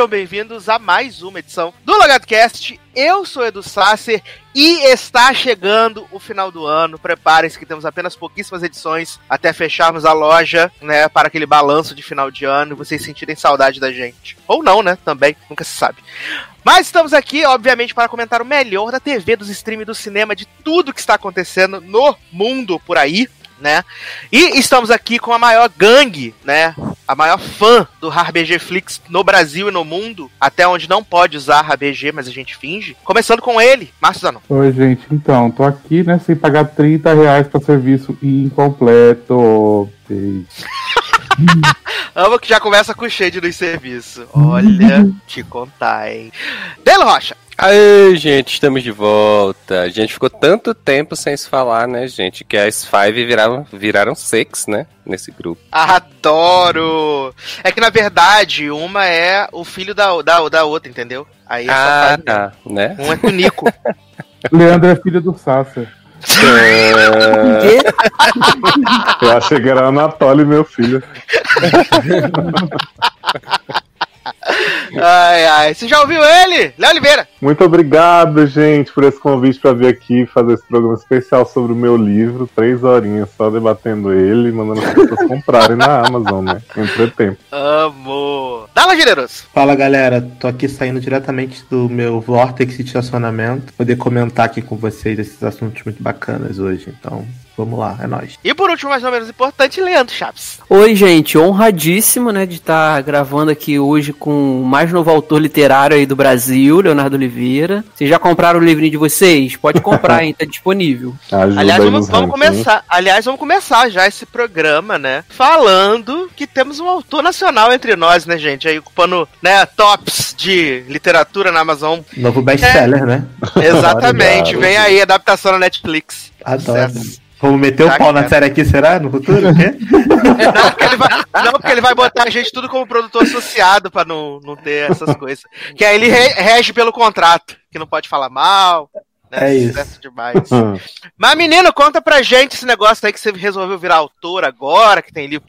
Sejam bem-vindos a mais uma edição do LogadoCast. Eu sou Edu Sasser e está chegando o final do ano. Preparem-se que temos apenas pouquíssimas edições até fecharmos a loja, né, para aquele balanço de final de ano e vocês sentirem saudade da gente. Ou não, né? Também, nunca se sabe. Mas estamos aqui, obviamente, para comentar o melhor da TV, dos streams, do cinema, de tudo que está acontecendo no mundo por aí né? E estamos aqui com a maior gangue, né? A maior fã do RBG Flix no Brasil e no mundo, até onde não pode usar RBG, mas a gente finge. Começando com ele, Márcio Zanon. Oi, gente. Então, tô aqui, né, sem pagar 30 reais pra serviço incompleto. Amo que já começa com o shade dos serviços. Olha, te contar, hein? Delo Rocha. Aê, gente, estamos de volta. A gente ficou tanto tempo sem se falar, né, gente? Que as Five viraram, viraram sex, né? Nesse grupo. Adoro! É que na verdade, uma é o filho da, da, da outra, entendeu? Aí é ah, tá, né? Um é com o Nico. Leandro é filho do Sasser. É... Eu achei que era Anatoly, meu filho. ai, ai. Você já ouviu ele? Léo Oliveira. Muito obrigado, gente, por esse convite para vir aqui fazer esse programa especial sobre o meu livro. Três horinhas só debatendo ele e mandando as pessoas comprarem na Amazon, né? Entretempo. Amo. Dala, Generoso. Fala, galera. Tô aqui saindo diretamente do meu vórtice de estacionamento. Poder comentar aqui com vocês esses assuntos muito bacanas hoje. Então, Vamos lá, é nóis. E por último, mais ou menos importante, Leandro Chaves. Oi, gente, honradíssimo, né, de estar tá gravando aqui hoje com o mais novo autor literário aí do Brasil, Leonardo Oliveira. Vocês já compraram o livrinho de vocês? Pode comprar, hein, tá disponível. Ajuda Aliás, vamos, vamos começar. Aliás, vamos começar já esse programa, né, falando que temos um autor nacional entre nós, né, gente, aí ocupando, né, tops de literatura na Amazon. Novo best-seller, é. né? Exatamente, vem aí adaptação na Netflix. Adoro. Sucesso. Vamos meter o pau na série aqui, será? No futuro? não, porque ele vai, não, porque ele vai botar a gente tudo como produtor associado pra não, não ter essas coisas. Que aí ele rege pelo contrato, que não pode falar mal. Né? É isso. demais. Mas, menino, conta pra gente esse negócio aí que você resolveu virar autor agora, que tem livro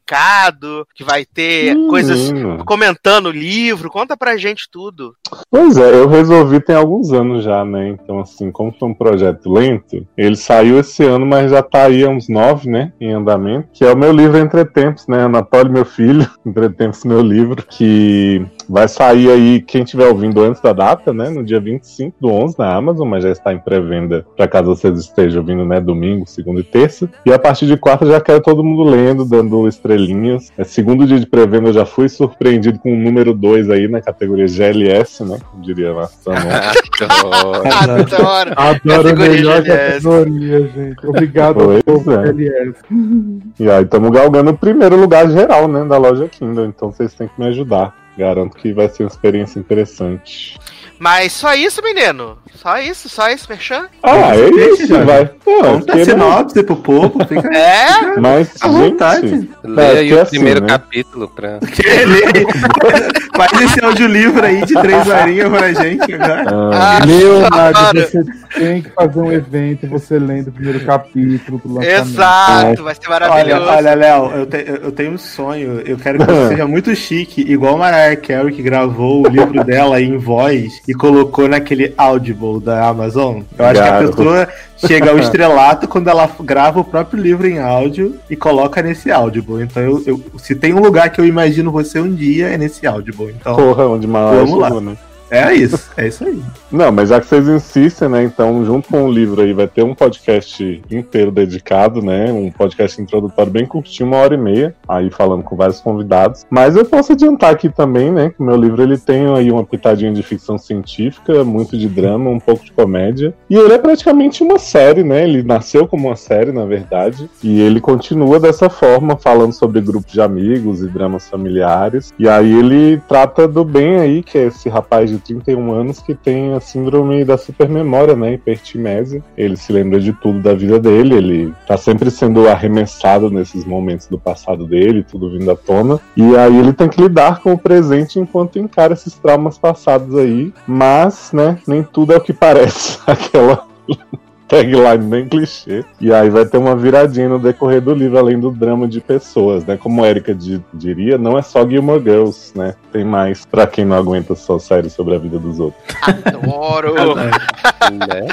que vai ter hum, coisas comentando o livro. Conta pra gente tudo. Pois é, eu resolvi tem alguns anos já, né? Então, assim, como foi um projeto lento, ele saiu esse ano, mas já tá aí há uns nove, né? Em andamento. Que é o meu livro Entre Tempos, né? Anatólio, meu filho. Entre Tempos, meu livro. Que vai sair aí, quem estiver ouvindo antes da data, né? No dia 25 do 11 na Amazon, mas já está em pré-venda para caso vocês estejam ouvindo, né, domingo, segunda e terça. E a partir de quarta já quero todo mundo lendo, dando estrelinhas. É, segundo dia de pré-venda eu já fui surpreendido com o número 2 aí na categoria GLS, né? Como diria Marcelo. Adoro. Adoro. Adoro a melhor categoria, gente. Obrigado pois é. GLS. E aí estamos galgando o primeiro lugar geral, né, da loja Kindle. Então vocês têm que me ajudar. Garanto que vai ser uma experiência interessante. Mas só isso, menino? Só isso? Só esse merchan? Ah, é isso, vai. Conta a sinopse pro povo. Fica, é? Mas, à vontade. Leia aí o assim, primeiro né? capítulo pra... Faz esse audiolivro aí de três horinhas pra gente agora. Ah, ah Leonardo, você tem que fazer um evento, você lendo o primeiro capítulo do lançamento. Exato, vai ser maravilhoso. Olha, olha Léo, eu, te, eu tenho um sonho. Eu quero que você seja muito chique, igual a Mariah Carey que gravou o livro dela em voz e colocou naquele Audible da Amazon. Eu acho Garoto. que a pessoa chega ao estrelato quando ela grava o próprio livro em áudio e coloca nesse Audible. Então, eu, eu, se tem um lugar que eu imagino você um dia, é nesse Audible. Então, Porra, onde mais vamos lá. Né? É isso, é isso aí. Não, mas já que vocês insistem, né? Então, junto com o livro aí, vai ter um podcast inteiro dedicado, né? Um podcast introdutório bem curtinho, uma hora e meia, aí falando com vários convidados. Mas eu posso adiantar aqui também, né? Que o meu livro ele tem aí uma pitadinha de ficção científica, muito de drama, um pouco de comédia. E ele é praticamente uma série, né? Ele nasceu como uma série, na verdade. E ele continua dessa forma, falando sobre grupos de amigos e dramas familiares. E aí ele trata do bem aí, que é esse rapaz de 31 anos que tem a síndrome da supermemória, né? Hipertimese. Ele se lembra de tudo da vida dele, ele tá sempre sendo arremessado nesses momentos do passado dele, tudo vindo à tona. E aí ele tem que lidar com o presente enquanto encara esses traumas passados aí. Mas, né, nem tudo é o que parece. Aquela tagline bem clichê. E aí vai ter uma viradinha no decorrer do livro, além do drama de pessoas, né? Como a Erika diria, não é só Gilmore Girls, né? Tem mais pra quem não aguenta só séries sobre a vida dos outros. Adoro! né?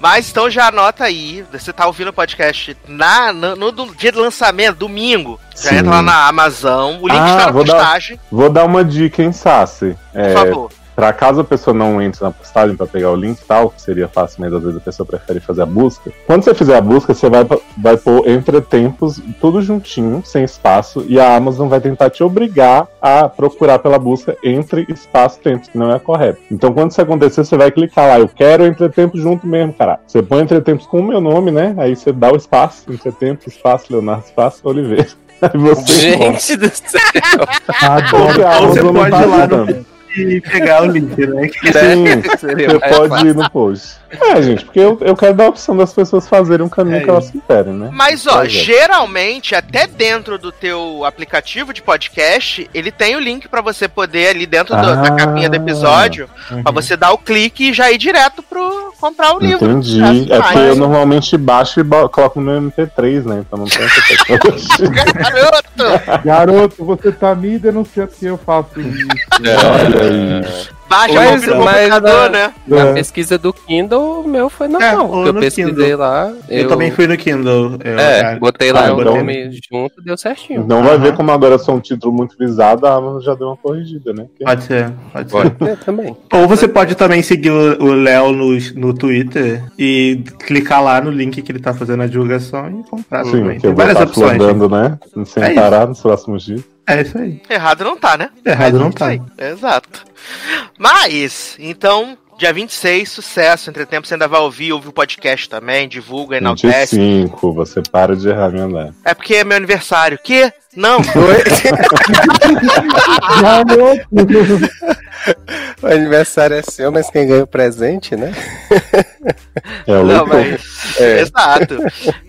Mas então já anota aí, você tá ouvindo o podcast na, no, no dia de lançamento, domingo. Já Sim. entra lá na Amazon, o link ah, está na postagem. Dar, vou dar uma dica, hein, Sassi? É, Por favor. Para caso a pessoa não entre na postagem para pegar o link e tal, que seria fácil, mas às vezes a pessoa prefere fazer a busca. Quando você fizer a busca, você vai, vai pôr entretempos, tudo juntinho, sem espaço, e a Amazon vai tentar te obrigar a procurar pela busca entre espaço e tempo, que não é correto. Então, quando isso acontecer, você vai clicar lá, eu quero entretempos junto mesmo, cara. Você põe entretempos com o meu nome, né? Aí você dá o espaço, entretempos, espaço, Leonardo, espaço, Oliveira. Aí você Gente do céu! Agora, você pode ir lá no e pegar o link, né? Sim, você pode ir no post. É, gente, porque eu, eu quero dar a opção das pessoas fazerem um caminho é que elas querem, né? Mas, ó, geralmente, até dentro do teu aplicativo de podcast, ele tem o link para você poder ali dentro ah, do, da capinha do episódio, uhum. para você dar o clique e já ir direto pro comprar o livro. Entendi. É porque eu normalmente baixo e coloco no MP3, né? Então não tem essa tecnologia. Garoto! Garoto, você tá me denunciando que eu faço isso. É. Olha aí. Baixa mas, no computador, né? Na é. pesquisa do Kindle, o meu foi normal. É, eu pesquisei Kindle. lá. Eu... eu... também fui no Kindle. Eu, é, botei lá ah, o então... nome junto, deu certinho. Não uhum. vai ver como agora sou um título muito visado, a Amazon já deu uma corrigida, né? Pode ser, pode, pode ser. também. Ou você pode também seguir o Léo no, no Twitter e clicar lá no link que ele tá fazendo a divulgação e comprar Sim, também. Tem várias opções. Flodando, né? Sem é parar nos próximos dias. É isso aí. Errado não tá, né? Errado é não tá. Exato. Mas, então, dia 26, sucesso. Entretempo, você ainda vai ouvir, ouve o podcast também, divulga, enaltece. 25, você para de errar minha leve. É porque é meu aniversário. Que? Não. o aniversário é seu, mas quem ganha o presente, né? É o Não, mas. É. Exato.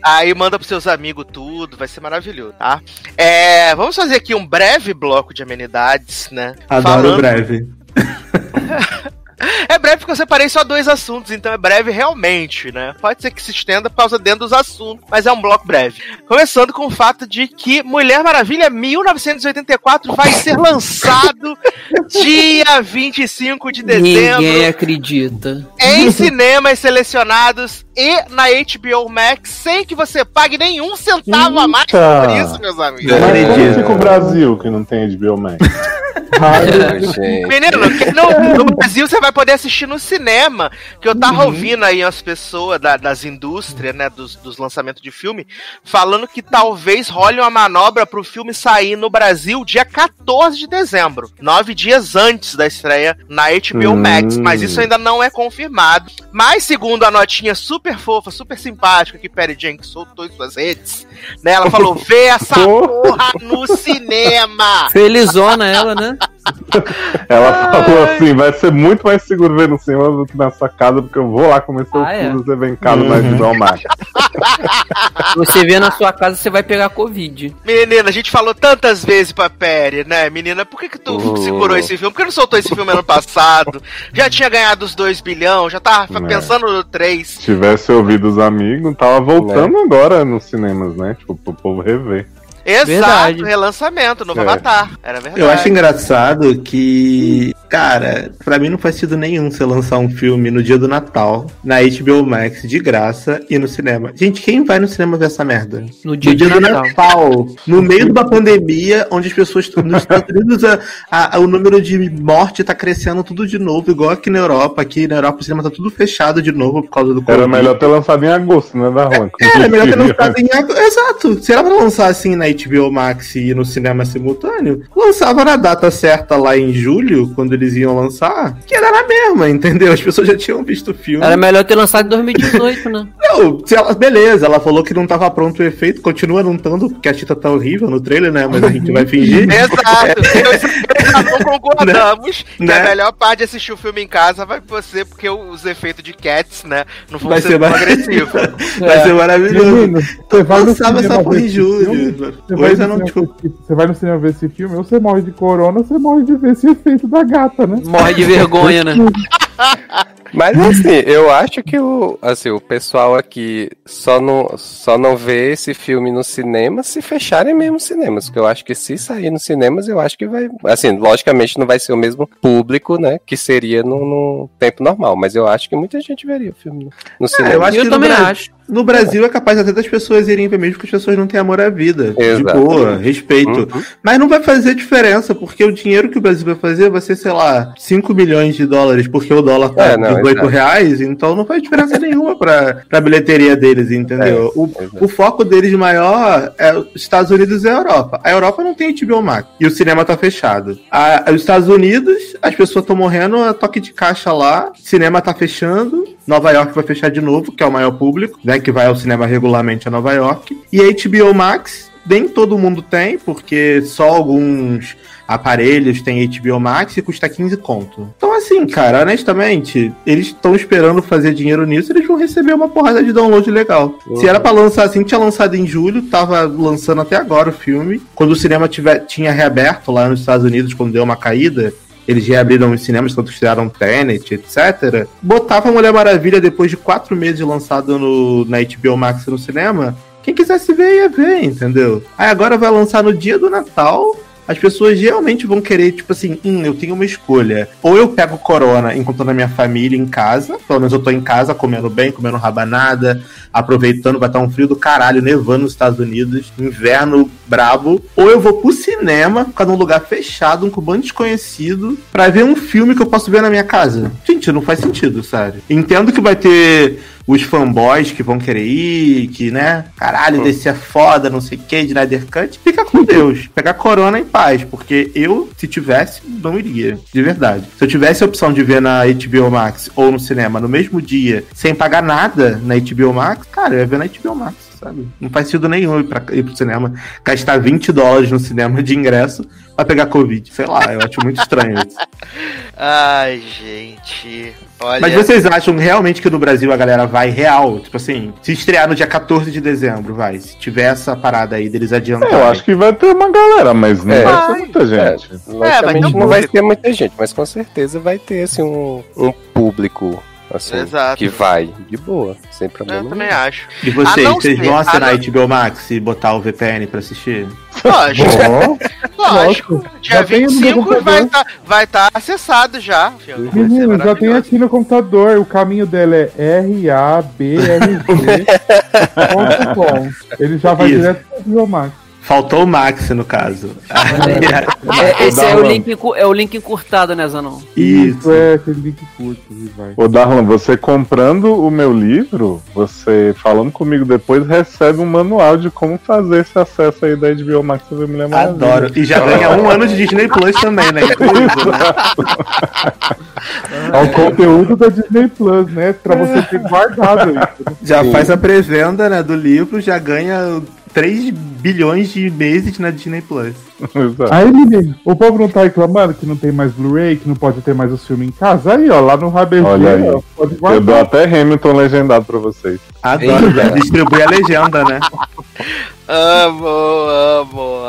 Aí manda pros seus amigos tudo, vai ser maravilhoso, tá? É, vamos fazer aqui um breve bloco de amenidades, né? Adoro Falando... breve. É breve porque eu separei só dois assuntos, então é breve realmente, né? Pode ser que se estenda por causa dentro dos assuntos, mas é um bloco breve. Começando com o fato de que Mulher Maravilha 1984 vai ser lançado dia 25 de dezembro. Ninguém acredita. Em cinemas selecionados e na HBO Max, sem que você pague nenhum centavo Eita. a mais por isso, meus amigos. Mas como fica o Brasil que não tem HBO Max? Menino, no, no, Brasil você vai poder assistir no cinema. Que eu tava uhum. ouvindo aí as pessoas da, das indústrias, né, dos, dos lançamentos de filme, falando que talvez role uma manobra pro filme sair no Brasil dia 14 de dezembro. Nove dias antes da estreia na HBO uhum. Max. Mas isso ainda não é confirmado. Mas, segundo a notinha super fofa, super simpática que Perry Jenkins soltou em suas redes, né? Ela falou: vê essa porra no cinema! Felizona ela, né? Ela Ai. falou assim: vai ser muito mais seguro ver no cinema do que na sua casa, porque eu vou lá comer seu ah, é? você vem em casa uhum. mais igual mais. Você vê na sua casa, você vai pegar Covid. Menina, a gente falou tantas vezes pra Perry, né, menina? Por que, que tu oh. segurou esse filme? Por que não soltou esse filme ano passado? Já tinha ganhado os 2 bilhões, já tava é. pensando no 3. Se tivesse ouvido os amigos, tava voltando agora nos cinemas, né? Tipo, pro povo rever. Exato, verdade. relançamento, novo é. Avatar. Era verdade. Eu acho engraçado que, cara, pra mim não faz sentido nenhum você lançar um filme no dia do Natal, na HBO Max, de graça, e no cinema. Gente, quem vai no cinema ver essa merda? No dia, no dia do Natal. Natal. No meio de uma pandemia, onde as pessoas nos Estados Unidos, a, a, o número de morte tá crescendo tudo de novo, igual aqui na Europa. Aqui na Europa o cinema tá tudo fechado de novo por causa do Covid. Era melhor ter lançado em agosto, né, da Ron? É, era melhor ter lançado em agosto. Exato. Se era pra lançar assim na HBO Max e no cinema simultâneo, lançava na data certa lá em julho, quando eles iam lançar, que era na mesma, entendeu? As pessoas já tinham visto o filme. Era melhor ter lançado em 2018, né? Não, ela, beleza, ela falou que não tava pronto o efeito, continua não estando, porque a Tita tá horrível no trailer, né? Mas a gente vai fingir. Exato, não concordamos né? que a melhor parte de assistir o filme em casa vai ser porque os efeitos de Cats, né? Não vão vai ser, ser mais agressivos. Vai é. ser maravilhoso. Menino, você vai no cinema só por julho. Você vai não, tipo... Você vai no cinema ver esse filme, ou você morre de corona, ou você morre de ver esse efeito da gata, né? Morre de vergonha, né? Mas assim, eu acho que o, assim, o pessoal aqui só não, só não vê esse filme no cinema se fecharem mesmo os cinemas. Porque eu acho que se sair nos cinemas, eu acho que vai. Assim, logicamente não vai ser o mesmo público, né? Que seria no, no tempo normal. Mas eu acho que muita gente veria o filme no, no cinema. eu acho Eu que também no Bra- acho. No Brasil é capaz até das pessoas irem ver mesmo que as pessoas não têm amor à vida. De Exatamente. boa, respeito. Uhum. Mas não vai fazer diferença, porque o dinheiro que o Brasil vai fazer vai ser, sei lá, 5 milhões de dólares, porque o dólar tá É, não, 18 exato. reais, então não faz diferença nenhuma pra, pra bilheteria deles, entendeu? o, exato. o foco deles maior é os Estados Unidos e a Europa. A Europa não tem HBO Max e o cinema tá fechado. A- os Estados Unidos, as pessoas estão morrendo a toque de caixa lá, cinema tá fechando, Nova York vai fechar de novo, que é o maior público, né, que vai ao cinema regularmente a Nova York. E a HBO Max, nem todo mundo tem, porque só alguns aparelhos têm HBO Max e custa 15 conto. Então assim, cara, honestamente, eles estão esperando fazer dinheiro nisso, eles vão receber uma porrada de download legal. Se era pra lançar assim, tinha lançado em julho, tava lançando até agora o filme. Quando o cinema tiver, tinha reaberto lá nos Estados Unidos, quando deu uma caída, eles reabriram os cinemas quando fizeram Tenet, etc. Botava Mulher Maravilha depois de quatro meses lançado no, na HBO Max no cinema. Quem quisesse ver, ia ver, entendeu? Aí agora vai lançar no dia do Natal. As pessoas realmente vão querer, tipo assim, hum, eu tenho uma escolha. Ou eu pego Corona encontrando a minha família em casa, pelo menos eu tô em casa comendo bem, comendo rabanada, aproveitando, vai estar um frio do caralho, nevando nos Estados Unidos, inverno brabo. Ou eu vou pro cinema, ficar num lugar fechado, um cubano desconhecido, pra ver um filme que eu posso ver na minha casa. Gente, não faz sentido, sabe? Entendo que vai ter os fanboys que vão querer ir, que, né, caralho, desse é foda, não sei o que, de Snyder Cut, fica com Deus. Pegar corona em paz, porque eu, se tivesse, não iria, de verdade. Se eu tivesse a opção de ver na HBO Max ou no cinema no mesmo dia, sem pagar nada na HBO Max, cara, eu ia ver na HBO Max, sabe? Não faz sentido nenhum ir, pra, ir pro cinema, gastar 20 dólares no cinema de ingresso pra pegar Covid. Sei lá, eu acho muito estranho isso. Ai, gente. Olha. Mas vocês acham realmente que no Brasil a galera vai real? Tipo assim, se estrear no dia 14 de dezembro, vai. Se tiver essa parada aí deles adiantarem. Eu acho que vai ter uma galera, mas não É. vai ser muita gente. Vai ter um não vai ter muita gente, mas com certeza vai ter assim, um, um público assim, Exato. que vai de boa, sem Eu problema. também nenhum. acho. E vocês, A vocês ser- vão a assinar não- HBO Max e botar o VPN pra assistir? Lógico, Bom, lógico. lógico. Dia Já tem no meu 25 computador. vai estar vai tá acessado já. Menino, já tem aqui no computador. O caminho dela é R-A-B-R-G.com. Ele já vai Isso. direto pro Biomax. Faltou o Max, no caso. É, esse é o, link, é o link encurtado, né, Zanon? Isso. é aquele link curto vai. Ô Darlan, você comprando o meu livro, você falando comigo depois, recebe um manual de como fazer esse acesso aí da HBO Max ver Mulher Maravilha. Adoro. E já ganha um ano de Disney Plus também, né? Né? É o conteúdo da Disney Plus, né? Pra você ter guardado isso. Já faz a pré-venda né, do livro, já ganha 3 bilhões de meses na Disney Plus. Aí, menino, o povo não tá reclamando que não tem mais Blu-ray, que não pode ter mais os filmes em casa. Aí, ó, lá no Rabg, Olha aí. ó, pode Eu dou guardar. até Hamilton legendado pra vocês. Adoro, distribui a legenda, né? Amo, amo.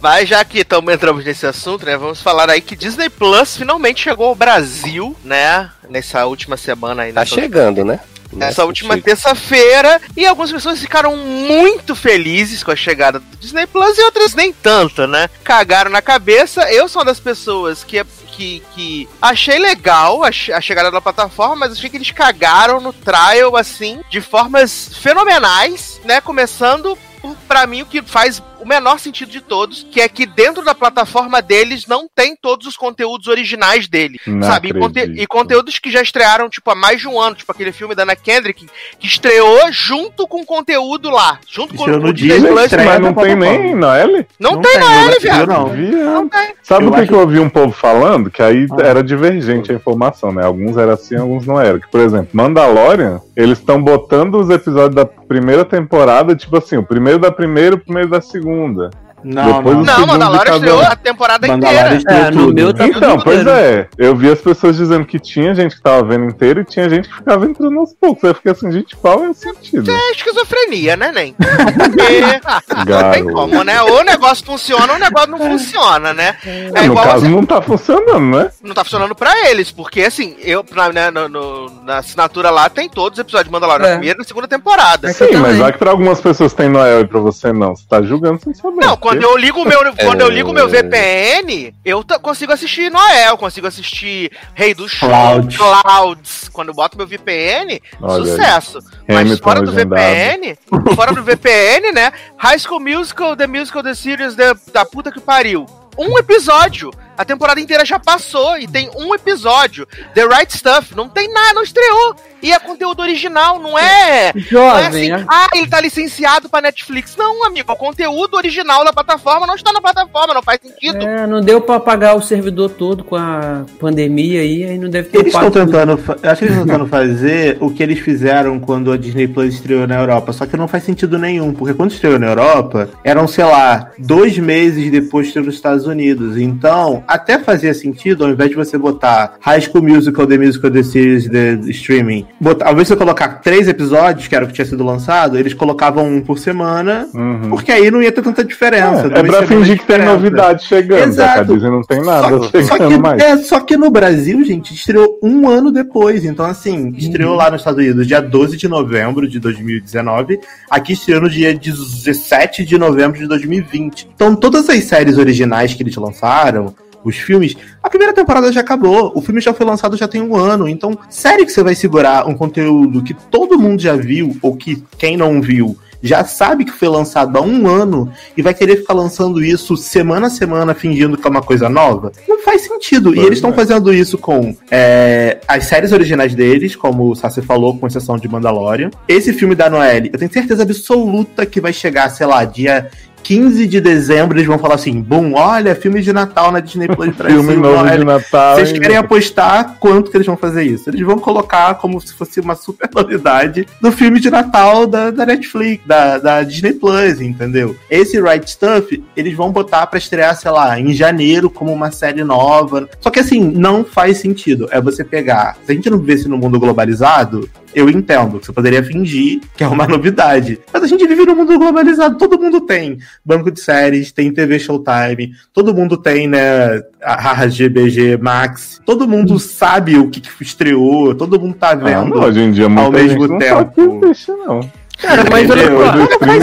Mas já que tamo, entramos nesse assunto, né? Vamos falar aí que Disney Plus finalmente chegou ao Brasil, né? Nessa última semana aí. Tá nessa chegando, né? Nessa última terça-feira, e algumas pessoas ficaram muito felizes com a chegada do Disney Plus e outras nem tanto, né? Cagaram na cabeça. Eu sou uma das pessoas que, que, que achei legal a, a chegada da plataforma, mas achei que eles cagaram no trial, assim, de formas fenomenais, né? Começando por, pra mim, o que faz o menor sentido de todos, que é que dentro da plataforma deles não tem todos os conteúdos originais dele, Não sabe? E, conte- e conteúdos que já estrearam, tipo, há mais de um ano, tipo aquele filme da Ana Kendrick, que estreou junto com conteúdo lá, junto com Estreou no o Disney dia, Plus. Mas não tem nem na L? Não, tem na L, viado. Não. Não tem. Sabe o que, acho- que eu ouvi um povo falando? Que aí Ah. era divergente a informação, né? Alguns eram assim, alguns não eram. Que, por exemplo, Mandalorian, eles estão botando os episódios da primeira temporada, tipo assim, o primeiro da primeira o primeiro da segunda segunda. Não, Depois não. o Não, segundo Mandalorian cada- estreou a temporada Mandalorian inteira. É, no tudo. meu tá Então, pois inteiro. é, eu vi as pessoas dizendo que tinha gente que tava vendo inteiro e tinha gente que ficava entrando aos poucos. Eu fiquei assim, gente, qual é o sentido? É esquizofrenia, né, Nen? Porque ah, não tem como, né? Ou o negócio funciona ou o negócio não funciona, né? É no igual caso, assim, não tá funcionando, né? não tá funcionando pra eles, porque assim, eu na, né, no- no- na assinatura lá tem todos os episódios de Mandalorian, É. na primeira e na segunda temporada. É Sim, mas já que pra algumas pessoas tem Noel e pra você não, você tá julgando sem saber. Não, quando porque- eu ligo meu, quando eu ligo meu É. VPN, eu consigo assistir Noel, consigo assistir Rei do Show, Clouds. Quando eu boto meu VPN, Olha aí. sucesso. Mas Hamilton fora do. VPN, fora do VPN, né? High School Musical, The Musical, The Series, the- da puta que pariu. Um episódio. A temporada inteira já passou e tem um episódio. The Right Stuff. Não tem nada, não estreou. E é conteúdo original, não é. Não é Jovem, assim, né? ah, ele tá licenciado pra Netflix. Não, amigo, o conteúdo original da plataforma não está na plataforma, não faz sentido. É, não deu pra pagar o servidor todo com a pandemia aí, aí não deve ter Eles estão tentando. Acho que eles estão tentando fazer o que eles fizeram quando a Disney Plus estreou na Europa. Só que não faz sentido nenhum, porque quando estreou na Europa, eram, sei lá, dois meses depois de estreou nos Estados Unidos. Então, até fazia sentido, ao invés de você botar High School Musical, The Musical, The Series, The Streaming, botar, ao invés de você colocar três episódios, que era o que tinha sido lançado, eles colocavam um por semana, Uhum. porque aí não ia ter tanta diferença. É, é pra fingir que tem novidade chegando. A Exato. Disney não tem nada Só, só chegando que, mais. é, só que no Brasil, gente, estreou um ano depois. Então, assim, estreou lá nos Estados Unidos dia 12 de novembro de 2019. Aqui estreou no dia 17 de novembro de 2020. Então, todas as séries originais que eles lançaram, os filmes, a primeira temporada já acabou. O filme já foi lançado já tem um ano. Então, série que você vai segurar um conteúdo que todo mundo já viu, ou que quem não viu já sabe que foi lançado há um ano e vai querer ficar lançando isso semana a semana fingindo que é uma coisa nova? Não faz sentido. e eles estão é. fazendo isso com é, as séries originais deles, como o Sassi falou, com exceção de Mandalorian. Esse filme da Noelle, eu tenho certeza absoluta que vai chegar, sei lá, dia 15 de dezembro, eles vão falar assim: bum, olha, filme de Natal na Disney Plus Brasil. Filme novo Noelle. de Natal. Vocês querem apostar quanto que eles vão fazer isso? Eles vão colocar como se fosse uma super novidade no filme de Natal da, da Netflix, da, da Disney Plus, entendeu? Esse Right Stuff, eles vão botar pra estrear, sei lá, em janeiro como uma série nova. Só que assim, não faz sentido. É você pegar. Se a gente não vivesse no mundo globalizado, eu entendo que você poderia fingir que é uma novidade. Mas a gente vive no mundo globalizado, todo mundo tem banco de séries, tem TV Showtime, todo mundo tem, né, a GBG Max, todo mundo sabe o que, que estreou, todo mundo tá Ah, vendo. não, hoje em dia ao mesmo não tempo. existe, não. Cara, mas olha só,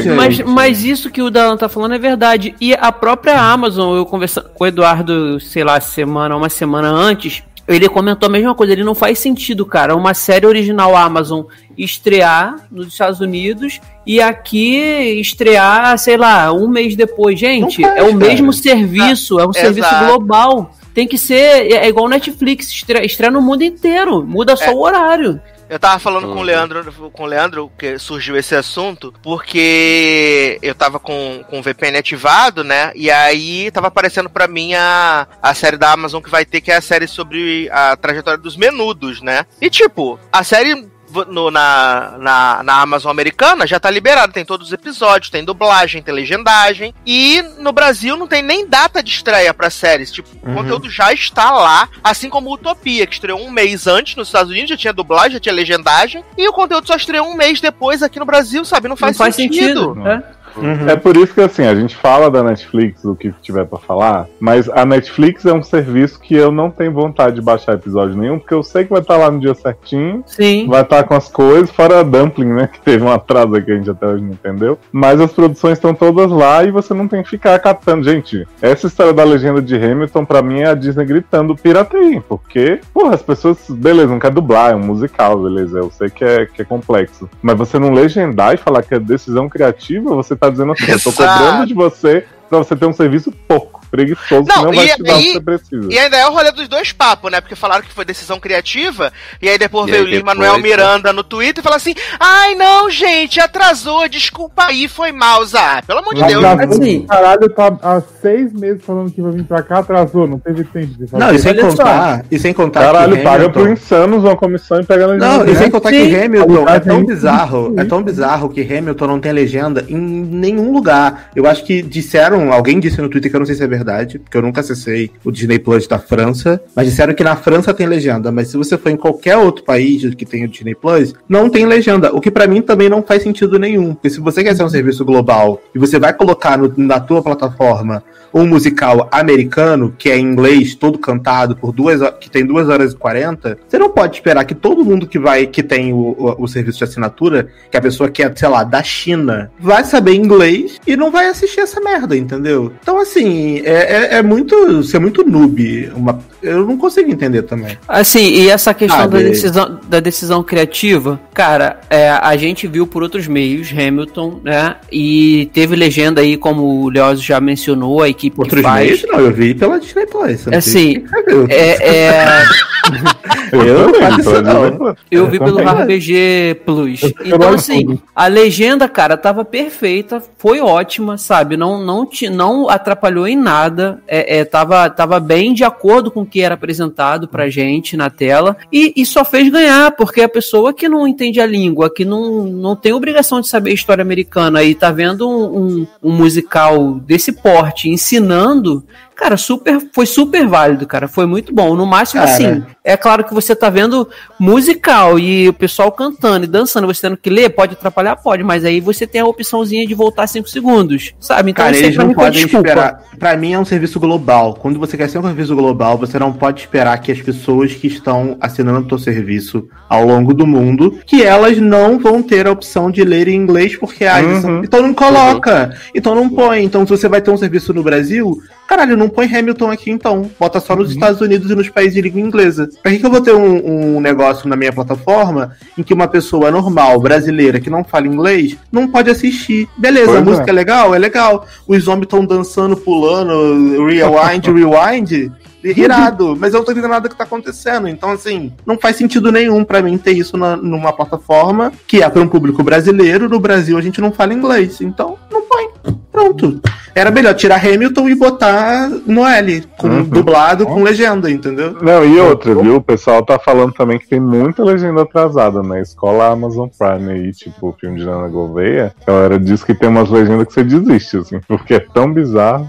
gente. Mas, mas isso que o Dalan tá falando é verdade. E a própria Amazon, eu conversando com o Eduardo, sei lá, semana, uma semana antes, ele comentou a mesma coisa. Ele não faz sentido, cara, uma série original Amazon estrear nos Estados Unidos e aqui estrear, sei lá, um mês depois. Gente, faz, é o cara. mesmo serviço, é um serviço exato. global. Tem que ser, é igual Netflix, estreia, estreia no mundo inteiro, muda só É. o horário. Eu tava falando com o Uhum. Leandro, com o Leandro, que surgiu esse assunto, porque eu tava com, com o VPN ativado, né? E aí tava aparecendo pra mim a, a série da Amazon que vai ter, que é a série sobre a trajetória dos menudos, né? E tipo, a série no- na, na, na Amazon americana já tá liberada, tem todos os episódios, tem dublagem, tem legendagem. E no Brasil não tem nem data de estreia pra séries. Tipo, o Uhum. conteúdo já está lá, assim como Utopia, que estreou um mês antes nos Estados Unidos, já tinha dublagem, já tinha legendagem. E o conteúdo só estreou um mês depois aqui no Brasil, sabe? Não faz, não faz sentido. sentido. Uhum. É por isso que assim, a gente fala da Netflix, o que tiver pra falar, mas a Netflix é um serviço que eu não tenho vontade de baixar episódio nenhum, porque eu sei que vai estar lá no dia certinho, Sim. vai estar com as coisas, fora a Dumpling, né, que teve um atraso que a gente até hoje não entendeu, mas as produções estão todas lá e você não tem que ficar catando. Gente, essa história da legenda de Hamilton, pra mim, é a Disney gritando pirateia, porque, porra, as pessoas, beleza, não quer dublar, é um musical, beleza, eu sei que é, que é complexo, mas você não legendar e falar que é decisão criativa, você tá dizendo assim, eu tô Exato. cobrando de você pra você ter um serviço pouco. Preguiçoso Não, que não vai e te dar o que aí- você precisa. E ainda é o rolê dos dois papos, né? Porque falaram que foi decisão criativa, e aí depois E veio aí o Manuel né? Miranda no Twitter e falou assim: ai não, gente, atrasou, desculpa aí, foi mal, Zá. Pelo amor de Deus. Assim- Caralho, tá há seis meses falando que vai vir pra cá, atrasou, não teve tempo de fazer. Não, e sem contar, e sem contar Caralho, que paga pro. Insanos uma comissão e pega Não, e sem né? contar Sim. que Hamilton é tão é bizarro, é tão bizarro que Hamilton não tem legenda em nenhum lugar. Eu acho que disseram, alguém disse no Twitter que eu não sei se é verdade, porque eu nunca acessei o Disney Plus da França, mas disseram que na França tem legenda, mas se você for em qualquer outro país que tem o Disney Plus, não tem legenda, o que pra mim também não faz sentido nenhum, porque se você quer ser um serviço global e você vai colocar no- na tua plataforma um musical americano, que é em inglês, todo cantado, por duas que tem 2 horas e 40, você não pode esperar que todo mundo que vai, que tem o, o, o serviço de assinatura, que a pessoa que é, sei lá, da China, vai saber inglês e não vai assistir essa merda, entendeu? Então, assim, é, é, é muito. ser muito noob. Uma, eu não consigo entender também. Assim, e essa questão Ah, da, decisão, da decisão criativa, cara, é, a gente viu por outros meios, Hamilton, né? E teve legenda aí, como o Leoz já mencionou, a equipe Outros que faz. meios, não, eu vi pela Disney Plus. Assim. É, é, Eu, Eu não também, faço isso, não. Disney eu Eu vi pelo. RPG Plus. Então, assim, a legenda, cara, tava perfeita, foi ótima, sabe? Não, não, te, não atrapalhou em nada. É, é, tava, tava bem de acordo com o que era apresentado pra gente na tela. E, e só fez ganhar, porque a pessoa que não entende a língua, que não, não tem obrigação de saber história americana e tá vendo um, um, um musical desse porte ensinando. Cara, super, foi super válido, cara. Foi muito bom. No máximo, Cara. assim, é claro que você tá vendo musical e o pessoal cantando e dançando, você tendo que ler, pode atrapalhar, pode, mas aí você tem a opçãozinha de voltar 5 segundos, sabe? Então Cara, eles pra não podem desculpa. esperar. Pra mim é um serviço global. Quando você quer ser um serviço global, você não pode esperar que as pessoas que estão assinando o teu serviço ao longo do mundo, que elas não vão ter a opção de ler em inglês porque ah, Uhum. então não coloca, então não põe. Então se você vai ter um serviço no Brasil, caralho, não põe Hamilton aqui então. Bota só nos Estados Unidos e nos países de língua inglesa. Pra que, que eu vou ter um, um negócio na minha plataforma em que uma pessoa normal, brasileira, que não fala inglês, não pode assistir? Beleza, Pois a é. música é legal? É legal. Os zombies estão dançando, pulando, rewind, rewind. Irado, mas eu não tô entendendo nada que tá acontecendo. Então, assim, não faz sentido nenhum pra mim ter isso na- numa plataforma que é para um público brasileiro. No Brasil a gente não fala inglês. Então, não. Pronto. Era melhor tirar Hamilton e botar no L, com Uhum. dublado com legenda, entendeu? Não, e outra, viu? O pessoal tá falando também que tem muita legenda atrasada na escola Amazon Prime aí, tipo o filme de Nana Gouveia. A galera diz que tem umas legendas que você desiste, assim, porque é tão bizarro.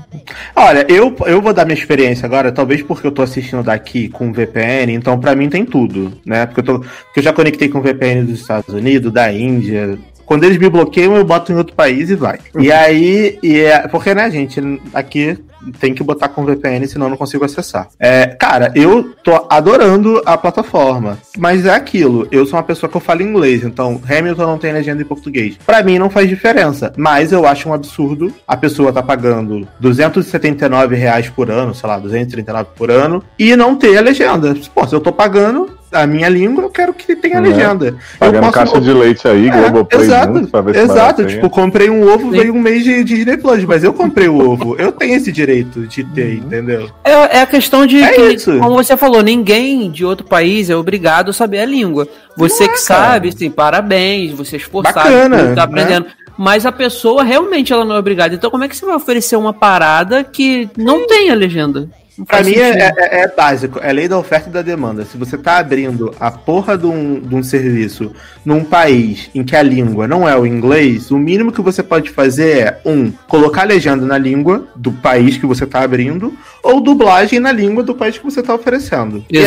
Olha, eu, eu vou dar minha experiência agora, talvez porque eu tô assistindo daqui com VPN, então pra mim tem tudo, né? Porque eu, tô, porque eu já conectei com VPN dos Estados Unidos, da Índia. Quando eles me bloqueiam, eu boto em outro país e vai. E aí, e é, porque, né, gente, aqui tem que botar com VPN, senão eu não consigo acessar. É, cara, eu tô adorando a plataforma, mas é aquilo. Eu sou uma pessoa que eu falo inglês, então Hamilton não tem legenda em português. Pra mim não faz diferença, mas eu acho um absurdo a pessoa tá pagando 279 reais por ano, sei lá, 239 por ano, e não ter a legenda. Pô, se eu tô pagando a minha língua, eu quero que tenha Né? legenda. eu Pagando caixa de leite aí, é, Globoplay exato, junto, pra ver se exato. Tipo, comprei um ovo, veio um mês de, de Disney Plus, mas eu comprei o ovo. Eu tenho esse direito de ter, entendeu? É, é a questão de É que, isso. como você falou, ninguém de outro país é obrigado a saber a língua. Você é, que cara. sabe, assim, parabéns, você é esforçado, Bacana, tá né? aprendendo. Mas a pessoa realmente ela não é obrigada. Então como é que você vai oferecer uma parada que não tem a legenda? Pra mim sentido. é, é- é básico, é lei da oferta e da demanda. Se você tá abrindo a porra de um, de um serviço num país em que a língua não é o inglês, o mínimo que você pode fazer é, um, colocar a legenda na língua do país que você tá abrindo, ou dublagem na língua do país que você tá oferecendo. E aí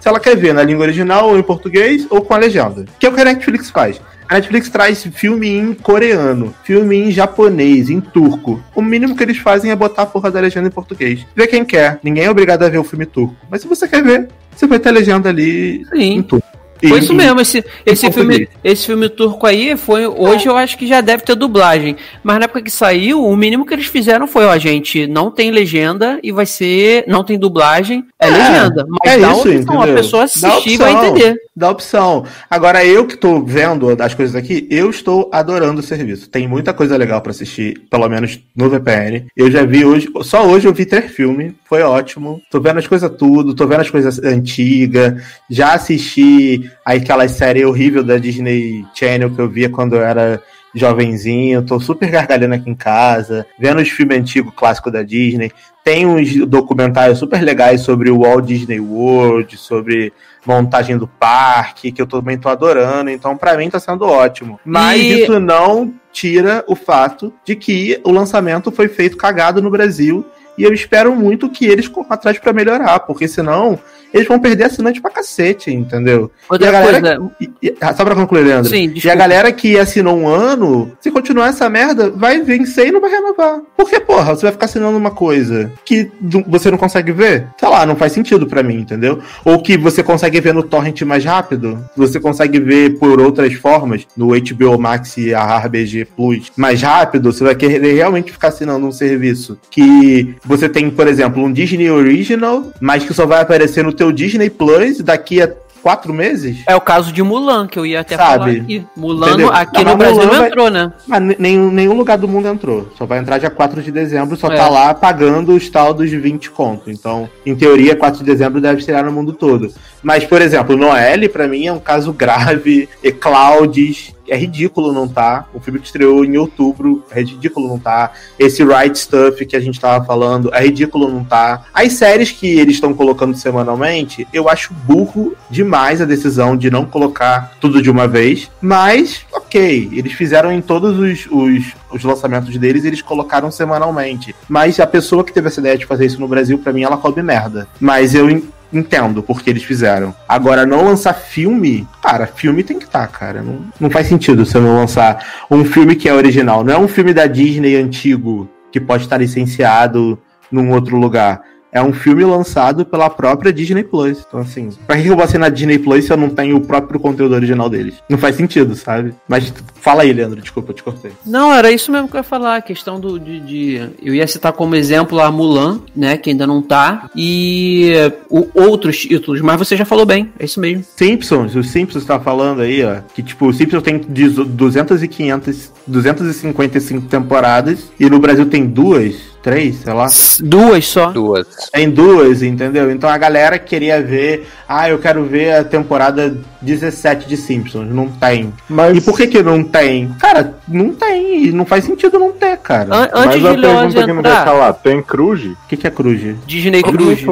se ela quer ver na língua original, ou em português, ou com a legenda. Que é o que a Netflix faz. A Netflix traz filme em coreano, filme em japonês, em turco. O mínimo que eles fazem é botar a porra da legenda em português. Vê quem quer. Ninguém é obrigado a ver o filme turco. Mas se você quer ver, você vai ter a legenda ali Sim. em turco. Foi isso mesmo, esse, esse, filme, esse filme turco aí foi. Hoje eu acho que já deve ter dublagem. Mas na época que saiu, o mínimo que eles fizeram foi, ó, gente, não tem legenda e vai ser. Não tem dublagem, é, é legenda. Mas é dá isso, opção, entendeu? a pessoa assistir e vai opção. entender. Dá opção. Agora, eu que tô vendo as coisas aqui, eu estou adorando o serviço. Tem muita coisa legal pra assistir, pelo menos no VPN. Eu já vi hoje, só hoje eu vi três filmes, foi ótimo. Tô vendo as coisas tudo, tô vendo as coisas antigas. Já assisti aquela série horrível da Disney Channel que eu via quando eu era jovenzinho, tô super gargalhando aqui em casa, vendo os filmes antigos clássicos da Disney. Tem uns documentários super legais sobre o Walt Disney World, sobre montagem do parque, que eu também tô adorando, então pra mim tá sendo ótimo. Mas E- isso não tira o fato de que o lançamento foi feito cagado no Brasil e eu espero muito que eles corram atrás pra melhorar, porque senão eles vão perder assinante pra cacete, entendeu? Outra E a galera- coisa. E- e- ah, só pra concluir, Leandro. Sim, E a galera que assinou um ano, se continuar essa merda, vai vencer e não vai renovar. Porque, porra, você vai ficar assinando uma coisa que você não consegue ver? Sei lá, não faz sentido pra mim, entendeu? Ou que você consegue ver no torrent mais rápido, você consegue ver por outras formas, no HBO Max e a RBG Plus mais rápido, você vai querer realmente ficar assinando um serviço que você tem, por exemplo, um Disney Original, mas que só vai aparecer no teu Disney Plus daqui a quatro meses? É o caso de Mulan, que eu ia até Sabe? falar aqui. Mulan Entendeu? aqui Não, no Brasil Mulan não vai- entrou, né? Mas nenhum, nenhum lugar do mundo entrou. Só vai entrar dia 4 de dezembro, só É. tá lá pagando os tal dos 20 conto. Então, em teoria, 4 de dezembro deve estrear no mundo todo. Mas, por exemplo, Noelle, pra mim, é um caso grave. E Clouds, é ridículo não tá. O filme que estreou em outubro, é ridículo não tá. Esse Right Stuff que a gente tava falando, é ridículo não tá. As séries que eles estão colocando semanalmente, eu acho burro demais a decisão de não colocar tudo de uma vez. Mas, ok, eles fizeram em todos os, os, os lançamentos deles, eles colocaram semanalmente. Mas a pessoa que teve essa ideia de fazer isso no Brasil, pra mim, ela come merda. Mas eu entendo porque eles fizeram. Agora, não lançar filme, cara, filme tem que estar, cara. Não, não faz sentido você não lançar um filme que é original. Não é um filme da Disney antigo que pode estar licenciado num outro lugar. É um filme lançado pela própria Disney Plus. Então, assim, pra que eu vou assinar Disney Plus se eu não tenho o próprio conteúdo original deles? Não faz sentido, sabe? Mas fala aí, Leandro, desculpa, eu te cortei. Não, era isso mesmo que eu ia falar, a questão do, de, de- Eu ia citar como exemplo a Mulan, né, que ainda não tá, e o- outros títulos, mas você já falou bem, é isso mesmo. Simpsons, os Simpsons tá falando aí, ó, que tipo, o Simpsons tem de 200 e 500, 255 temporadas e no Brasil tem duas, três, sei lá. Duas só. Duas. Tem duas, entendeu? Então a galera queria ver, ah, eu quero ver a temporada 17 de Simpsons, não tem. Mas, E por que que não tem? Cara, não tem, não faz sentido não ter, cara. An- antes mas a de pergunta que não entrar, calar, tem Cruz? O que que é Cruz? Disney Cruz.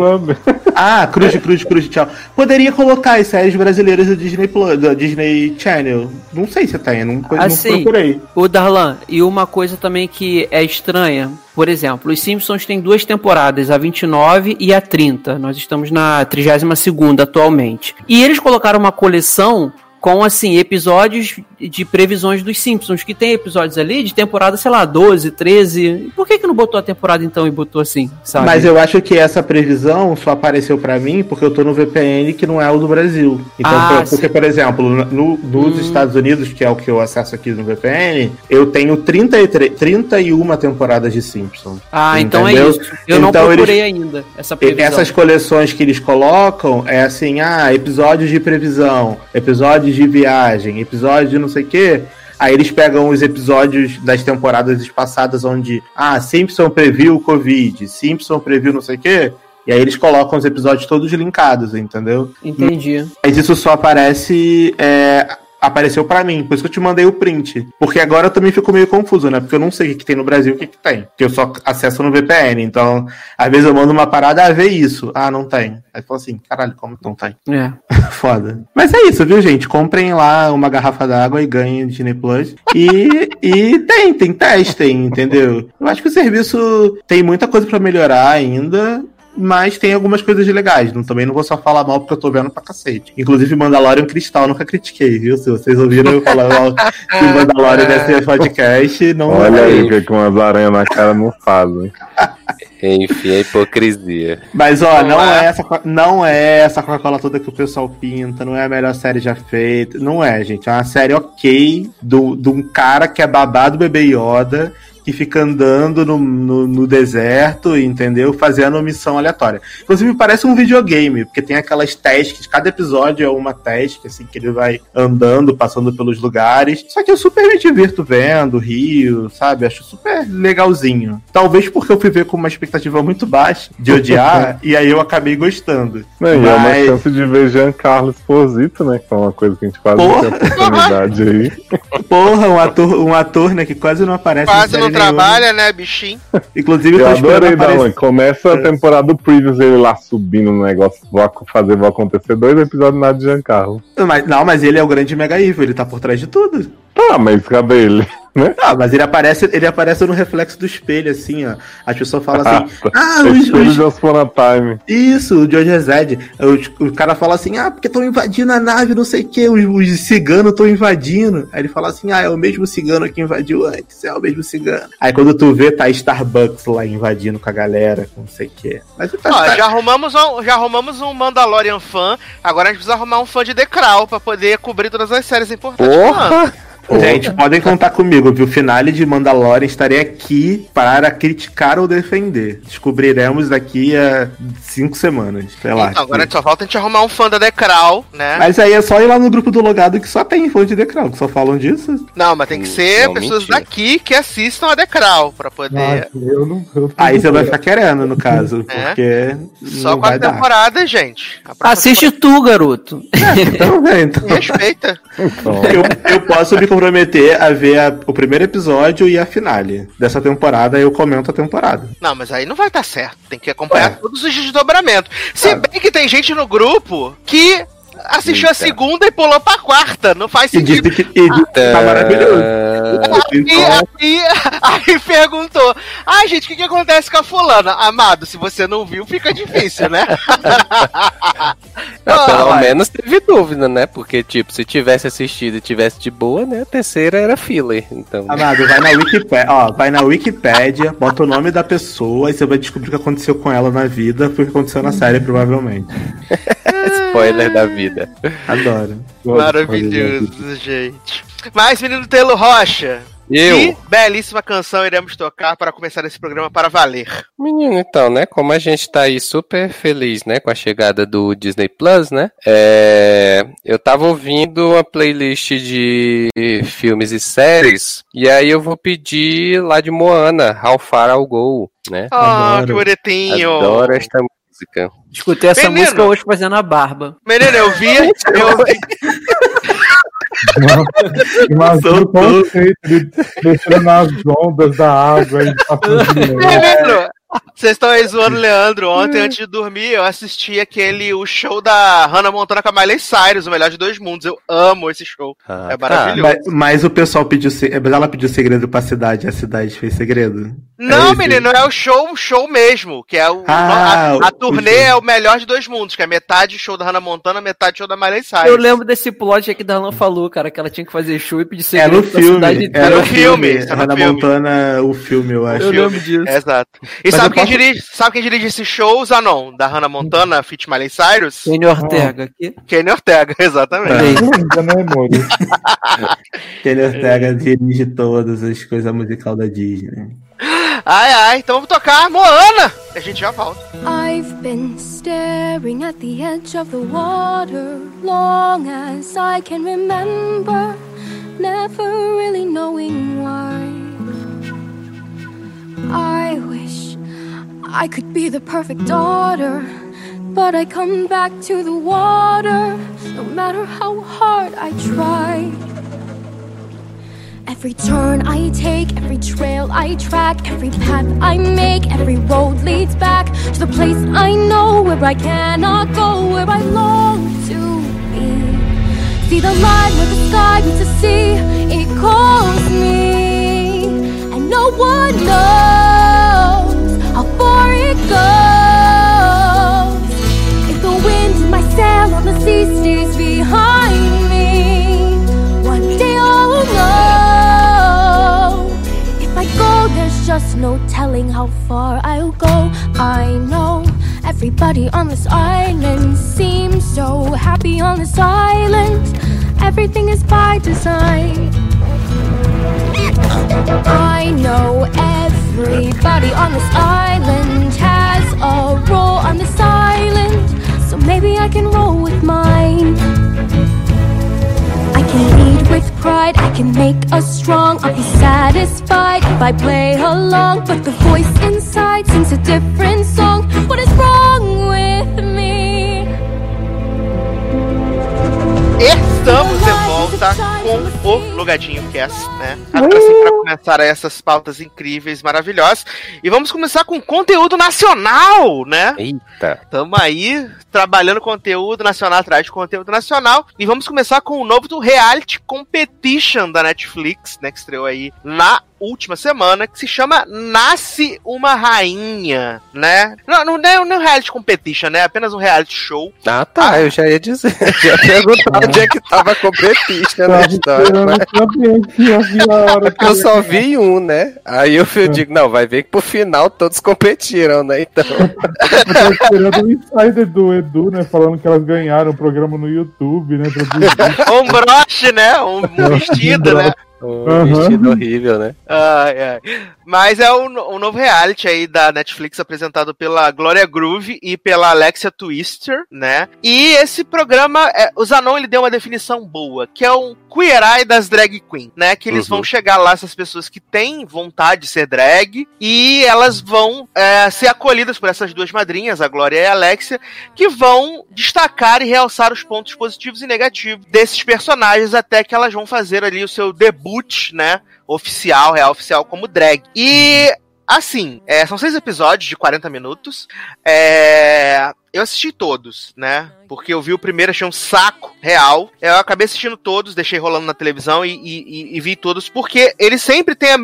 Ah, Cruz, Cruz, Cruz, tchau. Poderia colocar as séries brasileiras do Disney Plus, da Disney Channel. Não sei se tem, não, não Assim, procurei. O Darlan, e uma coisa também que é estranha, por exemplo, os Simpsons têm duas temporadas, a 29 e a 30. Nós estamos na 32 atualmente. E eles colocaram uma coleção com, assim, episódios de previsões dos Simpsons, que tem episódios ali de temporada, sei lá, 12, 13. Por que que não botou a temporada então e botou assim, sabe? Mas eu acho que essa previsão só apareceu pra mim porque eu tô no VPN que não é o do Brasil. Então, Ah, por- porque, por exemplo, no- nos Estados Unidos, que é o que eu acesso aqui no VPN, eu tenho 33, 31 temporadas de Simpsons. Ah, então é Entendeu? isso. Eu não Então procurei ainda essa previsão. Essas coleções que eles colocam é assim, ah, episódios de previsão, episódios de viagem, episódios de não sei o quê. Aí eles pegam os episódios das temporadas passadas onde, ah, Simpson previu o Covid, Simpson previu não sei o quê. E aí eles colocam os episódios todos linkados, entendeu? Entendi. Mas isso só aparece. é, apareceu pra mim, por isso que eu te mandei o print. Porque agora eu também fico meio confuso, né? Porque eu não sei o que, que tem no Brasil e o que, que tem. Porque eu só acesso no VPN. Então, às vezes eu mando uma parada, ah, vê isso. Ah, não tem. Aí fala assim, caralho, como não tem? É. Foda. Mas é isso, viu, gente? Comprem lá uma garrafa d'água e ganhem Disney Plus. E, e tentem, testem, entendeu? Eu acho que o serviço tem muita coisa pra melhorar ainda. Mas tem algumas coisas legais. Não, também não vou só falar mal porque eu tô vendo pra cacete. Inclusive, Mandalorian Cristal nunca critiquei, viu? Se vocês ouviram eu falar mal de Mandalorian nesse podcast, não Olha aí o que, umas aranhas na cara não fazem. Enfim, a hipocrisia. Mas ó, não é. essa, não é essa Coca-Cola toda que o pessoal pinta, não é a melhor série já feita. Não é, gente. É uma série ok do, de um cara que é babado do bebê Yoda que fica andando no, no, no, deserto, entendeu? Fazendo missão aleatória. Inclusive, parece um videogame, porque tem aquelas tasks, cada episódio é uma task, assim, que ele vai andando, passando pelos lugares. Só que eu super me divirto vendo, rio, sabe? Acho super legalzinho. Talvez porque eu fui ver com uma expectativa muito baixa de odiar, e aí eu acabei gostando. Não, Mas... é uma chance de ver Giancarlo Esposito, né? Que é uma coisa que a gente quase Porra. oportunidade aí. Porra, um ator, um ator, né, que quase não aparece quase não trabalha, né, bichinho? Inclusive, eu, eu adorei da mãe. Começa a é. temporada do Previous, ele lá subindo no negócio, vou fazer, vou acontecer dois episódios nada de Giancarlo. Mas, não, mas ele é o grande mega evil, ele tá por trás de tudo. Tá, mas cadê ele? Né? Ah, mas ele aparece, ele aparece no reflexo do espelho, assim, ó. A pessoa fala assim, ah, os, espelho os... de Time. Isso, o George Zed. O, o cara fala assim, ah, porque estão invadindo a nave, não sei o que, os, os ciganos estão invadindo. Aí ele fala assim, ah, é o mesmo cigano que invadiu antes, é o mesmo cigano. Aí quando tu vê, tá Starbucks lá invadindo com a galera, com não sei o que. Mas tá, Ó, já arrumamos um, já arrumamos um Mandalorian fã, agora a gente precisa arrumar um fã de The Crown pra poder cobrir todas as séries importantes Porra! Gente, podem contar comigo, viu? O finale de Mandalorian estarei aqui para criticar ou defender. Descobriremos daqui a cinco semanas, sei lá. Então, agora só falta a gente arrumar um fã da Decral, né? Mas aí é só ir lá no grupo do Logado que só tem fã de Decral, que só falam disso. Não, mas tem que ser não, pessoas mentira. daqui que assistam a Decral para poder. Ah, eu não, eu aí você vai ficar querendo, no caso, é. porque. Só quatro temporadas, gente. Assiste tu, garoto. É, então, então. Respeita. Então. Eu, eu posso me comprometer a ver a, o primeiro episódio e a finale dessa temporada, eu comento a temporada. Não, mas aí não vai estar certo. Tem que acompanhar Ué. todos os desdobramentos. Se bem que tem gente no grupo que assistiu Eita. a segunda e pulou pra quarta. Não faz sentido. E disse que, e disse ah, tá maravilhoso. Aí, aí, aí, perguntou: Ah, gente, o que, que acontece com a fulana? Amado, se você não viu, fica difícil, né? Não, pelo menos teve dúvida, né? Porque, tipo, se tivesse assistido e tivesse de boa, né? A terceira era filler. Então... Amado, vai na Wikipedia, ó, vai na Wikipedia, bota o nome da pessoa e você vai descobrir o que aconteceu com ela na vida, foi o que aconteceu na série, provavelmente. Spoiler da vida. Adoro. Maravilhoso, gente. Mais menino Telo Rocha. Eu. E belíssima canção iremos tocar para começar esse programa para valer. Menino, então, né? Como a gente tá aí super feliz, né? Com a chegada do Disney Plus, né? É... Eu tava ouvindo uma playlist de filmes e séries. E aí eu vou pedir lá de Moana, How Far I'll Go, né? Oh, que bonitinho. Adoro esta música. Escutei essa Menino. música hoje fazendo a barba. Menino, eu vi. eu vi... Imagina o conceito de mexendo nas ondas da água e Menino, vocês estão aí zoando o Leandro. Ontem, antes de dormir, eu assisti aquele o show da Hannah Montana com a Miley Cyrus, o melhor de dois mundos. Eu amo esse show. Ah, é tá. maravilhoso. Mas, mas, o pessoal pediu. Ela pediu segredo pra cidade a cidade fez segredo? Não, é menino, é o show, show mesmo. Que é o. Ah, a, a turnê é o melhor de dois mundos, que é metade show da Hannah Montana, metade show da Miley Cyrus. Eu lembro desse plot que a Darlan falou, cara, que ela tinha que fazer show e pedir segredo. É no filme. Cidade é no filme. filme. Hannah Montana, o filme, eu acho. Eu lembro disso. Exato. E sabe quem posso... dirige? Sabe quem dirige esses shows? Ah, não. Da Hannah Montana, Fit Miley Cyrus? Kenny Ortega aqui. Kenny Ortega, exatamente. É. Kenny Ortega dirige todas as coisas musical da Disney. Ai, ai, então vamos tocar Moana. A gente já volta. I've been staring at the edge of the water long as I can remember, never really knowing why. I wish I could be the perfect daughter, but I come back to the water no matter how hard I try. Every turn I take, every trail I track, every path I make, every road leads back to the place I know where I cannot go, where I long to be. See the line where the sky meets the sea, it calls me, and no one knows how far it goes. If the wind in my sail on the sea stays behind. No telling how far I'll go. I know everybody on this island seems so happy on this island. Everything is by design. I know everybody on this island has a role on this island, so maybe I can roll with mine. I can lead with pride, I can make us strong. I'll be satisfied if I play along, but the voice inside sings a different song. What is wrong with me? Estamos volta com o Logadinho Cast, né? Assim, para começar essas pautas incríveis, maravilhosas. E vamos começar com conteúdo nacional, né? Eita. Tamo aí trabalhando conteúdo nacional atrás de conteúdo nacional. E vamos começar com o novo do Reality Competition da Netflix, né? Que estreou aí na última semana, que se chama Nasce uma Rainha, né? Não, não, não é um reality competition, né? É apenas um reality show. Ah, tá, eu já ia dizer. Já ia perguntar onde é que tava a competition na história. Mas... Eu só vi um, né? Aí eu digo, não, vai ver que pro final todos competiram, né? Então. Eu tô esperando o insider do Edu, né? Falando que elas ganharam o programa no YouTube, né? um broche, né? Um vestido, né? Um uhum. vestido horrível, né? Ai, ai. Mas é o, o, novo reality aí da Netflix apresentado pela Gloria Groove e pela Alexia Twister, né? E esse programa, é, o Zanon ele deu uma definição boa, que é um queer eye das drag queen, né? Que eles uhum. vão chegar lá, essas pessoas que têm vontade de ser drag, e elas vão é, ser acolhidas por essas duas madrinhas, a Gloria e a Alexia, que vão destacar e realçar os pontos positivos e negativos desses personagens até que elas vão fazer ali o seu debut debut, né? Oficial, real oficial, como drag. E Assim, é, são seis episódios de 40 minutos. É, eu assisti todos, né? Porque eu vi o primeiro, achei um saco real. Eu acabei assistindo todos, deixei rolando na televisão e, e, e vi todos, porque ele sempre tem a,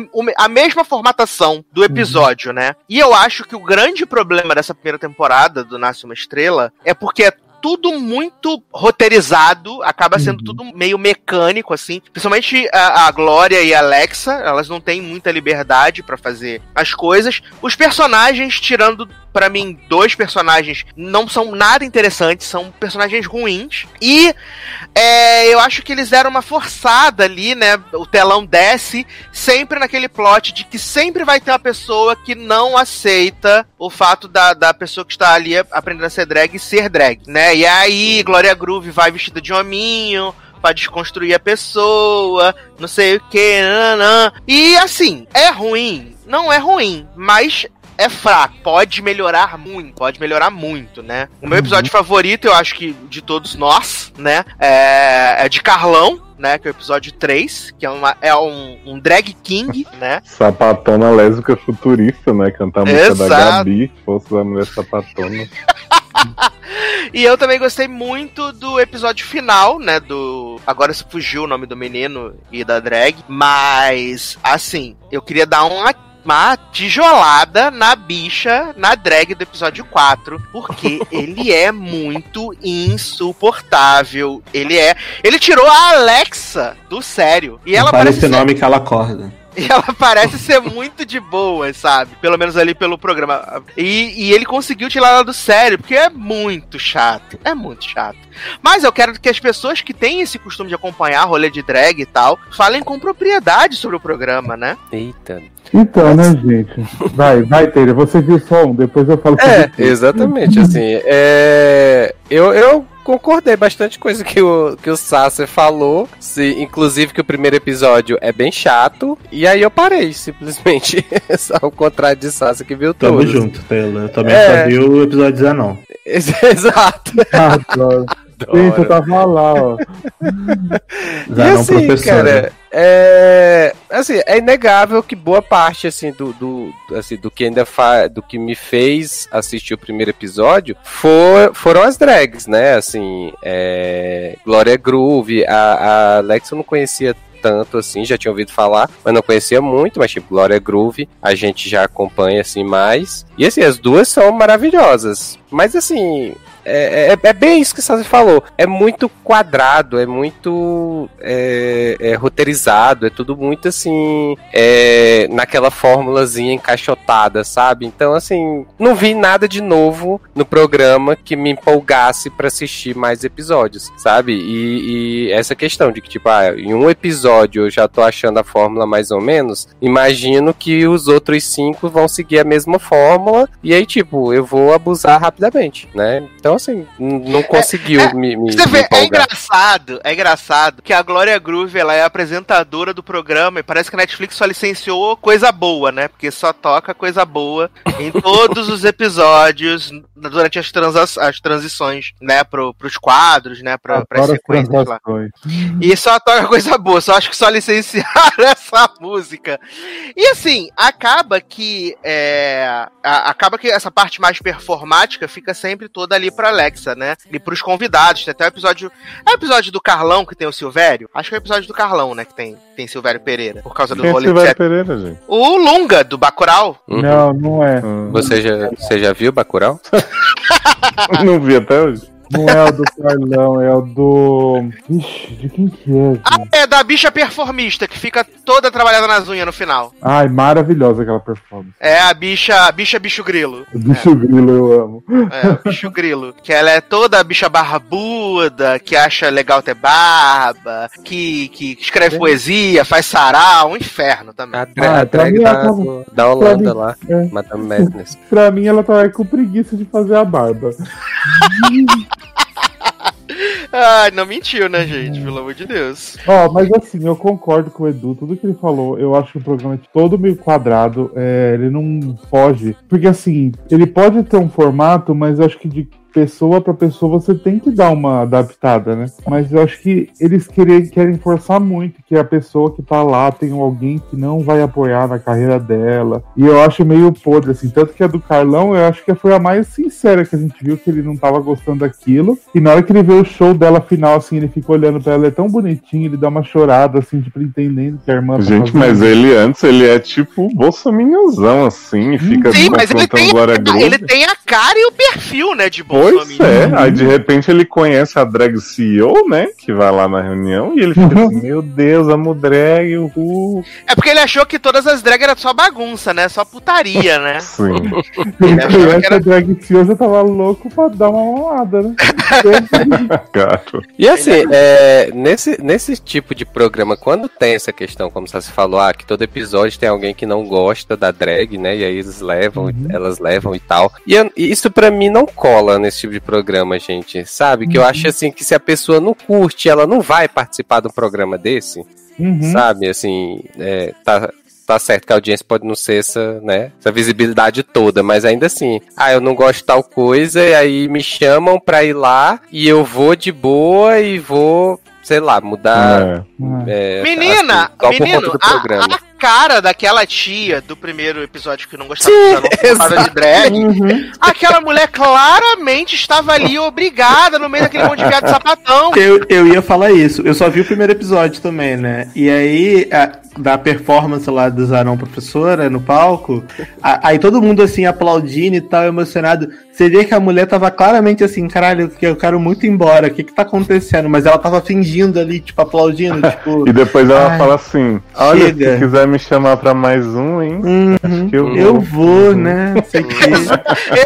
a, mesma formatação do episódio, uhum. né? E eu acho que o grande problema dessa primeira temporada do Nasce uma Estrela é porque é tudo muito roteirizado, acaba sendo uhum. tudo meio mecânico, assim. Principalmente a, a Glória e a Alexa, elas não têm muita liberdade para fazer as coisas. Os personagens, tirando para mim, dois personagens não são nada interessantes, são personagens ruins. E é, eu acho que eles deram uma forçada ali, né? O telão desce sempre naquele plot de que sempre vai ter uma pessoa que não aceita o fato da, da pessoa que está ali aprendendo a ser drag ser drag, né? E aí, Glória Groove vai vestida de hominho pra desconstruir a pessoa, não sei o que. E assim, é ruim? Não é ruim, mas é fraco. Pode melhorar muito, pode melhorar muito, né? O meu episódio uhum. favorito, eu acho que de todos nós, né? É, é de Carlão, né? Que é o episódio 3, que é, uma, é um, um drag king, né? Sapatona lésbica futurista, né? Cantar a música Exato. da Gabi, fosse da mulher sapatona. e eu também gostei muito do episódio final, né? Do. Agora se fugiu o nome do menino e da drag. Mas, assim, eu queria dar uma uma tijolada na bicha, na drag do episódio 4, porque ele é muito insuportável. Ele é. Ele tirou a Alexa do sério. E ela parece ser... nome que ela acorda. E ela parece ser muito de boa, sabe? Pelo menos ali pelo programa. E, e ele conseguiu tirar ela do sério, porque é muito chato. É muito chato. Mas eu quero que as pessoas que têm esse costume de acompanhar rolê de drag e tal, falem com propriedade sobre o programa, né? Eita. Então, né, gente? Vai, vai, Taylor. Você viu só um, depois eu falo É, exatamente. Assim, é... eu, eu concordei bastante coisa que o, que o Sasser falou. Se, inclusive que o primeiro episódio é bem chato. E aí eu parei, simplesmente. Ao contrário de Sasser que viu tudo. Tamo junto, Taylor. Eu também é... só vi o episódio 19. Exato. Ah, Gente, eu tava lá, ó. e assim, professor, cara, né? é, assim, é inegável que boa parte assim do, do assim do que ainda fa, do que me fez assistir o primeiro episódio for, foram as drags, né? Assim, é, Glória Groove, a, a Alex eu não conhecia tanto assim, já tinha ouvido falar, mas não conhecia muito, mas tipo, Glória Groove, a gente já acompanha assim mais. E assim, as duas são maravilhosas. Mas assim, é, é, é bem isso que você falou. É muito quadrado, é muito é, é, roteirizado, é tudo muito assim, é, naquela fórmulazinha encaixotada, sabe? Então, assim, não vi nada de novo no programa que me empolgasse para assistir mais episódios, sabe? E, e, essa questão de que, tipo, ah, em um episódio eu já tô achando a fórmula mais ou menos, imagino que os outros cinco vão seguir a mesma fórmula, e aí, tipo, eu vou abusar rapidamente, né? Então, assim, não conseguiu é, é, me, me, Você vê, é engraçado, é engraçado que a Glória Groove, ela é apresentadora do programa e parece que a Netflix só licenciou coisa boa, né? Porque só toca coisa boa em todos os episódios durante as, transa as transições, né? Pro, pros quadros, né? Pra, pra sequências lá. E só toca coisa boa, só acho que só licenciaram essa música. E assim, acaba que é, a, acaba que essa parte mais performática fica sempre toda ali pra Alexa, né? E pros convidados. Tem até o episódio. É o episódio do Carlão que tem o Silvério? Acho que é o episódio do Carlão, né? Que tem, tem Silvério Pereira. Por causa do Quem é rolê Silvério Pereira, gente? O Lunga, do Bacurau. Uhum. Não, não é. Você já, você já viu Bacurau? não vi até hoje. Não é o do Carlão, é o do. Ixi, de quem que é? Gente? Ah, é da bicha performista, que fica toda trabalhada nas unhas no final. Ai, maravilhosa aquela performance. É a bicha, a bicha bicho grilo. O bicho é. grilo eu amo. É, o bicho grilo. Que ela é toda bicha barbuda, que acha legal ter barba, que, que escreve é. poesia, faz sarau, um inferno também. A, ah, a drag da, tava... da Holanda mim, lá, é. Madame Madness. pra mim ela tava com preguiça de fazer a barba. Ai, não mentiu, né, gente? Pelo amor de Deus. Ó, oh, mas assim, eu concordo com o Edu, tudo que ele falou, eu acho que o programa é todo meio quadrado, é, ele não foge. Porque assim, ele pode ter um formato, mas eu acho que de pessoa para pessoa você tem que dar uma adaptada, né? Mas eu acho que eles querem, querem forçar muito que a pessoa que tá lá tem alguém que não vai apoiar na carreira dela. E eu acho meio podre, assim. Tanto que a do Carlão, eu acho que foi a mais sincera que a gente viu, que ele não tava gostando daquilo. E na hora que ele vê o show dela final, assim, ele fica olhando pra ela, é tão bonitinho, ele dá uma chorada, assim, tipo, entendendo que a irmã tá Gente, fazendo. mas ele antes, ele é tipo bolsominhozão, assim, fica Sim, mas ele tem, a, ele tem a cara e o perfil, né, de bolso Pois é, aí de repente ele conhece a drag CEO, né? Que vai lá na reunião e ele fica assim, meu Deus, amo drag, uhul. É porque ele achou que todas as drag eram só bagunça, né? Só putaria, né? Sim. ele achou que era... a drag CEO já tava louco pra dar uma mamada, né? Gato. E assim, é, nesse, nesse tipo de programa, quando tem essa questão, como você falou, ah, que todo episódio tem alguém que não gosta da drag, né? E aí eles levam, uhum. elas levam e tal. E eu, isso para mim não cola nesse tipo de programa, gente, sabe? Que eu acho assim que se a pessoa não curte, ela não vai participar de um programa desse, uhum. sabe? Assim, é, tá, tá certo que a audiência pode não ser essa, né, essa visibilidade toda, mas ainda assim, ah, eu não gosto de tal coisa, e aí me chamam pra ir lá, e eu vou de boa e vou sei lá, mudar. É. É, Menina, assim, menino, a, a, cara daquela tia do primeiro episódio que não gostava, Sim, não gostava de drag. Uhum. Aquela mulher claramente estava ali obrigada no meio daquele monte de viado sapatão. Eu, eu ia falar isso. Eu só vi o primeiro episódio também, né? E aí, a, da performance lá do Zarão Professora no palco, a, aí todo mundo assim aplaudindo e tal, emocionado. Você vê que a mulher tava claramente assim, caralho, eu quero muito ir embora, o que que tá acontecendo? Mas ela tava fingindo ali, tipo, aplaudindo, tipo... e depois ela fala assim, olha, chega. se quiser me chamar pra mais um, hein? Uhum, eu, eu, vou, uhum. né? Sei que...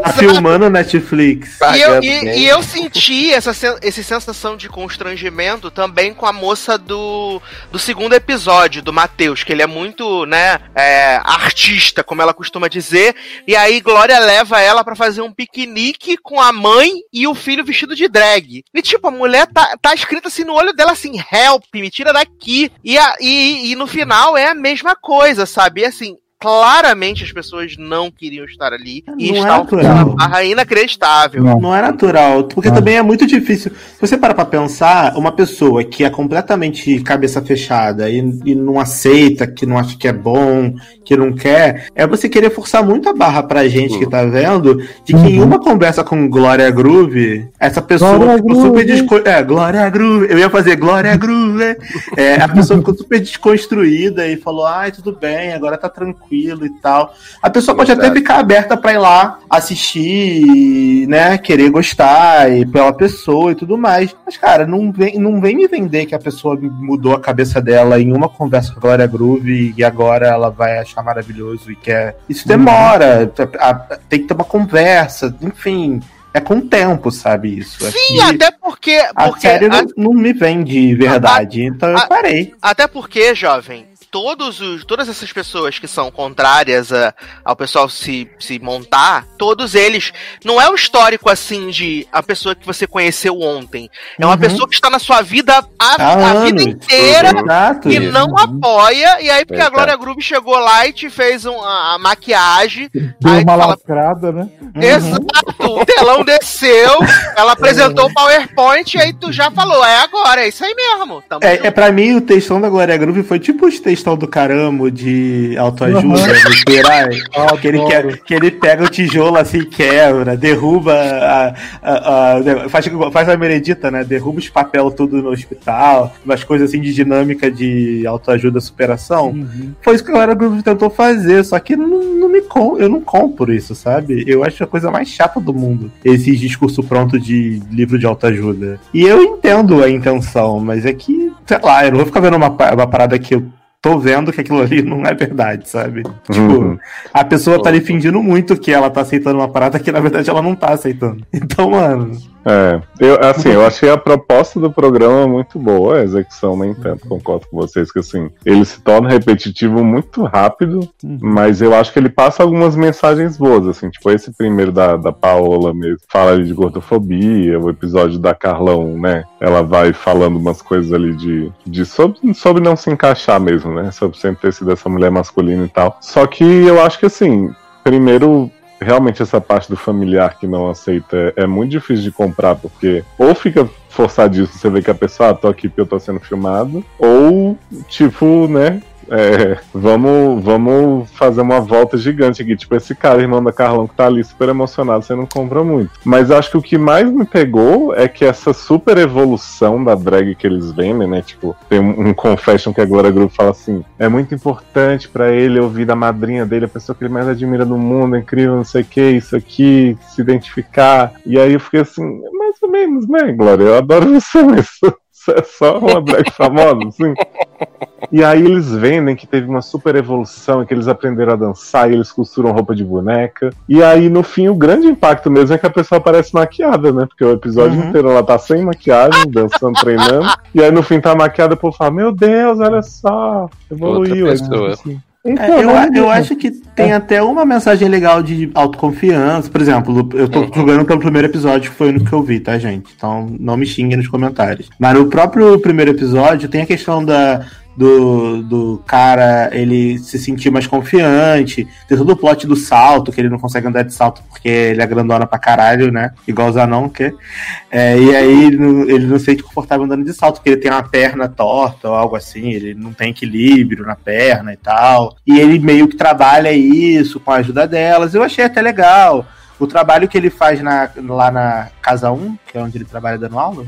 Tá filmando Netflix. E eu, e, e eu senti essa, essa sensação de constrangimento também com a moça do, do segundo episódio, do Matheus, que ele é muito, né, é, artista, como ela costuma dizer, e aí Glória leva ela para fazer um piquenique piquenique com a mãe e o filho vestido de drag. E tipo, a mulher tá, tá escrita assim no olho dela assim, help, me tira daqui. E, a, e, e no final é a mesma coisa, sabe? E assim, claramente as pessoas não queriam estar ali não e é estavam com uma barra inacreditável. Não. não é natural, porque não. também é muito difícil. Se você para pra pensar, uma pessoa que é completamente cabeça fechada e, e não aceita, que não acha que é bom, que não quer, é você querer forçar muito a barra pra gente uhum. que tá vendo, de que uhum. em uma conversa com Glória Groove, essa pessoa Glória ficou Groove. super desco... É, Glória Groove. Eu ia fazer Glória Groove. é, a pessoa ficou super desconstruída e falou: ai, tudo bem, agora tá tranquilo tranquilo e tal. A pessoa pode Verdade. até ficar aberta pra ir lá assistir, né? Querer gostar e pela pessoa e tudo mais. Mas, cara, não vem, não vem me vender que a pessoa mudou a cabeça dela em uma conversa com a Glória Groove e agora ela vai achar maravilhoso e quer. Isso demora. A- a- tem que ter uma conversa, enfim. É com o tempo, sabe? Isso. Sim, Aqui- até porque. a porque série a- não, não me vem de verdade, então eu a- parei. Até porque, jovem, todos os, todas essas pessoas que são contrárias a- ao pessoal se, se montar, todos eles, não é um histórico assim de a pessoa que você conheceu ontem. É uma Uhum. pessoa que está na sua vida a, a vida inteira Exato. e não apoia, e aí porque a. Glória Groove chegou lá e te fez um- a, a maquiagem. Deu Aí uma fala- lacrada, né? Uhum. Exato, o telão desceu, ela apresentou o PowerPoint e aí tu já falou, é agora, é isso aí mesmo. Tamo É, junto. é pra mim o textão da Glória Groove foi tipo os textão do caramba de autoajuda Uhum. do Pirai, que, ele quer, que ele pega o tijolo assim, quebra, derruba a, a- a- faz, faz a meredita, né? Derruba os papel tudo no hospital, umas coisas assim de dinâmica de autoajuda superação. Uhum. Foi isso que a Glória Groove tentou fazer, só que não, não me com, eu não compro isso, sabe? Eu acho a coisa mais chata do mundo, esse discurso pronto de livro de autoajuda. E eu entendo a intenção, mas é que, sei lá, eu não vou ficar vendo uma, uma parada que eu tô vendo que aquilo ali não é verdade, sabe? Tipo, Uhum. a pessoa tá ali fingindo muito que ela tá aceitando uma parada que na verdade ela não tá aceitando. Então, mano, É, eu, assim, eu achei a proposta do programa muito boa, a execução nem tanto, concordo com vocês que assim, ele se torna repetitivo muito rápido, mas eu acho que ele passa algumas mensagens boas, assim, tipo esse primeiro da, da Paola mesmo, fala ali de gordofobia, o episódio da Carlão, né, ela vai falando umas coisas ali de, de sobre, sobre não se encaixar mesmo, né, sobre sempre ter sido essa mulher masculina e tal, só que eu acho que assim, primeiro realmente essa parte do familiar que não aceita é, é muito difícil de comprar, porque ou fica forçadíssimo, você vê que a pessoa, ah, tô aqui porque eu tô sendo filmado, ou tipo, né, é, vamos, vamos fazer uma volta gigante aqui. Tipo, esse cara, irmão da Carlão, que tá ali super emocionado, você não compra muito. Mas acho que o que mais me pegou é que essa super evolução da drag que eles vendem, né? Tipo, tem um, um confession que a Glória Groove fala assim: é muito importante pra ele ouvir da madrinha dele, a pessoa que ele mais admira no mundo, é incrível, não sei o que, isso aqui, se identificar. E aí eu fiquei assim, mais ou menos, né, Glória? Eu adoro você, mas você é só uma drag famosa, assim. E aí eles vendem que teve uma super evolução, que eles aprenderam a dançar e eles costuram roupa de boneca. E aí, no fim, o grande impacto mesmo é que a pessoa aparece maquiada, né? Porque o episódio Uhum. inteiro ela tá sem maquiagem, dançando, treinando. E aí no fim tá maquiada, o povo fala, meu Deus, olha só, evoluiu. Pessoa. assim, É, então, eu, a- né, eu acho que tem até uma mensagem legal de autoconfiança. Por exemplo, eu tô Uhum. jogando pelo primeiro episódio, que foi o único que eu vi, tá, gente? Então não me xinguem nos comentários. Mas no próprio primeiro episódio tem a questão da. Do, do cara ele se sentir mais confiante, tem todo o plot do salto, que ele não consegue andar de salto porque ele é grandona pra caralho, né? Igual o Zanon, que é, e aí ele não, se sente confortável andando de salto, porque ele tem uma perna torta ou algo assim, ele não tem equilíbrio na perna e tal. E ele meio que trabalha isso com a ajuda delas. Eu achei até legal. O trabalho que ele faz na, lá na Casa 1, que é onde ele trabalha dando aula.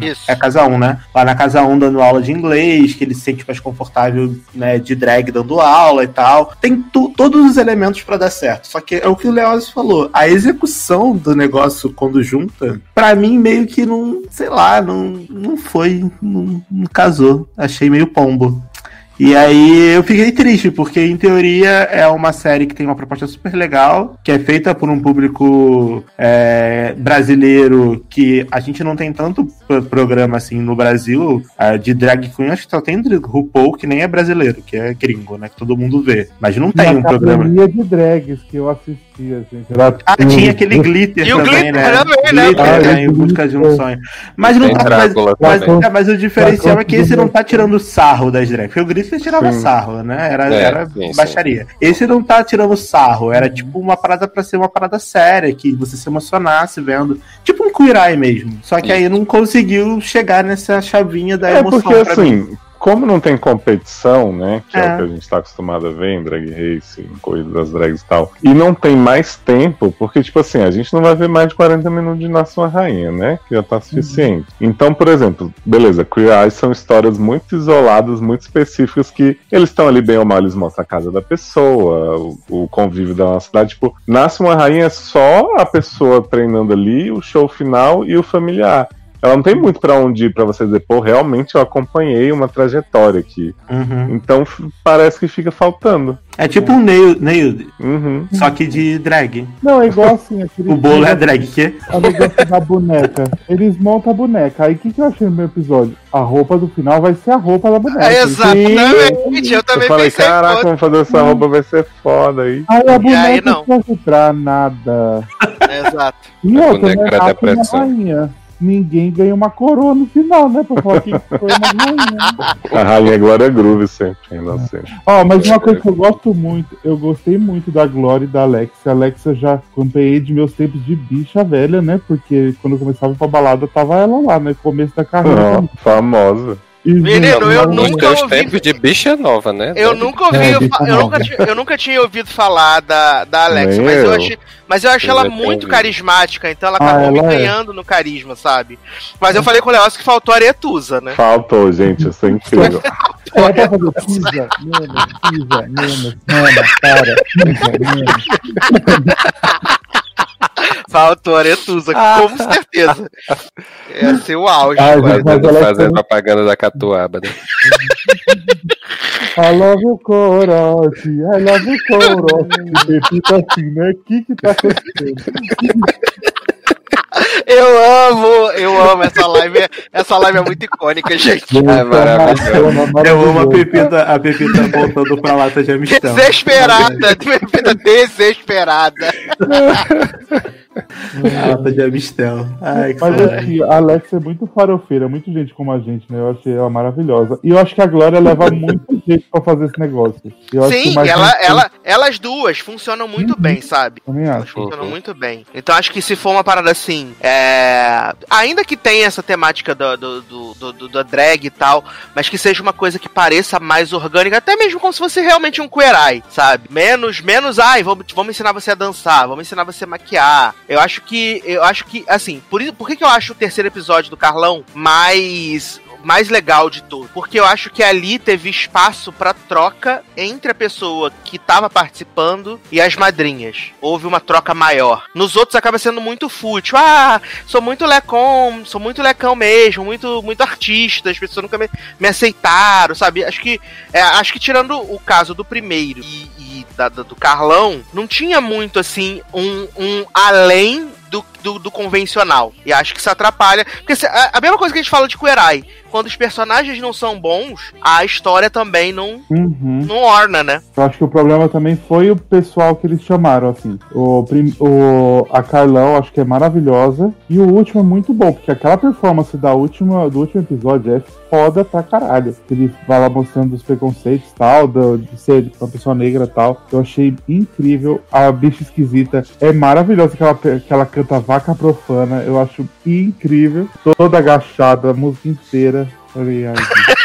Isso. É Casa 1, né? Lá na Casa 1 dando aula de inglês, que ele se sente mais confortável, né, de drag dando aula e tal. Tem tu- todos os elementos pra dar certo. Só que é o que o Leoz falou. A execução do negócio quando junta, pra mim meio que não, sei lá, não, não foi, não, não casou. Achei meio pombo. E aí eu fiquei triste, porque em teoria é uma série que tem uma proposta super legal, que é feita por um público é, brasileiro que a gente não tem tanto pro- programa assim no Brasil ah, de drag queen, acho que só tem RuPaul que nem é brasileiro, que é gringo, né? Que todo mundo vê. Mas não tem Na um programa. de drags que eu assistia, gente. Era Ah, tudo. tinha aquele glitter E o também, glitter né? também, né? Glitter Ah, Busca de um sonho. Mas não tá, mas, mas, é, mas o diferencial é que esse não tá tirando sarro das drag. Porque o glitter tirava Sim. sarro, né? Era, É, era sim, sim. baixaria. Esse não tá tirando sarro. Era tipo uma parada pra ser uma parada séria, que você se emocionasse vendo. Tipo um Queer Eye mesmo. Só que aí não conseguiu chegar nessa chavinha da É emoção porque pra mim. Como não tem competição, né? Que é, É. o que a gente tá acostumado a ver em drag race, em coisa das drags e tal. E não tem mais tempo, porque, tipo assim, a gente não vai ver mais de 40 minutos de Nasce uma Rainha, né? Que já tá suficiente. Então, por exemplo, beleza, Queer Eyes são histórias muito isoladas, muito específicas, que eles estão ali bem ou mal, eles mostram a casa da pessoa, o, o convívio da nossa cidade. Tipo, Nasce uma Rainha é só a pessoa treinando ali, o show final e o familiar. Ela não tem muito pra onde ir pra você dizer, pô, realmente eu acompanhei uma trajetória aqui. Uhum. Então parece que fica faltando. É tipo um nail, nailed, Uhum. só que de drag. Não, é igual assim, aquele O bolo é drag, que? a negócio da boneca. Eles montam a boneca. Aí o que, que eu achei no meu episódio? A roupa do final vai ser a roupa da boneca. É, exatamente, eu Eu também falei, pensei caraca, foda. vamos fazer essa roupa, vai ser foda aí. Aí a boneca aí, não. não serve pra nada. Exato. E A outra, boneca né? era A depressão. rainha. Ninguém ganha uma coroa no final, né? Pra falar que foi uma rainha. A rainha Glória Groove sempre, ainda sempre. Ó, mas uma coisa que eu gosto muito, eu gostei muito da Glória e da Alexa. A Alexa já acompanhei de meus tempos de bicha velha, né? Porque quando eu começava pra balada, tava ela lá, né? Começo da carreira. Ó, famosa. Menino, eu não- nunca teus ouvi- tempos de bicha nova, né? Eu nunca ouvi, É, eu, nova. nunca tinha, eu nunca tinha ouvido falar da, da Alexa, mas eu, achei, mas eu achei Eu ela muito ouvido. carismática, então ela Ah, acabou me ela é. ganhando no carisma, sabe? Mas eu falei com o Leócio que faltou a Aretusa, né? Faltou, gente, isso é incrível. Ela vai fazer pisa, menos, pisa, menos, menos, para, pisa, menos. Faltou a Aretusa, com certeza. Ia ser o auge. Quase. gente, mas Fazendo, ela é fazendo tão- propaganda da catuaba, né? I love you, corote, I love you, corote. Repita assim, né? O que que tá acontecendo? Eu amo, eu amo essa live. Essa live é muito icônica, gente. É maravilhoso. Eu amo a Pepita, a Pepita voltando pra lata de amistão. Desesperada, Pepita desesperada. Lata de Amistel. Ai, Mas assim, a Alexa é muito farofeira, muito gente como a gente, né? Eu achei ela maravilhosa. E eu acho que a Glória leva muito jeito pra fazer esse negócio. Eu acho que Sim, ela, gente ela, elas duas funcionam muito bem, sabe? Também Elas acho. funcionam Uhum. muito bem. Então acho que se for uma parada assim, é... ainda que tenha essa temática do, do, do, do, do- da drag e tal, mas que seja uma coisa que pareça mais orgânica, até mesmo como se fosse realmente um queer eye, sabe? Menos, menos, ai, vamos, vamos ensinar você a dançar, vamos ensinar você a maquiar. Eu acho que, eu acho que, assim, por, isso- por que, que eu acho o terceiro episódio do Carlão mais mais legal de tudo. Porque eu acho que ali teve espaço pra troca entre a pessoa que tava participando e as madrinhas. Houve uma troca maior. Nos outros acaba sendo muito fútil. Ah, sou muito lecom, sou muito lecão mesmo, muito muito artista, as pessoas nunca me, me aceitaram, sabe? Acho que é, acho que tirando o caso do primeiro e, e da- do Carlão, não tinha muito assim um, um além do, do, do convencional. E acho que isso atrapalha. Porque se- a, a mesma coisa que a gente fala de Queer Eye, quando os personagens não são bons, a história também não, Uhum. não orna, né? Eu acho que o problema também foi o pessoal que eles chamaram, assim. O, prim- o, a Carlão, acho que é maravilhosa. E o último é muito bom, porque aquela performance da última, do último episódio é foda pra caralho. Ele vai lá mostrando os preconceitos e tal, do- de ser uma pessoa negra e tal. Eu achei incrível. A bicha esquisita é maravilhosa que ela, que ela canta vaca profana. Eu acho incrível. Toda agachada, a música inteira. Falei, ai, gente.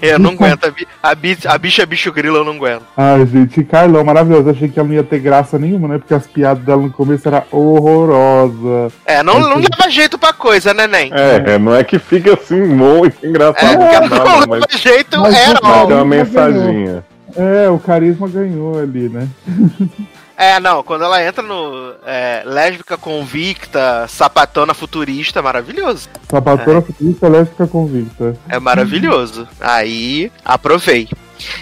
Eu não aguento. A, bi- a, bi- a bicha bicho grilo eu não aguento. Ai, gente, Carlão, maravilhoso. Achei que ela não ia ter graça nenhuma, né? Porque as piadas dela no começo era horrorosa. É, não, não leva jeito pra coisa, né, Nen? É, não é que fica assim muito É, engraçado. porque não, não mas leva jeito mas era mas tem uma mensaginha. É, o carisma ganhou ali, né? É, não, quando ela entra no é, lésbica convicta, sapatona futurista, maravilhoso. Sapatona futurista lésbica convicta. É maravilhoso. Aí, aprovei.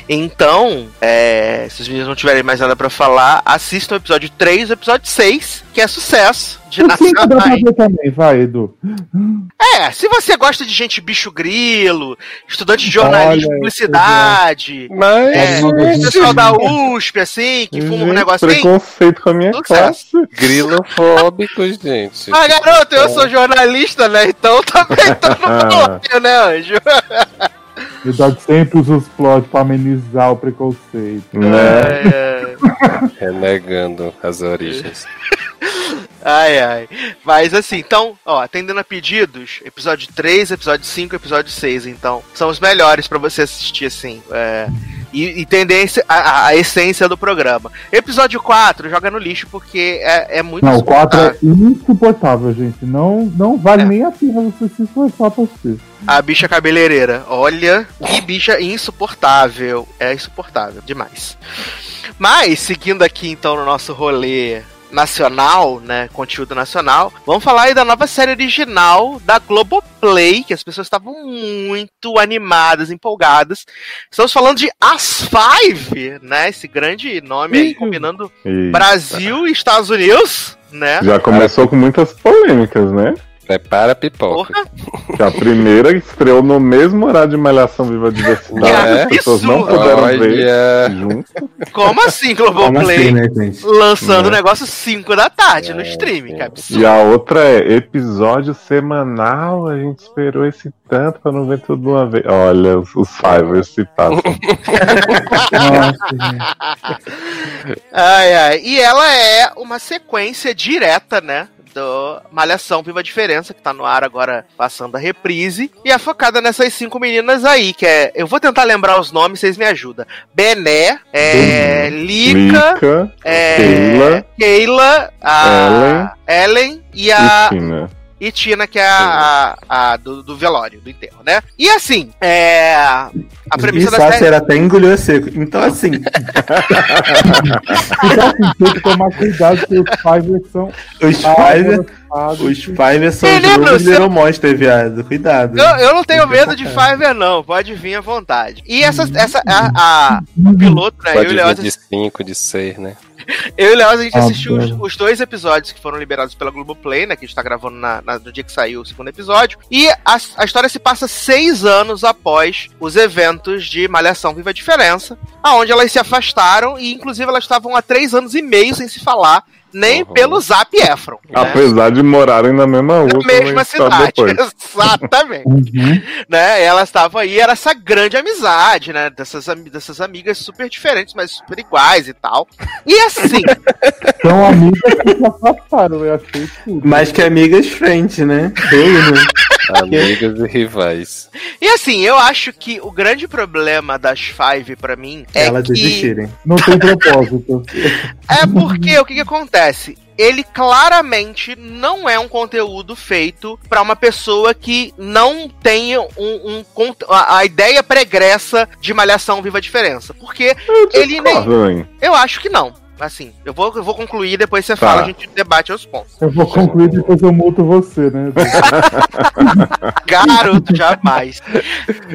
Então, é, se os meninos não tiverem mais nada pra falar, assistam o episódio 3 e o episódio 6, que é sucesso de ver também, vai, Edu. É, se você gosta de gente bicho grilo, estudante de jornalismo, Olha, publicidade, Mas. é, pessoal da USP, assim, que fuma um Gente, negocinho. preconceito com a minha Sucesso. classe. Grilofóbicos, gente. Ah, garoto, eu sou jornalista, né? Então também tô no bloco, né, anjo? Eduardo sempre usa os plot pra amenizar o preconceito. Né? É, Renegando as origens. Ai, ai. Mas assim, então, ó, atendendo a pedidos, episódio 3, episódio 5, episódio 6, então, são os melhores para você assistir, assim. É, e, e tendência, a, a, essência do programa. Episódio 4, joga no lixo porque é, é muito. Não, o 4 é insuportável, gente. Não, não vale é. nem a pena você se esforçar pra assistir. A bicha cabeleireira. Olha, que bicha insuportável. É insuportável demais. Mas, seguindo aqui então no nosso rolê nacional, né, conteúdo nacional, vamos falar aí da nova série original da Globoplay, que as pessoas estavam muito animadas, empolgadas. Estamos falando de As Five, né, esse grande nome aí, combinando Brasil e Estados Unidos, né? Já começou com muitas polêmicas, né? Prepara a pipoca. Que a primeira estreou no mesmo horário de Malhação Viva a Diversidade. É, as pessoas não puderam Olha. ver junto. Como assim, Globoplay? Assim, né, Lançando o é. negócio 5 da tarde é, no streaming, é. E a outra é episódio semanal. A gente esperou esse tanto pra não ver tudo de uma vez. Olha, os, os Fivers se passam. ai, ai. E ela é uma sequência direta, né? Do Malhação Viva a Diferença, que tá no ar agora passando a reprise. E é focada nessas cinco meninas aí, que é. Eu vou tentar lembrar os nomes, vocês me ajudam. Bené, é, Lica, Lica é, Keila, Keila a Ellen, Ellen e a. E e Tina, que é a, a, a do, do, velório, do enterro, né? E assim, é. A premissa da série. até engoliu seco. Então, assim. então, assim, tem que tomar cuidado que os Fiverr são. Os Fiverr. Os Fiverr são os Little Monster, viado. Cuidado. Eu, eu não tenho medo de Fiverr, não. Pode vir à vontade. E essa, essa a, a, o piloto, né? Pode eu, vir de 5, de 6, né? Eu e o Léo, a gente ah, assistiu os, os, dois episódios que foram liberados pela Globoplay, né? Que a gente tá gravando na, na, no dia que saiu o segundo episódio. E a, a história se passa seis anos após os eventos de Malhação Viva a Diferença, aonde elas se afastaram e, inclusive, elas estavam há três anos e meio sem se falar nem uhum. pelo Zap Efron. Né? Apesar de morarem na mesma rua. Na mesma cidade, exatamente. uhum. né? Elas estavam aí, era essa grande amizade, né? Dessas, dessas amigas super diferentes, mas super iguais e tal. E assim. São amigas que se afastaram, eu achei tudo. Mais que amigas frente, né? Né? Amigas e rivais. E assim, eu acho que o grande problema das Five para mim é Elas que... desistirem. Não tem propósito. é porque o que, que acontece? Ele claramente não é um conteúdo feito para uma pessoa que não tem um, um a, a, ideia pregressa de malhação viva a diferença. Porque ele nem. Eu acho que não. Assim, eu vou, eu vou concluir, depois você tá. fala, a gente debate os pontos. Eu vou concluir, depois eu multo você, né? Garoto, jamais.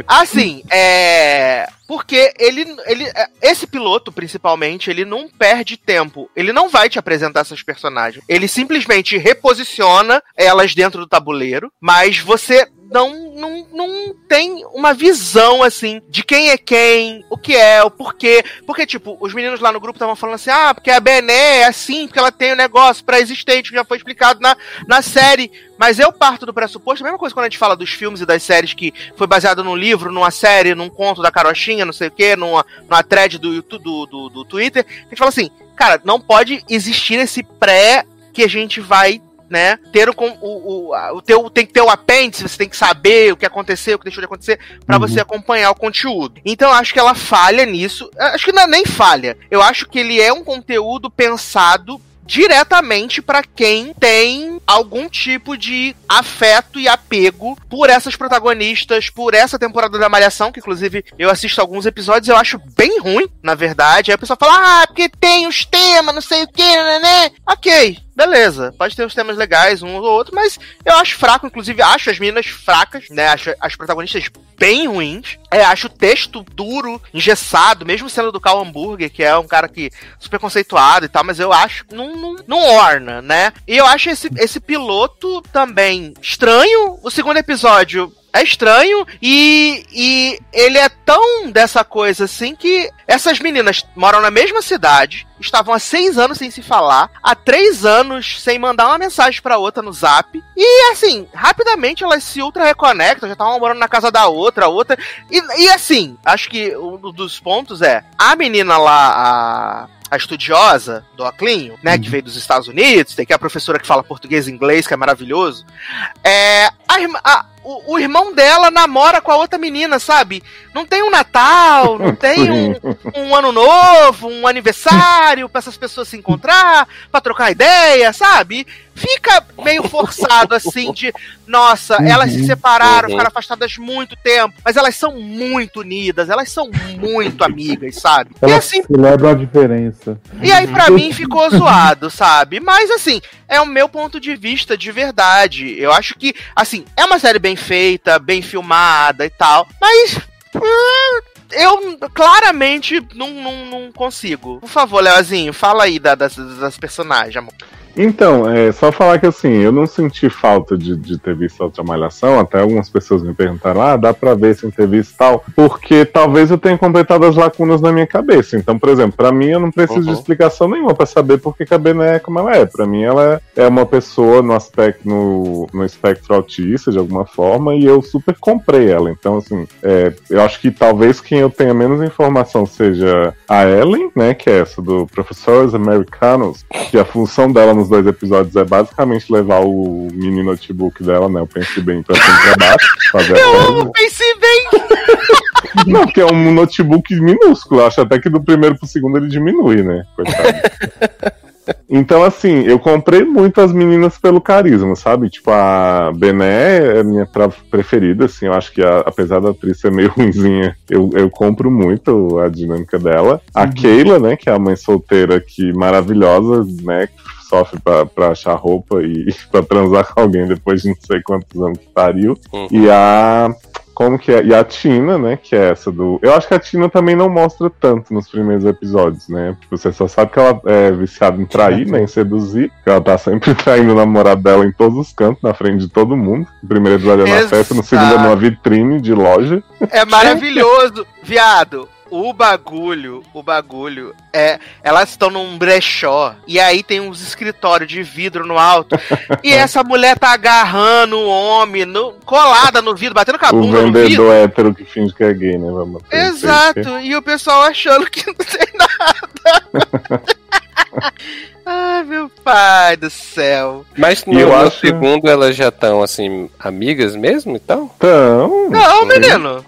Assim, é. Porque ele, ele. É, esse piloto, principalmente, ele não perde tempo. Ele não vai te apresentar essas personagens. Ele simplesmente reposiciona elas dentro do tabuleiro, mas você não, não, não tem uma visão, assim, de quem é quem, o que é, o porquê. Porque, tipo, os meninos lá no grupo estavam falando assim, ah, porque a Bené é assim, porque ela tem o um negócio pré-existente, que já foi explicado na, na série. Mas eu parto do pressuposto, a mesma coisa quando a gente fala dos filmes e das séries que foi baseado num livro, numa série, num conto da carochinha, não sei o quê, numa, numa thread do do, do, do Twitter, a gente fala assim, cara, não pode existir esse pré que a gente vai né? Ter o, o, o, o teu, tem que ter o apêndice, você tem que saber o que aconteceu, o que deixou de acontecer, para uhum. você acompanhar o conteúdo. Então acho que ela falha nisso. Acho que não é nem falha. Eu acho que ele é um conteúdo pensado diretamente para quem tem algum tipo de afeto e apego por essas protagonistas, por essa temporada da Malhação, que inclusive eu assisto alguns episódios eu acho bem ruim, na verdade. Aí a pessoa fala, ah, porque tem os temas, não sei o que, né, né? Ok, beleza, pode ter os temas legais, um ou outro, mas eu acho fraco, inclusive acho as meninas fracas, né? Acho as protagonistas bem ruins. É, acho o texto duro, engessado, mesmo sendo do Cal Hamburger, que é um cara que super conceituado e tal, mas eu acho não, não, não orna, né? E eu acho esse, esse piloto também estranho. O segundo episódio é estranho e, e ele é tão dessa coisa assim que essas meninas moram na mesma cidade, estavam há seis anos sem se falar, há três anos sem mandar uma mensagem para outra no zap, e assim, rapidamente elas se ultra reconectam, já estavam morando na casa da outra, a outra, e, e assim, acho que um dos pontos é, a menina lá, a a estudiosa do Oclinho, né, que veio dos Estados Unidos, tem que a professora que fala português e inglês, que é maravilhoso. É, a, a- o, o irmão dela namora com a outra menina, sabe? Não tem um Natal, não tem um, um ano novo, um aniversário pra essas pessoas se encontrar, pra trocar ideia, sabe? Fica meio forçado assim de, nossa, elas se separaram, Uhum. ficaram afastadas muito tempo, mas elas são muito unidas, elas são muito amigas, sabe? E Ela assim, celebra a diferença. e aí pra mim ficou zoado, sabe? Mas assim, é o meu ponto de vista de verdade. Eu acho que, assim, é uma série bem feita, bem filmada e tal, mas. hum, Eu claramente não, não, não consigo. Por favor, Leozinho, fala aí da- das, das personagens, amor. Então, é só falar que assim, eu não senti falta de, de ter visto outra malhação, até algumas pessoas me perguntaram, ah, dá pra ver sem ter visto tal, porque talvez eu tenha completado as lacunas na minha cabeça. Então, por exemplo, pra mim eu não preciso de Uhum. explicação nenhuma pra saber por que a Bené é como ela é. Pra mim ela é uma pessoa no aspecto, no, no espectro autista, de alguma forma, e eu super comprei ela. Então, assim, é, eu acho que talvez quem eu tenha menos informação seja a Ellen, né, que é essa do Professores Americanos, que a função dela nos dois episódios é basicamente levar o mini notebook dela, né, o Pense Bem pra cima e pra baixo, fazer a Eu amo Pense bem! Não, porque é um notebook minúsculo, acho até que do primeiro pro segundo ele diminui, né, coitado. Então, assim, eu comprei muito as meninas pelo carisma, sabe? Tipo, a Bené é minha pra- preferida, assim. Eu acho que, a- apesar da atriz ser meio ruimzinha, eu, eu compro muito a dinâmica dela. A Keila, né, que é a mãe solteira que maravilhosa, né? Sofre pra achar roupa e pra transar com alguém depois de não sei quantos anos que pariu. Uhum. E a. Como que é? E a Tina, né? Que é essa do. Eu acho que a Tina também não mostra tanto nos primeiros episódios, né? Você só sabe que ela é viciada em trair, né? Em seduzir. Que ela tá sempre traindo o namorado dela em todos os cantos, na frente de todo mundo. No primeiro episódio é na Exato. festa, no segundo é numa vitrine de loja. É maravilhoso, viado. O bagulho, o bagulho é. Elas estão num brechó e aí tem uns escritórios de vidro no alto. e essa mulher tá agarrando o homem, no- colada no vidro, batendo com a O bunda no vidro. vendedor hétero que finge que é gay, né? Vamos Exato, e o pessoal achando que não tem nada. Ai, meu pai do céu. Mas no, E eu no acho- segundo elas já estão, assim, amigas mesmo, então? Então. Não, menino.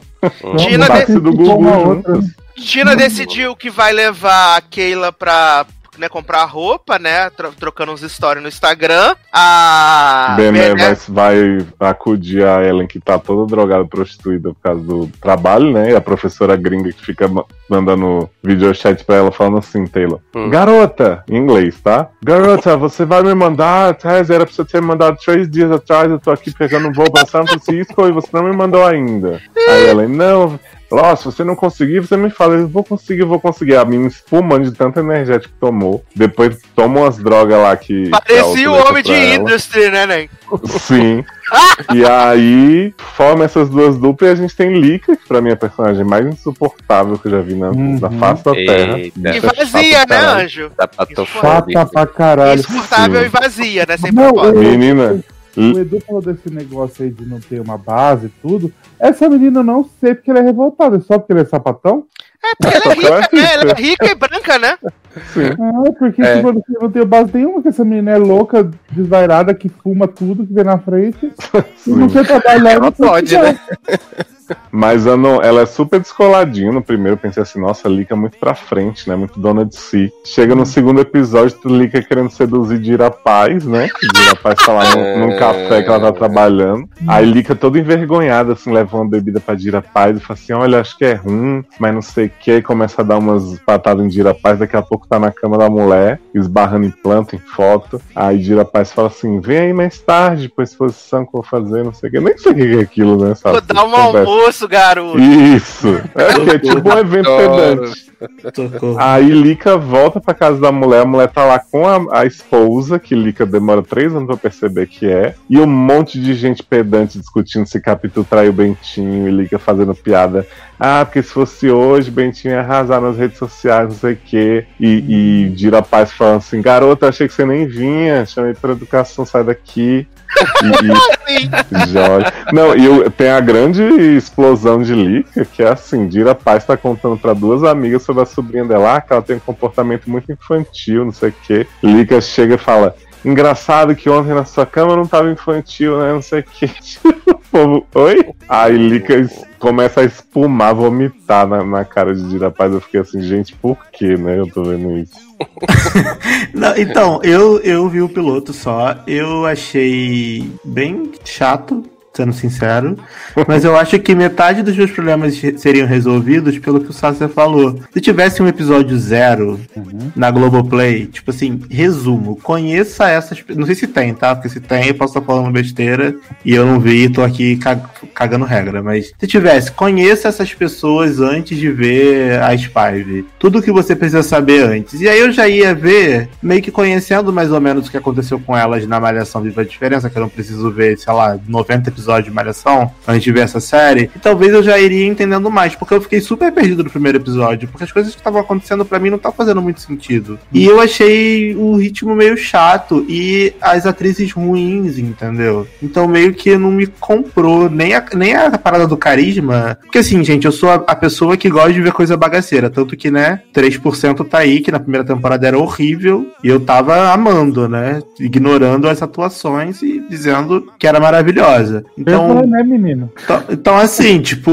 Tina, de-. Tina decidiu que vai levar a Keila pra né, comprar roupa, né? tro- trocando uns stories no Instagram. A. Bené Bené- vai, vai acudir a Ellen, que tá toda drogada, prostituída por causa do trabalho, né? E a professora gringa que fica ma- mandando videochat pra ela, falando assim, Taylor. Hum. Garota, em inglês, tá? Garota, você vai me mandar, Tess, era pra você ter me mandado três dias atrás, eu tô aqui pegando um voo pra São Francisco e você não me mandou ainda. Aí ela, não... Ó, se você não conseguir, você me fala, eu vou conseguir, eu vou conseguir. A menina espumando de tanto energético que tomou. Depois toma umas drogas lá que. Parecia o homem de ela. industry, né, Nen? Sim. e aí, forma essas duas duplas e a gente tem Lika, que pra mim é a personagem mais insuportável que eu já vi na, Uhum. na face da Terra. Eita. E vazia, né, anjo? Tá. Chata pra caralho. Insuportável sim. e vazia, né? Sem Não, propósito. eu- Menina, O Edu falou desse negócio aí de não ter uma base e tudo. Essa menina eu não sei porque ela é revoltada, só porque ele é sapatão? É porque ela é ela rica, é né? Ela é rica. e branca, né? sim. Ah, porque É. tipo, eu não tenho base nenhuma, que essa menina é louca, desvairada, que fuma tudo que vê na frente. E não sim. quer trabalhar. Ela pode, né? Mas não- ela é super descoladinha no primeiro. Eu pensei assim, nossa, a Lika é muito pra frente, né? Muito dona de si. Chega no segundo episódio, tu Lika querendo seduzir Dira Paz, né? Dira Paz tá lá num, num café que ela tá trabalhando. Aí Lika toda envergonhada, assim, leva uma bebida pra Dira Paz e fala assim: olha, acho que é ruim, mas não sei o que. E começa a dar umas patadas em Dira Paz. Daqui a pouco tá na cama da mulher, esbarrando em planta, em foto. Aí Dira Paz fala assim: vem aí mais tarde pra exposição que eu vou fazer, não sei o que. Eu nem sei o que é aquilo, né? Sabe? Vou dar um Conversa. Almoço, garoto. Isso. É, que é tipo um evento pedante. Aí Lika volta pra casa da mulher, a mulher tá lá com a, a esposa, que Lika demora três anos pra perceber que é, e um monte de gente pedante discutindo se Capitu traiu Bentinho, e Lika fazendo piada. Ah, porque se fosse hoje, Bentinho ia arrasar nas redes sociais, não sei o quê. E, e Dira Paz falando assim, garota, achei que você nem vinha, chamei pra educação, sai daqui. E, Jorge. Não, e eu, tem a grande explosão de Lika, que é assim, Dira Paz tá contando para duas amigas sobre a sobrinha dela, ah, que ela tem um comportamento muito infantil, não sei o quê. Lika chega e fala, engraçado que ontem na sua cama não tava infantil, né, não sei o quê. povo, oi? Aí Lika começa a espumar, vomitar na, na cara de Dira Paz. Eu fiquei assim, gente, por que, né, eu tô vendo isso? Não, então, eu, eu vi o piloto só. Eu achei bem chato sendo sincero. Mas eu acho que metade dos meus problemas seriam resolvidos pelo que o Sasser falou. Se tivesse um episódio zero uhum. na Globoplay, tipo assim, resumo, conheça essas. Não sei se tem, tá? Porque se tem, eu posso estar falando besteira e eu não vi tô aqui cagando regra. Mas se tivesse, conheça essas pessoas antes de ver as Five. Tudo que você precisa saber antes. E aí eu já ia ver, meio que conhecendo mais ou menos o que aconteceu com elas na Malhação Viva a Diferença, que eu não preciso ver, sei lá, 90 episódios episódio de Malhação, antes de ver essa série, e talvez eu já iria entendendo mais, porque eu fiquei super perdido no primeiro episódio, porque as coisas que estavam acontecendo para mim não estavam fazendo muito sentido. E eu achei o ritmo meio chato e as atrizes ruins, entendeu? Então meio que não me comprou nem a, nem a parada do carisma. Porque assim, gente, eu sou a, a pessoa que gosta de ver coisa bagaceira, tanto que, né, 3% tá aí, que na primeira temporada era horrível, e eu tava amando, né, ignorando as atuações e dizendo que era maravilhosa. Então, né, menino? Então, então assim, tipo,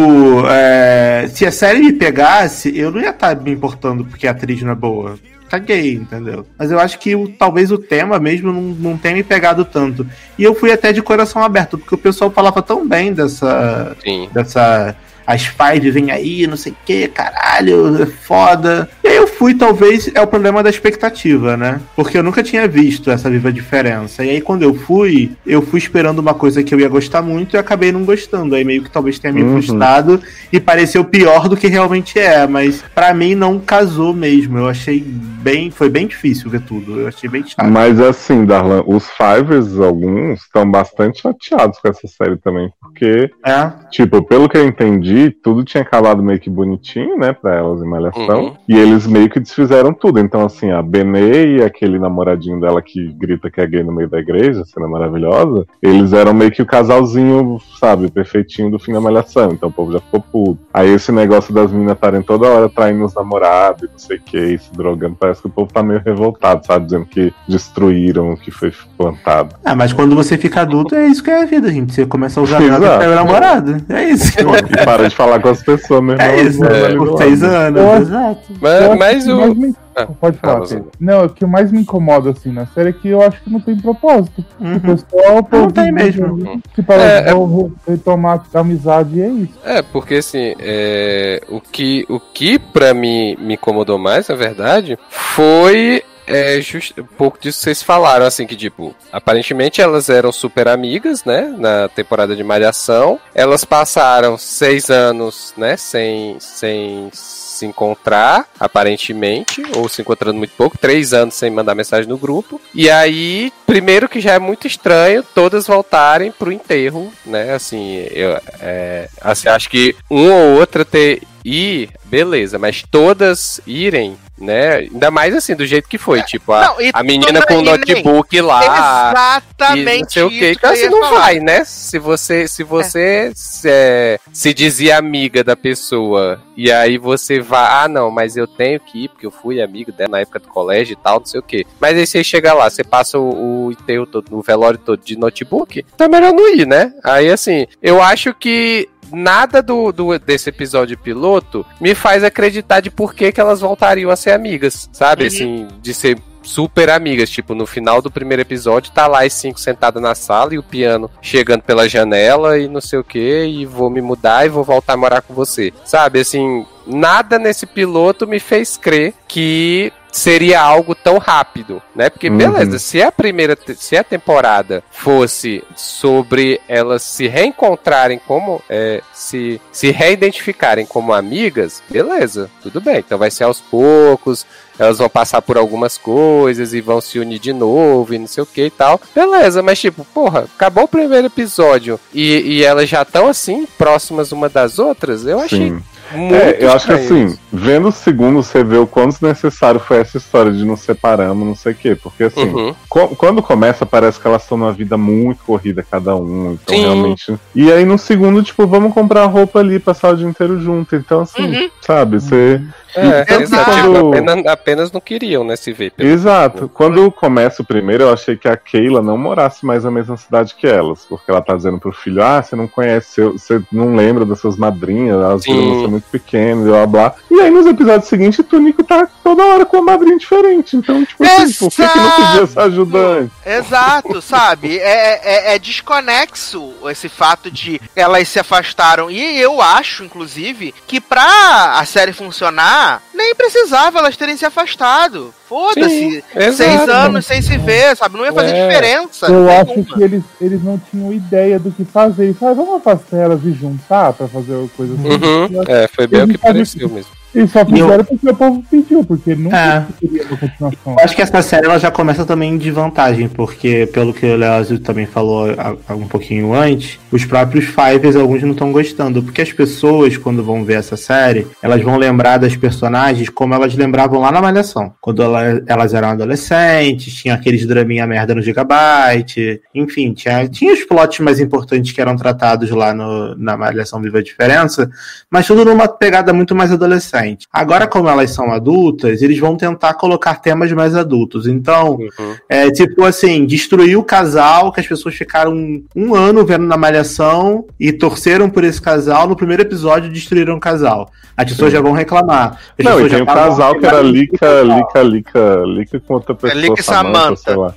é, se a série me pegasse, eu não ia estar tá me importando porque a atriz não é boa caguei, entendeu? Mas eu acho que o, talvez o tema mesmo não, não tenha me pegado tanto. E eu fui até de coração aberto, porque o pessoal falava tão bem dessa. Sim. dessa as Five vem aí, não sei o que, caralho, é foda. E aí eu fui, talvez, é o problema da expectativa, né? Porque eu nunca tinha visto essa viva diferença. E aí quando eu fui, eu fui esperando uma coisa que eu ia gostar muito e acabei não gostando. Aí meio que talvez tenha me uhum. frustrado e pareceu pior do que realmente é. Mas para mim não casou mesmo. Eu achei bem. Foi bem difícil ver tudo. Eu achei bem chato. Mas assim, Darlan, os Fivers, alguns, estão bastante chateados com essa série também. Porque, é. tipo, pelo que eu entendi, tudo tinha acabado meio que bonitinho, né, pra elas em Malhação. Uhum. E eles meio que desfizeram tudo. Então, assim, a Benê e aquele namoradinho dela que grita que é gay no meio da igreja, cena maravilhosa, eles eram meio que o casalzinho, sabe, perfeitinho do fim da Malhação. Então o povo já ficou puto. Aí esse negócio das meninas estarem toda hora traindo os namorados, não sei o que, se drogando, parece que o povo tá meio revoltado, sabe, dizendo que destruíram o que foi plantado. Ah, mas quando você fica adulto, é isso que é a vida, gente. Você começa a usar droga e namorado. É isso. E para de falar com as pessoas mesmo. É isso, é, por seis anos. Exato. Mas, mas o. Me... Ah, Pode falar, Não, o que mais me incomoda assim na série é que eu acho que não tem propósito. Uhum. O pessoal não tem mesmo. Tipo, é, é... retomar a amizade e é isso. É, porque assim, é... o que o que pra mim me incomodou mais, na verdade, foi é just, um pouco disso que vocês falaram, assim, que tipo, aparentemente elas eram super amigas, né, na temporada de Malhação. Elas passaram seis anos, né, sem, sem se encontrar, aparentemente, ou se encontrando muito pouco, três anos sem mandar mensagem no grupo. E aí, primeiro que já é muito estranho todas voltarem pro enterro, né, assim, eu é, assim, acho que uma ou outra ter e beleza, mas todas irem né? Ainda mais assim, do jeito que foi. Tipo, a, não, a menina com o notebook nem, lá. Exatamente. Não sei o que. Então, assim, não falar. vai, né? Se você, se, você é. Se, é, se dizia amiga da pessoa e aí você vai, ah, não, mas eu tenho que ir, porque eu fui amigo dela na época do colégio e tal, não sei o que. Mas aí você chega lá, você passa o, o enterro todo, o velório todo de notebook, tá melhor não ir, né? Aí assim, eu acho que nada do, do, desse episódio piloto me faz acreditar de por que, que elas voltariam a ser amigas, sabe? Uhum. Assim, de ser super amigas. Tipo, no final do primeiro episódio, tá lá as cinco sentadas na sala e o piano chegando pela janela e não sei o que, e vou me mudar e vou voltar a morar com você. Sabe, assim, nada nesse piloto me fez crer que seria algo tão rápido, né? Porque uhum. beleza, se a primeira, se a temporada fosse sobre elas se reencontrarem como é, se se reidentificarem como amigas, beleza, tudo bem. Então vai ser aos poucos, elas vão passar por algumas coisas e vão se unir de novo e não sei o que e tal. Beleza, mas tipo, porra, acabou o primeiro episódio e, e elas já estão assim, próximas uma das outras, eu achei. Sim Muito É, eu acho que assim, vendo o segundo, você vê o quanto necessário foi essa história de nos separamos, não sei o quê. Porque assim, Uhum. co- quando começa, parece que elas estão numa vida muito corrida, cada um. Então, Sim. realmente. E aí no segundo, tipo, vamos comprar roupa ali, passar o dia inteiro junto. Então, assim, Uhum. sabe, você. É, Tanto exato. quando- Apenas, apenas não queriam, né, se ver. Exato. Quando começa o primeiro, eu achei que a Keila não morasse mais na mesma cidade que elas. Porque ela tá dizendo pro filho, ah, você não conhece, você não lembra das suas madrinhas, elas viram você muito pequeno, blá blá. E aí nos episódios seguintes, o Tunico tá toda hora com uma madrinha diferente. Então, tipo assim, por que, que não podia essa ajudante? Exato, sabe? É, é, é desconexo esse fato de elas se afastaram. E eu acho, inclusive, que pra a série funcionar, nem precisava elas terem se afastado. Foda-se. Seis anos sem se ver, sabe? Não ia fazer É. diferença. Eu acho nenhuma. que eles, eles não tinham ideia do que fazer. Eles falaram, vamos afastar elas e juntar pra fazer coisa assim. Uhum. É, foi bem o que pareceu mesmo. Eles só E eu- fizeram porque o povo pediu, porque nunca É. queria uma continuação. Eu acho que essa série ela já começa também de vantagem, porque pelo que o Leozio também falou um pouquinho antes, os próprios Fivers, alguns não estão gostando, porque as pessoas, quando vão ver essa série, elas vão lembrar das personagens como elas lembravam lá na Malhação. Quando ela- elas eram adolescentes, tinha aqueles draminha merda no Gigabyte, enfim, tinha, tinha os plots mais importantes que eram tratados lá no, na Malhação Viva a Diferença, mas tudo numa pegada muito mais adolescente. Agora, como elas são adultas, eles vão tentar colocar temas mais adultos. Então, Uhum. é tipo assim, destruir o casal que as pessoas ficaram um ano vendo na malhação e torceram por esse casal. No primeiro episódio, destruíram o casal. As pessoas já vão reclamar. As Não, e tem falam, casal que era "Ah, Lica, casal." Lica, Lica, Lica com outra pessoa. Lica e lá.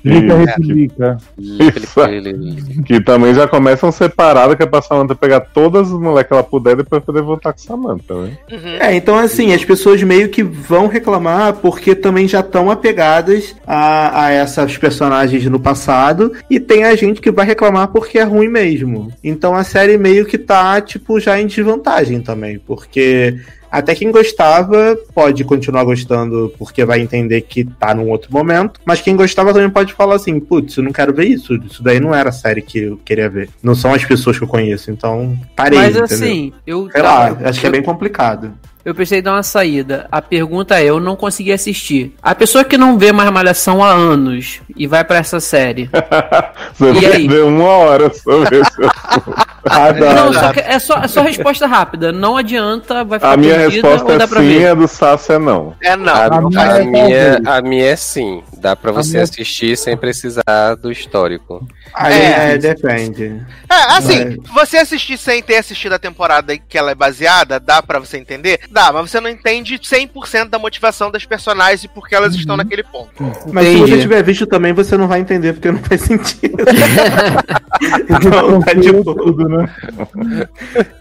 Lica. Isso. Que também já começam separadas, que é pra Samantha pegar todas as mulheres que ela puder e depois poder voltar com Samantha, né? Uhum. É, então assim, as pessoas meio que vão reclamar porque também já estão apegadas a, a essas personagens no passado e tem a gente que vai reclamar porque é ruim mesmo. Então a série meio que tá, tipo, já em desvantagem também, porque até quem gostava pode continuar gostando porque vai entender que tá num outro momento, mas quem gostava também pode falar assim, putz, eu não quero ver isso, isso daí não era a série que eu queria ver. Não são as pessoas que eu conheço, então parei, Mas entendeu? assim, eu. Sei lá, eu- acho que é bem complicado. Eu precisei dar uma saída. A pergunta é: eu não consegui assistir. A pessoa que não vê mais Malhação há anos e vai pra essa série. Você E aí? uma hora sobre esse assunto. Ah, Não, só que é só, é só resposta rápida. Não adianta, vai ficar A minha perdida resposta é sim, ver. a do Sassi é não. É não. A, A minha a é minha, a minha é sim. Dá pra você minha- assistir sem precisar do histórico. Aí É. é, depende. É, assim, você assistir sem ter assistido a temporada que ela é baseada, dá pra você entender? Dá, mas você não entende 100% da motivação das personagens e por que elas estão naquele ponto. Mas se Entendi. você tiver visto também, você não vai entender, porque não faz sentido. Então, tá de boa. Né?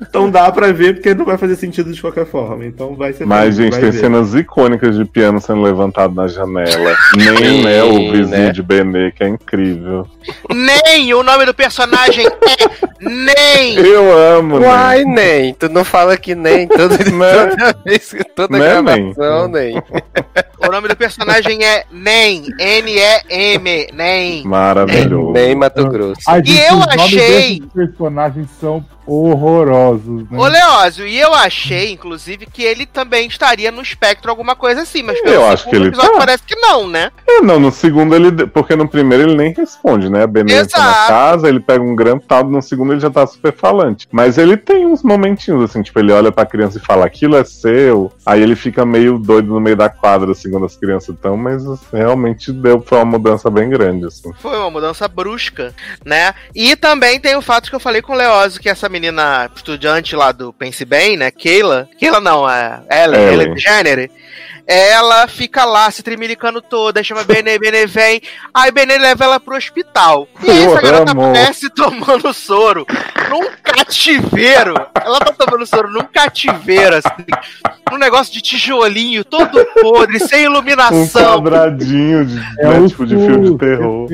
Então dá pra ver, porque não vai fazer sentido de qualquer forma. Então vai ser Mas, gente, tem ver. cenas icônicas de piano sendo levantado na janela. Nem, Sim, né, o vizinho né? de Benê, que é incrível. Nem o nome do personagem é Nem! Eu amo, né? Uai, nem. Tu não fala que nem toda, toda vez, toda Né, gravação, nem. O nome do personagem é Nem. N-E-M. Nem. Maravilhoso. Nem Mato Grosso. Ai, E gente, eu os nomes achei- desses personagens são horrorosos, né? Ô, Leózio, e eu achei, inclusive, que ele também estaria no espectro alguma coisa assim, mas pelo Eu acho que segundo ele episódio tá. parece que não, né? É, não, no segundo ele. Porque no primeiro ele nem responde, né? A Benê entra na casa, ele pega um grampo e tal. No segundo ele já tá super falante. Mas ele tem uns momentinhos, assim, tipo, ele olha pra criança e fala, aquilo é seu. Aí ele fica meio doido no meio da quadra, assim, quando as crianças estão, mas assim, realmente deu foi uma mudança bem grande, assim. Foi uma mudança brusca, né? E também tem o fato que eu falei com o Leózio, que essa menina estudante lá do Pense Bem, né? Keila. Keila não, é Ellen, Ellen. Ellen DeGeneres. Ela fica lá se trimilicando toda, chama Benê, Benê vem. Aí Benê leva ela pro hospital. E aí essa garota amo. aparece tomando soro num cativeiro. Ela tá tomando soro num cativeiro, assim. Num negócio de tijolinho, todo podre, sem Um iluminação. quadradinho de, É né, tipo de filme de terror.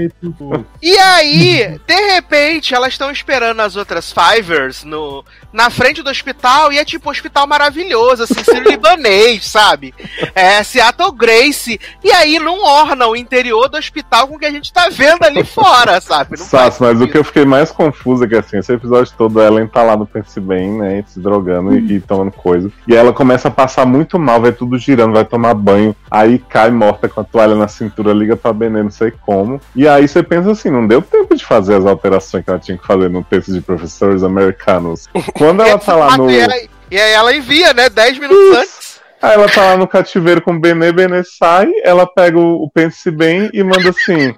E aí, de repente, elas estão esperando as outras Fivers no, na frente do hospital e é tipo um hospital maravilhoso, assim, sírio libanês, sabe? É Seattle Grace. E aí não orna o interior do hospital com o que a gente tá vendo ali fora, sabe? Não Sass, mas o que eu fiquei mais confuso é que assim, esse episódio todo, ela tá lá no Pense Bem, né? Se drogando e, e tomando coisa. E ela começa a passar muito mal, vai tudo girando, vai tomar banho. Aí cai morta com a toalha na cintura, liga pra Benê, não sei como. E aí você pensa assim, não deu tempo de fazer as alterações que ela tinha que fazer no texto de professores americanos. Quando ela tá lá no. E aí, e aí ela envia, né? 10 minutos antes. Aí ela tá lá no cativeiro com o Benê, Benê sai, ela pega o, o Pense Bem e manda assim.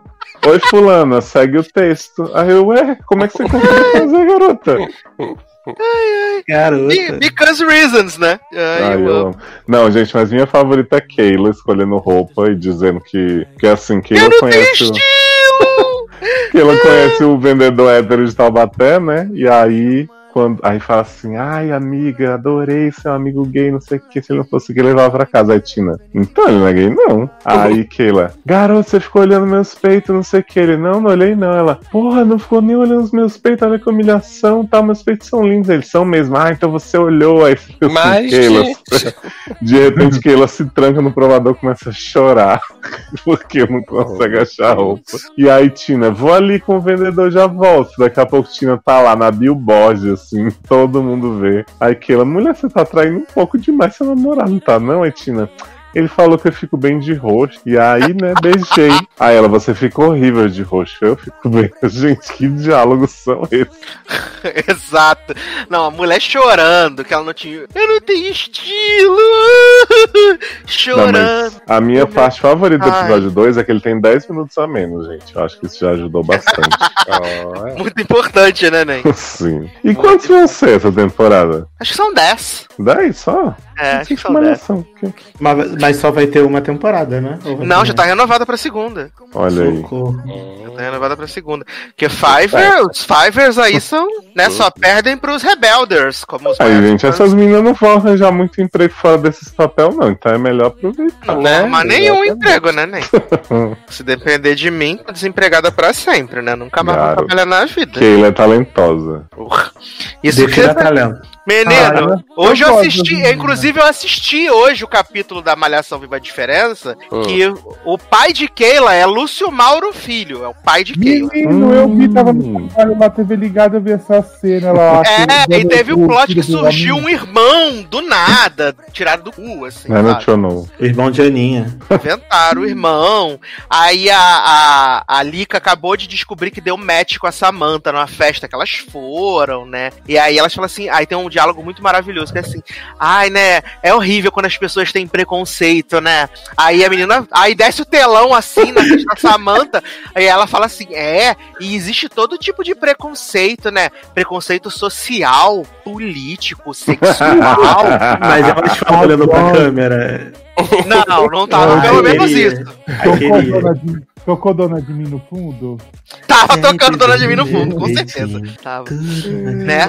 Oi, fulana, segue o texto. Aí eu, ué, como é que você conseguiu fazer, garota? Garota. Be- Because reasons, né? Ai, Ai, eu amo. Não, gente, mas minha favorita é Keila escolhendo roupa e dizendo que, que assim, Eu Keila não conhece, o- estilo! Keila conhece o vendedor hétero de Taubaté, né? E aí, quando, aí fala assim, ai, amiga, adorei seu amigo gay, não sei o que, se ele não fosse gay, levava pra casa. Aí Tina, então ele não é gay, não. Aí Keila, garoto, você ficou olhando meus peitos, não sei o que. Ele, não, não olhei não. Ela, porra, não ficou nem olhando os meus peitos, olha que humilhação, tá, meus peitos são lindos. Eles são mesmo. Ah, então você olhou, aí fica assim, Mas, Keila, gente, de repente que ela se tranca no provador começa a chorar porque não consegue achar roupa. E aí, Tina, vou ali com o vendedor, já volto. Daqui a pouco Tina tá lá na billboard, assim, todo mundo vê. Aí Keila, mulher, você tá traindo um pouco demais seu namorado, não tá? Não, aí Tina. Ele falou que eu fico bem de roxo. E aí, né, beijei. Aí ela, você fica horrível de roxo. Eu fico bem. Gente, que diálogos são esses? Exato. Não, a mulher chorando, que ela não tinha. Eu não tenho estilo! Não, chorando. mas a minha parte favorita do episódio 2 é que ele tem 10 minutos a menos, gente. Eu acho que isso já ajudou bastante. ó, Muito importante, né, Nen? Sim. E quantos vão ser essa temporada? Acho que são 10. 10 só? É, acho que são 10. Malhação. que- Mas, mas só vai ter uma temporada, né? Não, já tá renovada pra segunda. Olha aí. Já tá renovada pra segunda. Porque Fiverr, os Fivers aí são, né, só perdem pros Rebelders, como os Aí, gente, essas meninas não vão arranjar muito emprego fora desses papel, não. Então é melhor aproveitar. Não né? arrumar nenhum emprego, né, Nen? Se depender de mim, tô desempregada pra sempre, né? Nunca mais vou trabalhar na vida. Keila é talentosa. Porra. Isso que dar talento. Menino, Ah, hoje eu assisti, das inclusive eu assisti hoje o capítulo da Malhação Viva a Diferença, Hum. que o pai de Keila é Lúcio Mauro Filho, é o pai de Keila. Menino, eu vi, tava no trabalho lá, TV ligada, eu vi essa cena lá. É, e teve o plot que surgiu um irmão do nada, tirado do cu, assim. Não é sabe? nacional. O irmão de Aninha. Inventaram o irmão. Aí a, a, a Lika acabou de descobrir que deu match com a Samantha numa festa que elas foram, né? E aí elas falam assim, aí tem um diálogo muito maravilhoso, que é assim, ai, né, é horrível quando as pessoas têm preconceito, né? Aí a menina, aí desce o telão assim na da Samantha, aí ela fala assim, é, e existe todo tipo de preconceito, né? Preconceito social, político, sexual. Mas elas falam olhando pra câmera. Não, não tava Ah, pelo menos isso. Tocou. Dona de, mim no fundo? Tava tocando Dona de mim no fundo, com certeza. Tava. Né?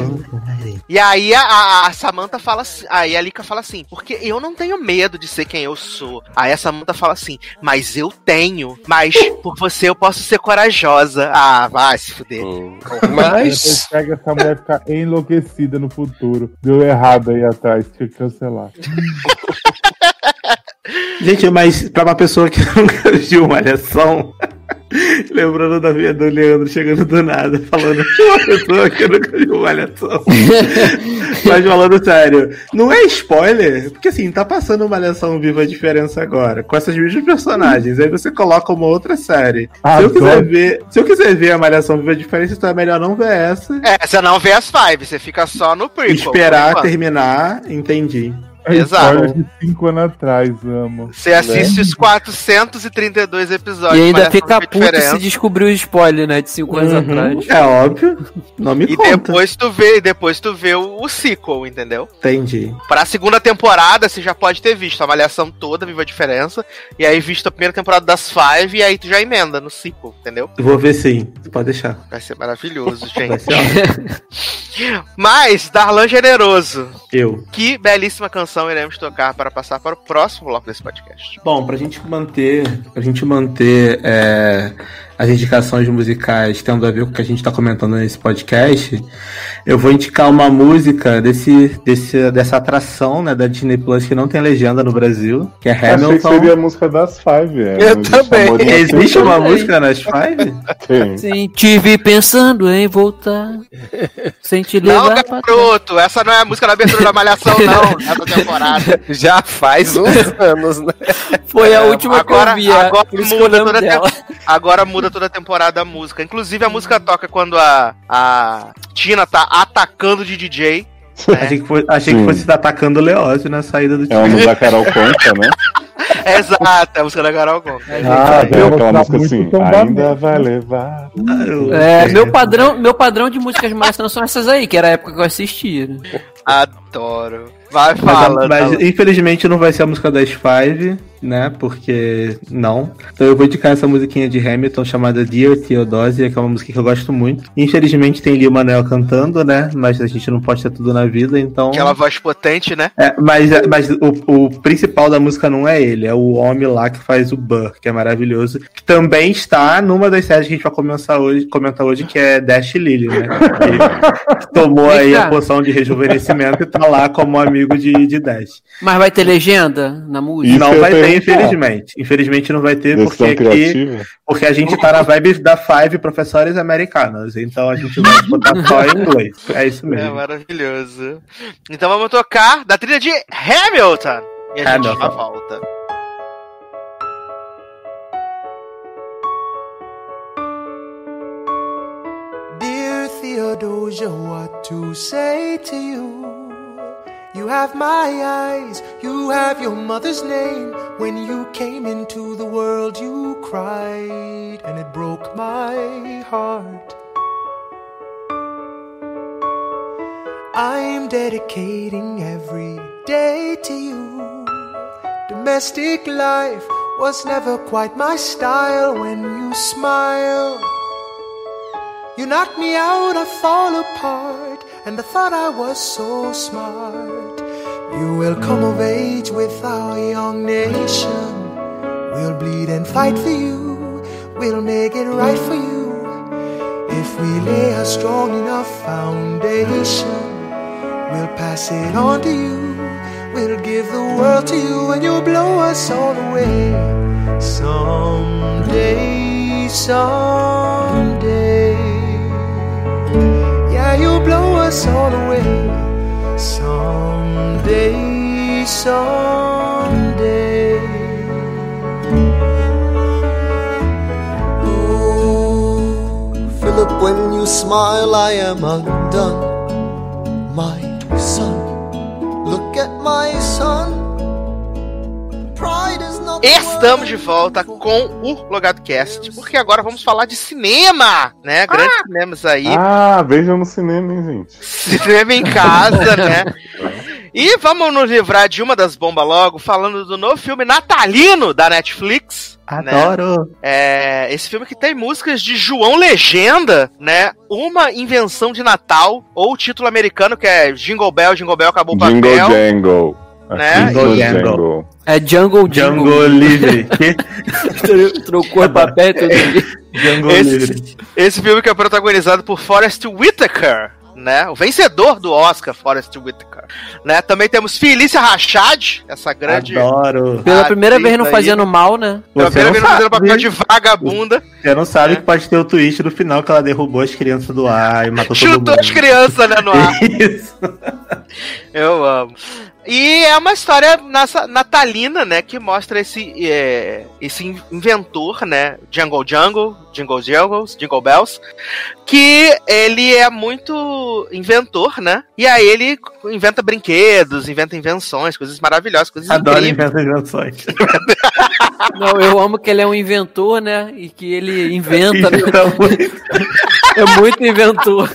E aí a, a, a Samantha fala assim, aí a Lika fala assim, porque eu não tenho medo de ser quem eu sou. Aí a Samantha fala assim, mas eu tenho, mas por você eu posso ser corajosa. Ah, vai se fuder. Hum. Depois Mas, pega essa mulher ficar enlouquecida no futuro. Deu errado aí atrás, tinha que cancelar. Gente, mas pra uma pessoa que nunca viu Malhação, lembrando da vida do Leandro chegando do nada, falando que uma pessoa que nunca viu Malhação. mas falando sério, não é spoiler? Porque assim, tá passando Malhação Viva a Diferença agora, com essas mesmas personagens, aí você coloca uma outra série. Se eu quiser ver, se eu quiser ver a Malhação Viva a Diferença, então é melhor não ver essa. É, você não vê as five, você fica só no prequel. Esperar terminar, entendi. É Exato. de cinco anos atrás, amo. Você assiste os 432 episódios. E ainda fica puto Diferença. se descobriu o spoiler, né? De cinco anos Uhum, atrás. É óbvio. Não me E conta. depois tu vê, depois tu vê o, o sequel, entendeu? Entendi. Pra segunda temporada, você já pode ter visto a malhação toda, Viva a Diferença, e aí visto a primeira temporada das Five, e aí tu já emenda no sequel, entendeu? Vou ver sim. Pode deixar. Vai ser maravilhoso, Vai gente. ser. Mas, Darlan Generoso, Eu. que belíssima canção iremos tocar para passar para o próximo bloco desse podcast. Bom, pra gente manter, pra gente manter é, as indicações musicais tendo a ver com o que a gente tá comentando nesse podcast, eu vou indicar uma música desse, desse, dessa atração né, da Disney Plus que não tem legenda no Brasil, que é Achei que Hamilton. seria a música das Five. É. Eu Não também. Existe uma também. música nas Five? Tem. Sim, tive pensando em voltar. Sem te Não, levar trás. garoto, essa não é a música da abertura da Malhação, não, essa temporada. Já faz uns anos, né? Foi a É, última agora, que eu vi. é, agora eu muda toda dela. agora muda toda a temporada a música. Inclusive a música toca quando a, a Tina tá atacando de DJ. Achei que, foi, achei que fosse atacando o Leózio na saída do É uma time. música da Carol Conta, né? É exato, é a música da Carol Gomes. Ah, tem eu aquela gostava música muito assim. Ainda vai levar. É, meu padrão, meu padrão de músicas malhação são essas aí, que era a época que eu assistia. né? Adoro. Vai Mas, fala. mas, Darlan. infelizmente não vai ser a música das Five, né? Porque não. Então eu vou indicar essa musiquinha de Hamilton chamada Dear Theodosia, que é uma música que eu gosto muito. Infelizmente tem Lil Manuel cantando, né? Mas a gente não pode ter tudo na vida, então. Aquela voz potente, né? É, mas mas o, o principal da música não é ele, é o homem lá que faz o Burr, que é maravilhoso. Que também está numa das séries que a gente vai começar hoje, comentar hoje, que é Dash Lily, né? Que tomou aí a poção de rejuvenescimento e tá lá como amigo de, de Dash. Mas vai ter legenda na música? Não vai ia ter, infelizmente. Infelizmente não vai ter, porque aqui, porque a gente tá na vibe da Five Professores Americanos. Então a gente vai botar só em inglês. É isso É mesmo. maravilhoso. Então vamos tocar da trilha de Hamilton. E a gente Hamilton. já volta. Dear Theodosia, what to say to you? You have my eyes, you have your mother's name. When you came into the world, you cried, and it broke my heart. I'm dedicating every day to you. Domestic life was never quite my style when you smile. You knock me out, I fall apart, and I thought I was so smart. You will come of age with our young nation. We'll bleed and fight for you, we'll make it right for you. If we lay a strong enough foundation, we'll pass it on to you. We'll give the world to you, and you'll blow us all away. Someday, someday. You'll blow us all away. Someday, someday. Oh, Philip, when you smile, I am undone. My son, look at my son. Pride Estamos de volta com o Logado Cast, porque agora vamos falar de cinema, né? Grandes cinemas aí. Ah, vejam no cinema, hein, gente. Cinema em casa, né? E vamos nos livrar de uma das bombas logo, falando do novo filme natalino da Netflix. né? Adoro. É, esse filme que tem músicas de João Legenda, né? Uma invenção de Natal, ou o título americano que é Jingle Bell, Jingle Bell, acabou o Jingle papel. Jangle. Né? Jingle E- Jangle. É Jungle Django Jungle. Livre. Trocou papel e tudo. Django Livre. Esse, esse filme que é protagonizado por Forrest Whitaker, né? O vencedor do Oscar, Forrest Whitaker. Né? Também temos Felícia Rachad, essa grande. Adoro. Pela primeira vez não aí. fazendo mal, né? Pela Você primeira não vez fazendo papel de vagabunda. Você não sabe É. que pode ter o twist no final que ela derrubou as crianças do ar e matou todo Chutou mundo. as crianças, né, no ar. Isso. Eu amo. E é uma história nessa, natalina, né? Que mostra esse, é, esse in- inventor, né? Jungle Jungle, Jingle Jungles, Jingle Bells. Que ele é muito inventor, né? E aí ele inventa brinquedos, inventa invenções, coisas maravilhosas, coisas Adoro incríveis. inventar invenções. Não, eu amo que ele é um inventor, né? E que ele inventa, né? É muito inventor.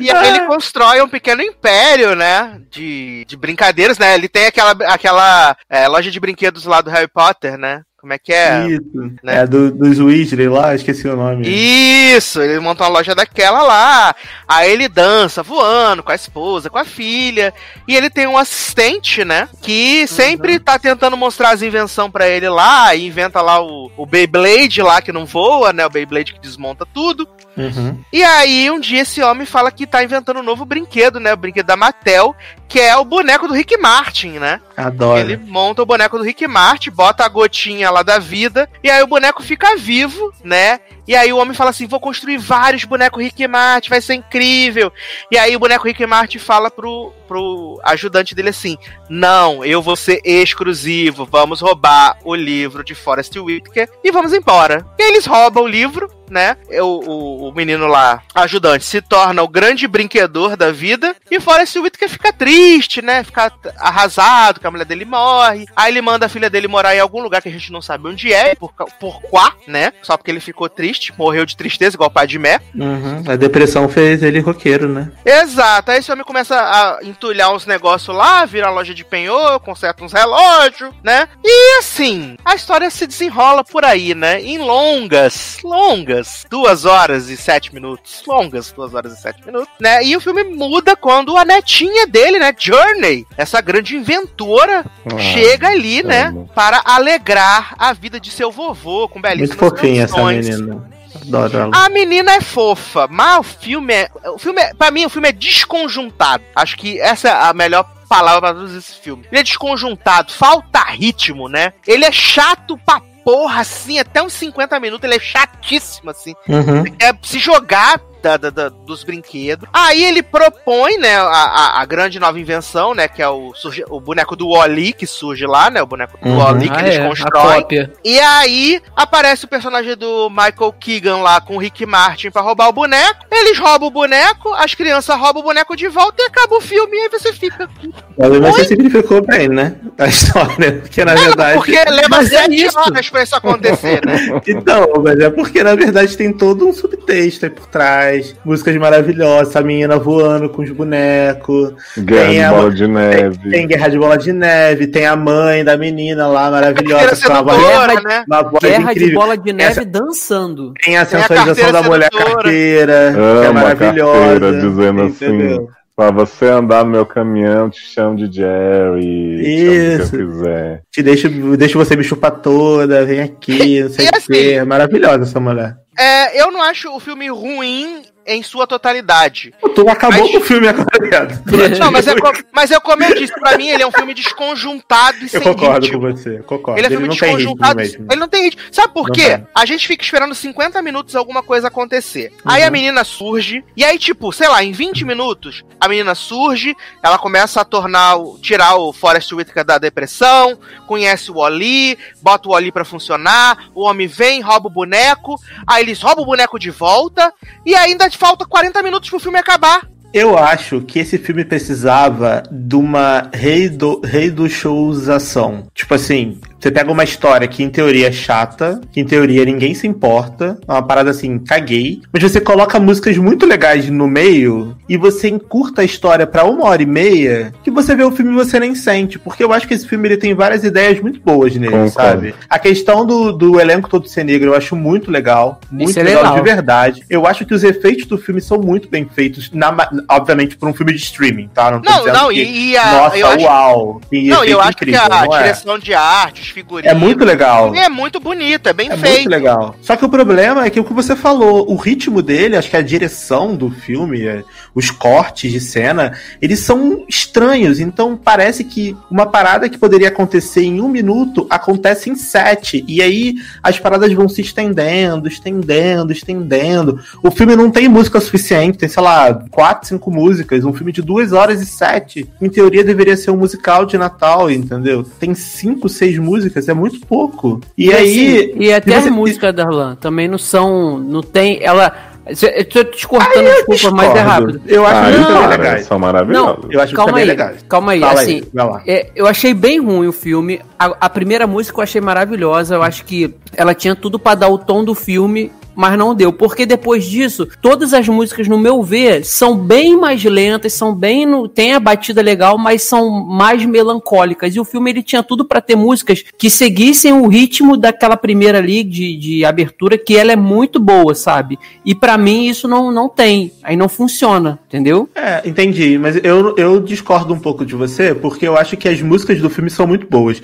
E aí ele constrói um pequeno império, né? De, de brincadeiras, né? Ele tem aquela, aquela é, loja de brinquedos lá do Harry Potter, né? Como é que é? Isso. né? É do, dos Weasley lá, esqueci o nome. Isso, ele monta uma loja daquela lá. Aí ele dança voando com a esposa, com a filha. E ele tem um assistente, né? Que sempre tá tentando mostrar as invenções pra ele lá. E inventa lá o, o Beyblade lá que não voa, né? O Beyblade que desmonta tudo. Uhum. E aí, um dia esse homem fala que tá inventando um novo brinquedo, né? O brinquedo da Mattel, que é o boneco do Rick Martin, né? Adoro. Ele monta o boneco do Rick Martin, bota a gotinha lá da vida, e aí o boneco fica vivo, né? E aí o homem fala assim: vou construir vários bonecos Rick Martin, vai ser incrível. E aí o boneco Rick Martin fala pro, pro ajudante dele assim: Não, eu vou ser exclusivo, vamos roubar o livro de Forrest Whitaker e vamos embora. E aí eles roubam o livro, né? O, o, o menino lá, ajudante, se torna o grande brinquedor da vida. E Forrest Whitaker fica triste, né? Fica arrasado que a mulher dele morre. Aí ele manda a filha dele morar em algum lugar que a gente não sabe onde é, por, por quá, né? Só porque ele ficou triste, morreu de tristeza, igual o pai de Mé. Uhum. A depressão fez ele roqueiro, né? Exato, aí esse homem começa a entulhar uns negócios lá, vira loja de penhor, conserta uns relógios, né? E assim, a história se desenrola por aí, né? Em longas, longas, duas horas e sete minutos. Longas, duas horas e sete minutos, né? E o filme muda quando a netinha dele, né? Journey, essa grande inventora, Ah, chega ali, né? Para alegrar a vida de seu vovô com belíssimas Muito fofinha essa canções. menina. Adoro ela. A menina é fofa, mas o filme é. O filme é. Pra mim, o filme é desconjuntado. Acho que essa é a melhor palavra pra traduzir esse filme. Ele é desconjuntado, falta ritmo, né? Ele é chato pra porra, assim, até uns 50 minutos, ele é chatíssimo, assim. Uhum. É se jogar da- da- da- dos brinquedos. Aí ele propõe, né, a, a- a grande nova invenção, né, que é o, surge- o boneco do Wally que surge lá, né, o boneco do Uhum. Wally que Ah, eles é, constroem. E aí aparece o personagem do Michael Keegan lá com o Rick Martin pra roubar o boneco. Eles roubam o boneco, as crianças roubam o boneco de volta e acaba o filme. E aí você fica. Vai ser simplificou bem, né? A história. Porque na verdade. Porque leva mas é sete isso. horas pra isso acontecer, né? Então, mas é porque na verdade tem todo um subtexto aí por trás. Músicas maravilhosas, a menina voando com os bonecos. Guerra Tem de a- bola de Tem, neve. tem Guerra de Bola de Neve, tem a mãe da menina lá maravilhosa. Com uma voz, né? uma voz Guerra de incrível. bola de neve Essa- dançando. Tem a Tem sensualização da mulher sedutora. carteira, que é maravilhosa. carteira, dizendo entendeu? assim, pra você andar no meu caminhão, te chamo de Jerry. Chamo Isso. o que eu quiser. Te deixo, deixo você me chupar toda, vem aqui, não sei o assim- quê. É maravilhosa essa mulher. É, eu não acho o filme ruim em sua totalidade. Tu acabou Mas- com o filme agora, viado. Não, mas é, co- mas é como eu disse, pra mim ele é um filme desconjuntado e Eu sem concordo ritmo. com você, eu concordo. Ele é filme tem ritmo desconjuntado. mesmo. Ele não tem ritmo. Sabe por Não quê? tem. A gente fica esperando 50 minutos alguma coisa acontecer. Aí Uhum. a menina surge. E aí, tipo, sei lá, em 20 minutos, a menina surge. Ela começa a tornar. o- tirar o Forrest Whitaker da depressão. Conhece o Oli. Bota o Oli pra funcionar. O homem vem, rouba o boneco. Aí eles roubam o boneco de volta. E ainda falta 40 minutos pro filme acabar. Eu acho que esse filme precisava de uma reido, reiduchouzação. Tipo assim, você pega uma história que em teoria é chata, que em teoria ninguém se importa, é uma parada assim, caguei, mas você coloca músicas muito legais no meio e você encurta a história pra uma hora e meia, que você vê o filme e você nem sente, porque eu acho que esse filme ele tem várias ideias muito boas nele, Concordo. sabe? A questão do, do elenco todo ser negro eu acho muito legal, muito Isso é legal, legal. de verdade. Eu acho que os efeitos do filme são muito bem feitos, na obviamente por um filme de streaming, tá? tô Não, dizendo não, que, e, e a. nossa, eu acho, uau, que não, eu acho que incrível, a não é? direção de arte, os figurinos. É muito legal. É muito bonito, é bem É feito. muito legal. Só que o problema é que o que você falou, o ritmo dele, acho que a direção do filme, é, os cortes de cena, eles são estranhos. Então parece que uma parada que poderia acontecer em um minuto acontece em sete. E aí as paradas vão se estendendo, estendendo, estendendo. O filme não tem música suficiente, tem, sei lá, quatro, cinco músicas. Um filme de duas horas e sete. Em teoria deveria ser um musical de Natal, entendeu? Tem cinco, seis músicas, é muito pouco. E, aí. assim, e até e você- músicas da Darlan também não são. Não tem. Ela. Eu tô te cortando, desculpa, mas é rápido. Eu acho Ah, muito não, bem cara, legais. são maravilhosos. Eu acho calma aí, legais. calma aí. Fala assim, aí, é, eu achei bem ruim o filme. A, a primeira música eu achei maravilhosa. Eu acho que ela tinha tudo pra dar o tom do filme, mas não deu. Porque depois disso, todas as músicas, no meu ver, são bem mais lentas, são bem. No, tem a batida legal, mas são mais melancólicas. E o filme ele tinha tudo para ter músicas que seguissem o ritmo daquela primeira ali de, de abertura, que ela é muito boa, sabe? E para mim isso não, não tem. Aí não funciona, entendeu? É, entendi. Mas eu, eu discordo um pouco de você, porque eu acho que as músicas do filme são muito boas.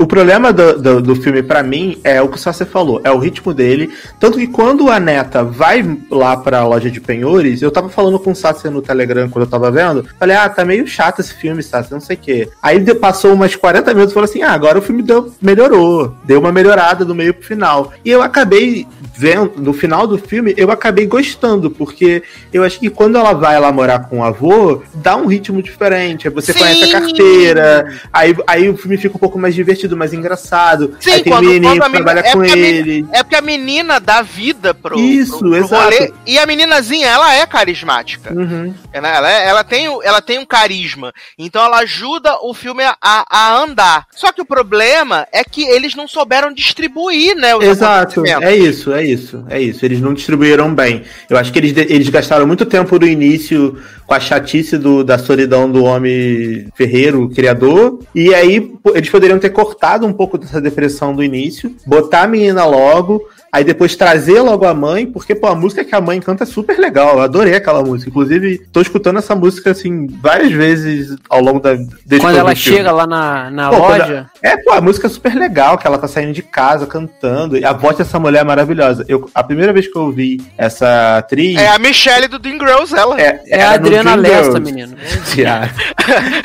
O problema do, do, do filme, para mim, é o que só você falou, é o ritmo dele. Tanto que quando a neta vai lá pra loja de penhores, eu tava falando com o Sassi no Telegram quando eu tava vendo, falei, ah, tá meio chato esse filme, Sassi, não sei o quê. Aí passou umas 40 minutos e falou assim, ah, agora o filme deu, melhorou, deu uma melhorada do meio pro final. E eu acabei vendo, no final do filme, eu acabei gostando, porque eu acho que quando ela vai lá morar com o avô, dá um ritmo diferente. Aí você Sim. conhece a carteira, aí, aí o filme fica um pouco mais divertido, mais engraçado. Sim, aí tem quando- quando a que menina- trabalha é com porque a men- ele. É porque a menina dá vida pro, Isso, pro, pro exato. rolê. E a meninazinha, ela é carismática. Uhum. Ela, ela, é- ela tem, ela tem um carisma. Então ela ajuda o filme a, a andar. Só que o problema é que eles não souberam distribuir, né? Exato, é isso, é isso, é isso. Eles não distribuíram bem. Eu acho que eles, eles gastaram muito tempo no início com a chatice do, da solidão do homem ferreiro, criador, e aí eles poderiam ter cortado um pouco dessa depressão do início, botar a menina logo, aí depois trazer logo a mãe, porque pô, a música que a mãe canta é super legal, eu adorei aquela música. Inclusive, tô escutando essa música assim várias vezes ao longo da Quando ela chega lá na, na Pô, quando loja. É, pô, a música é super legal, que ela tá saindo de casa cantando. E a voz dessa mulher é maravilhosa. Eu, a primeira vez que eu vi essa atriz. É a Michelle do Dream Girls, ela. é, É a Adriana Lesta, menino. Tiago.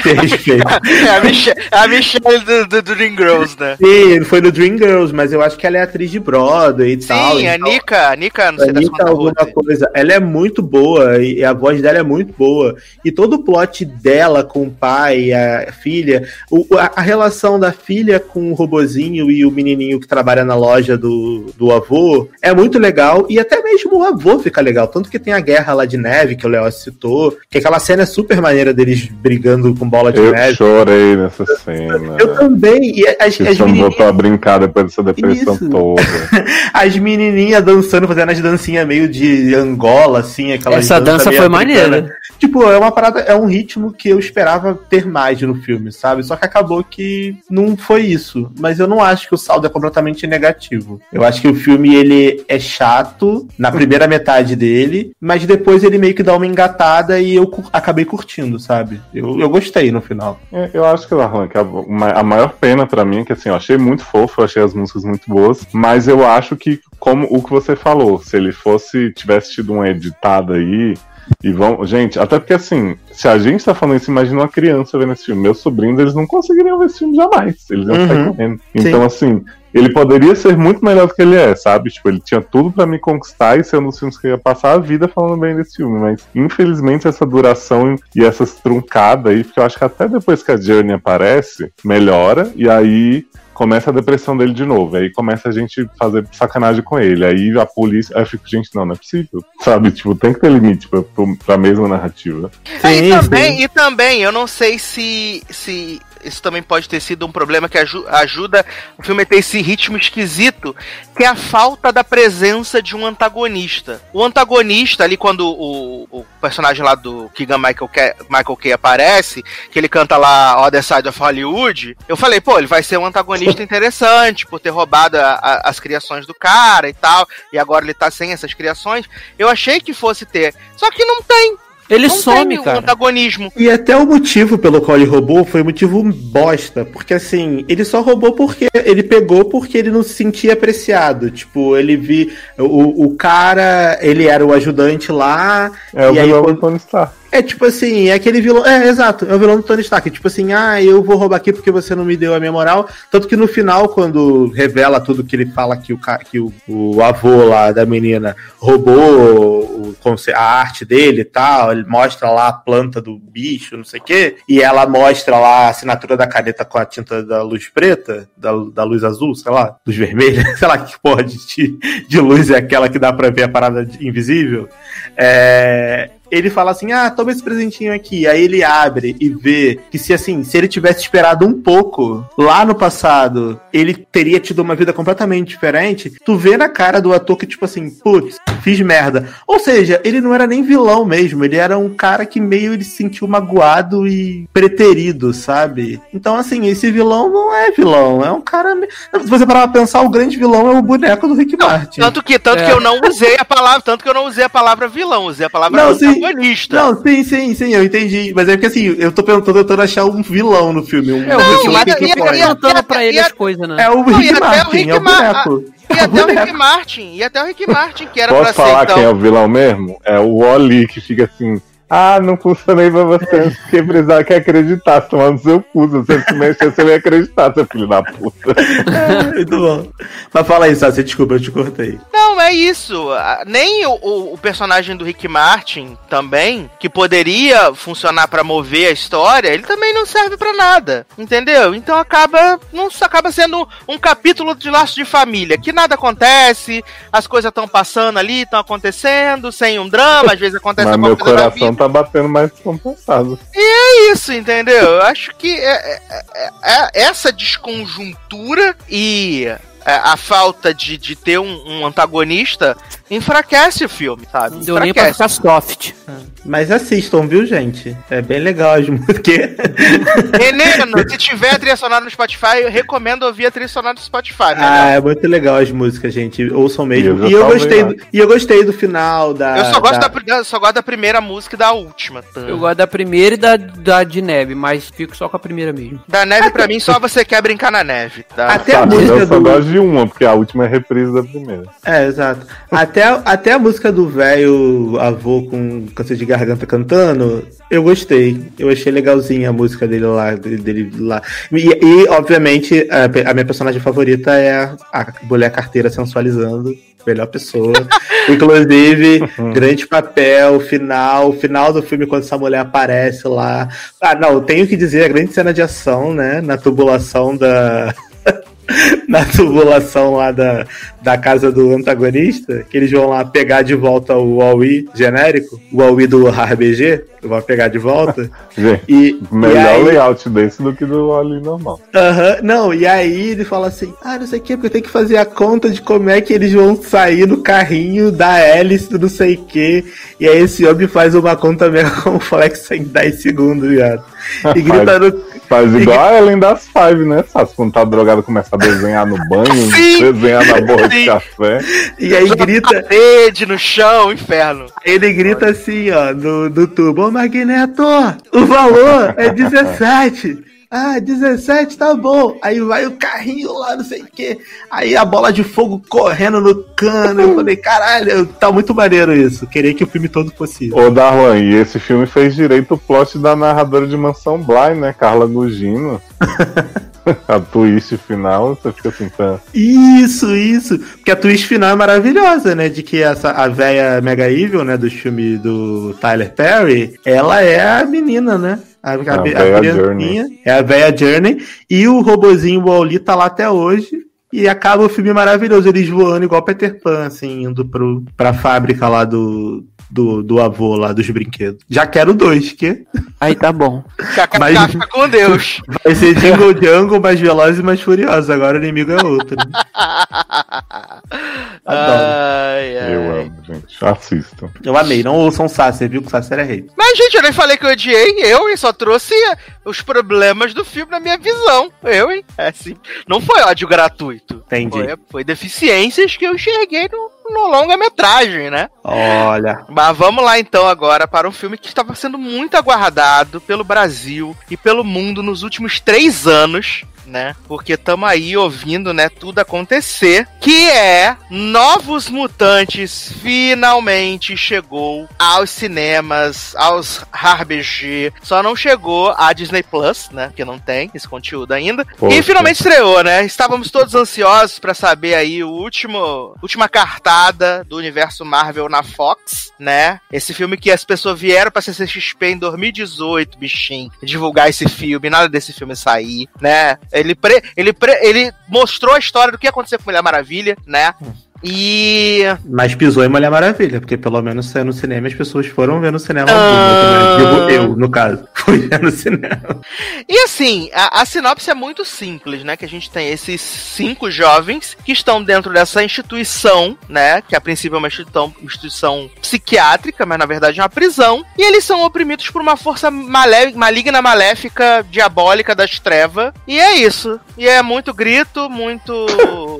Tem respeito. É a Michelle, é a Michelle do, do, do Dream Girls, né? Sim, foi no Dream Girls, mas eu acho que ela é atriz de Broadway e tal. Sim, a Nika, a Nika, não sei das Anitta quantas alguma coisa. Ela é muito boa e a voz dela é muito boa. E todo o plot dela com o pai e a filha, o- a, a relação da filha com o robozinho e o menininho que trabalha na loja do, do avô é muito legal. E até mesmo o avô fica legal. Tanto que tem a guerra lá de neve que o Léo citou, que aquela cena é super maneira deles brigando com bola de Eu neve. chorei nessa cena. Eu também. E as, Que as menininhas botou a brincar depois dessa depressão Isso. toda. as menininhas dançando, fazendo as dancinhas meio de Angola, assim, aquelas Essa dança foi maneira. Tipo, é uma parada, é um ritmo que eu esperava ter mais no filme, sabe? Só que acabou que não foi isso. Mas eu não acho que o saldo é completamente negativo. Eu acho que o filme, ele é chato na primeira metade dele, mas depois ele meio que dá uma engatada e eu acabei curtindo, sabe? Eu, eu gostei no final. É, Eu acho que, Darlan, que a, a maior pena pra mim é que assim, eu achei muito fofo, eu achei as músicas muito boas, mas eu acho que, como o que você falou, se ele fosse, tivesse tido uma editada aí, e vão. Gente, até porque assim, se a gente tá falando isso, imagina uma criança vendo esse filme. Meus sobrinhos, eles não conseguiriam ver esse filme jamais. Eles iam sair Uhum. correndo. Então, assim, ele poderia ser muito melhor do que ele é, sabe? Tipo, ele tinha tudo pra me conquistar e ser um dos filmes que eu ia passar a vida falando bem desse filme. Mas, infelizmente, essa duração e essas truncadas aí, porque eu acho que até depois que a Journey aparece, melhora, e aí começa a depressão dele de novo. Aí começa a gente fazer sacanagem com ele. Aí a polícia. Aí eu fico, gente, não, não é possível. Sabe? Tipo, tem que ter limite pra, pra, mesma narrativa. É, e, Sim, também, e também, eu não sei se, se isso também pode ter sido um problema que aju- ajuda o filme a ter esse ritmo esquisito, que é a falta da presença de um antagonista. O antagonista, ali, quando o, o personagem lá do Keegan Michael, Ke- Michael Kay aparece, que ele canta lá Other Side of Hollywood, eu falei, pô, ele vai ser um antagonista interessante por ter roubado a- a- as criações do cara e tal, e agora ele tá sem essas criações. Eu achei que fosse ter, só que não tem. Ele não some, tem o cara. antagonismo. E até o motivo pelo qual ele roubou foi um motivo bosta. Porque assim, ele só roubou porque ele pegou porque ele não se sentia apreciado. Tipo, ele vi. O, o cara, ele era o ajudante lá. É o e aí, vilão quando- do Tony Stark. É tipo assim, é aquele vilão. É, exato, é o vilão do Tony Stark. Tipo assim, ah, eu vou roubar aqui porque você não me deu a minha moral. Tanto que no final, quando revela tudo que ele fala que o, que o, o avô lá da menina roubou o, a arte dele e tal, ele mostra lá a planta do bicho, não sei o quê, e ela mostra lá a assinatura da caneta com a tinta da luz preta, da, da luz azul, sei lá, luz vermelha, sei lá que porra de, de luz é aquela que dá pra ver a parada invisível. É, ele fala assim: ah, toma esse presentinho aqui. Aí ele abre e vê que se assim, se ele tivesse esperado um pouco lá no passado, ele teria tido uma vida completamente diferente. Tu vê na cara do ator que, tipo assim, putz, fiz merda. Ou seja, ele não era nem vilão mesmo, ele era um cara que meio ele se sentiu magoado e preterido, sabe? Então, assim, esse vilão não é vilão, é um cara. Se você parar pra pensar, o grande vilão é o boneco do Rick Martin. Tanto que, tanto É. que eu não usei a palavra, tanto que eu não usei a palavra vilão, usei a palavra Não, sim. Antagonista. Não, sim, sim, sim, eu entendi. Mas é porque assim, eu tô tentando, tentando achar um vilão no filme. Um É, o Rick Martin e fica contando pra ele as coisas, né? É o Não, Rick até o Martin, Rick é o boneco. E É até o. Rick Martin, e até o Rick Martin, que era Posso pra falar então. quem é o vilão mesmo? É o Oli que fica assim. Ah, não funcionei pra você. Quem precisava que acreditasse, tomando seu cu. Se você se mexer, você vai acreditar, seu filho da puta. Muito bom. Mas fala aí, Sassi, desculpa, eu te cortei. Não, é isso. Ah, Nem o, o- o personagem do Rick Martin também, que poderia funcionar pra mover a história, ele também não serve pra nada, entendeu? Então acaba não acaba sendo um capítulo de laço de família, que nada acontece, as coisas estão passando ali, estão acontecendo, sem um drama, às vezes acontece Mas alguma meu coisa na coração tá batendo mais que o passado. É isso, entendeu? Eu acho que é- é- é- é- essa desconjuntura e é, a falta de, de ter um, um antagonista enfraquece o filme, sabe? Deu nem pra ficar soft. Mas assistam, viu, gente? É bem legal as músicas. Menino, se tiver trilha sonora no Spotify, eu recomendo ouvir a trilha sonora do Spotify. melhor. Ah, é muito legal as músicas, gente. Ouçam mesmo. E eu E gostei, do, e eu gostei do final da. eu só gosto da- da... só gosto da primeira música e da última. tá? Eu gosto da primeira e da, da de neve, mas fico só com a primeira mesmo. Da neve, pra mim, só você quer brincar na neve. Tá? Até a Sabe, música eu só do. gosto de uma, porque a última é reprise da primeira. É, exato. Até, até a música do velho avô com câncer de garganta cantando, eu gostei. Eu achei legalzinha a música dele lá. Dele, lá. E, e, obviamente, a, a minha personagem favorita é a, mulher carteira sensualizando. Melhor pessoa. Inclusive, grande papel, final, final do filme, quando essa mulher aparece lá. Ah, não, tenho que dizer, a grande cena de ação, né? Na tubulação da. na tubulação lá da, da casa do antagonista, que eles vão lá pegar de volta o Huawei genérico, o Huawei do RBG, vão pegar de volta. Gente, E, e melhor aí, layout desse do que do Oli normal. Aham, não, e aí ele fala assim: ah, não sei o que, porque eu tenho que fazer a conta de como é que eles vão sair no carrinho da hélice do não sei o que. E aí esse homem faz uma conta mega complexa em 10 segundos, viado. E grita no. Faz igual a Ellen das Five, né? Sabe? Quando tá drogado começa a desenhar no banho, Sim. desenhar na borra de café. E aí Na grita. parede, no chão, inferno. Ele grita assim, ó, no, no tubo, ô Magneto, o valor é 17. Ah, 17 tá bom. Aí vai o carrinho lá, não sei o que. Aí a bola de fogo correndo no cano. Eu falei, caralho, tá muito maneiro isso. Queria que o filme todo fosse isso. Ô, Darlan, e esse filme fez direito o plot da narradora de Mansão Bly, né? Carla Gugino. a twist final, você fica assim, tá. Isso, isso. Porque a twist final é maravilhosa, né? De que essa, a véia Mega Evil, né? Do filme do Tyler Perry, ela é a menina, né? A, a, a, criancinha, é a véia Journey. E o robozinho Wally tá lá até hoje. E acaba o filme maravilhoso, eles voando igual Peter Pan, assim, indo pro, pra fábrica lá do, do, do avô lá dos brinquedos. Já quero dois, que Aí tá bom. Mas- com Deus. vai ser Jingle Jungle mais veloz e mais furioso. Agora o inimigo é outro. né? Adoro. Ai, ai. Eu amo, gente. Assistam. Eu amei, não ouçam o Sasser, viu que o Sasser é rei. Mas, gente, eu nem falei que eu odiei, eu, hein? Só trouxe os problemas do filme na minha visão. Eu, hein? É assim. Não foi ódio gratuito. Entendi. Foi, foi deficiências que eu enxerguei no, no longa-metragem, né? Olha. Mas vamos lá então agora para um filme que estava sendo muito aguardado pelo Brasil e pelo mundo nos últimos três anos. Né? Porque estamos aí ouvindo, né, tudo acontecer, que é Novos Mutantes finalmente chegou aos cinemas, aos RBG. Só não chegou a Disney Plus, né, que não tem esse conteúdo ainda. Poxa. E finalmente estreou, né? Estávamos todos ansiosos para saber aí o último, última cartada do universo Marvel na Fox, né? Esse filme que as pessoas vieram pra CCXP em 2018, bichinho, divulgar esse filme, nada desse filme sair, né? Ele, pre, ele, pre, ele mostrou a história do que aconteceu com Mulher Maravilha, né? E. Mas pisou em Mulher Maravilha, porque pelo menos saiu no cinema as pessoas foram ver no cinema. Ah. Digo eu, no caso. Fui ver no cinema. E assim, a, a sinopse é muito simples, né? Que a gente tem esses cinco jovens que estão dentro dessa instituição, né? Que a princípio é uma instituição, instituição psiquiátrica, mas na verdade é uma prisão. E eles são oprimidos por uma força malé- maligna, maléfica, diabólica das trevas. E é isso. E é muito grito, muito.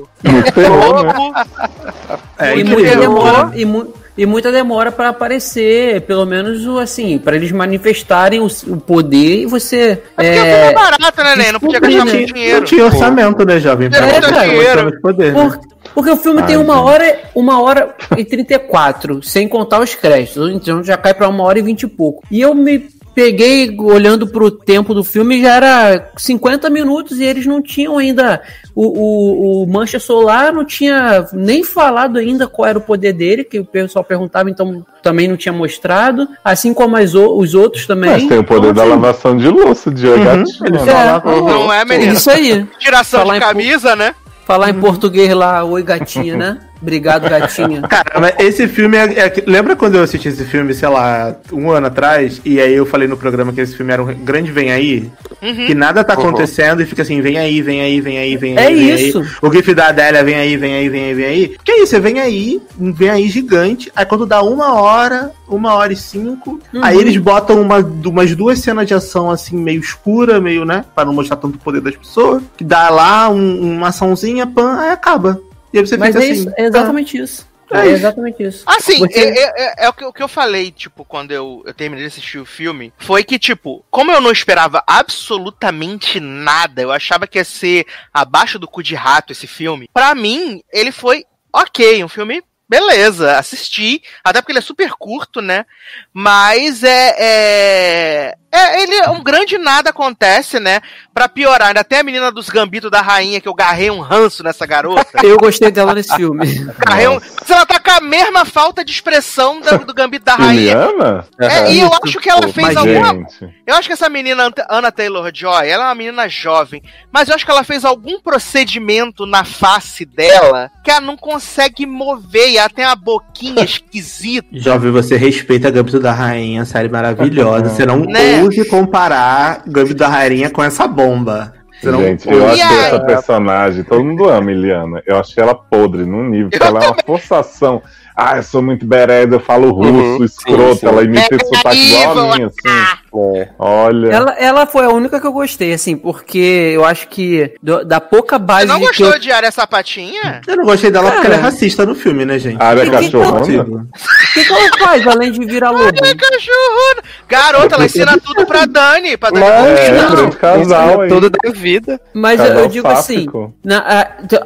Muito terror, né? É e, que muita terror. demora, e, mu- e muita demora para aparecer, pelo menos o assim, para eles manifestarem o, o poder e você. É porque o é, filme é barato, né, Ney? Não podia gastar muito Não dinheiro. tinha orçamento, né, jovem? É, mostrar- não tinha dinheiro. os poderes, né? Por- porque o filme tem Ai, uma hora, uma hora e 34, sem contar os créditos. Então já cai pra uma hora e vinte e pouco. E eu me peguei olhando pro tempo do filme, já era 50 minutos e eles não tinham ainda. O, o, o Mancha Solar não tinha nem falado ainda qual era o poder dele, que o pessoal perguntava, então também não tinha mostrado. Assim como as os outros também. Mas tem o poder Então, da assim, lavação de louça, de Uhum, gatinho. ele né? Não é, menino? Isso aí. Tiração Falar de em camisa, né? Falar em português lá, oi gatinha, né? Obrigado, gatinha. Cara, mas esse filme é, é que- Lembra quando eu assisti esse filme, sei lá, um ano atrás, e aí eu falei no programa que esse filme era um grande Vem Aí? Que nada tá acontecendo e fica assim, vem aí, vem aí, vem aí, vem aí. É vem isso. Aí. O GIF da Adélia, vem aí, vem aí, vem aí, vem aí. Que é isso, você vem aí, vem aí gigante, aí quando dá uma hora, uma hora e cinco, aí eles botam uma, umas duas cenas de ação assim, meio escura, meio, né, pra não mostrar tanto o poder das pessoas, que dá lá um- uma açãozinha, pan, aí acaba. E aí você Mas fica é assim, isso, é exatamente isso. É É, exatamente isso. Assim, Você- é, é- é- é o, que, o que eu falei, tipo, quando eu, eu terminei de assistir o filme, foi que, tipo, como eu não esperava absolutamente nada, eu achava que ia ser abaixo do cu de rato esse filme, pra mim, ele foi ok, um filme. Beleza, assisti, até porque ele é super curto, né? Mas é, é, é- Ele um grande nada acontece, né? Pra piorar, ainda tem a menina dos gambitos da rainha, que eu garrei um ranço nessa garota. Eu gostei dela nesse filme. Garrei um, se ela tá com a mesma falta de expressão da- do gambito da rainha. Juliana? É, e eu acho que ela fez mas, alguma. Gente, Eu acho que essa menina Anna Taylor Joy, ela é uma menina jovem, mas eu acho que ela fez algum procedimento na face dela que ela não consegue mover e ela tem uma boquinha esquisita. Jovem, você respeita Gambito da Rainha, série maravilhosa. Você não Né? Ouse comparar Gambito da Rainha com essa bomba. Você não gente, eu achei aí? essa personagem, todo mundo ama Eliana. Eu achei ela podre num nível que Eu ela é uma forçação. Ah, eu sou muito bereda, eu falo russo, Uhum, escroto, sim, sim. ela imita esse É sotaque igual a mim, assim. É. Olha. Ela, ela foi a única que eu gostei, assim, porque eu acho que do- da pouca Você base não que gostou eu... de Área Sapatinha? Eu não gostei dela porque Cara. ela é racista no filme, né, gente? A área Que- que- cachorrona. O que, que ela faz, além de virar lobo? É cachorro! Garota, ela ensina tudo pra Dani, pra Dani é, Não. grande casal aí. tudo da vida. Mas eu, eu Casal digo assim, sáfico. na-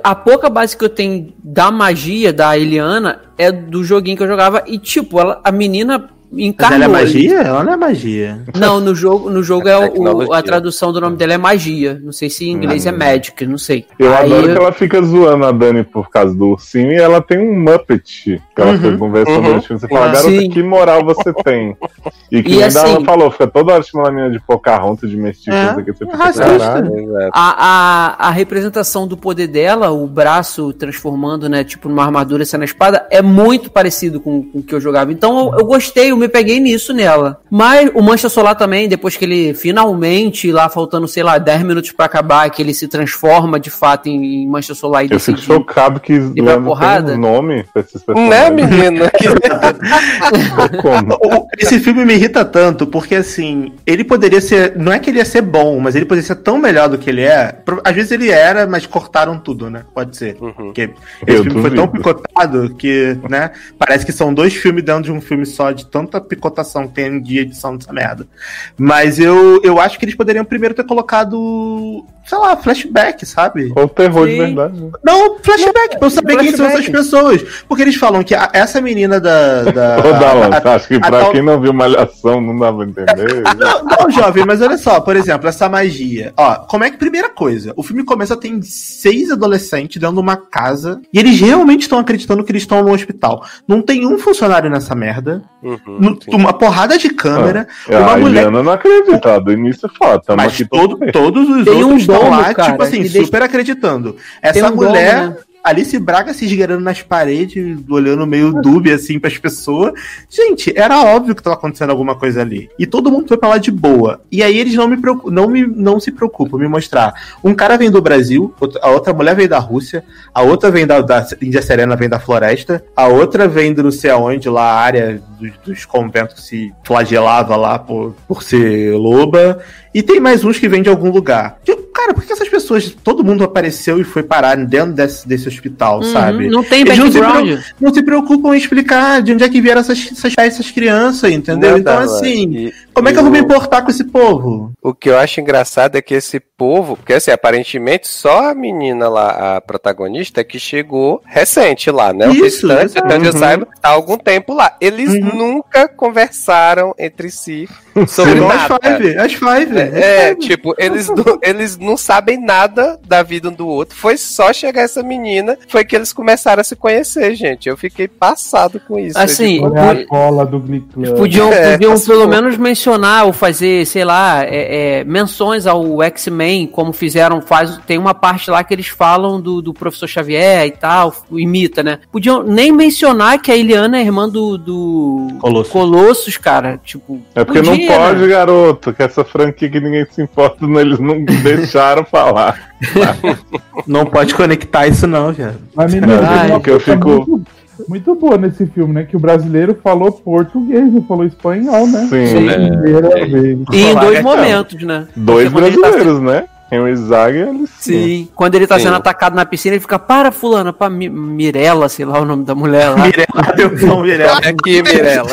a, a pouca base que eu tenho da magia da Eliana é do joguinho que eu jogava e, tipo, ela, a menina Mas encarnou. ela é magia? Ela não é magia. Não, no jogo, no jogo é o- o, a tradução do nome dela é magia. Não sei se em inglês é magic, não sei. Eu Aí adoro eu- que ela fica zoando a Dani por causa do ursinho e ela tem um Muppet. Que ela foi conversando Uhum. durante o filme. Você fala, garota, sim. que moral você tem? E que E assim- ela falou, fica toda hora chamando a menina de Pocahontas, de mestiça, É, que. Você racista. A, a, a representação do poder dela, o braço transformando, né, tipo, numa armadura sendo a espada, é muito parecido com, com o que eu jogava. Então eu, eu gostei, eu me peguei nisso nela. Mas o Mancha Solar também, depois que ele finalmente, lá faltando, sei lá, 10 minutos pra acabar, que ele se transforma de fato em, em Mancha Solar e Eu fico chocado que pra Leandro porrada? tem um nome pra esses Né, personagens. menina? Como? O- Esse filme me irrita tanto, porque assim, ele poderia ser. Não é que ele ia ser bom, mas ele poderia ser tão melhor do que ele é. Às vezes ele era, mas cortaram tudo, né? Pode ser. Uhum. Porque esse Eu filme foi duvido. tão picotado que, né? Parece que são dois filmes dentro de um filme só, de tanta picotação tem de edição dessa merda. Mas eu, eu acho que eles poderiam primeiro ter colocado, sei lá, flashback, sabe? Ou terror de Sim. verdade. né? Não, flashback, pra eu saber quem são essas flashback. pessoas. Porque eles falam que a- essa menina da. da Ô, Dalan, a- acho que pra tal- quem não viu Malhação não dá pra entender. Não, não, jovem, mas olha só, por exemplo, essa magia. Ó, como é que, primeira coisa, o filme começa, tem seis adolescentes dentro de uma casa, e eles realmente estão acreditando que eles estão no hospital. Não tem um funcionário nessa merda, Uhum, no- uma porrada de câmera, É, uma a mulher. Eliana não acredita, do início fala, Mas aqui todo, todos os Tem um outros estão domo, lá, cara, tipo assim, que deixa- super acreditando. Essa um mulher. né? Alice Braga se esgueirando nas paredes, olhando meio dúbio assim pras pessoas. Gente, era óbvio que tava acontecendo alguma coisa ali. E todo mundo foi pra lá de boa. E aí eles não me preocupam, não, me, não se preocupam em me mostrar. Um cara vem do Brasil, a outra mulher vem da Rússia, a outra vem da, da Índia Serena, vem da floresta, a outra vem do não sei aonde, lá, a área dos, dos conventos que se flagelava lá por, por ser loba. E tem mais uns que vêm de algum lugar. Tipo, cara, por que essas pessoas, todo mundo apareceu e foi parar dentro desse, desse hospital, Uhum, sabe? Não tem Eles não se, background. não se preocupam em explicar de onde é que vieram essas, essas, essas crianças, entendeu? Não, então, assim, e- como é que e eu vou me o- importar com esse povo? O que eu acho engraçado é que esse povo, porque assim, aparentemente só a menina lá, a protagonista, é que chegou recente lá, né? O Isso, restante, até onde eu Uhum. saiba, tá há algum tempo lá. Eles Uhum. nunca conversaram entre si sobre Igual as nada. Five, as Five. É, Five. tipo, eles não, eles não sabem nada da vida um do outro. Foi só chegar essa menina, foi que eles começaram a se conhecer, gente. Eu fiquei passado com isso. Assim, a cola do Glee Club. Podiam, É, podiam passou. pelo menos mencionar ou fazer, sei lá, é, é, menções ao X-Men, como fizeram, faz, tem uma parte lá que eles falam do, do professor Xavier e tal, imita, né? Podiam nem mencionar que a Eliana é irmã do, do Colossus. Colossus, cara. Tipo, É porque podia, não pode, né? garoto, que essa franquia que ninguém se importa, não, eles não deixaram falar. Não pode conectar isso, não, já. Mas, porque eu coisa fico- Muito, muito boa nesse filme, né? Que o brasileiro falou português, não falou espanhol, né? Sim, É. Primeira vez. E em dois né, momentos, né? dois tá brasileiros, né? Henry Zaga e Alice. Sim. Quando ele tá Sim. sendo atacado na piscina, ele fica, para fulana, para Mi- Mirella, sei lá o nome da mulher lá. Mirella, atenção, Mirella. Olha aqui, Mirella. Mirella!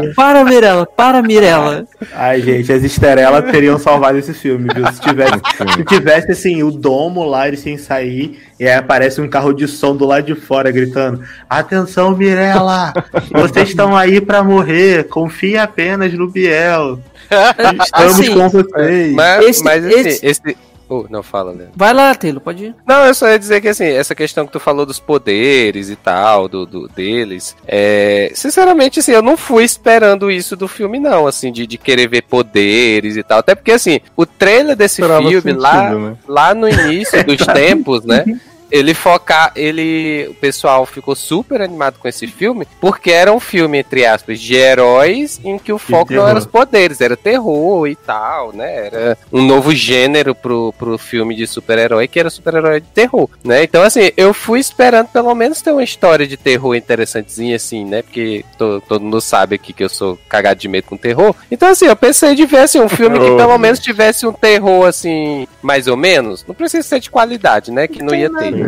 Fica, para Mirella, para Mirella. Ai, gente, as estrelas teriam salvado esse filme, viu? Se tivesse, se tivesse assim, o domo lá, eles sem sair, e aí aparece um carro de som do lado de fora gritando: Atenção, Mirella! Vocês estão aí pra morrer, confie apenas no Biel. Estamos Assim, com vocês. Mas, Esse- mas assim, esse- esse. Oh, não fala, Leandro. vai lá, Taylor, pode ir. Não, eu só ia dizer que assim, essa questão que tu falou dos poderes e tal, do, do- deles, é, sinceramente, assim, eu não fui esperando isso do filme, não, assim, de, de querer ver poderes e tal. Até porque, assim, o trailer desse Esperava filme sentido, lá, né? lá no início dos tempos, né? Ele focar, ele, o pessoal ficou super animado com esse filme, porque era um filme, entre aspas, de heróis, em que o foco não terror. era os poderes, era terror e tal, né? Era um novo gênero pro, pro filme de super-herói, que era super-herói de terror, né? Então, assim, eu fui esperando pelo menos ter uma história de terror interessantezinha, assim, né? Porque to- todo mundo sabe aqui que eu sou cagado de medo com terror. Então, assim, eu pensei de ver, assim, um filme que Oh, pelo menos tivesse um terror, assim, mais ou menos. Não precisa ser de qualidade, né? Que não ia ter.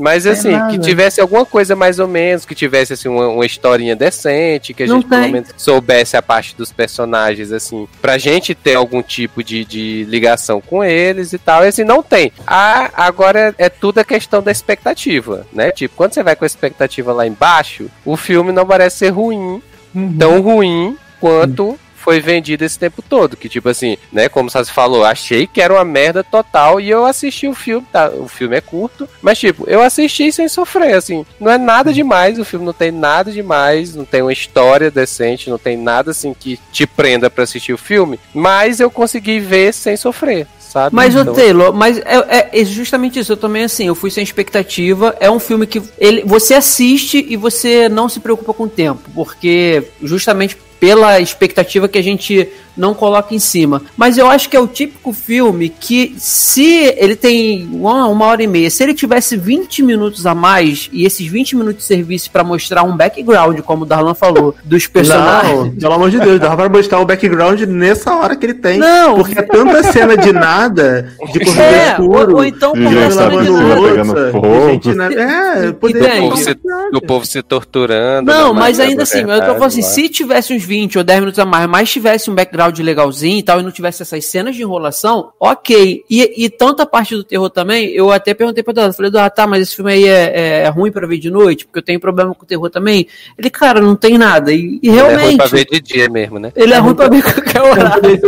Mas assim, nada. que tivesse alguma coisa mais ou menos, que tivesse assim uma, uma historinha decente, que a Não gente pelo tem. menos soubesse a parte dos personagens, assim, pra gente ter algum tipo de, de ligação com eles e tal. E assim, não tem. Ah, agora é, é tudo a questão da expectativa, né? Tipo, quando você vai com a expectativa lá embaixo, o filme não parece ser ruim, Uhum. tão ruim quanto foi vendido esse tempo todo. Que, tipo assim, né, como você falou, achei que era uma merda total e eu assisti o filme, tá? O filme é curto, mas, tipo, eu assisti sem sofrer, assim. Não é nada demais, o filme não tem nada demais, não tem uma história decente, não tem nada, assim, que te prenda pra assistir o filme, mas eu consegui ver sem sofrer. Sabe? Mas o Então, Taylor, mas é, é- é justamente isso. Eu também, assim, eu fui sem expectativa. É um filme que ele, você assiste e você não se preocupa com o tempo, porque justamente pela expectativa que a gente não coloca em cima. Mas eu acho que é o típico filme que, se ele tem uma, uma hora e meia, se ele tivesse 20 minutos a mais e esses 20 minutos servissem pra mostrar um background, como o Darlan falou, dos personagens. Não, pelo amor de Deus, dava pra mostrar o background nessa hora que ele tem. Não. Porque é tanta cena de nada, de corredor É, escuro, ou, ou então de de começa gente na lavando louça, dinâmica. pegando louça, fogo. de gente na... É, poderia o povo, se, o povo se torturando. Não, né, mas é ainda assim, eu tô falando assim, lá. se tivesse uns 20 ou 10 minutos a mais, mas tivesse um background legalzinho e tal, e não tivesse essas cenas de enrolação, ok. E, e tanta parte do terror também, eu até perguntei pra Eduardo, falei, ah, tá, mas esse filme aí é, é- é ruim pra ver de noite, porque eu tenho problema com o terror também. Ele, cara, não tem nada. E, e Ele é ruim realmente, pra ver de dia mesmo, né? ele é ruim pra ver qualquer horário.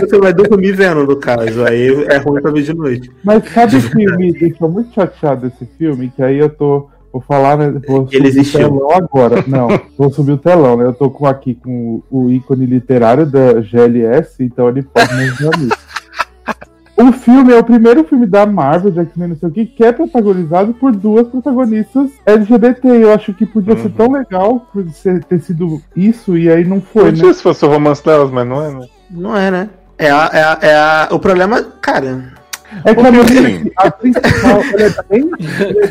Você vai dormir vendo, no caso. Aí é ruim pra ver de noite. Mas sabe o que me deixou muito chateado desse filme? Que aí eu tô. Vou falar, né? Vou Ele subir o existiu. telão agora. Não, vou subir o telão, né? Eu tô com, aqui com o ícone literário da GLS, então ele pode me ajudar nisso. O filme é o primeiro filme da Marvel, de X-Men, não sei o que, que é protagonizado por duas protagonistas LGBT. Eu acho que podia ser tão legal por ser, ter sido isso e aí não foi, Podia né? se fosse o romance delas, mas não é, né? Não é, né? É, a, é, a, é a- o problema, cara. É que a, Porque, menina, assim- a principal, ela é bem, ela é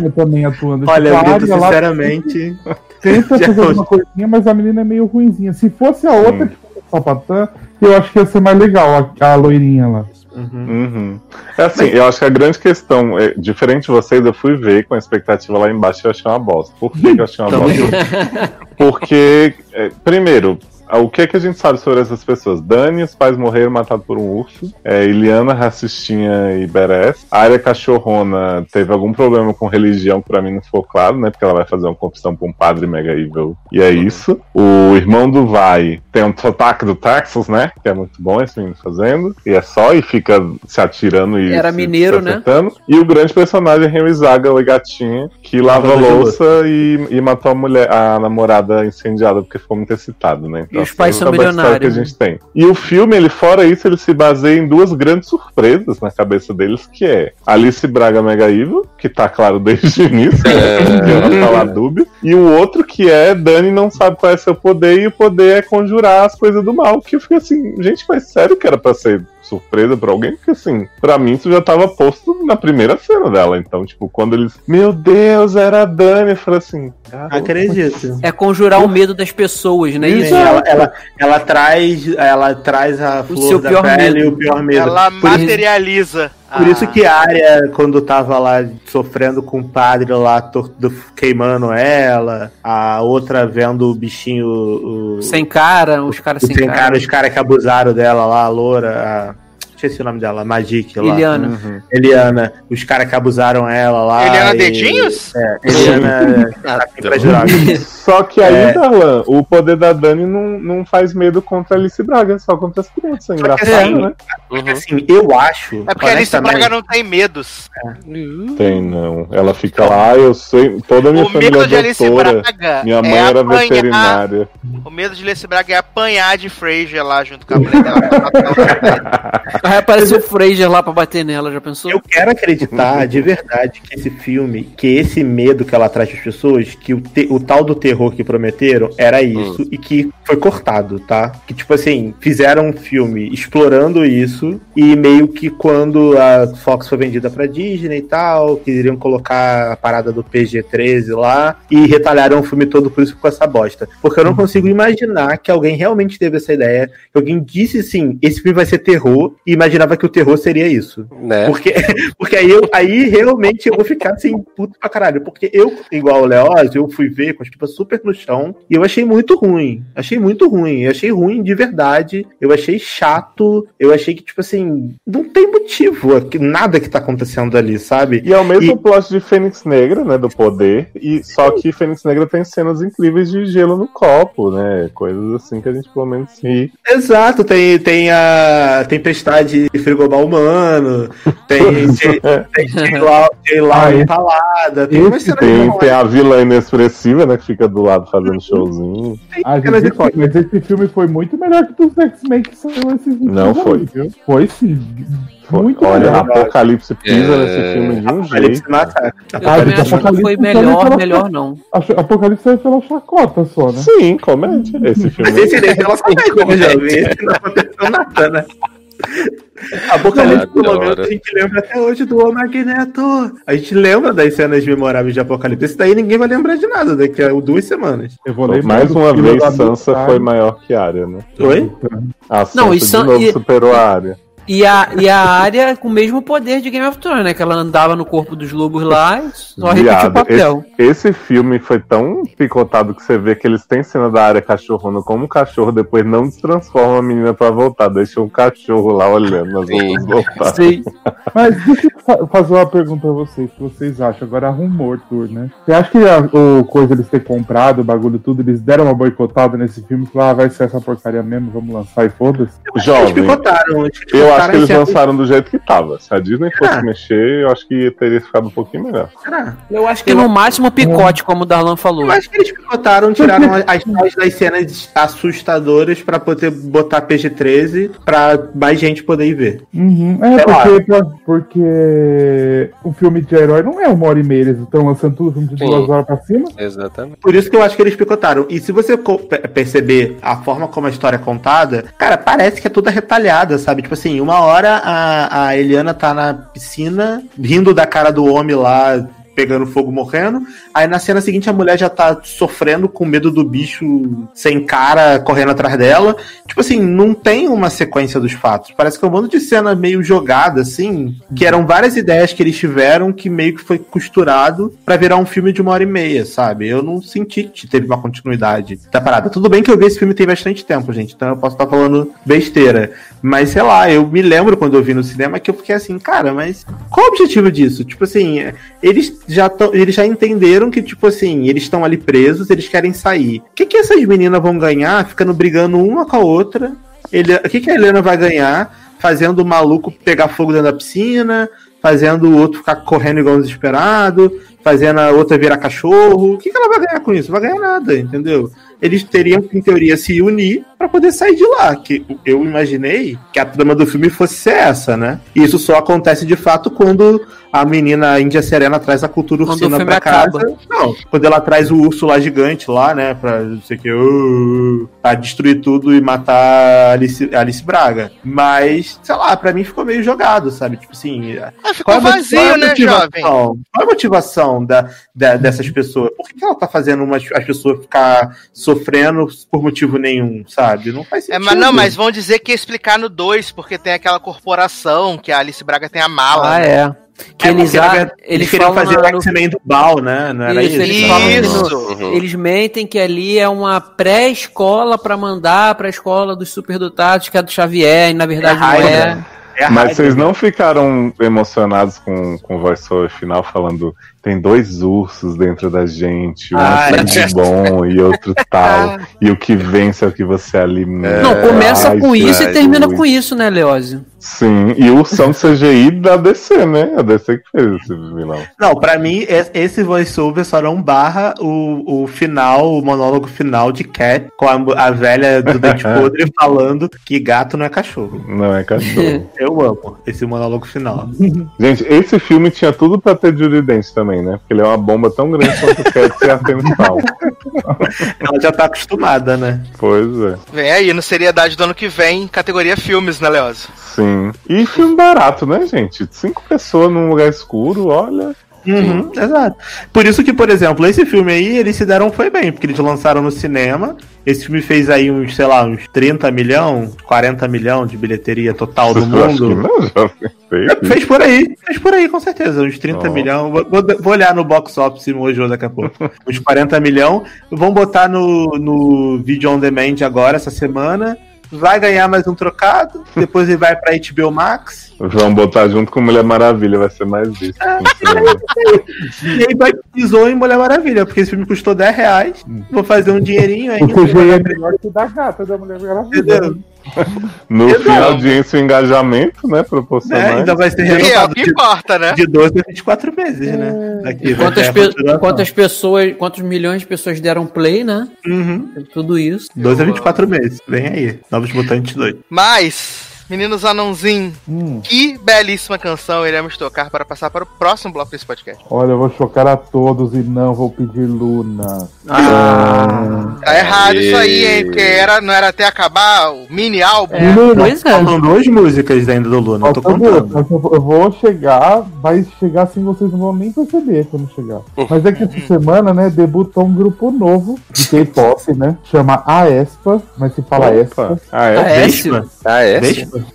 bem também atuando. Olha, Tipo, a Vitor, Arya lá sinceramente. tenta fazer hoje- uma coisinha, mas a menina é meio ruinzinha. Se fosse a outra Hum. que fosse a sapatã, eu acho que ia ser mais legal, a, a loirinha lá. Uhum. É assim, eu acho que a grande questão, é, diferente de vocês, eu fui ver com a expectativa lá embaixo e eu achei uma bosta. Por que, que eu achei uma bosta? Porque, é, primeiro, o que, é que a gente sabe sobre essas pessoas? Dani, os pais morreram matados por um urso. É, Iliana, racistinha e Beres. A área cachorrona teve algum problema com religião, que pra mim não ficou claro, né? Porque ela vai fazer uma confissão pra um padre mega evil. E é isso. O irmão do Vai tem um sotaque do Texas, né? Que é muito bom esse menino fazendo. E é só e fica se atirando e. Era se- mineiro, se né? E o grande personagem é Henry Zaga, o gatinha, que lava louça e, e matou a mulher, a namorada incendiada porque ficou muito excitado, né? E os pais essa são é milionários, que a gente tem. E o filme, ele fora isso, ele se baseia em duas grandes surpresas na cabeça deles, que é Alice Braga Mega Evil, que tá claro desde o início, né? que ela tá lá dúbia, e o outro que é Dani não sabe qual é seu poder e o poder é conjurar as coisas do mal, que eu fiquei assim, gente, mas sério que era pra ser surpresa pra alguém, porque assim, pra mim isso já tava posto na primeira cena dela. Então, tipo, quando eles, meu Deus, era a Dani, eu falei assim, "Garoto, Acredito. É conjurar o medo das pessoas, né? Isso. ela, ela, ela traz, ela traz a flor seu da pior pele e medo. o pior medo. Ela por, isso, materializa. por a- isso que a área, quando tava lá sofrendo com o padre lá, queimando ela, a outra vendo o bichinho. O, Sem cara, os caras o sem sem cara. cara, os caras que abusaram dela lá, a loura, a. Esqueci o nome dela, Magic lá. Eliana. Uhum. Eliana, os caras que abusaram ela lá. Eliana e- Dedinhos? É, Eliana. tá aqui pra jurar. Só que aí, É. Darlan, o poder da Dani não, não faz medo contra a Alice Braga, só contra as crianças. É engraçado, assim, né? Porque, assim, eu acho. É porque a Alice Braga não tem medos. Tem, não. Ela fica lá, eu sei, toda a minha O família medo é de Alice doutora. Braga Minha mãe é era apanhar. veterinária. O medo de Alice Braga é apanhar de Fraser lá junto com a mulher dela. Vai aparecer o Fraser lá pra bater nela, já pensou? Eu quero acreditar de verdade que esse filme, que esse medo que ela traz para as pessoas, que o, te- o tal do terror que prometeram era isso e que foi cortado, tá? Que tipo assim, fizeram um filme explorando isso e meio que quando a Fox foi vendida pra Disney e tal, queriam colocar a parada do PG-13 lá e retalharam o filme todo por isso com essa bosta. Porque eu não consigo imaginar que alguém realmente teve essa ideia, que alguém disse assim, esse filme vai ser terror e imaginava que o terror seria isso. Né? Porque, porque aí, eu, aí realmente eu vou ficar assim, puto pra caralho. Porque eu, igual o Leoz, eu fui ver com as pipas super no chão e eu achei muito ruim. Achei muito ruim. Eu achei ruim de verdade. Eu achei chato. Eu achei que, tipo assim, não tem motivo. Nada que tá acontecendo ali, sabe? E é o mesmo E- plot de Fênix Negra, né? Do poder. E só que Fênix Negra tem cenas incríveis de gelo no copo, né? Coisas assim que a gente pelo menos ri. Exato, tem, tem a tempestade frigobar humano, tem, tem, tem J-Law Ah, empalada, tem cenas Tem, tem a vilã inexpressiva, né? Que fica do lado fazendo showzinho. Ah, gente, de esse- mas esse filme foi muito melhor que os X-Men que saiu esses Não foi. viu? Foi sim. Foi- Muito Olha, melhor. Apocalipse pisa É. nesse filme de um Apocalipse jeito. Eu Ah, acho que foi Apocalipse melhor, também melhor não. Apocalipse saiu pela chacota só, né? Sim, comédia. Esse filme. Mas esse daí pela comédia, né, jovem? Esse não aconteceu nada, né? Apocalipse, pelo menos, a gente lembra até hoje do O Magneto. A gente lembra das cenas memoráveis de Apocalipse. Esse daí ninguém vai lembrar de nada daqui a duas semanas. Eu vou lembrar Mais uma vez, Sansa foi maior que Arya, né? Oi? A Sansa Não, e de San- novo e- superou a Arya. E a, e a área com o mesmo poder de Game of Thrones, né? Que ela andava no corpo dos lobos lá e só repetia o Viado, papel. Esse, esse filme foi tão picotado que você vê que eles têm cena da área cachorrona como um cachorro, depois não destransforma a menina pra voltar, deixa um cachorro lá olhando as outras voltar. Sim. Mas deixa eu fa- fazer uma pergunta pra vocês, o que vocês acham? Agora rumor tour, né? Você acha que a, o coisa eles ter comprado, o bagulho tudo, eles deram uma boicotada nesse filme, falaram, ah, vai ser essa porcaria mesmo, vamos lançar e foda-se? Eles Jovem, picotaram. eles eu acho picotaram que eles lançaram do jeito que tava. Se a Disney fosse Ah. mexer, eu acho que teria ficado um pouquinho melhor. Será? Eu acho que no máximo picote, como o Darlan falou. Eu acho que eles picotaram, tiraram as, das cenas assustadoras pra poder botar PG-13 pra mais gente poder ir ver. Uhum. É, Sei lá. porque, porque o filme de herói não é uma hora e meia, eles estão lançando tudo filme de Sim. duas horas pra cima. Exatamente. Por isso que eu acho que eles picotaram. E se você perceber a forma como a história é contada, cara, parece que é toda retalhada, sabe? Tipo assim, uma hora a, a Eliana tá na piscina, rindo da cara do homem lá, pegando fogo, morrendo. Aí na cena seguinte a mulher já tá sofrendo com medo do bicho sem cara correndo atrás dela. Tipo assim, não tem uma sequência dos fatos. Parece que é um bando de cena meio jogada, assim, que eram várias ideias que eles tiveram que meio que foi costurado pra virar um filme de uma hora e meia, sabe? Eu não senti que teve uma continuidade da parada. Tudo bem que eu vi esse filme tem bastante tempo, gente, então eu posso estar falando besteira. Mas sei lá, eu me lembro quando eu vi no cinema que eu fiquei assim, cara, mas qual o objetivo disso? Tipo assim, eles já tão, eles já entenderam que, tipo assim, eles estão ali presos, eles querem sair. O que, que essas meninas vão ganhar ficando brigando uma com a outra? Ele, o que, que a Helena vai ganhar fazendo o maluco pegar fogo dentro da piscina? Fazendo o outro ficar correndo igual um desesperado, fazendo a outra virar cachorro. O que, que ela vai ganhar com isso? Vai ganhar nada, entendeu? Eles teriam que, em teoria, se unir para poder sair de lá. Que eu imaginei que a trama do filme fosse essa, né? E isso só acontece de fato quando a menina Índia Serena traz a cultura Quando ursina pra casa. acaba. Não, quando ela traz o urso lá gigante lá, né? Pra não sei o que, uh, pra destruir tudo e matar a Alice, Alice Braga. Mas, sei lá, pra mim ficou meio jogado, sabe? Tipo assim. Ah, ficou qual é vazio, qual é né, motivação? jovem? Qual é a motivação da, da- dessas pessoas? Por que, que ela tá fazendo umas, as pessoas ficar sofrendo por motivo nenhum, sabe? Não faz É, sentido. mas não, mas vão dizer que ia explicar no 2, porque tem aquela corporação que a Alice Braga tem a mala. Ah, né? é. Que É, eles, a- verdade, eles queriam fazer o no- X-Men do Bal, né? Não era Isso, isso? eles Isso. no- Uhum. eles mentem que ali é uma pré-escola pra mandar pra escola dos superdotados, que é do Xavier, e na verdade não é. Hydra. É a Mas vocês não ficaram emocionados com, com o voiceover final falando tem dois ursos dentro da gente, um Ah, é de bom e outro tal, e o que vence é o que você alimenta. Não, começa Ai, com isso e ai, termina ui. com isso, né, Leózio? Sim, e o ursão CGI da DC, né? A DC que fez esse vilão. Não, pra mim, es- esse voiceover só não barra o, o final, o monólogo final de Cat, com a, a velha do dente podre falando que gato não é cachorro. Não é cachorro. Eu amo esse monólogo final. Gente, esse filme tinha tudo pra ter Judy Dench também, né? Porque ele é uma bomba tão grande quanto o Cat e Artemis Fowl. Ela já tá acostumada, né? Pois é. Vem aí, no Seriedade do ano que vem, categoria filmes, né, Leoz? Sim. E filme barato, né, gente? Cinco pessoas num lugar escuro, olha. Uhum, exato. Por isso que, por exemplo, esse filme aí, eles se deram foi bem, porque eles lançaram no cinema. Esse filme fez aí uns, sei lá, uns 30 milhão, 40 milhão de bilheteria total do mundo. não, jovem. Fez. Por aí, fez por aí, com certeza. Uns 30 Ó. milhões. Vou, vou- vou olhar no box office hoje ou daqui a pouco. Uns 40 milhões. Vão botar no, no vídeo on demand agora, essa semana. Vai ganhar mais um trocado. Depois ele vai pra HBO Max. Vamos botar junto com Mulher Maravilha, vai ser mais visto. E aí vai pisou em Mulher Maravilha, porque esse filme custou 10 reais. Vou fazer um dinheirinho aí. O CGI é melhor que o da gata da Mulher Maravilha. Entendeu? No Exato. fim, a audiência e o engajamento, né? Né? Proporcionais. Ainda vai ser Que é renovado que de, importa, né? de 12 a 24 meses, né? Daqui vai Quantas, ter a pe- quantas pessoas, quantos milhões de pessoas deram play, né? Uhum. Tudo isso. 12 a 24 meses. Vem aí. Novos Mutantes 2. Mas, meninos anãozinho, Hum, que belíssima canção iremos tocar para passar para o próximo bloco desse podcast. olha, eu vou chocar a todos e não vou pedir Luna. Ah, Tá errado Aê. isso aí, hein? Porque era, não era até acabar o mini álbum. é, pois é. Faltam duas músicas ainda do Luna, eu tô contando. eu vou- chegar, vai chegar assim, vocês não vão nem perceber quando chegar. Mas é que essa semana, né, debutou um grupo novo de K-pop, né? Chama Aespa, mas se fala Espa. Opa. Ah, é? Ah, é?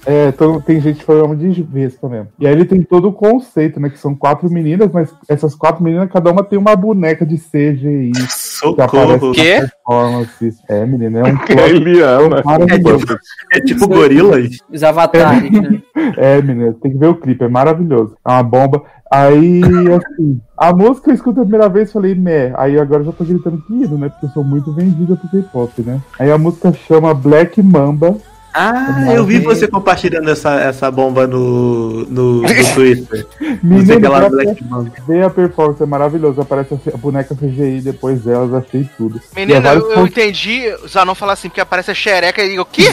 É? É, então, tem gente que chama de Vespa mesmo. E aí ele tem todo o conceito, né? Que são quatro meninas, mas essas quatro meninas, cada uma tem uma boneca de CGI. Que aparece Socorro. Quê? na performance. É, menina, é um Que a Eliana. maravilhoso. É tipo gorilas. Os avatares, né? É, menina, tem que ver o clipe, é maravilhoso. É uma bomba. Aí, assim, a música eu escuto a primeira vez e falei, meh. Aí agora eu já tô gritando que né? Porque eu sou muito vendida pro K-pop, né? Aí a música chama Black Mamba. Ah, eu vi você compartilhando essa, essa bomba no, no, no Twitter. Você Menina, aquela vê a- Black Mamba. vê a performance, é maravilhosa. Aparece a, boneca CGI depois delas, achei tudo. É Menina, eu, eu entendi Zanon falar assim, porque aparece a xereca e digo, o quê?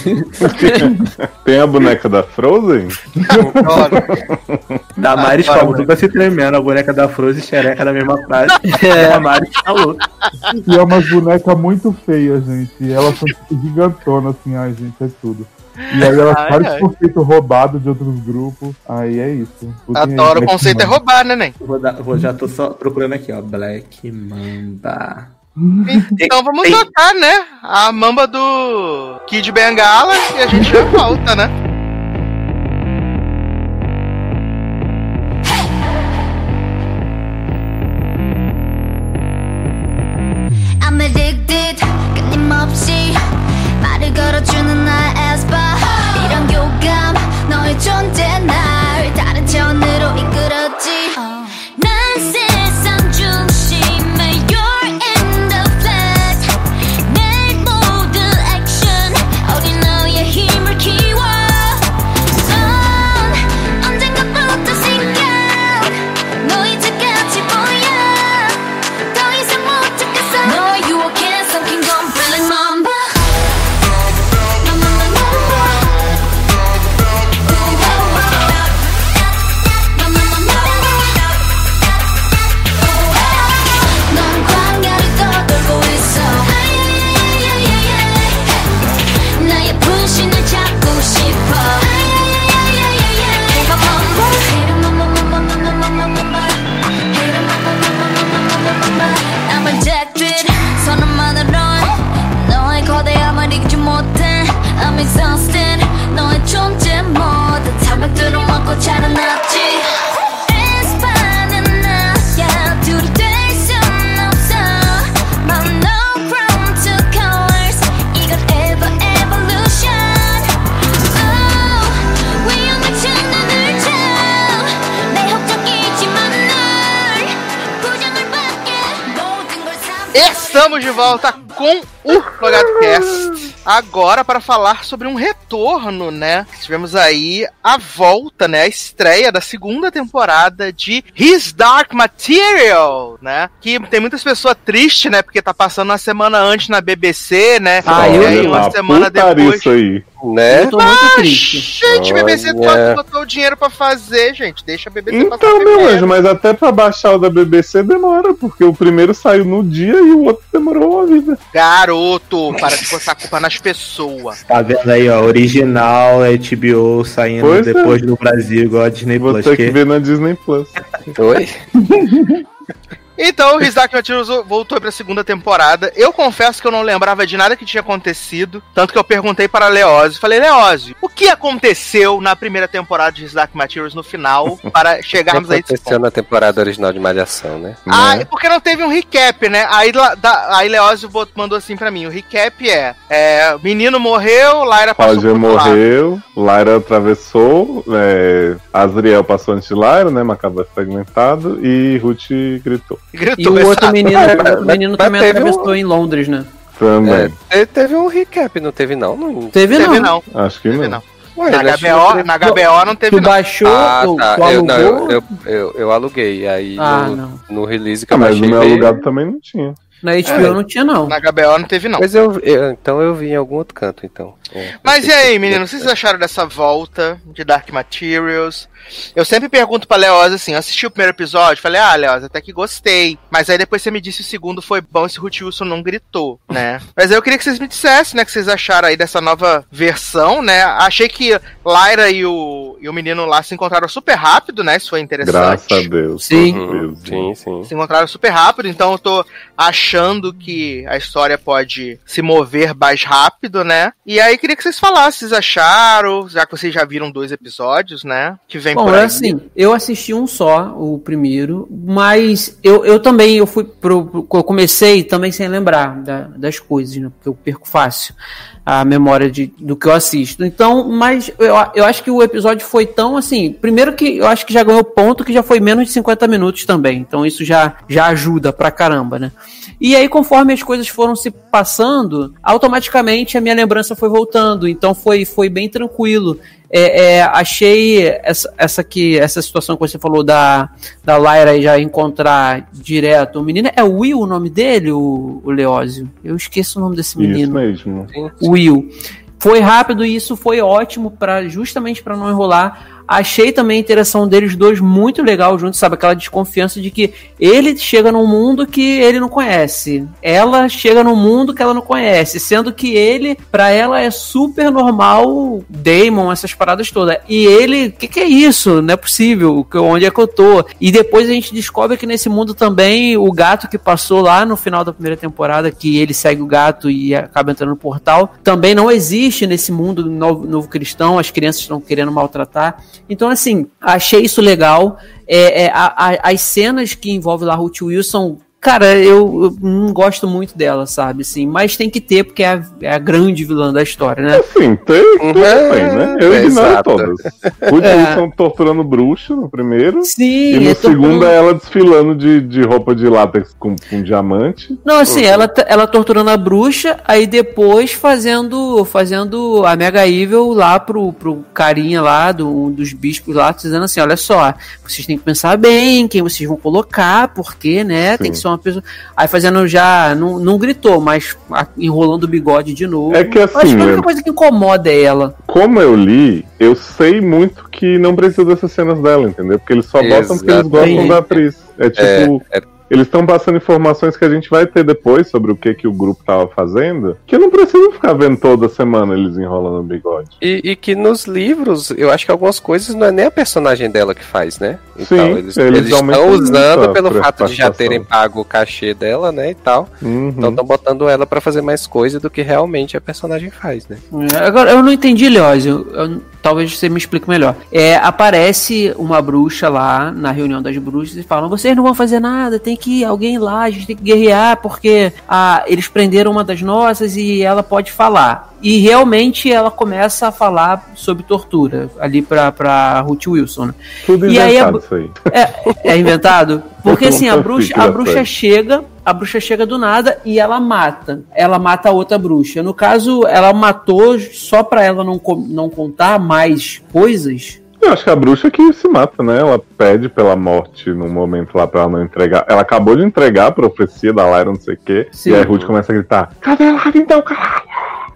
Tem a boneca da Frozen? Da Mari Agora, falou, tudo se tremendo, a boneca da Frozen e xereca na mesma frase. É. A Mari falou. E é umas bonecas muito feias, gente. Elas são tipo, gigantonas, assim, ai, gente, é tudo. E aí elas Ai, fazem ai. conceito roubado de outros grupos. Aí é isso. Adoro o Black conceito é Mamba. roubar, né, Nen? Vou dar- vou- já tô só procurando aqui, ó. Black Mamba. Então vamos tocar, né? A mamba do Kid Bengala e a gente já volta, né? Estamos de volta com o Logado Cast. Agora para falar sobre um retorno, né? Tivemos aí a volta, né? A estreia da segunda temporada de His Dark Material, né? Que tem muitas pessoas tristes, né? Porque tá passando uma semana antes na BBC, né? Ah, e aí uma semana depois. isso aí. Né? Eu tô muito triste. Gente, BBC Olha. pode botar o dinheiro pra fazer, gente. Deixa a BBC passar Então, meu primeiro. anjo, mas até pra baixar o da BBC demora, porque o primeiro saiu no dia e o outro demorou uma vida. Garoto, para de botar a culpa nas pessoas. Tá vendo aí, ó, original HBO saindo Pois é. depois no Brasil, igual a Disney Vou Plus. ter que que- ver na Disney Plus. Oi? Então, Dark Materials voltou pra segunda temporada. Eu confesso que eu não lembrava de nada que tinha acontecido. Tanto que eu perguntei para Leózio. Falei, Leózio, o que aconteceu na primeira temporada de His Dark Materials no final para O que chegarmos aí desse aconteceu ponto? na temporada original de Malhação, né? Ah, né? é porque não teve um recap, né? Aí, da- aí mandou assim pra mim: o recap é, é menino morreu, Lyra passou Roger lado. morreu, Lyra atravessou, é, Azriel passou antes de Lyra, né? Macabra fragmentado, e Ruth gritou. Gritou E o essa- outro menino, o outro Mas- menino mas também atravessou um- em Londres, né? Também. É, te- teve um recap, não teve não? não Teve, Teve não. não, Acho que teve não. não. Ué, Na HBO, que- na HBO não teve Tu não. baixou, Ah, tu, tá. tu Eu, não, alugou. eu, eu, eu, eu aluguei. Aí Ah, no, no release que Ah, eu mas baixei. no meu veio- alugado também não tinha. Na HBO não tinha, não. Na HBO não teve não. Mas eu, eu- então eu vi em algum outro canto, então. É, Mas e aí, se- meninos, o que vocês acharam dessa volta de Dark Materials? Eu sempre pergunto pra Leoz assim, eu assisti o primeiro episódio, falei, ah, Leoz, até que gostei. Mas aí depois você me disse o segundo foi bom esse Ruth Wilson não gritou, né? Mas aí eu queria que vocês me dissessem, né, o que vocês acharam aí dessa nova versão, né? Achei que Lyra e o, e o menino lá se encontraram super rápido, né? Isso foi interessante. Graças a Deus. Sim. Deus. Sim, sim. se encontraram super rápido, então eu tô achando que a história pode se mover mais rápido, né? E aí, queria que vocês falassem, vocês acharam, já que vocês já viram dois episódios, né? Que vem Bom, por é aí. assim, eu assisti um só, o primeiro, mas eu, eu também, eu fui pro, pro- eu comecei também sem lembrar da- das coisas, né? Porque eu perco fácil a memória de, do que eu assisto. Então, mas eu, eu acho que o episódio foi tão assim, primeiro que eu acho que já ganhou ponto que já foi menos de 50 minutos também. Então isso já, já ajuda pra caramba, né? E aí, conforme as coisas foram se passando, automaticamente a minha lembrança foi voltando. Então foi, foi bem tranquilo. É, é, achei essa, essa, que, essa situação que você falou da, da Lyra já encontrar direto o menino. É Will o nome dele, o, o Leózio? Eu esqueço o nome desse Isso menino. mesmo. Will. Foi rápido e isso foi ótimo para justamente para não enrolar. Achei também a interação deles dois muito legal juntos, sabe? Aquela desconfiança de que ele chega num mundo que ele não conhece. Ela chega num mundo que ela não conhece, sendo que ele, pra ela, é super normal, Damon, essas paradas todas. E ele, o que, que é isso? Não é possível. Onde é que eu tô? E depois a gente descobre que nesse mundo também o gato que passou lá no final da primeira temporada, que ele segue o gato e acaba entrando no portal, também não existe nesse mundo novo, novo cristão. As crianças estão querendo maltratar. Então, assim, achei isso legal. É, é, a- a- as cenas que envolvem lá Ruth Wilson, cara, eu, eu não gosto muito dela, sabe? Assim, mas tem que ter, porque é a, é a grande vilã da história, né? Assim, tem, tudo bem, né? Eu É, ignoro exato. todas. Ruth É. Wilson torturando bruxa no primeiro. Sim, E no é segundo é ela desfilando de, de roupa de látex com, com diamante. Não, assim, ela, t- ela torturando a bruxa, aí depois fazendo fazendo a Mega Evil lá pro, pro carinha lá, do, um dos bispos lá, dizendo assim, olha só, vocês têm que pensar bem quem vocês vão colocar, porque, né, tem Sim. que ser uma pessoa... Aí fazendo já, não, não gritou, mas enrolando o bigode de novo. É que Eu Acho assim, que a única coisa que incomoda é ela. Como eu li, eu sei muito que não precisa dessas cenas dela, entendeu? Porque eles só botam porque eles gostam da atriz. É tipo. É, Eles estão passando informações que a gente vai ter depois sobre o que, que o grupo tava fazendo. Que eu não preciso ficar vendo toda semana eles enrolando o bigode. E, e que nos livros, eu acho que algumas coisas não é nem a personagem dela que faz, né? Então, Sim, eles eles estão usando pelo fato de já terem pago o cachê dela, né? E tal. Uhum. Então estão botando ela pra fazer mais coisa do que realmente a personagem faz, né? É, Agora, eu não entendi, Leózio. Eu- Talvez você me explique melhor. É, aparece uma bruxa lá na reunião das bruxas e falam: vocês não vão fazer nada, tem que ir alguém lá, a gente tem que guerrear, porque ah, eles prenderam uma das nossas e ela pode falar. E realmente ela começa a falar sobre tortura ali pra, pra Ruth Wilson. né? Tudo E aí a inventado aí. É, é inventado? Porque assim, a bruxa, a bruxa chega, a bruxa chega do nada e ela mata. Ela mata a outra bruxa. No caso, ela matou só pra ela não, não contar mais coisas. Eu acho que a bruxa que se mata, né? Ela pede pela morte num momento lá pra ela não entregar. Ela acabou de entregar a profecia da Lyra, não sei o quê. Sim. E aí Ruth começa a gritar: Cadê a Lyra então, caralho?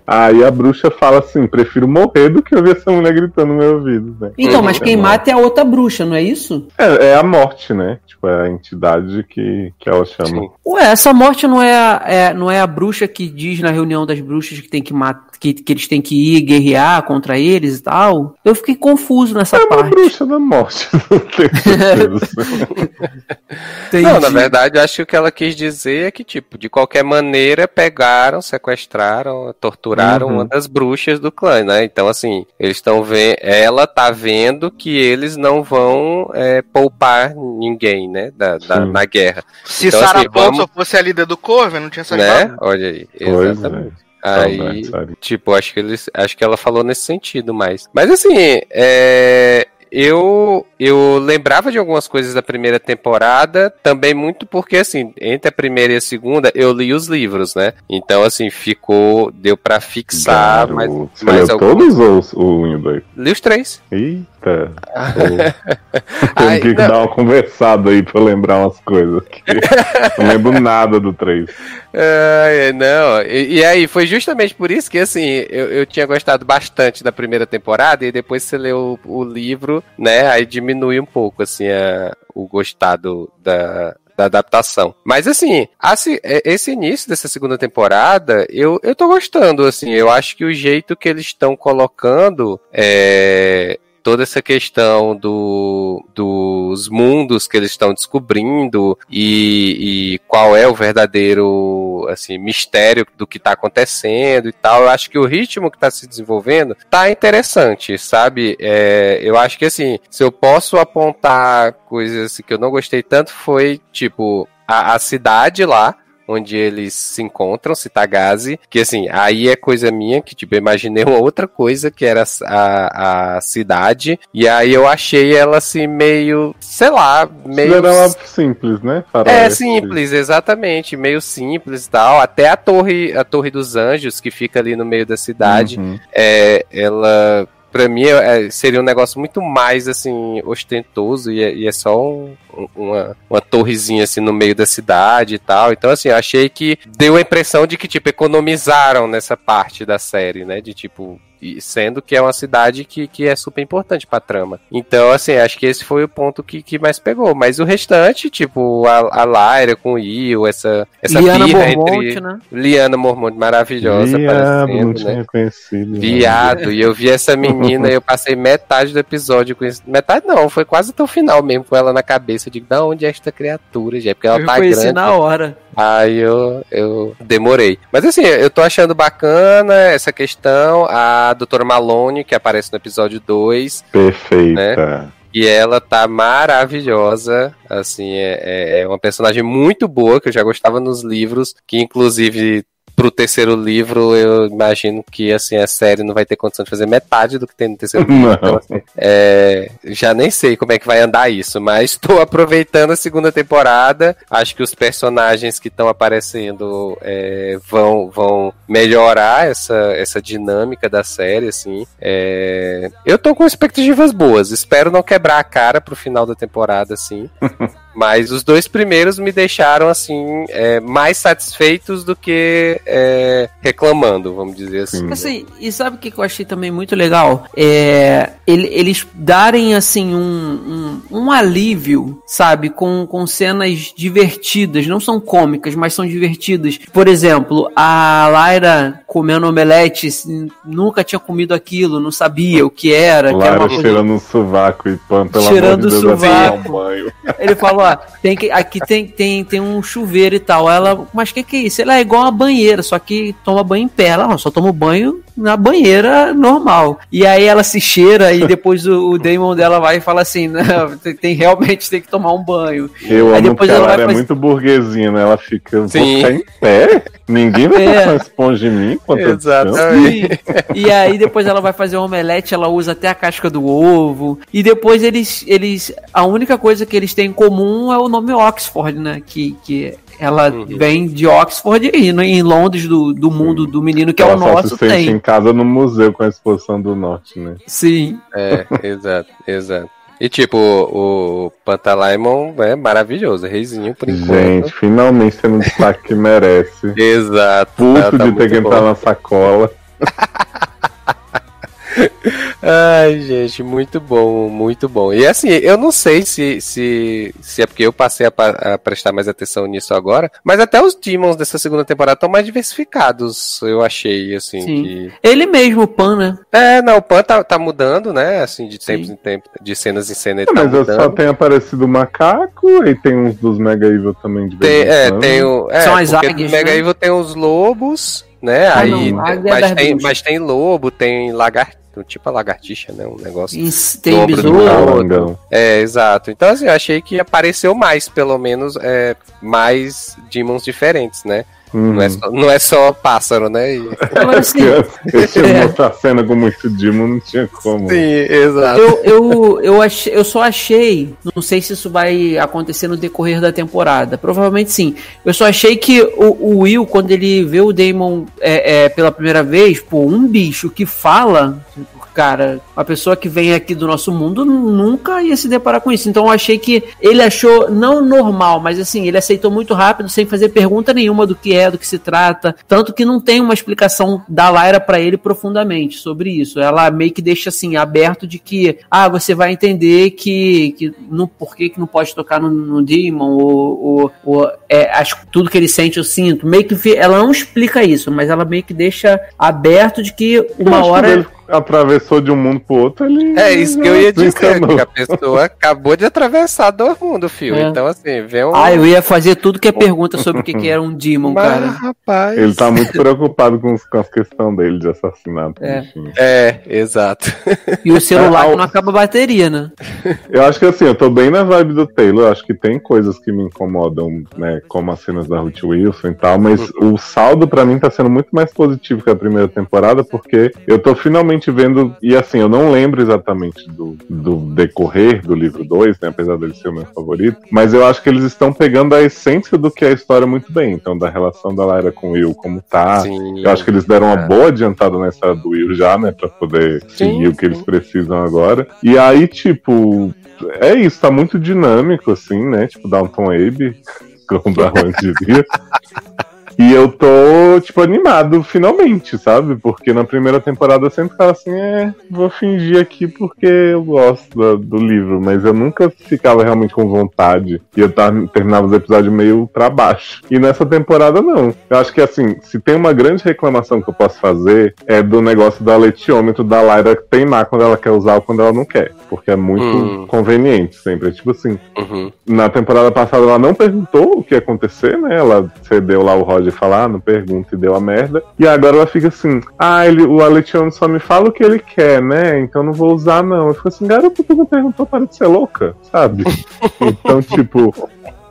Aí a bruxa fala assim: prefiro morrer do que ouvir essa mulher gritando no meu ouvido, né? Então, mas quem mata é a outra bruxa, não é isso? É, é a morte, né? Tipo, é a entidade que, que ela chama. Sim. Ué, essa morte não é, a- é- não é a bruxa que diz na reunião das bruxas que tem que matar. Que, que eles têm que ir guerrear contra eles e tal. Eu fiquei confuso nessa É uma parte. bruxa da morte, não tenho certeza. Não, na verdade, eu acho que o que ela quis dizer é que, tipo, de qualquer maneira, pegaram, sequestraram, torturaram Uhum. uma das bruxas do clã, né? Então, assim, eles estão vendo. Ela tá vendo que eles não vão é, poupar ninguém, né? Da, da- na guerra. Se Então, Sarah assim, vamos- fosse a líder do Corvo, não tinha essa Né? Olha aí. Pois Exatamente. Aí, sabe? tipo, acho que eles, acho que ela falou nesse sentido, mas, mas assim, é, eu eu lembrava de algumas coisas da primeira temporada, também muito porque assim, entre a primeira e a segunda eu li os livros, né? Então assim, ficou deu pra fixar mais, Garoto. Você mais todos ou o 1 e o 2? Li os três. Eita. Tem que não. dar uma conversada aí pra lembrar umas coisas. não lembro nada do 3. É, não, e, e aí foi justamente por isso que assim, eu, eu tinha gostado bastante da primeira temporada e depois você leu o, o livro, né? Aí diminui um pouco assim a- o gostado da, da adaptação. Mas assim, esse início dessa segunda temporada, eu, eu tô gostando, assim, eu acho que o jeito que eles estão colocando é toda essa questão do, dos mundos que eles estão descobrindo e, e qual é o verdadeiro assim, mistério do que tá acontecendo e tal. Eu acho que o ritmo que tá se desenvolvendo tá interessante, sabe? É, eu acho que assim, se eu posso apontar coisas que eu não gostei tanto, foi tipo a, a cidade lá onde eles se encontram, Citagase, que assim, aí é coisa minha, que tipo, eu imaginei uma outra coisa, que era a, a cidade, e aí eu achei ela assim, meio, sei lá, meio... Era uma simples, né? É simples, exatamente, meio simples e tal. Até a torre, a torre dos Anjos que fica ali no meio da cidade, Uhum. é, ela Pra mim é- seria um negócio muito mais assim ostentoso e é, e é só um- uma, uma torrezinha assim no meio da cidade e tal. Então assim, eu achei que deu a impressão de que tipo economizaram nessa parte da série, né? De tipo e sendo que é uma cidade que, que é super importante pra trama. Então, assim, acho que esse foi o ponto que, que mais pegou. Mas o restante, tipo, a, a Lyra com o Will, essa, essa Liana birra Mormonte, entre né? Liana Mormonte maravilhosa tinha né? reconhecido. Viado, e eu vi essa menina e eu passei metade do episódio com isso. Metade não, foi quase até o final mesmo com ela na cabeça. Eu Digo, da onde é esta criatura, gente? Porque ela Eu tá conheci grande. na hora. Aí eu, eu demorei. Mas assim, eu tô achando bacana essa questão. A doutora Malone, que aparece no episódio 2, Perfeita. e ela tá maravilhosa. Assim, é, é- é uma personagem muito boa, que eu já gostava nos livros, que inclusive. Pro terceiro livro, eu imagino que assim a série não vai ter condição de fazer metade do que tem no terceiro livro. Então, assim, é, já nem sei como é que vai andar isso, mas estou aproveitando a segunda temporada. Acho que os personagens que estão aparecendo é, vão, vão melhorar essa, essa dinâmica da série, assim. É, eu tô com expectativas boas. Espero não quebrar a cara pro final da temporada, assim. Mas os dois primeiros me deixaram, assim, é, mais satisfeitos do que é, reclamando, vamos dizer assim. Sim. Assim, e sabe o que eu achei também muito legal? É ele- eles darem assim um, um, um alívio, sabe, com, com cenas divertidas, não são cômicas, mas são divertidas. Por exemplo, a Lyra comendo omelete, assim, nunca tinha comido aquilo, não sabia o que era. que era cheirando o sovaco e pão, pelo Cheirando amor de o Deus, sovaco. um banho. Ele falou, tem que, aqui tem, tem, tem um chuveiro e tal. Ela, mas que que é isso? Ela é igual uma banheira, só que toma banho em pé. Ela não, só toma banho na banheira normal. E aí ela se cheira e depois o, o Damon dela vai e fala assim, não, tem, realmente tem que tomar um banho. Eu Aí amo depois ela vai é fazer- muito burguesinha, né? Ela fica, vou Sim. ficar em pé? Ninguém vai É. passar uma esponja em mim enquanto. Exatamente. E aí depois ela vai fazer um omelete, ela usa até a casca do ovo. E depois eles, eles, a única coisa que eles têm em comum é o nome Oxford, né? Que, que ela vem de Oxford e em Londres do, do mundo do menino que é Ela o só nosso se sente tem. em casa no museu com a exposição do norte, né? Sim. É, exato, exato. E tipo, o Pantalaimon é maravilhoso, reizinho por enquanto. Gente, finalmente tendo um destaque que merece. Exato. Puto tá- tá de ter que entrar bom. na sacola. Ai, gente, muito bom, muito bom. E assim, eu não sei se, se, se é porque eu passei a, a prestar mais atenção nisso agora, mas até os Demons dessa segunda temporada estão mais diversificados, eu achei, assim. Sim. que- Ele mesmo, o Pan, né? É, não, o Pan tá, tá mudando, né? Assim, de tempos Sim. em tempos, de cenas em cena ele É, tá mas mudando. só tem aparecido o macaco e tem uns dos Mega Evil também de vez Tem, em é, quando. tem o. É, São as águias, Mega né? Evil tem os lobos, né? Ah, aí, não, mas, tem, mas tem lobo, tem lagartixa, tipo a lagartixa, né? Um negócio. E tem Dobro besouro. É, exato. Então, assim, eu achei que apareceu mais, pelo menos, é, mais demons diferentes, né? Uhum. Não, é só, não é só pássaro, né? E- Agora sim. Porque esse É. cena com muito Demon não tinha como. Sim, exato. Eu, eu, eu, achei, eu só achei, não sei se isso vai acontecer no decorrer da temporada, provavelmente sim. Eu só achei que o, o Will, quando ele vê o Damon é, é, pela primeira vez, pô, um bicho que fala, cara, uma pessoa que vem aqui do nosso mundo nunca ia se deparar com isso. Então eu achei que ele achou não normal, mas assim, ele aceitou muito rápido, sem fazer pergunta nenhuma do que é, do que se trata. Tanto que não tem uma explicação da Lyra pra ele profundamente sobre isso. Ela meio que deixa assim, aberto de que, ah, você vai entender que, que no, por que, que não pode tocar no, no Demon, ou, ou, ou é, acho que tudo que ele sente eu sinto. Meio que ela não explica isso, mas ela meio que deixa aberto de que uma que hora. dele- atravessou de um mundo pro outro, ele. É isso que eu ia dizer, que a pessoa acabou de atravessar do mundo, fio. É. Então, assim, vem um. Ah, eu ia fazer tudo que é pergunta sobre o que, que era um Demon, Mas, cara. rapaz. Ele tá muito preocupado com, com as questões dele de assassinato. É. É, exato. E o celular É, que não acaba a bateria, né? Eu acho que assim, eu tô bem na vibe do Taylor. Eu acho que tem coisas que me incomodam, né? Como as cenas da Ruth Wilson e tal, mas o saldo pra mim tá sendo muito mais positivo que a primeira temporada, porque eu tô finalmente vendo. E assim, eu não lembro exatamente do, do decorrer do livro 2, né? Apesar dele ser o meu favorito. Mas eu acho que eles estão pegando a essência do que é a história muito bem. Então, da relação da Lyra com o Will, como tá. Sim. Eu acho que eles deram uma É. boa adiantada na história do Will já, né? Pra poder Sim, seguir o que eles sim. precisam agora. E aí, tipo, é isso, tá muito dinâmico, assim, né? Tipo, Downton Abbey, como o Darlan diria. E eu tô, tipo, animado finalmente, sabe? Porque na primeira temporada eu sempre ficava assim, é, vou fingir aqui porque eu gosto do, do livro, mas eu nunca ficava realmente com vontade. E eu tava, terminava os episódios meio pra baixo. E nessa temporada não. Eu acho que assim, se tem uma grande reclamação que eu posso fazer, é do negócio da letiômetro da Lyra teimar quando ela quer usar ou quando ela não quer. Porque é muito Hum. conveniente sempre. É tipo assim, Uhum. na temporada passada ela não perguntou o que ia acontecer, né? Ela cedeu lá o Roger falar, ah, não pergunta e deu a merda. E agora ela fica assim, ah, ele, o Aletiano só me fala o que ele quer, né? Então não vou usar, não. Eu fico assim, garoto, tu não perguntou para de ser louca, sabe? então, tipo,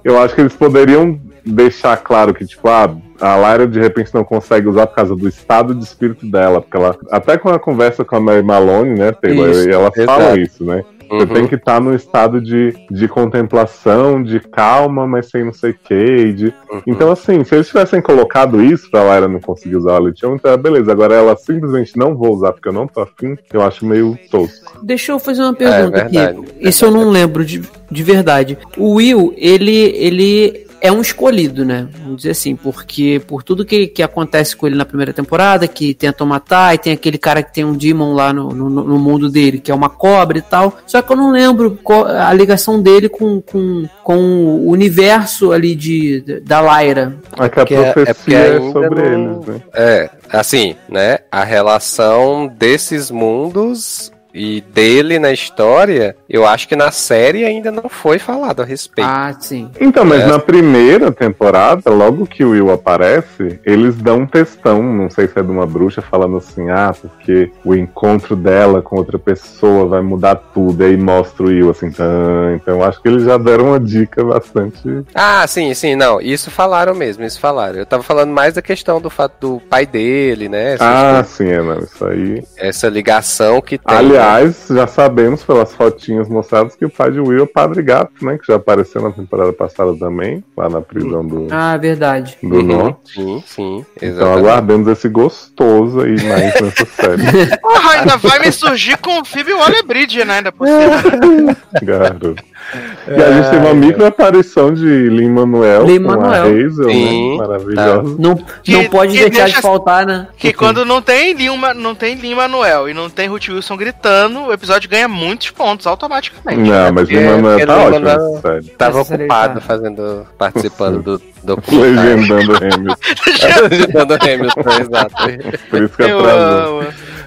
eu acho que eles poderiam deixar claro que, tipo, ah, a Lyra de repente não consegue usar por causa do estado de espírito dela, porque ela, até com a conversa com a Mary Malone, né, Taylor, Isso, e ela fala exato. isso, né? Você Uhum. tem que estar no estado de, de contemplação, de calma, mas sem não sei o que. De... Uhum. Então, assim, se eles tivessem colocado isso pra Lyra não conseguir usar o Letião, então é beleza. Agora ela simplesmente não vou usar porque eu não tô afim, eu acho meio tosco. Deixa eu fazer uma pergunta É aqui. Isso eu não lembro de, de verdade. O Will, ele, ele é um escolhido, né? Vamos dizer assim, porque por tudo que, que acontece com ele na primeira temporada, que tentam matar, e tem aquele cara que tem um demon lá no, no, no mundo dele, que é uma cobra e tal. Só que eu não lembro qual- a ligação dele com, com, com o universo ali de, da Lyra. É que a Porque é- é profecia porque é, ainda sobre não- eles, né? É, assim, né? A relação desses mundos e dele na história, eu acho que na série ainda não foi falado a respeito. Ah, sim. Então, mas É. na primeira temporada, logo que o Will aparece, eles dão um textão, não sei se é de uma bruxa, falando assim, ah, porque o encontro dela com outra pessoa vai mudar tudo, e aí mostra o Will assim, tã. então eu acho que eles já deram uma dica bastante. Ah, sim, sim, não. Isso falaram mesmo, isso falaram. Eu tava falando mais da questão do fato do pai dele, né? Essas Ah, coisas, sim, é, não, isso aí. essa ligação que tem. Aliás, já sabemos pelas fotinhas mostradas que o pai de Will é o Padre Gato, né, que já apareceu na temporada passada também, lá na prisão do, Ah, verdade. do Uhum, Norte. Sim, sim, Então exatamente. aguardemos esse gostoso aí mais nessa série. Porra, ainda vai me surgir com o Phoebe Waller-Bridge, né? Ainda por cima. Garoto. E a gente teve uma micro aparição de Lin Manuel Lin Manuel. Hazel, Sim, né? Maravilhosa. Não, Que- não pode deixar deixa- de faltar, né? Que quando não tem Lima, não tem Lin Manuel e não tem Ruth Wilson gritando, o episódio ganha muitos pontos automaticamente. Não, mas porque- Lin Manuel tá ótimo Manuel- nessa série. Tava ocupado tá- fazendo, participando do, do Legendando Hamilton. Legendando Hamilton, exato. Por isso que Eu atrasou.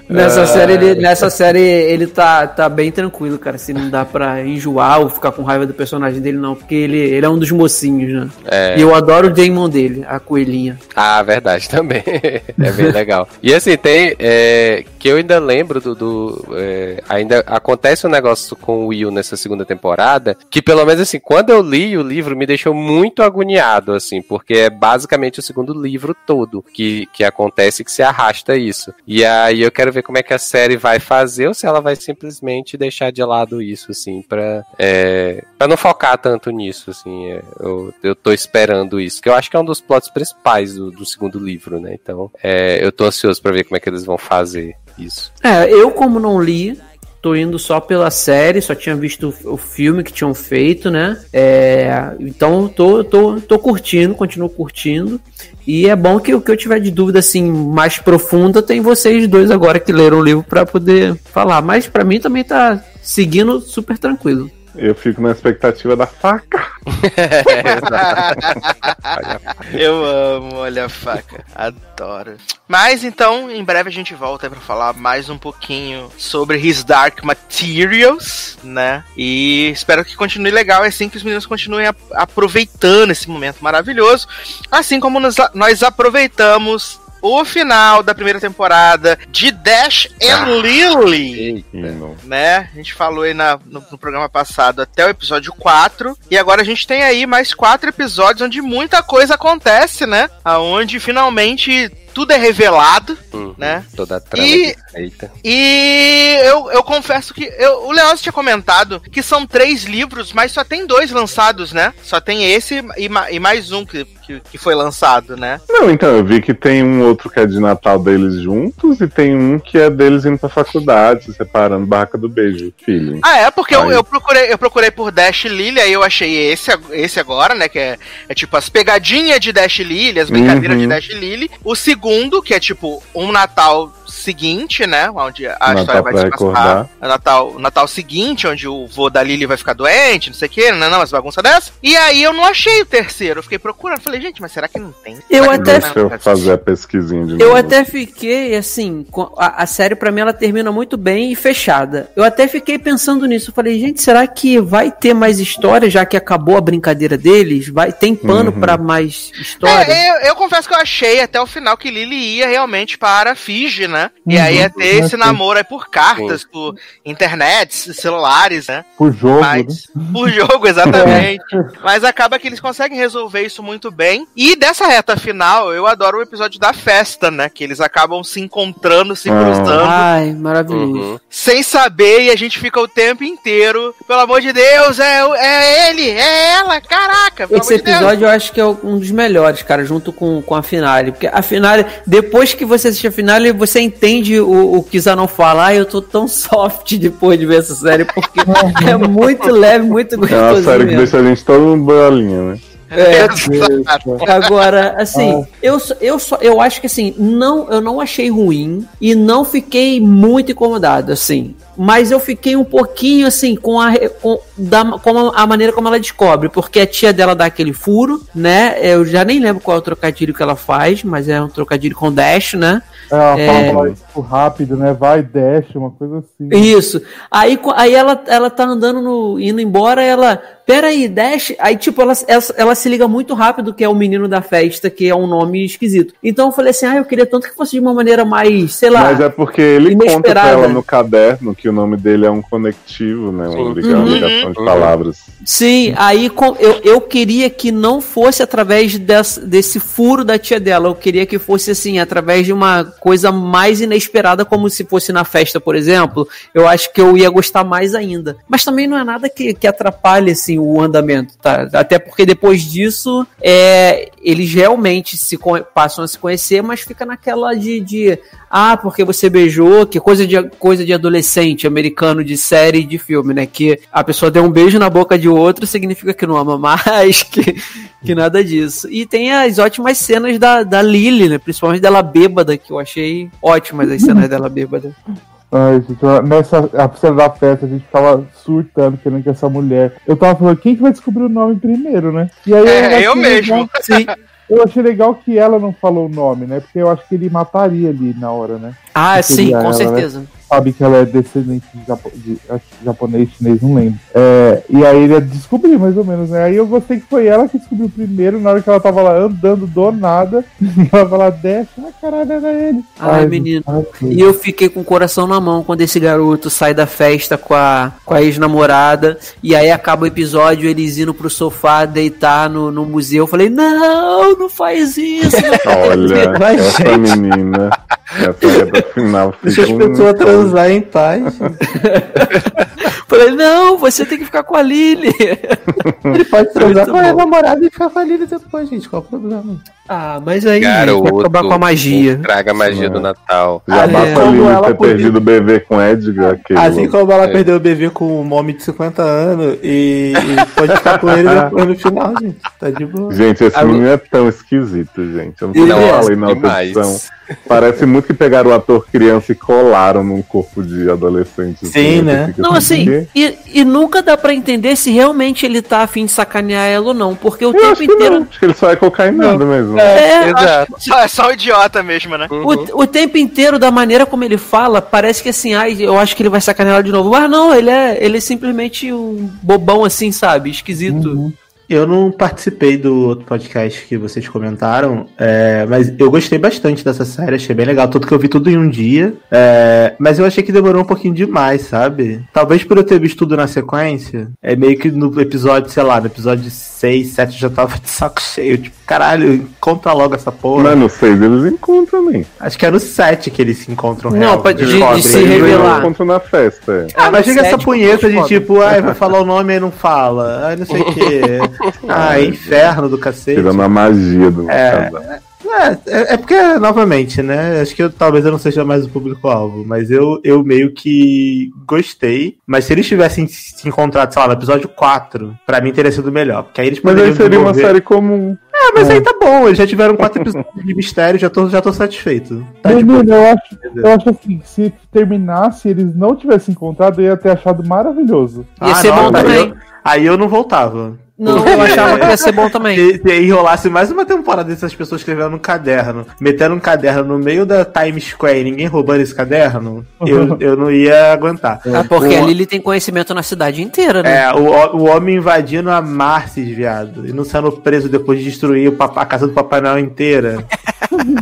Nessa Ah. série, ele, nessa série ele tá, tá bem tranquilo, cara. Se não dá pra enjoar ou ficar com raiva do personagem dele, não. Porque ele, ele é um dos mocinhos, né? É. E eu adoro o Damon dele, a coelhinha. Ah, verdade, também. é bem legal. E assim, tem. é, que eu ainda lembro do. do, é, ainda acontece um negócio com o Will nessa segunda temporada. Que pelo menos assim, quando eu li o livro, me deixou muito agoniado, assim, porque é basicamente o segundo livro todo que, que acontece que se arrasta isso. E aí eu quero ver como é que a série vai fazer ou se ela vai simplesmente deixar de lado isso, assim, pra, é, pra não focar tanto nisso, assim. é, eu, eu tô esperando isso, que eu acho que é um dos plots principais do, do segundo livro, né? Então, é, eu tô ansioso pra ver como é que eles vão fazer isso. É, eu como não li, tô indo só pela série, só tinha visto o filme que tinham feito, né? É, então tô, tô, tô curtindo, continuo curtindo. E é bom que o que eu tiver de dúvida assim mais profunda tem vocês dois agora que leram o livro pra poder falar. Mas pra mim também tá seguindo super tranquilo. Eu fico na expectativa da faca. Eu amo, olha a faca. Adoro. Mas então, em breve a gente volta pra falar mais um pouquinho sobre His Dark Materials, né? E espero que continue legal, é assim que os meninos continuem aproveitando esse momento maravilhoso. Assim como nós aproveitamos o final da primeira temporada de Dash and Lily Hino. né? A gente falou aí na- no, no programa passado até o episódio 4. E agora a gente tem aí mais quatro episódios onde muita coisa acontece, né? Aonde finalmente tudo é revelado, Uhum. né? Toda a trama E- feita. E eu, eu confesso que eu- o Leôncio tinha comentado que são três livros, mas só tem dois lançados, né? Só tem esse e, e mais um que, que, que foi lançado, né? Não, então, eu vi que tem um outro que é de Natal deles juntos e tem um que é deles indo pra faculdade, se separando Barraca do Beijo, filho. Ah, é, porque eu, eu procurei, eu procurei por Dash Lily, aí eu achei esse, esse agora, né? Que é, é tipo as pegadinhas de Dash Lily, as brincadeiras Uhum. de Dash Lily. O segundo, que é tipo um Natal seguinte, né? Onde a Natal história vai se passar. É Natal, Natal seguinte, onde o vô da Lily vai ficar doente, não sei o que, não, não, umas bagunças dessa. E aí eu não achei o terceiro. Eu fiquei procurando. Falei, gente, mas será que não tem? Eu Será que até- não eu fazer a pesquisinha de Eu novo. até fiquei, assim, com- a, a série pra mim ela termina muito bem e fechada. Eu até fiquei pensando nisso. Eu falei, gente, será que vai ter mais história, já que acabou a brincadeira deles? Vai, tem pano Uhum. pra mais história? É, eu, eu confesso que eu achei até o final que Lily ia realmente para Fiji, né? E Uhum, aí ia ter esse ok. namoro aí por cartas, por internet, celulares, né? Por jogo, Mas, né? por jogo, exatamente. Mas acaba que eles conseguem resolver isso muito bem. E dessa reta final, eu adoro o episódio da festa, né? Que eles acabam se encontrando, se Ah. cruzando, Ai, maravilhoso. Uhum. sem saber, e a gente fica o tempo inteiro. Pelo amor de Deus, é, o- é ele, é ela, caraca! Pelo Esse amor de Deus. episódio eu acho que é um dos melhores, cara, junto com, com a finale. Porque a finale, depois que você assiste a finale, você entende o, o que Zanon fala. Ah, eu tô tão soft depois de ver essa série, porque é muito leve, muito É uma gostoso. série que deixa a gente todo bolinha, né? É, Exato. Agora, assim, eu, só- eu, só, eu acho que assim, não, eu não achei ruim e não fiquei muito incomodado, assim. Mas eu fiquei um pouquinho assim com a, com, da, com a maneira como ela descobre, porque a tia dela dá aquele furo, né? Eu já nem lembro qual é o trocadilho que ela faz, mas é um trocadilho com Dash, né? Ela É. fala tipo, rápido, né? Vai, dash, uma coisa assim. Isso. Aí, aí ela, ela tá andando no. indo embora, ela. Peraí, Dash. Aí, tipo, ela, ela, ela se liga muito rápido que é o menino da festa, que é um nome esquisito. Então eu falei assim, ah, eu queria tanto que fosse de uma maneira mais, sei lá. Mas é porque ele conta pra ela no caderno que o nome dele é um conectivo, né? Uma Sim. liga- Uhum. ligação de Uhum. palavras. Sim, aí com- eu, eu queria que não fosse através desse, desse furo da tia dela. Eu queria que fosse assim, através de uma coisa mais inesperada, como se fosse na festa, por exemplo. Eu acho que eu ia gostar mais ainda. Mas também não é nada que, que atrapalhe assim, o andamento, tá? Até porque depois disso, é, eles realmente se passam a se conhecer, mas fica naquela de, de ah, porque você beijou, que coisa de, coisa de adolescente americano de série e de filme, né? Que a pessoa deu um beijo na boca de outro significa que não ama mais, que, que nada disso. E tem as ótimas cenas da, da Lily, né? Principalmente dela bêbada, que eu achei ótimas as cenas dela bêbada. Ai, gente, eu- nessa a cena da festa, a gente ficava surtando, querendo que essa mulher. Eu tava falando, quem que vai descobrir o nome primeiro, né? E aí É, achei eu mesmo. legal- Sim. eu achei legal que ela não falou o nome, né? Porque eu acho que ele mataria ali na hora, né? Ah, Que sim, com ela, né? certeza. Sabe que ela é descendente de, japo- de japonês, chinês, não lembro. É, e aí ele descobriu mais ou menos, né? Aí eu gostei que foi ela que descobriu primeiro, na hora que ela tava lá andando do nada. E ela fala, desce, ah, caralho, era ele. Ai, menino. ai, E eu fiquei com o coração na mão quando esse garoto sai da festa com a, com a ex-namorada. E aí acaba o episódio, eles indo pro sofá deitar no, no museu. Eu falei, não, não faz isso. não faz Olha, Vai, essa menina, essa reta final Deixa as pessoas transar em paz. Falei, não, você tem que ficar com a Lily. Ele pode transar Muito com a namorada e ficar com a Lily depois, gente. Qual o problema? Ah, mas aí Garoto, vai acabar com a magia. Traga a magia do Natal. Já Ah, basta é. a Lily ela ter podia- perdido o bebê com Edgar, aquele. Assim como ela É. perdeu o bebê com um mommy de 50 anos e, e pode ficar com ele depois no final, gente. Tá de boa. Gente, esse Ah, menino é tão esquisito, gente. Eu não, Ele não é falei na edição. Parece muito que pegaram o ator criança e colaram num corpo de adolescente. Sim, você né? Não, assim? Ver. E, e nunca dá pra entender se realmente ele tá afim de sacanear ela ou não, porque o Eu tempo acho que inteiro. não. Acho que ele só é cocainado mesmo. É, Exato. Só, é só um idiota mesmo, né? o, o tempo inteiro, da maneira como ele fala, parece que assim, ai, eu acho que ele vai sacanear ela de novo. Mas não, ele é, ele é simplesmente um bobão assim, sabe? Esquisito. Eu não participei do outro podcast que vocês comentaram, é, mas eu gostei bastante dessa série, achei bem legal. Tudo que eu vi tudo em um dia. é, mas eu achei que demorou um pouquinho demais, sabe? Talvez por eu ter visto tudo na sequência. É meio que no episódio, sei lá, no episódio 6, 7 eu já tava de saco cheio. Tipo, caralho, encontra logo essa porra. Mas no 6 eles encontram nem. Acho que é no 7 que eles se encontram Não, real, pra- de- de se Eles revelar. encontram na festa. é. Ah, mas chega essa punheta de tipo, ai, vai falar o nome e não fala. Ai, não sei o quê. Ah, inferno do cacete. Tirando a magia do É. casal. É, é, é porque, novamente, né? Acho que eu, talvez eu não seja mais o público-alvo, mas eu, eu meio que gostei. Mas se eles tivessem se encontrado, sei lá, no episódio 4, pra mim teria sido melhor. Porque aí eles Mas aí poderiam seria uma desenvolver- série comum. Ah, mas aí tá bom, eles já tiveram quatro episódios de mistério, já tô, já tô satisfeito. Tá eu acho, eu acho assim, se terminasse e eles não tivessem encontrado, eu ia ter achado maravilhoso. Ia Ah, ser não, bom também. eu- Aí eu não voltava. Não, eu achava que ia ser bom também. Se, se enrolasse mais uma temporada dessas pessoas escrevendo um caderno, metendo um caderno no meio da Times Square e ninguém roubando esse caderno, eu, eu não ia aguentar. Ah, porque o, a Lily tem conhecimento na cidade inteira, né? É, o, o homem invadindo a Marcis, viado, e não sendo preso depois de destruir o a casa do Papai Noel inteira.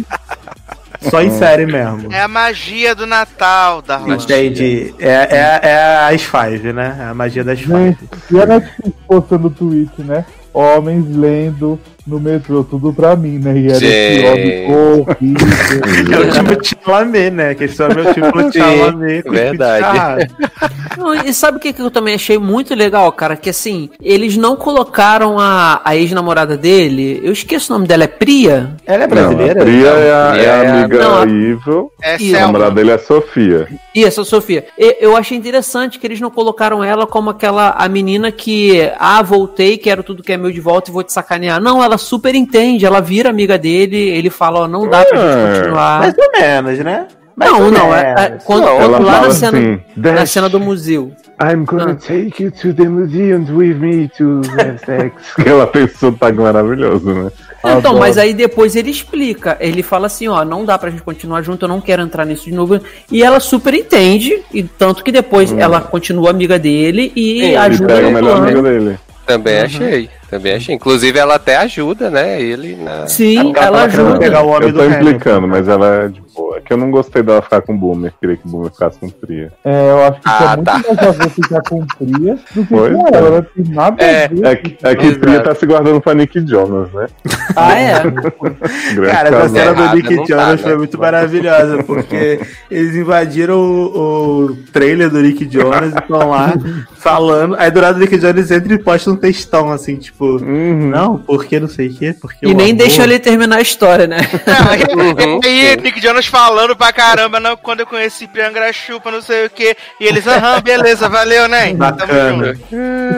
Só em série mesmo. É a magia do Natal, Darlan. Entende? É, é, é as Five, né? É a magia das Five. E a Netflix postando no tweet, né? Homens lendo no metrô, tudo pra mim, né? E era esse homem horrível. É o tipo Chalamet, né? Que esse é o meu tipo com verdade. Não, e sabe o que, que eu também achei muito legal, cara? Que assim, eles não colocaram a, a ex-namorada dele. Eu esqueço o nome dela, é Priya? Ela é Não, brasileira? a Priya é a, Priya é a é a- amiga Não, a- Evil. É A namorada dele é a Sofia. Isso, a Sofia. E- Eu achei interessante que eles não colocaram ela como aquela a menina que, ah, voltei, quero tudo que é meu de volta e vou te sacanear. Não, ela super entende, ela vira amiga dele, ele fala, ó, não dá pra gente É. continuar. Mais ou menos, né? Mais não, ou não, é, é- quando, Não, quando lá na cena, assim, na "Dash, cena do museu. I'm gonna Ah. take you to the museums with me to have sex. que ela tem sotaque maravilhoso, né? Então, Adoro. mas aí depois ele explica. Ele fala assim, ó, não dá pra gente continuar junto, eu não quero entrar nisso de novo. E ela super entende, e tanto que depois ela continua amiga dele e Sim, ele Ele ajuda pega o melhor dele. Também achei. Também achei. Inclusive, ela até ajuda, né? Ele na. Sim, Ela ela ajuda. pegar o homem Eu tô implicando, mas ela é de boa. É que eu não gostei dela ficar com o Boomer. Queria que o Boomer ficasse com Priya. É, eu acho que Ah, muito tá. mais a ver ficar com Priya do que Pois com é. ela. Ela tem nada É, a ver. É que, é que Exato. Priya tá se guardando pra Nick Jonas, né? Ah, é? Cara, essa cena do Errado Nick tá, Jonas né? foi muito maravilhosa, porque eles invadiram o, o trailer do Nick Jonas e estão lá falando. Aí do nada o Nick Jonas entra e posta um textão assim, tipo, Uhum. não, porque não sei o quê, porque E o nem amor. deixa ele terminar a história, né? Não, e aí, Nick Jonas falando pra caramba, não, quando eu conheci Priyangra Chupa, não sei o que. E eles, aham, beleza, valeu, né? Tamo Bacana. junto.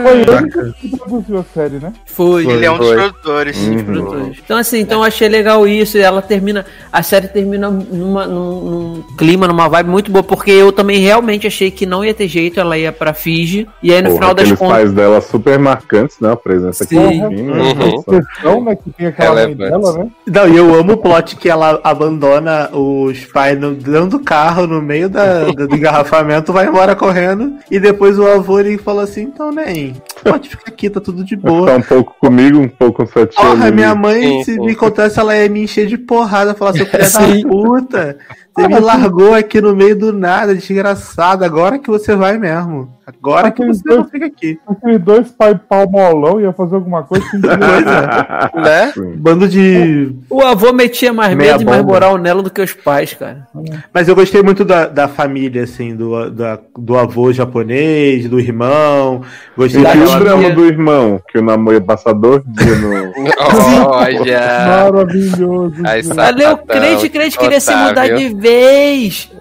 Foi ele que produziu a série, né? Foi. Ele é um dos produtores. Uhum. produtores. Então, assim, então eu achei legal isso. E ela termina. A série termina numa, num, num clima, numa vibe muito boa, porque eu também realmente achei que não ia ter jeito, ela ia pra Fiji. E aí, no Porra, final das contas. pais dela super marcantes, né? A presença aqui Sim. no filme, Uhum. né? Que tem aquela mãe Relevante. dela, né? Não, e eu amo o plot que ela abandona os pais no, dentro do carro, no meio da, do, do engarrafamento, vai embora correndo, e depois o avô ele fala assim, então nem, pode ficar aqui, tá tudo de boa. ficar um pouco comigo, um pouco com sua tia. Porra, minha mãe, Sim, se sim. me contasse, ela ia me encher de porrada, falar, seu filho Sim. da puta, você me largou aqui no meio do nada, desgraçado, agora que você vai mesmo. Agora que você não fica aqui. Aqueles dois pai pau molão ia fazer alguma coisa que Né? Bando de O avô metia mais Meia medo e mais moral nela do que os pais, cara. Mas eu gostei muito da, da família, assim, do, da- do avô japonês, do irmão. Gostei E Da o daquela. tia. drama do irmão, que o namoro passa dois dias no. Olha. maravilhoso. Aí Valeu, crente, crente queria se mudar de vez.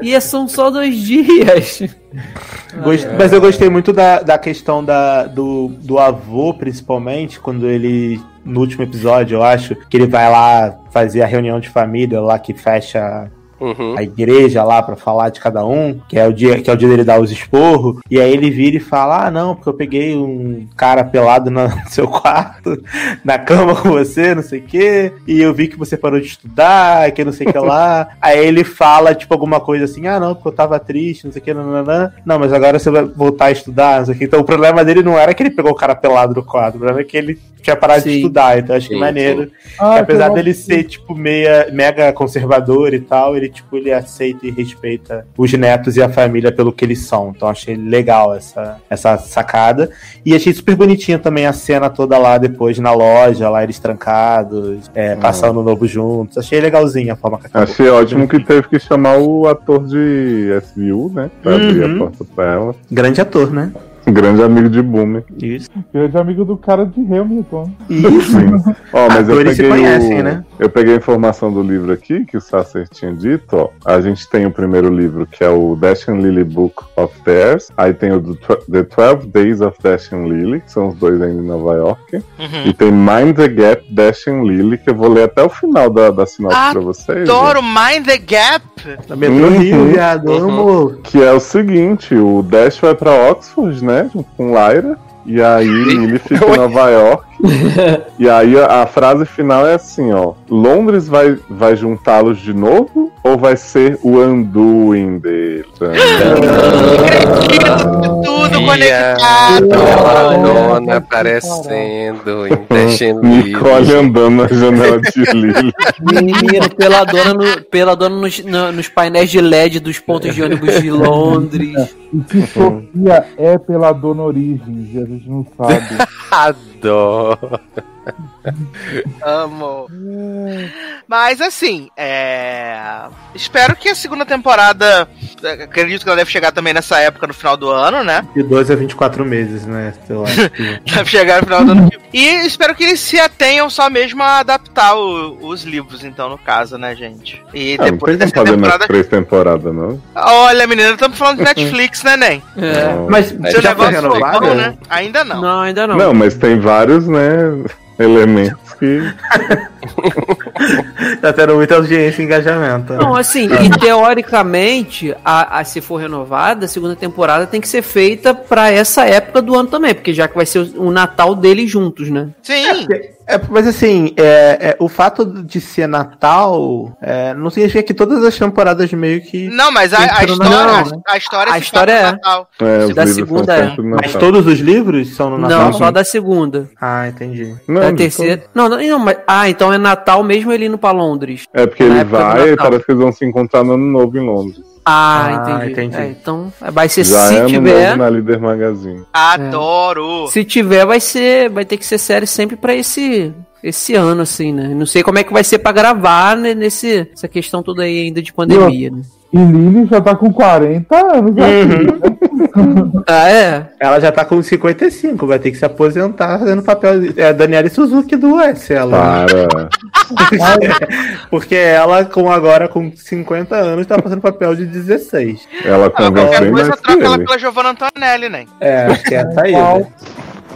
E são só dois dias. Gost- Mas eu gostei muito da, da questão da, do, do avô, principalmente, quando ele. No último episódio, eu acho, que ele vai lá fazer a reunião de família lá que fecha Uhum. a igreja lá pra falar de cada um, que é o dia que é o dia dele dar os esporros, e aí ele vira e fala: "Ah, não, porque eu peguei um cara pelado no seu quarto, na cama com você, não sei o quê, e eu vi que você parou de estudar, que não sei o que lá". aí ele fala tipo alguma coisa assim: "Ah, não, porque eu tava triste, não sei o que, nananã. Não, mas agora você vai voltar a estudar, não sei o que". Então o problema dele não era que ele pegou o cara pelado no quadro, o problema é que ele tinha parado de Sim. estudar, então acho que Sim, maneiro. Ah, Que apesar que dele ser, tipo, meia, mega conservador e tal, ele, tipo, ele aceita e respeita os netos e a família pelo que eles são. Então achei legal essa, essa sacada. E achei super bonitinha também a cena toda lá depois na loja, lá eles trancados, é, passando o novo juntos. Achei legalzinha a forma que acabou. Achei ótimo que teve que chamar o ator de SVU, né? Pra abrir Uhum. a porta pra ela. Grande ator, né? Grande amigo de Boomer. Isso. Grande amigo do cara de Hamilton. Isso. Ó, mas eu Atores se peguei, conhecem, o... né? Eu peguei a informação do livro aqui, que o Sasser tinha dito, ó. A gente tem o primeiro livro, que é o Dash and Lily Book of Theirs. Aí tem o The 12 Days of Dash and Lily, que são os dois ainda em Nova York. Uhum. E tem Mind the Gap, Dash and Lily, que eu vou ler até o final da, da sinopse Ah, pra vocês. Adoro Mind the Gap. Na Metrô Uhum. Rio, viado. Uhum. Que é o seguinte, o Dash vai pra Oxford, né? Junto com Lyra. E aí ele fica em Nova York. e aí a, a frase final é assim, ó. Londres vai, vai juntá-los de novo ou vai ser o undoing dele? Acredito, tudo conectado. a dona aparecendo and Nicole andando na janela de Lily. Menino, pela dona, no, pela dona nos, no- nos painéis de LED dos pontos de ônibus de Londres. E se Sofia é pela dona Origens e a gente não sabe. Adoro. Amo. Mas assim, é. Espero que a segunda temporada. Acredito que ela deve chegar também nessa época no final do ano, né? De 12 a 24 meses, né? Eu acho que... Deve chegar no final do ano. E espero que eles se atenham só mesmo a adaptar o- os livros, então, no caso, né, gente? E Ah, não depois dessa temporada. três temporadas, não? Olha, menina, estamos falando de Netflix, né, Nen? É. Não. Mas Seu já foi negócio foi bom, né? Ainda não. Não, ainda não. Não, mas tem vários, né? Elementos que. Tá tendo muita audiência e engajamento. Não, assim, e teoricamente, a, a- se for renovada, a segunda temporada tem que ser feita pra essa época do ano também, porque já que vai ser o, o Natal deles juntos, né? Sim. É, mas assim, é, é, o fato de ser Natal é, não significa que todas as temporadas meio que. Não, mas a, a história, Natal, né? a história, A se história passa no é. Natal. É, Da segunda é. Mas todos os livros são no Natal? Não, só da segunda. Ah, entendi. Não, da terceira. Não, não, não, mas. Ah, então é Natal mesmo ele indo pra Londres. É porque ele vai e parece que eles vão se encontrar no ano novo em Londres. Ah, Ah, entendi. entendi. É, então vai ser Já se é tiver. na Líder Magazine. Adoro. Se tiver, vai ser. Vai ter que ser série sempre pra esse. Esse ano, assim, né? Não sei como é que vai ser pra gravar né, nesse, essa questão toda aí ainda de pandemia, né? E Lily já tá com 40 anos. Uhum. Ah, é? Ela já tá com 55, vai ter que se aposentar fazendo papel. É a Daniela Suzuki do S, ela. Para. Porque ela, com agora com 50 anos, tá fazendo papel de 16. Ela Ah, convence bem coisa mais que troca ela pela Giovanna Antonelli, né? É, acho que é essa aí. Né?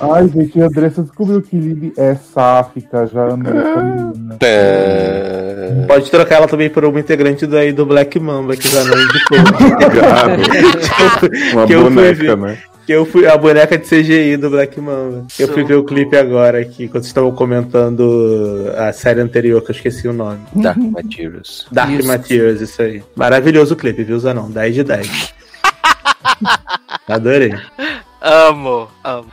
Ai, gente, a Andressa descobriu que Lily é sáfica, já andou com a menina. Tã. Pode trocar ela também por uma integrante do, aí do Black Mamba, que já não indicou. Uma Que eu fui boneca, né? que eu fui a boneca de CGI do Black Mamba. Eu fui ver o clipe agora aqui, quando vocês estavam comentando a série anterior, que eu esqueci o nome. Dark Materials. Dark Isso. Materials, isso aí. Maravilhoso o clipe, viu, Zanão? 10 de 10. Adorei. Amo, amo.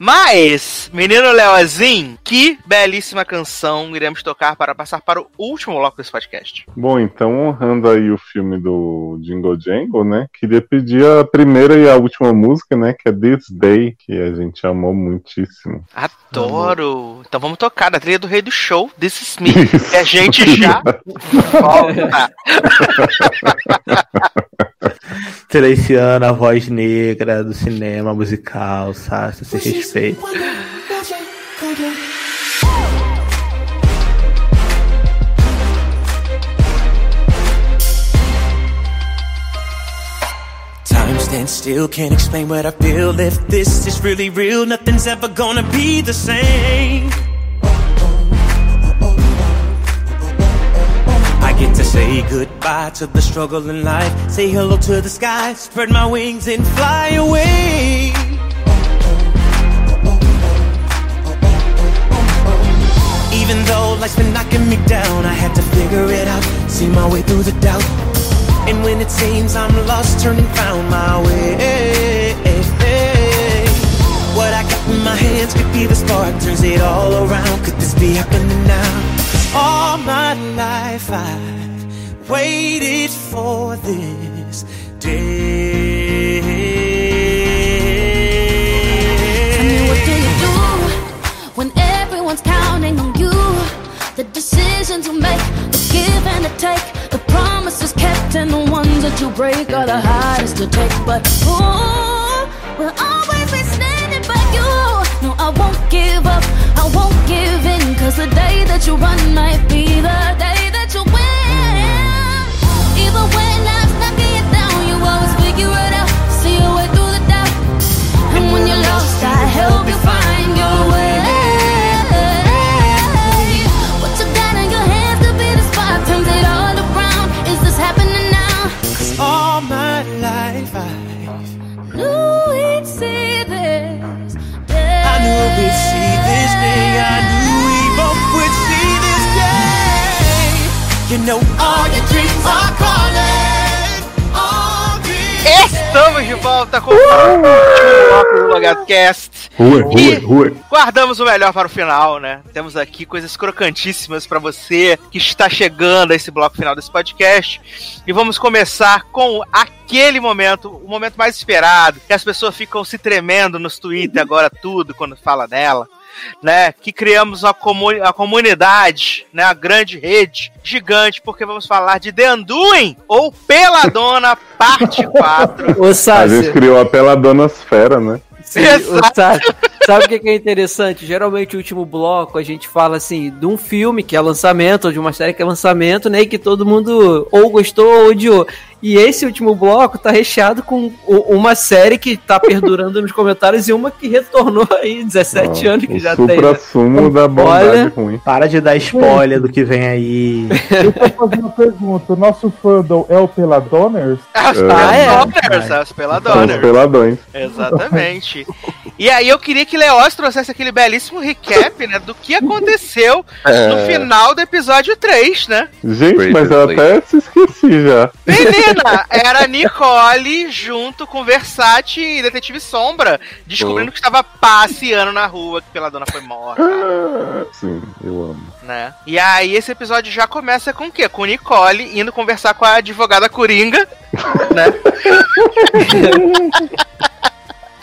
Mas, menino Leozinho, que belíssima canção iremos tocar para passar para o último bloco desse podcast. Bom, então honrando aí o filme do Jingle Jangle, né? Queria pedir a primeira e a última música, né? Que é This Day, que a gente amou muitíssimo. Adoro. Então vamos tocar na trilha do Rei do Show, This Is Me. E a gente já volta. Silenciando a voz negra do cinema musical, Sasha, se respeita. Time stands still, can't explain what I feel. If this is really real, nothing's ever gonna be the same. Get to say goodbye to the struggle in life. Say hello to the sky, spread my wings and fly away. Even though life's been knocking me down, I had to figure it out, see my way through the doubt. And when it seems I'm lost, turning found my way. What I got in my hands could be the spark, turns it all around. Could this be happening now? All my life I've waited for this day. What do you do when everyone's counting on you? The decisions you make, the give and the take, the promises kept and the ones that you break are the hardest to take. But ooh, we'll always be standing by you. I won't give up, I won't give in, cause the day that you run might be the day that you win. Even when life's knocking you down, you always figure it out, see your way through the doubt. And when you're lost, I help you find know all your dreams are calling. All. Estamos de volta com o último bloco do Cast. Rua, rua, rua. guardamos o melhor para o final, né? Temos aqui coisas crocantíssimas para você que está chegando a esse bloco final desse podcast. E vamos começar com aquele momento, o momento mais esperado, que as pessoas ficam se tremendo nos Twitter agora tudo quando fala dela. Né, que criamos a, comu- a comunidade, né, a grande rede gigante, porque vamos falar de The Undoing, ou Peladona, parte 4. Ô, A gente criou a Peladonasfera, né? sim, Sassi, sabe o que que é interessante? Geralmente, o último bloco, a gente fala assim, de um filme que é lançamento, ou de uma série que é lançamento, né? E que todo mundo ou gostou ou odiou. E esse último bloco tá recheado com uma série que tá perdurando nos comentários e uma que retornou aí 17 anos que o já tem. né? supra-sumo da bondade Olha. ruim. Para de dar spoiler do que vem aí. Eu fazer uma pergunta. O nosso fandom é o Peladoners? Ah, é? Peladoners, as São os Peladoners. peladões. Exatamente. E aí eu queria que Leoz trouxesse aquele belíssimo recap, né, do que aconteceu no É. final do episódio 3, né? Gente, mas eu até se esqueci já. Menina, era Nicole junto com Versace e Detetive Sombra, descobrindo que estava passeando na rua, que pela dona foi morta, Ah, Sim, eu amo. né? E aí esse episódio já começa com o quê? Com Nicole indo conversar com a advogada Coringa, né?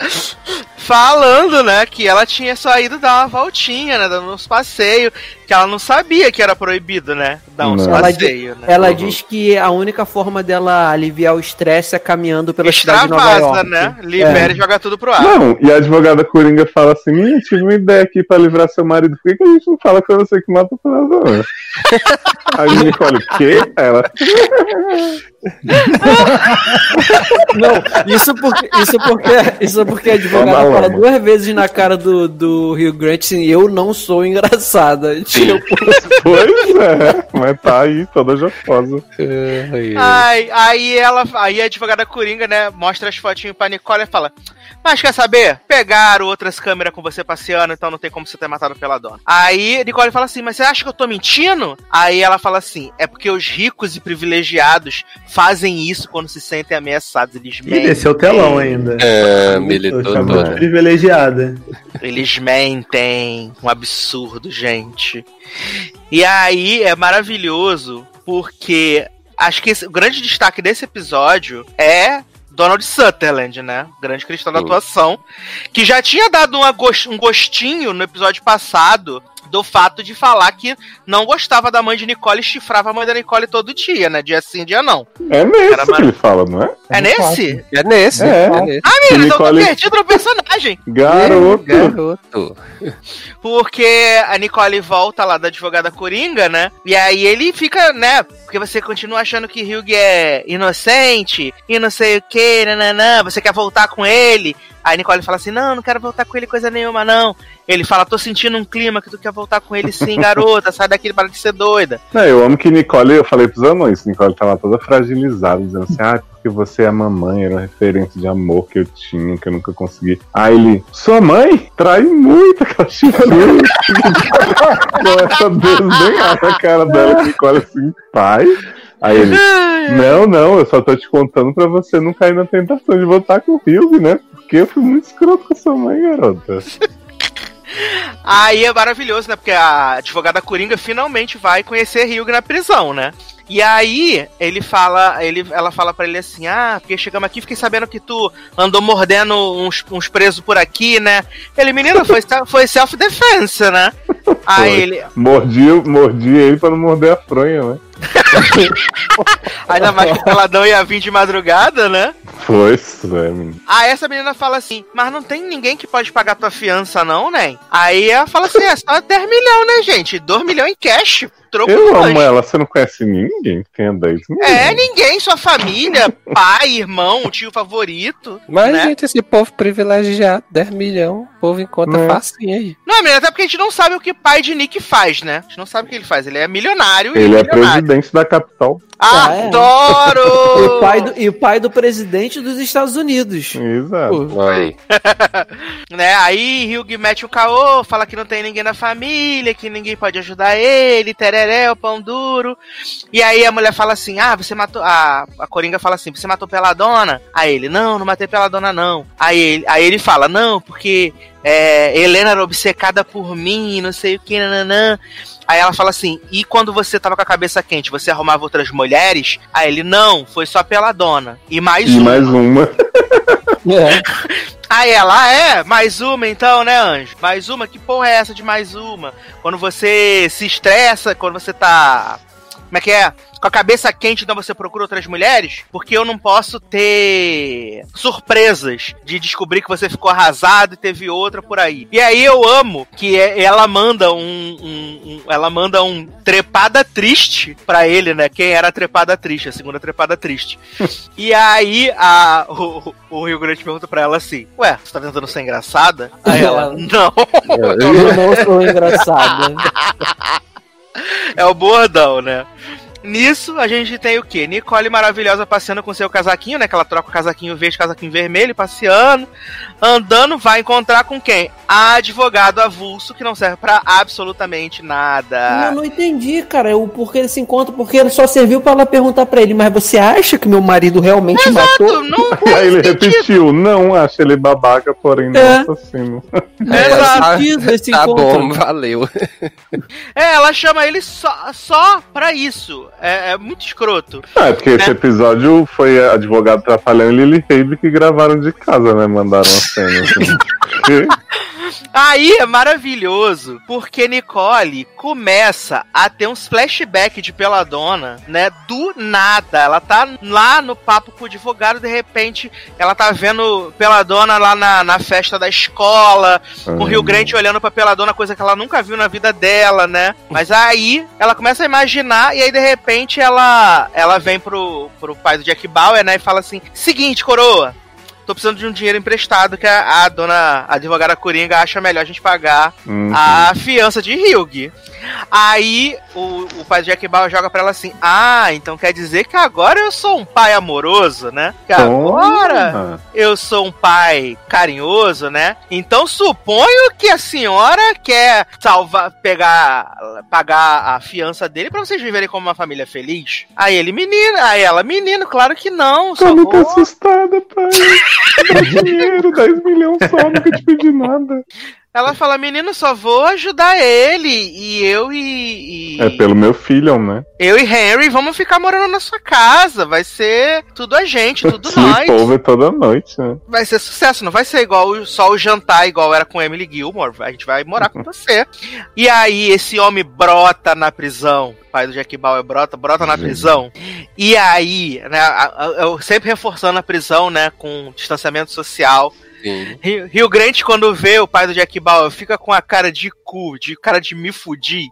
Falando, né, que ela tinha só ido dar uma voltinha, né, dando uns passeios, que ela não sabia que era proibido, né, dar uns Não. Ela, passeios, né. ela diz que a única forma dela aliviar o estresse é caminhando pela cidade de Nova Extravasa, York. né? Libera É. e joga tudo pro ar. Não, e a advogada Coringa fala assim: Minha, tive uma ideia aqui pra livrar seu marido. Por que, que a gente não fala que você que matou o pelador? Aí o Nicole, o quê? Ela. Não, isso porque, isso porque, isso porque a advogada Lama. duas vezes na cara do, do Rio Grande assim, eu não sou engraçada. Tipo, Pois é, mas tá aí toda jocosa. Ai, aí ela, aí a advogada Coringa, né, mostra as fotinhas pra Nicole e fala: Mas quer saber? Pegaram outras câmeras com você passeando, então não tem como você ter matado pela dona. Aí Nicole fala assim: Mas você acha que eu tô mentindo? Aí ela fala assim: É porque os ricos e privilegiados fazem isso quando se sentem ameaçados. Eles E mentem. desceu o telão ainda. É, militou todo. Privilegiada. Eles mentem. Um absurdo, gente. E aí é maravilhoso porque acho que esse- o grande destaque desse episódio é Donald Sutherland, né? Grande cristão da atuação. Que já tinha dado uma um gostinho no episódio passado do fato de falar que não gostava da mãe de Nicole e chifrava a mãe da Nicole todo dia, né? Dia sim, dia não. É nesse Era que ele fala, não é? É nesse? É nesse. É. nesse. Ah, menino, então eu tô Nicole- perdido no personagem. Garoto. Garoto. Porque a Nicole volta lá da advogada Coringa, né? E aí ele fica, né? Porque você continua achando que Hugh é inocente e não sei o que, nananã. Você quer voltar com ele. Aí Nicole fala assim: Não, não quero voltar com ele coisa nenhuma, não. Ele fala: Tô sentindo um clima que tu quer voltar com ele sim, garota. Sai daqui para de ser doida. Não, eu amo que Nicole, eu falei pros anões, Nicole tava toda fragilizada, dizendo assim, ah, porque você é a mamãe, era uma referência de amor que eu tinha, que eu nunca consegui. Aí ele, sua mãe trai muito aquela chifrinha. Com essa desdenhada cara dela, Nicole assim, pai. Aí ele, não, não, eu só tô te contando pra você não cair na tentação de voltar com o Hugh, né? Porque eu fui muito escroto com a sua mãe, garota. Aí é maravilhoso, né? Porque a advogada Coringa finalmente vai conhecer Hugh na prisão, né? E aí ele fala, ele, ela fala pra ele assim, ah, porque chegamos aqui, fiquei sabendo que tu andou mordendo uns, uns presos por aqui, né? Ele, menino, foi, foi self-defense, né? Aí Foi. ele, Mordi, mordi ele pra não morder a fronha, né? ainda mais que o peladão ia vir de madrugada, né? Isso, é. Aí essa menina fala assim, mas não tem ninguém que pode pagar tua fiança, não, né? Aí ela fala assim, é só 10 milhões, né, gente? 2 milhões em cash. Troco Eu amo lanche. ela, você não conhece ninguém que tenha 10 milhões. É, ninguém, sua família, pai, irmão, tio favorito. Mas, né? gente, esse povo privilegiado, 10 milhões, o povo encontra Né? facinho aí. Não, menina, até porque a gente não sabe o que pai de Nick faz, né? A gente não sabe o que ele faz. Ele é milionário Ele e é milionário. presidente da capital. Ah, é. Adoro! E o, pai do, e o pai do presidente dos Estados Unidos. Exato. Né? Aí Hugh mete o caô, fala que não tem ninguém na família, que ninguém pode ajudar ele, tereré, o pão duro. E aí a mulher fala assim: Ah, você matou. A, a Coringa fala assim: Você matou Peladona? Aí ele: Não, não matei Peladona, não. Aí ele, aí ele fala: Não, porque é, Helena era obcecada por mim, não sei o que, nananã. Aí ela fala assim: E quando você tava com a cabeça quente, você arrumava outras mulheres? Aí ele: Não, foi só Peladona. E mais E uma. mais uma. é. Aí ela, ah, é, mais uma então, né, Anjo? Mais uma? Que porra é essa de mais uma? Quando você se estressa, quando você tá. Como é que é? Com a cabeça quente, então você procura outras mulheres? Porque eu não posso ter surpresas de descobrir que você ficou arrasado e teve outra por aí. E aí eu amo que é- ela manda um. um- um- ela manda um trepada triste pra ele, né? Quem era a trepada triste, a segunda trepada triste. E aí a, o, o Rio Grande pergunta pra ela assim: Ué, você tá tentando ser engraçada? Aí ela, não, Eu não sou engraçada. é o bordão, né? Nisso, a gente tem o quê? Nicole maravilhosa passeando com seu casaquinho, né? Que ela troca o casaquinho verde, casaquinho vermelho, passeando. Andando, vai encontrar com quem? A advogado avulso, que não serve pra absolutamente nada. Eu não entendi, cara, o porquê ele se encontra, porque ele só serviu pra ela perguntar pra ele, mas você acha que meu marido realmente Exato, matou? não Aí ele sentido. repetiu, não, acha ele babaca, porém não É. assassino. Exato. Sentido esse Tá encontro. bom, valeu. É, ela chama ele só, só pra isso. É, é muito escroto. Ah, é porque esse É. episódio foi advogado e Lily Habe que gravaram de casa, né? Mandaram a cena. Assim. Aí é maravilhoso, porque Nicole começa a ter uns flashbacks de Peladona, né? Do nada. Ela tá lá no papo com o advogado, de repente, ela tá vendo Peladona lá na, na festa da escola, com o Rio Grande olhando pra Peladona, coisa que ela nunca viu na vida dela, né? Mas aí ela começa a imaginar, e aí de repente ela, ela vem pro, pro pai do Jack Bauer, né? E fala assim: seguinte, coroa. Tô precisando de um dinheiro emprestado que a, a dona a advogada Coringa acha melhor a gente pagar Uhum. a fiança de Hugh. Aí o, o pai do Jack Bauer joga pra ela assim: Ah, então quer dizer que agora eu sou um pai amoroso, né? Que agora Toma. eu sou um pai carinhoso, né? Então suponho que a senhora quer salvar, pegar, pagar a fiança dele pra vocês viverem como uma família feliz. Aí ele, menino, aí ela, menino, claro que não. Tô muito vou... assustada, pai. Dá dinheiro, 10 milhões só, nunca te pedi nada. Ela fala, menino, só vou ajudar ele. E eu e. e- É pelo meu filho, né? Eu e Henry vamos ficar morando na sua casa. Vai ser tudo a gente, tudo nós. Sleepover toda noite, né? Vai ser sucesso, não vai ser igual só o jantar igual era com Emily Gilmore. A gente vai morar com você. E aí, esse homem brota na prisão. O pai do Jack Bauer brota, brota na prisão. E aí, né, eu sempre reforçando a prisão, né, com distanciamento social. Rio, Rio Grande, quando vê o pai do Jack Bauer, fica com a cara de cu, de cara de me fudir.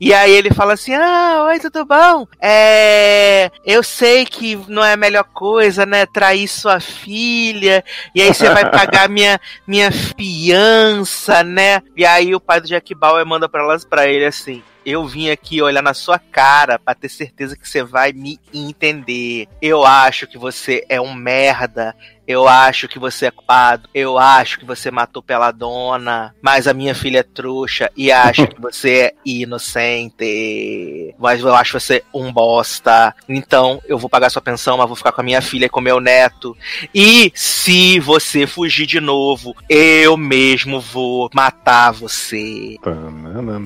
E aí ele fala assim: Ah, oi, tudo bom? É. Eu sei que não é a melhor coisa, né? Trair sua filha. E aí você vai pagar minha, minha fiança, né? E aí o pai do Jack Bauer manda pra, elas, pra ele assim. Eu vim aqui olhar na sua cara pra ter certeza que você vai me entender. Eu acho que você é um merda. Eu acho que você é culpado. Eu acho que você matou pela dona. Mas a minha filha é trouxa e acha que você é inocente. Mas eu acho você um bosta. Então eu vou pagar sua pensão, mas vou ficar com a minha filha e com o meu neto. E se você fugir de novo, eu mesmo vou matar você.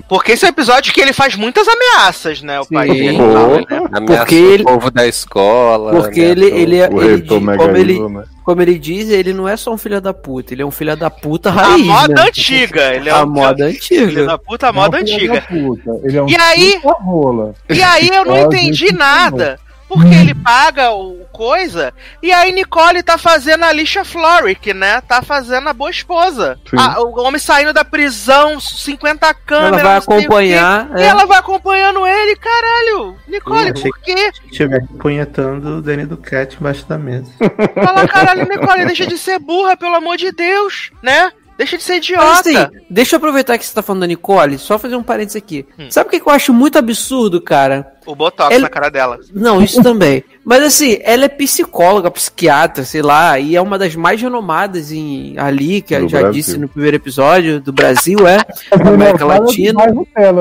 Porque esse é um episódio que ele faz muitas ameaças, né? O pai Sim. dele. Pô. né? Ameaçou Porque ele- o povo da escola. Porque ele, ele, é- O ele, reitor diz- como, ele, né? como ele diz, ele não é só um filho da puta, ele é um filho da puta A raiz. moda né? antiga. Ele é A um moda Filho antiga. da puta, a moda Não, filho antiga. da puta. Ele é um E aí- puta rola. E aí eu não entendi nada. Porque ele paga o coisa. E aí Nicole tá fazendo a Alicia Florrick, né? Tá fazendo a boa esposa. Ah, o homem saindo da prisão, 50 câmeras. Ela vai acompanhar. E é. ela vai acompanhando ele, caralho. Nicole, por quê? Estiver punhetando o Danny Duquette embaixo da mesa. Fala, caralho, Nicole, deixa de ser burra, pelo amor de Deus, né? Deixa de ser Mas idiota. assim, deixa eu aproveitar que você tá falando da Nicole, só fazer um parênteses aqui. Hum. Sabe o que que eu acho muito absurdo, cara? O botox Ele- na cara dela. Não, isso também. Mas assim, ela é psicóloga, psiquiatra, sei lá, e é uma das mais renomadas em ali, que eu Do já Brasil. disse no primeiro episódio do Brasil, é. Da América Latina.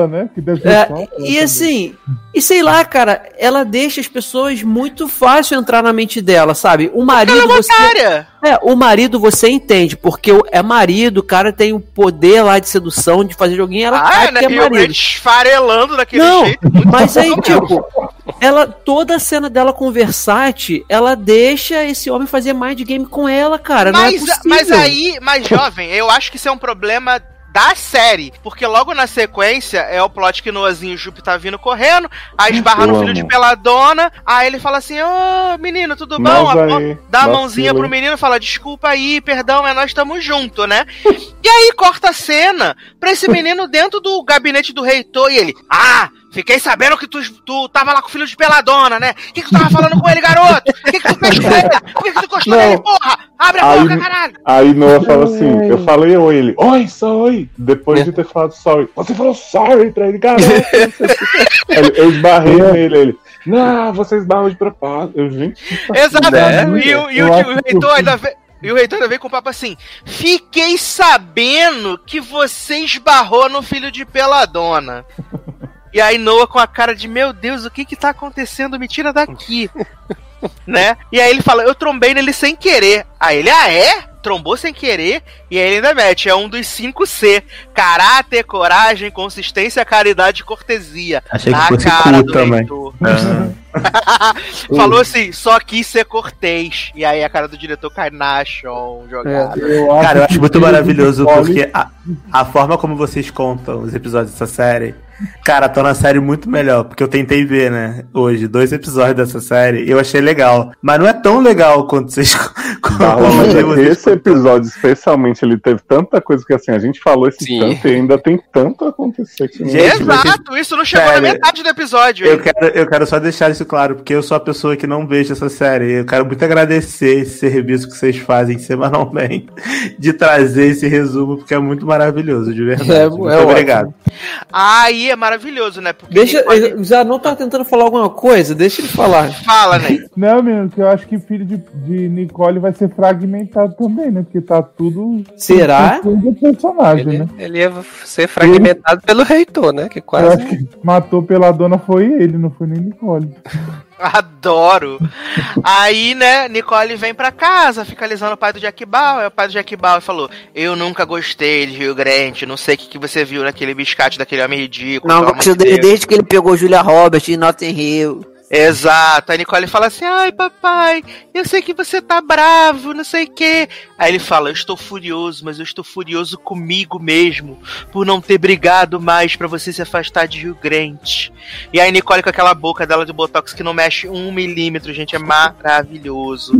né? Que deve É, e também. assim, e sei lá, cara, ela deixa as pessoas muito fácil entrar na mente dela, sabe? O marido Ela é você. otária. É, o marido você entende, porque é marido, o cara tem o poder lá de sedução, de fazer joguinho, ela Ah, sabe né? que é marido. Esfarelando daquele Não, jeito. Mas aí, tipo, ela, toda a cena dela com Versace, ela deixa esse homem fazer mind game com ela, cara. não é Mas, possível. mas aí, mas jovem, eu acho que isso é um problema da série. Porque logo na sequência é o plot que Noazinho Jupe tá vindo correndo, aí esbarra Eu no filho amo. de Peladona, aí ele fala assim: Ô menino, tudo bom? Nós aí, Dá a mãozinha pro menino e fala: desculpa aí, perdão, é nós estamos junto, né? E aí corta a cena pra esse menino dentro do gabinete do reitor e ele: Ah! Fiquei sabendo que tu, tu tava lá com o filho de peladona, né? O que, que tu tava falando com ele, garoto? O que, que tu fez com ele? Por que, que tu encostou nele, porra? Abre a Aí- boca, caralho! Aí Noah fala assim, eu falei oi, ele, oi, sorry. Depois de ter falado sorry, você falou sorry pra ele, garoto. Ele- eu esbarrei nele, ele, não, você esbarrou de propósito. Eu, gente, Exato. né? E, o- e que reitor ainda veio. E o reitor ainda veio com o papo assim: Fiquei sabendo que você esbarrou no filho de Peladona. E aí Noah com a cara de: Meu Deus, o que que tá acontecendo? Me tira daqui. né? E aí ele fala: Eu trombei nele sem querer. Aí ele: Ah, é? Trombou sem querer? E aí ele ainda mete: É um dos 5C: Caráter, coragem, consistência, caridade e cortesia. Achei que Na fosse cara cu também. reitor. Falou assim, só quis ser cortês. E aí a cara do diretor cai na chão, jogada. Eu acho Cara, eu acho muito maravilhoso porque a, a forma como vocês contam os episódios dessa série, cara, tá na série muito melhor. Porque eu tentei ver, né, hoje, dois episódios dessa série e eu achei legal. Mas não é tão legal quanto vocês. Vocês esse episódio, especialmente, ele teve tanta coisa que assim, a gente falou esse Sim. tanto e ainda tem tanto a acontecer que não- Gente, Exato, isso não chegou Sério. na metade do episódio. Eu quero, eu quero só deixar isso claro, porque eu sou a pessoa que não vejo essa série. Eu quero muito agradecer esse serviço que vocês fazem semanalmente de trazer esse resumo, porque é muito maravilhoso, de verdade. É, é muito ótimo. Aí é maravilhoso, né? Porque Deixa, eu já não tá tentando falar alguma coisa, deixa ele falar. Fala, né? Não, menino, que eu acho que filho de, de Nicole vai ser fragmentado também, né? Porque tá tudo. Será? Tudo personagem, Ele, né? ele ia ser fragmentado pelo reitor, né? Que Eu quase. acho que matou pela dona foi ele, não foi nem Nicole. Adoro. Aí, né, Nicole vem pra casa, fica alisando o pai do Jack Bauer. O pai do Jack Bauer falou: Eu nunca gostei de Rio Grande, não sei o que, que você viu naquele biscate daquele homem ridículo. Não, gosto dele Deus." desde que ele pegou Julia Roberts em Notting Hill. Exato. A Nicole fala assim: ai, papai, eu sei que você tá bravo, não sei o quê. Aí ele fala: eu estou furioso, mas eu estou furioso comigo mesmo, por não ter brigado mais pra você se afastar de Rio Grande. E aí Nicole com aquela boca dela de botox que não mexe um milímetro, gente, é maravilhoso.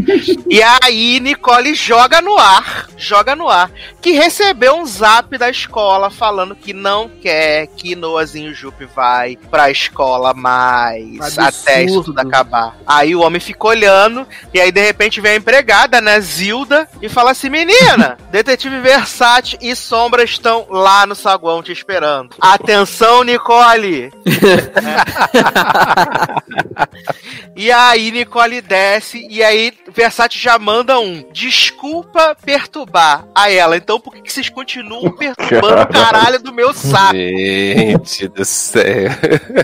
e aí Nicole joga no ar, joga no ar, que recebeu um zap da escola falando que não quer que Noazinho Jupe vai pra escola mais até isso tudo acabar. Aí o homem fica olhando, e aí de repente vem a empregada, né, Zilda, e fala assim: Menina, detetive Versace e Sombra estão lá no saguão te esperando. Atenção, Nicole! e aí Nicole desce, e aí Versace já manda um: Desculpa perturbar a ela. Então por que, que vocês continuam perturbando o caralho do meu saco? Gente do céu.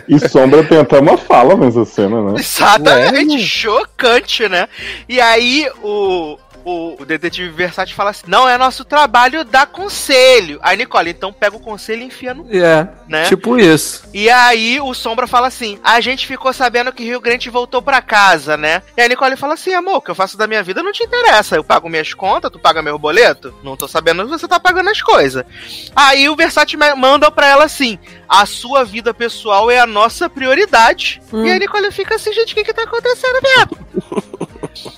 E Sombra tem até uma fala nessa cena, né? Exatamente, chocante, né? E aí o, o, o detetive Versace fala assim: não é nosso trabalho dar conselho. Aí, Nicole, então pega o conselho e enfia no. É, Né? tipo isso. E aí o Sombra fala assim: a gente ficou sabendo que Rio Grande voltou pra casa, né? E aí a Nicole fala assim: amor, o que eu faço da minha vida não te interessa. Eu pago minhas contas, tu paga meu boleto? Não tô sabendo que você tá pagando as coisas. Aí o Versace ma- manda pra ela assim: a sua vida pessoal é a nossa prioridade. E aí a Nicole fica assim: gente, o que que tá acontecendo, viado?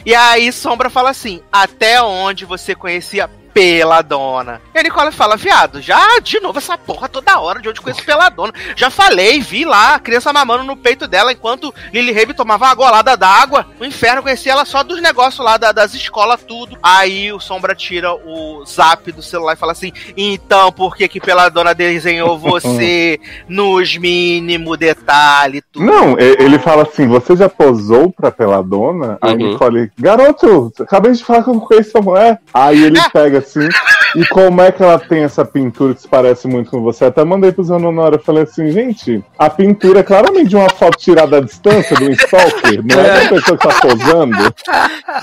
E aí Sombra fala assim: até onde você conhecia Peladona? E a Nicole fala: viado, já de novo essa porra toda hora de onde conheço Peladona. Já falei, vi lá a criança mamando no peito dela enquanto Lily Rabe tomava uma golada d'água. O inferno conhecia ela só dos negócios lá da- das escolas, tudo. Aí o Sombra tira o zap do celular e fala assim: então por que que Peladona desenhou você nos mínimos detalhes, tudo? Não, ele fala assim: você já posou pra Peladona? Aí Uhum. Nicole, garoto, acabei de falar que eu conheço mulher. Aí ele pega assim, e como é que ela tem essa pintura que se parece muito com você? Até mandei pro Zé Nora, eu falei assim, gente, a pintura é claramente de uma foto tirada à distância, de um stalker, não é uma pessoa que tá posando.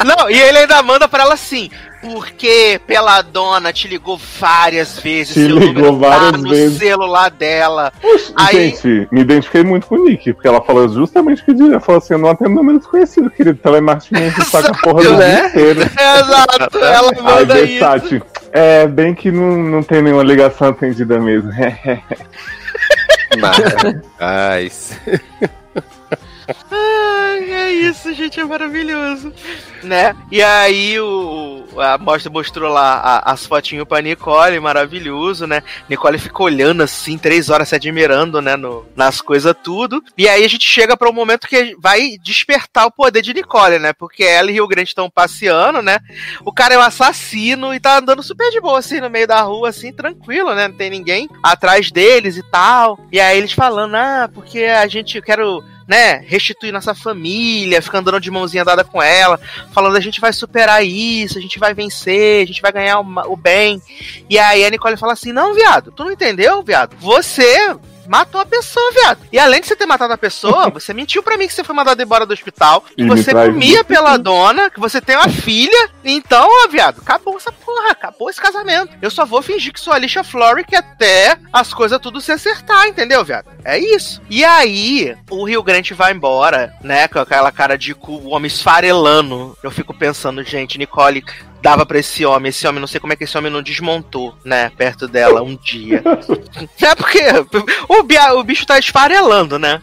Não, e ele ainda manda pra ela assim. Porque Peladona te ligou várias vezes. Te ligou tá várias no vezes. celular dela. Aí, Gente, me identifiquei muito com o Nick, porque ela falou justamente o que diria. Falou assim: eu não atendo número desconhecido, querido. Telemarketing se saca a porra do Né? dia inteiro. exato, ela Aí manda isso. Versace, é, bem que não, não tem nenhuma ligação atendida mesmo. Mas. Ai, é isso, gente, é maravilhoso. Né? E aí o a mostra mostrou lá as fotinhas pra Nicole, maravilhoso, né? Nicole fica olhando assim, três horas se admirando, né, no- nas coisas tudo. E aí a gente chega para um momento que vai despertar o poder de Nicole, né? Porque ela e Rio Grande estão passeando, né? O cara é um assassino e tá andando super de boa assim no meio da rua assim, tranquilo, né? Não tem ninguém atrás deles e tal. E aí eles falando: "Ah, porque a gente eu quero né, restituir nossa família, fica andando de mãozinha dada com ela, falando a gente vai superar isso, a gente vai vencer, a gente vai ganhar o, o bem. E aí a Nicole fala assim: Não, viado, tu não entendeu, viado? Você matou a pessoa, viado. E além de você ter matado a pessoa, você mentiu pra mim que você foi mandado embora do hospital, que E você comia pela dona, que você tem uma filha. Então, ó, viado, acabou essa porra, acabou esse casamento. Eu só vou fingir que sou a Alicia Floric até as coisas tudo se acertar, entendeu, viado? É isso. E aí, o Rio Grande vai embora, né, com aquela cara de cu, o homem esfarelando. Eu fico pensando, gente, Nicole dava pra esse homem, esse homem, não sei como é que esse homem não desmontou, né, perto dela um dia. É porque o, bia- o bicho tá esfarelando, né?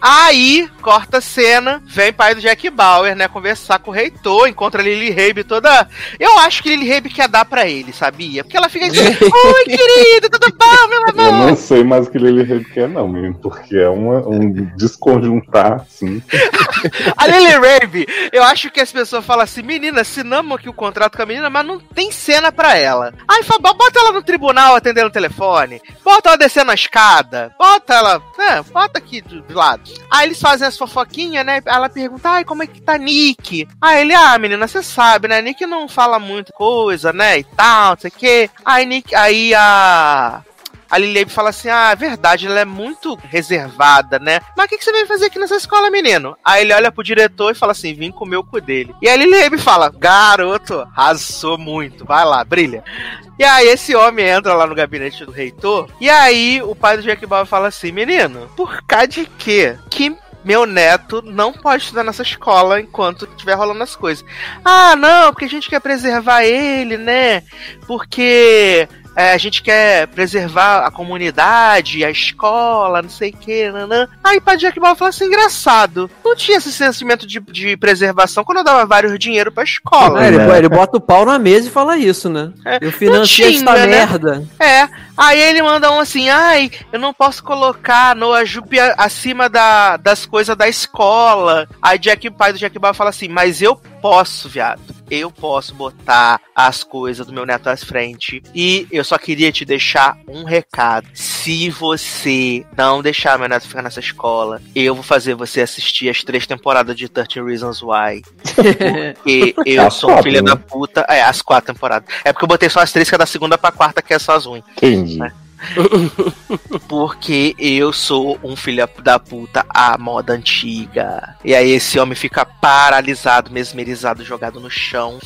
Aí, corta a cena, vem pai do Jack Bauer, né, conversar com o reitor, encontra a Lily Rabe toda... Eu acho que Lily Rabe quer dar pra ele, sabia? Porque ela fica assim, oi, querido, tudo bom, meu Eu amor? não sei mais o que Lily Rabe quer, não, menino, porque é uma, um desconjuntar, assim. A Lily Rabe, eu acho que as pessoas falam assim, menina, assinamos aqui o contrato com a menina, mas não tem cena pra ela. Aí fala, bota ela no tribunal atendendo o telefone, bota ela descendo a escada, bota ela, né, bota aqui do lado. Aí eles fazem as fofoquinhas, né, ela pergunta, ai, como é que tá Nick? Aí ele, ah, menina, você sabe, né, Nick não fala muita coisa, né, e tal, não sei o quê. Aí Nick, aí a... A Lily fala assim: Ah, é verdade, ela é muito reservada, né? Mas o que, que você veio fazer aqui nessa escola, menino? Aí ele olha pro diretor e fala assim: Vim comer o cu dele. E a Lily fala: Garoto, arrasou muito, vai lá, brilha. E aí esse homem entra lá no gabinete do reitor. E aí o pai do Jack Bauer fala assim: Menino, por cá de quê? Que meu neto não pode estudar nessa escola enquanto estiver rolando as coisas. Ah, não, porque a gente quer preservar ele, né? Porque é, a gente quer preservar a comunidade, a escola, não sei o que, nanã. Aí Padre Jack Bauer falou assim, engraçado, não tinha esse sentimento de, de preservação quando eu dava vários dinheiro pra escola. É, ele, ele bota o pau na mesa e fala isso, né? É, Eu financiei tinha, esta né? merda. É, aí ele manda um assim, ai, eu não posso colocar Noah Jupe acima da, das coisas da escola. Aí Jack, o pai do Jack Bauer fala assim, mas eu posso, viado. Eu posso botar as coisas do meu neto à frente. E eu só queria te deixar um recado. Se você não deixar meu neto ficar nessa escola, eu vou fazer você assistir as três temporadas de 13 Reasons Why. Porque eu As sou um quatro, filho né? da puta. É, as quatro temporadas. É porque eu botei só as três, que é da segunda pra quarta, que é só as ruins. Entendi. Porque eu sou um filho da puta à moda antiga. E aí esse homem fica paralisado, mesmerizado, jogado no chão.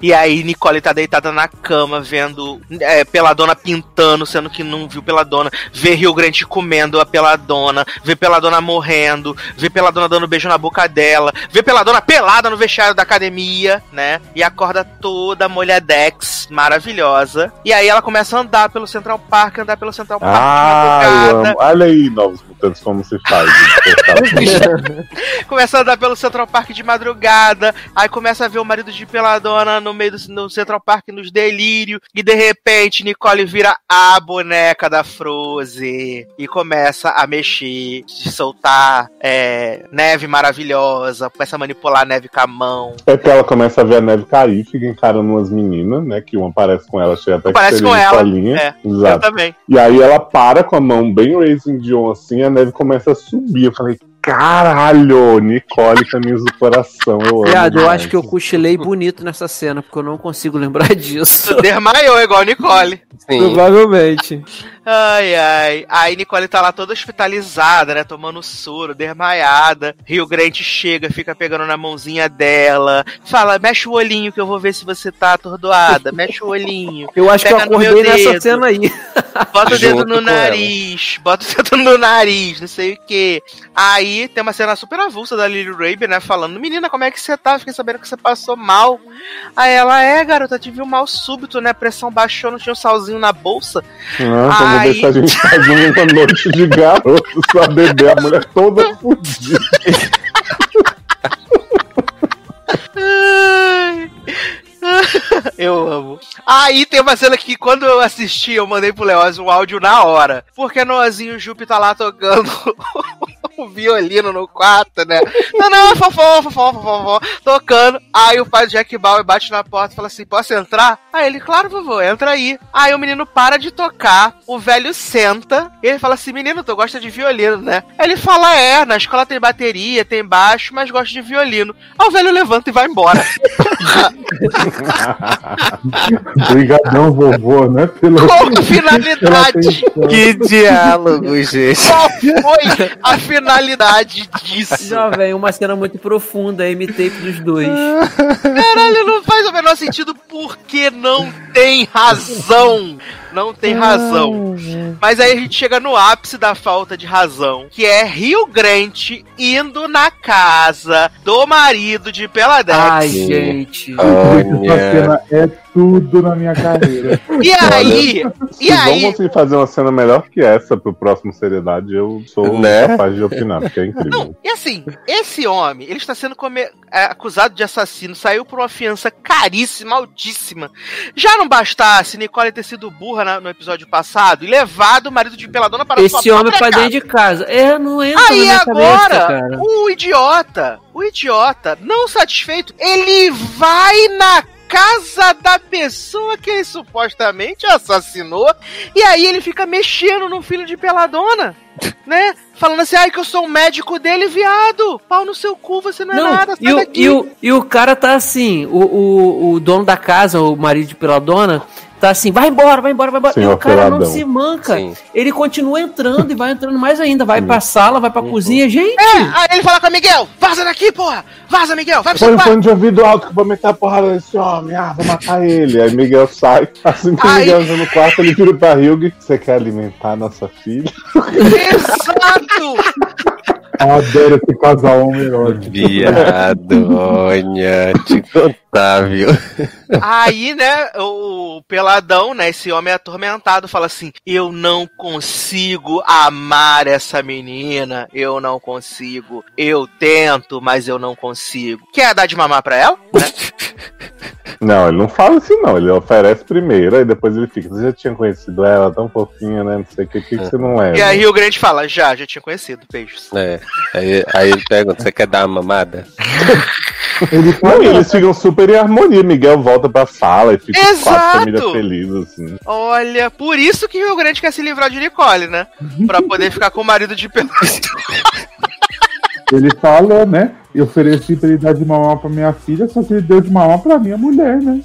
E aí Nicole tá deitada na cama, vendo é, Peladona pintando, sendo que não viu Peladona. Vê Rio Grande comendo a Peladona. Vê Peladona morrendo. Vê Peladona dando beijo na boca dela. Vê Peladona pelada no vestiário da academia, né? E acorda toda molhadex, maravilhosa. E aí ela começa a andar pelo Central Park, andar pelo Central Park. Ah, eu amo. Olha aí, novos mutantes, como se faz. começa a andar pelo Central Park de madrugada, aí começa a ver o marido de Peladona no meio do no Central Park nos delírios, e de repente Nicole vira a boneca da Frozen e começa a mexer, de soltar é, neve maravilhosa, começa a manipular a neve com a mão. É que ela começa a ver a neve cair, fica encarando umas meninas, né? Que uma parece com ela, chega até que Parece com ela, é. Eu Exato. também. E aí ela para com a mão bem Raising John assim, a neve começa a subir. Eu falei, caralho, Nicole, caminhos do coração. Eu amo. Viado, eu acho que eu cochilei bonito nessa cena, porque eu não consigo lembrar disso. Desmaiou igual a Nicole. Sim. Provavelmente. Ai, ai. Aí Nicole tá lá toda hospitalizada, né? Tomando soro, desmaiada. Rio Grande chega, fica pegando na mãozinha dela. Fala, mexe o olhinho que eu vou ver se você tá atordoada. Mexe o olhinho. Eu acho que eu Pega no meu acordei nessa cena aí. Bota o dedo no com ela. nariz. Bota o dedo no nariz, não sei o que. Aí tem uma cena super avulsa da Lily Rabe, né? Falando, menina, como é que você tá? Fiquei sabendo que você passou mal. Aí ela, é, garota, tive um mal súbito, né? Pressão baixou, não tinha um salzinho na bolsa. Não, vamos Aí- se a gente faz uma noite de garoto só beber a mulher toda fudida. Ai. Eu amo. Aí tem uma cena que quando eu assisti, eu mandei pro Leoz um áudio na hora. Porque Noazinho Jupe tá lá tocando o violino no quarto, né? Não, não, fofó, fofó, fofó, fofó, tocando. Aí o pai do Jack Bauer bate na porta e fala assim: posso entrar? Aí ele, claro, vovô, entra aí. Aí o menino para de tocar, o velho senta, e ele fala assim: menino, tu gosta de violino, né? Aí ele fala: é, na escola tem bateria, tem baixo, mas gosto de violino. Aí o velho levanta e vai embora. Obrigadão, vovô, né? Pelo, Qual a pela finalidade? Que diálogo, gente. Qual foi a finalidade disso? Jovem, uma cena muito profunda, M-tape dos dois. Caralho, não faz o menor sentido porque não tem razão. Não tem razão. Mas aí a gente chega no ápice da falta de razão, que é Rio Grande indo na casa do marido de Peladex. Ai, gente. Essa cena é tudo na minha carreira. E aí, Se e aí, vamos conseguir fazer uma cena melhor que essa pro próximo seriedade, eu sou Né? capaz de opinar, porque é incrível. Não, e assim, esse homem, ele está sendo come- é, acusado de assassino, saiu por uma fiança caríssima, altíssima. Já não bastasse Nicole ter sido burra na- no episódio passado e levado o marido de Peladona para Esse sua homem pra dentro de casa. É, não entra na Aí agora, cabeça, cara. o idiota, o idiota, não satisfeito, ele vai na casa da pessoa que ele supostamente assassinou e aí ele fica mexendo no filho de Peladona, né? Falando assim, ai que eu sou o médico dele, viado. Pau no seu cu, você não é Não, nada, sai e, o, daqui. e, o, e o cara tá assim, o, o, o dono da casa, o marido de Peladona, tá assim, vai embora, vai embora, vai embora. e Senhor o cara não Peladão. se manca. Sim. Ele continua entrando e vai entrando mais ainda. Vai pra sala, vai pra cozinha. Gente, É, aí ele fala com a Miguel, vaza daqui, porra! Vaza, Miguel, vai pro seu Põe o quarto! fone de ouvido alto que eu vou meter a porrada nesse homem. Ah, vou matar ele. Aí Miguel sai. Assim que o Aí- Miguel entra no quarto, ele vira pra Hilg. Você quer alimentar nossa filha? Exato! Adoro esse casal homem erótico. Viadonha, te contar, viu? Aí, né, o peladão, né, esse homem atormentado, fala assim: Eu não consigo amar essa menina, eu não consigo. Eu tento, mas eu não consigo. Quer dar de mamar pra ela? Né? Não, ele não fala assim, não. Ele oferece primeiro, aí depois ele fica. Você já tinha conhecido ela, tão fofinha, né? Não sei o que, o que, que você não é. E aí o Grande fala: Já, já tinha conhecido, beijos. É. Aí, aí ele pergunta: Você quer dar uma mamada? Ele Não, fala, eles ficam super em harmonia. Miguel volta pra sala e fica Exato! quatro famílias felizes, assim. Olha, por isso que Rio Grande quer se livrar de Nicole, né? Pra poder ficar com o marido de pelado. ele fala, né? Eu ofereci pra ele dar de mamar pra minha filha, só que ele deu de mamar pra minha mulher, né?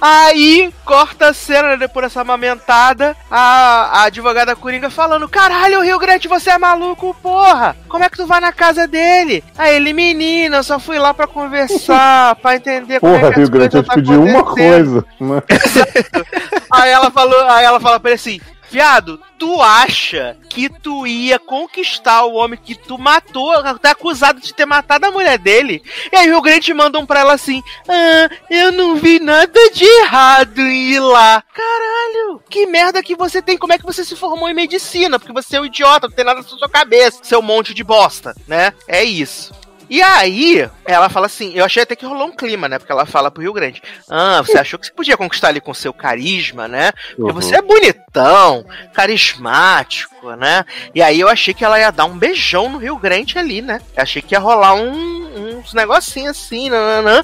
Aí, corta a cena, né, depois dessa amamentada, a, a advogada Coringa falando, caralho, Rio Grande, você é maluco, porra! Como é que tu vai na casa dele? Aí ele, menina, eu só fui lá pra conversar, pra entender como Porra, é que Rio Grande, eu te tá pedi uma acontecendo. coisa. Né? Aí ela falou, aí ela fala pra ele assim, viado, tu acha que tu ia conquistar o homem que tu matou, tá acusado de ter matado a mulher dele? E aí o Grande mandam pra ela assim, ah, eu não vi nada de errado em ir lá. Caralho, que merda que você tem, como é que você se formou em medicina? Porque você é um idiota, não tem nada na sua cabeça, seu monte de bosta, né? É isso. E aí, ela fala assim, eu achei até que rolou um clima, né? Porque ela fala pro Rio Grande, ah, você achou que você podia conquistar ele com seu carisma, né? Porque Uhum. você é bonitão, carismático, né? E aí eu achei que ela ia dar um beijão no Rio Grande ali, né? Eu achei que ia rolar um, uns negocinhos assim, nananã.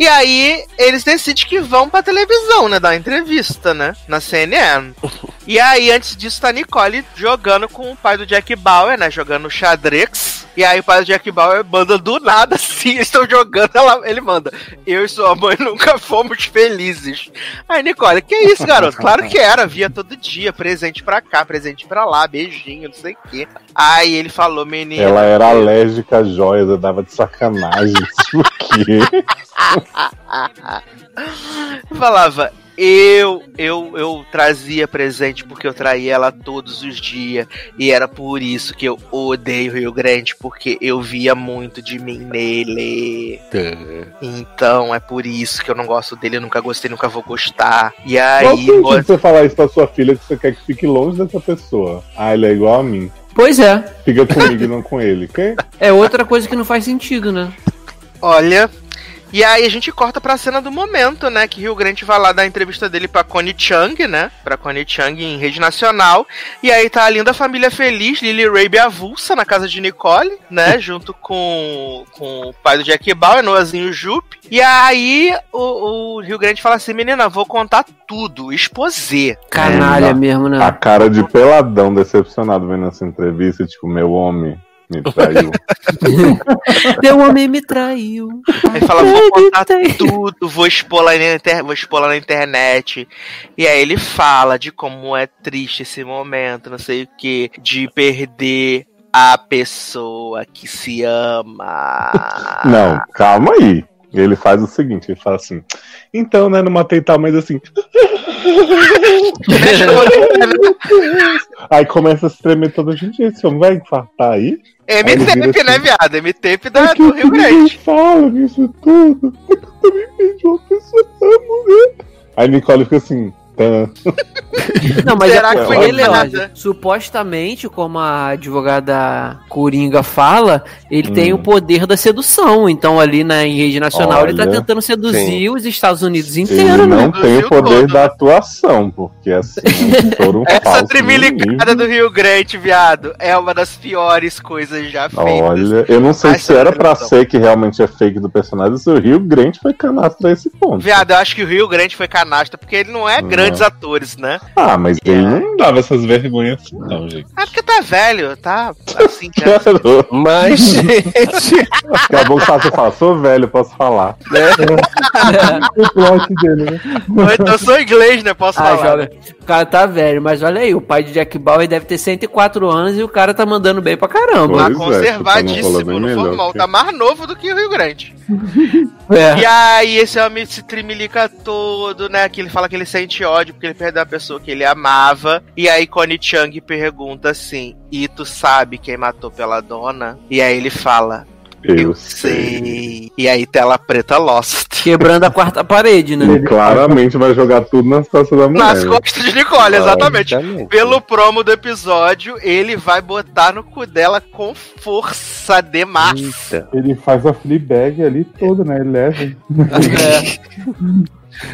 E aí, eles decidem que vão pra televisão, né? Dar uma entrevista, né? Na CNN. E aí, antes disso, tá a Nicole jogando com o pai do Jack Bauer, né? Jogando xadrez. E aí, o pai do Jack Bauer manda do nada assim. Eles estão jogando, ela- ele manda. Eu e sua mãe nunca fomos felizes. Aí, Nicole, que isso, garoto? Claro que era. Via todo dia. Presente pra cá, presente pra lá, beijinho, não sei o quê. Aí ele falou, menina. Ela era alérgica a joias, eu dava de sacanagem. Isso o quê? Falava, eu, eu, eu trazia presente porque eu traía ela todos os dias. E era por isso que eu odeio Rio Grande, porque eu via muito de mim nele. Então é por isso que eu não gosto dele, eu nunca gostei, nunca vou gostar. E Qual aí. go- de você falar isso pra sua filha que você quer que fique longe dessa pessoa? Ah, ele é igual a mim. Pois é. Fica comigo e não com ele, ok? É outra coisa que não faz sentido, né? Olha. E aí a gente corta pra cena do momento, né? Que Rio Grande vai lá dar a entrevista dele pra Connie Chung, né? Pra Connie Chung em rede nacional. E aí tá a linda família feliz, Lily Rabe avulsa na casa de Nicole, né? junto com, com o pai do Jack Bauer, Noazinho Jupe. E aí o, o Rio Grande fala assim, menina, vou contar tudo, exposé. Canalha É, mesmo, A né? cara de peladão decepcionado vendo essa entrevista, tipo, meu homem me traiu. Meu homem me traiu. Aí fala, vou contar tudo, vou expor, lá na inter... vou expor lá na internet. E aí ele fala de como é triste esse momento, não sei o que, de perder a pessoa que se ama. Não, calma aí. Ele faz o seguinte, ele fala assim, então, né, não matei tal, mas assim. Aí começa a se tremer toda a gente, esse homem vai infartar aí? M-Tape, né, viado? M-Tape da, É do Rio Grande. fala nisso tudo. Eu também perdi uma pessoa amo, né? Aí Nicole fica assim, tá. Não, mas Será é que porque foi ele, nada? ó, supostamente, como a advogada Coringa fala, ele tem Hum. o poder da sedução. Então, ali na em rede nacional, ele tá Olha, tentando seduzir sim. os Estados Unidos Ele inteiros, né? não tem o poder Tudo. da atuação, porque assim, um touro Essa trimilicada do Rio Grande, viado, é uma das piores coisas já feitas. Olha, eu não sei Ai, se era pra televisão. ser que realmente é fake do personagem, se o Rio Grande foi canastra a esse ponto. Viado, eu acho que o Rio Grande foi canasta, porque ele não é Não. Grandes atores, né? Ah, mas ele não dava essas vergonhas assim, não, gente. É porque tá velho, tá assim, já. Claro. Mas, gente, Daqui a pouco você fala, sou velho, posso falar. O plot dele, né? Ou então eu sou inglês, né? Posso Ah, falar. joga. Cara tá velho, mas olha aí, o pai de Jack Bauer deve ter 104 anos e o cara tá mandando bem pra caramba. Tá Pois é, conservadíssimo tu tá bem no melhor formal. que- Tá mais novo do que o Rio Grande. É. E aí esse homem se trimilica todo, né? Que ele fala que ele sente ódio porque ele perdeu a pessoa que ele amava. E aí Connie Chang pergunta assim: E tu sabe quem matou pela dona? E aí ele fala. Eu sei. E aí tela preta Lost. Quebrando a quarta parede, né? Ele claramente vai jogar tudo nas costas da mulher. Nas costas de Nicole, exatamente. Logicamente. Pelo promo do episódio, ele vai botar no cu dela com força demais. Eita. Ele faz a Fleabag ali toda, né? Ele leva.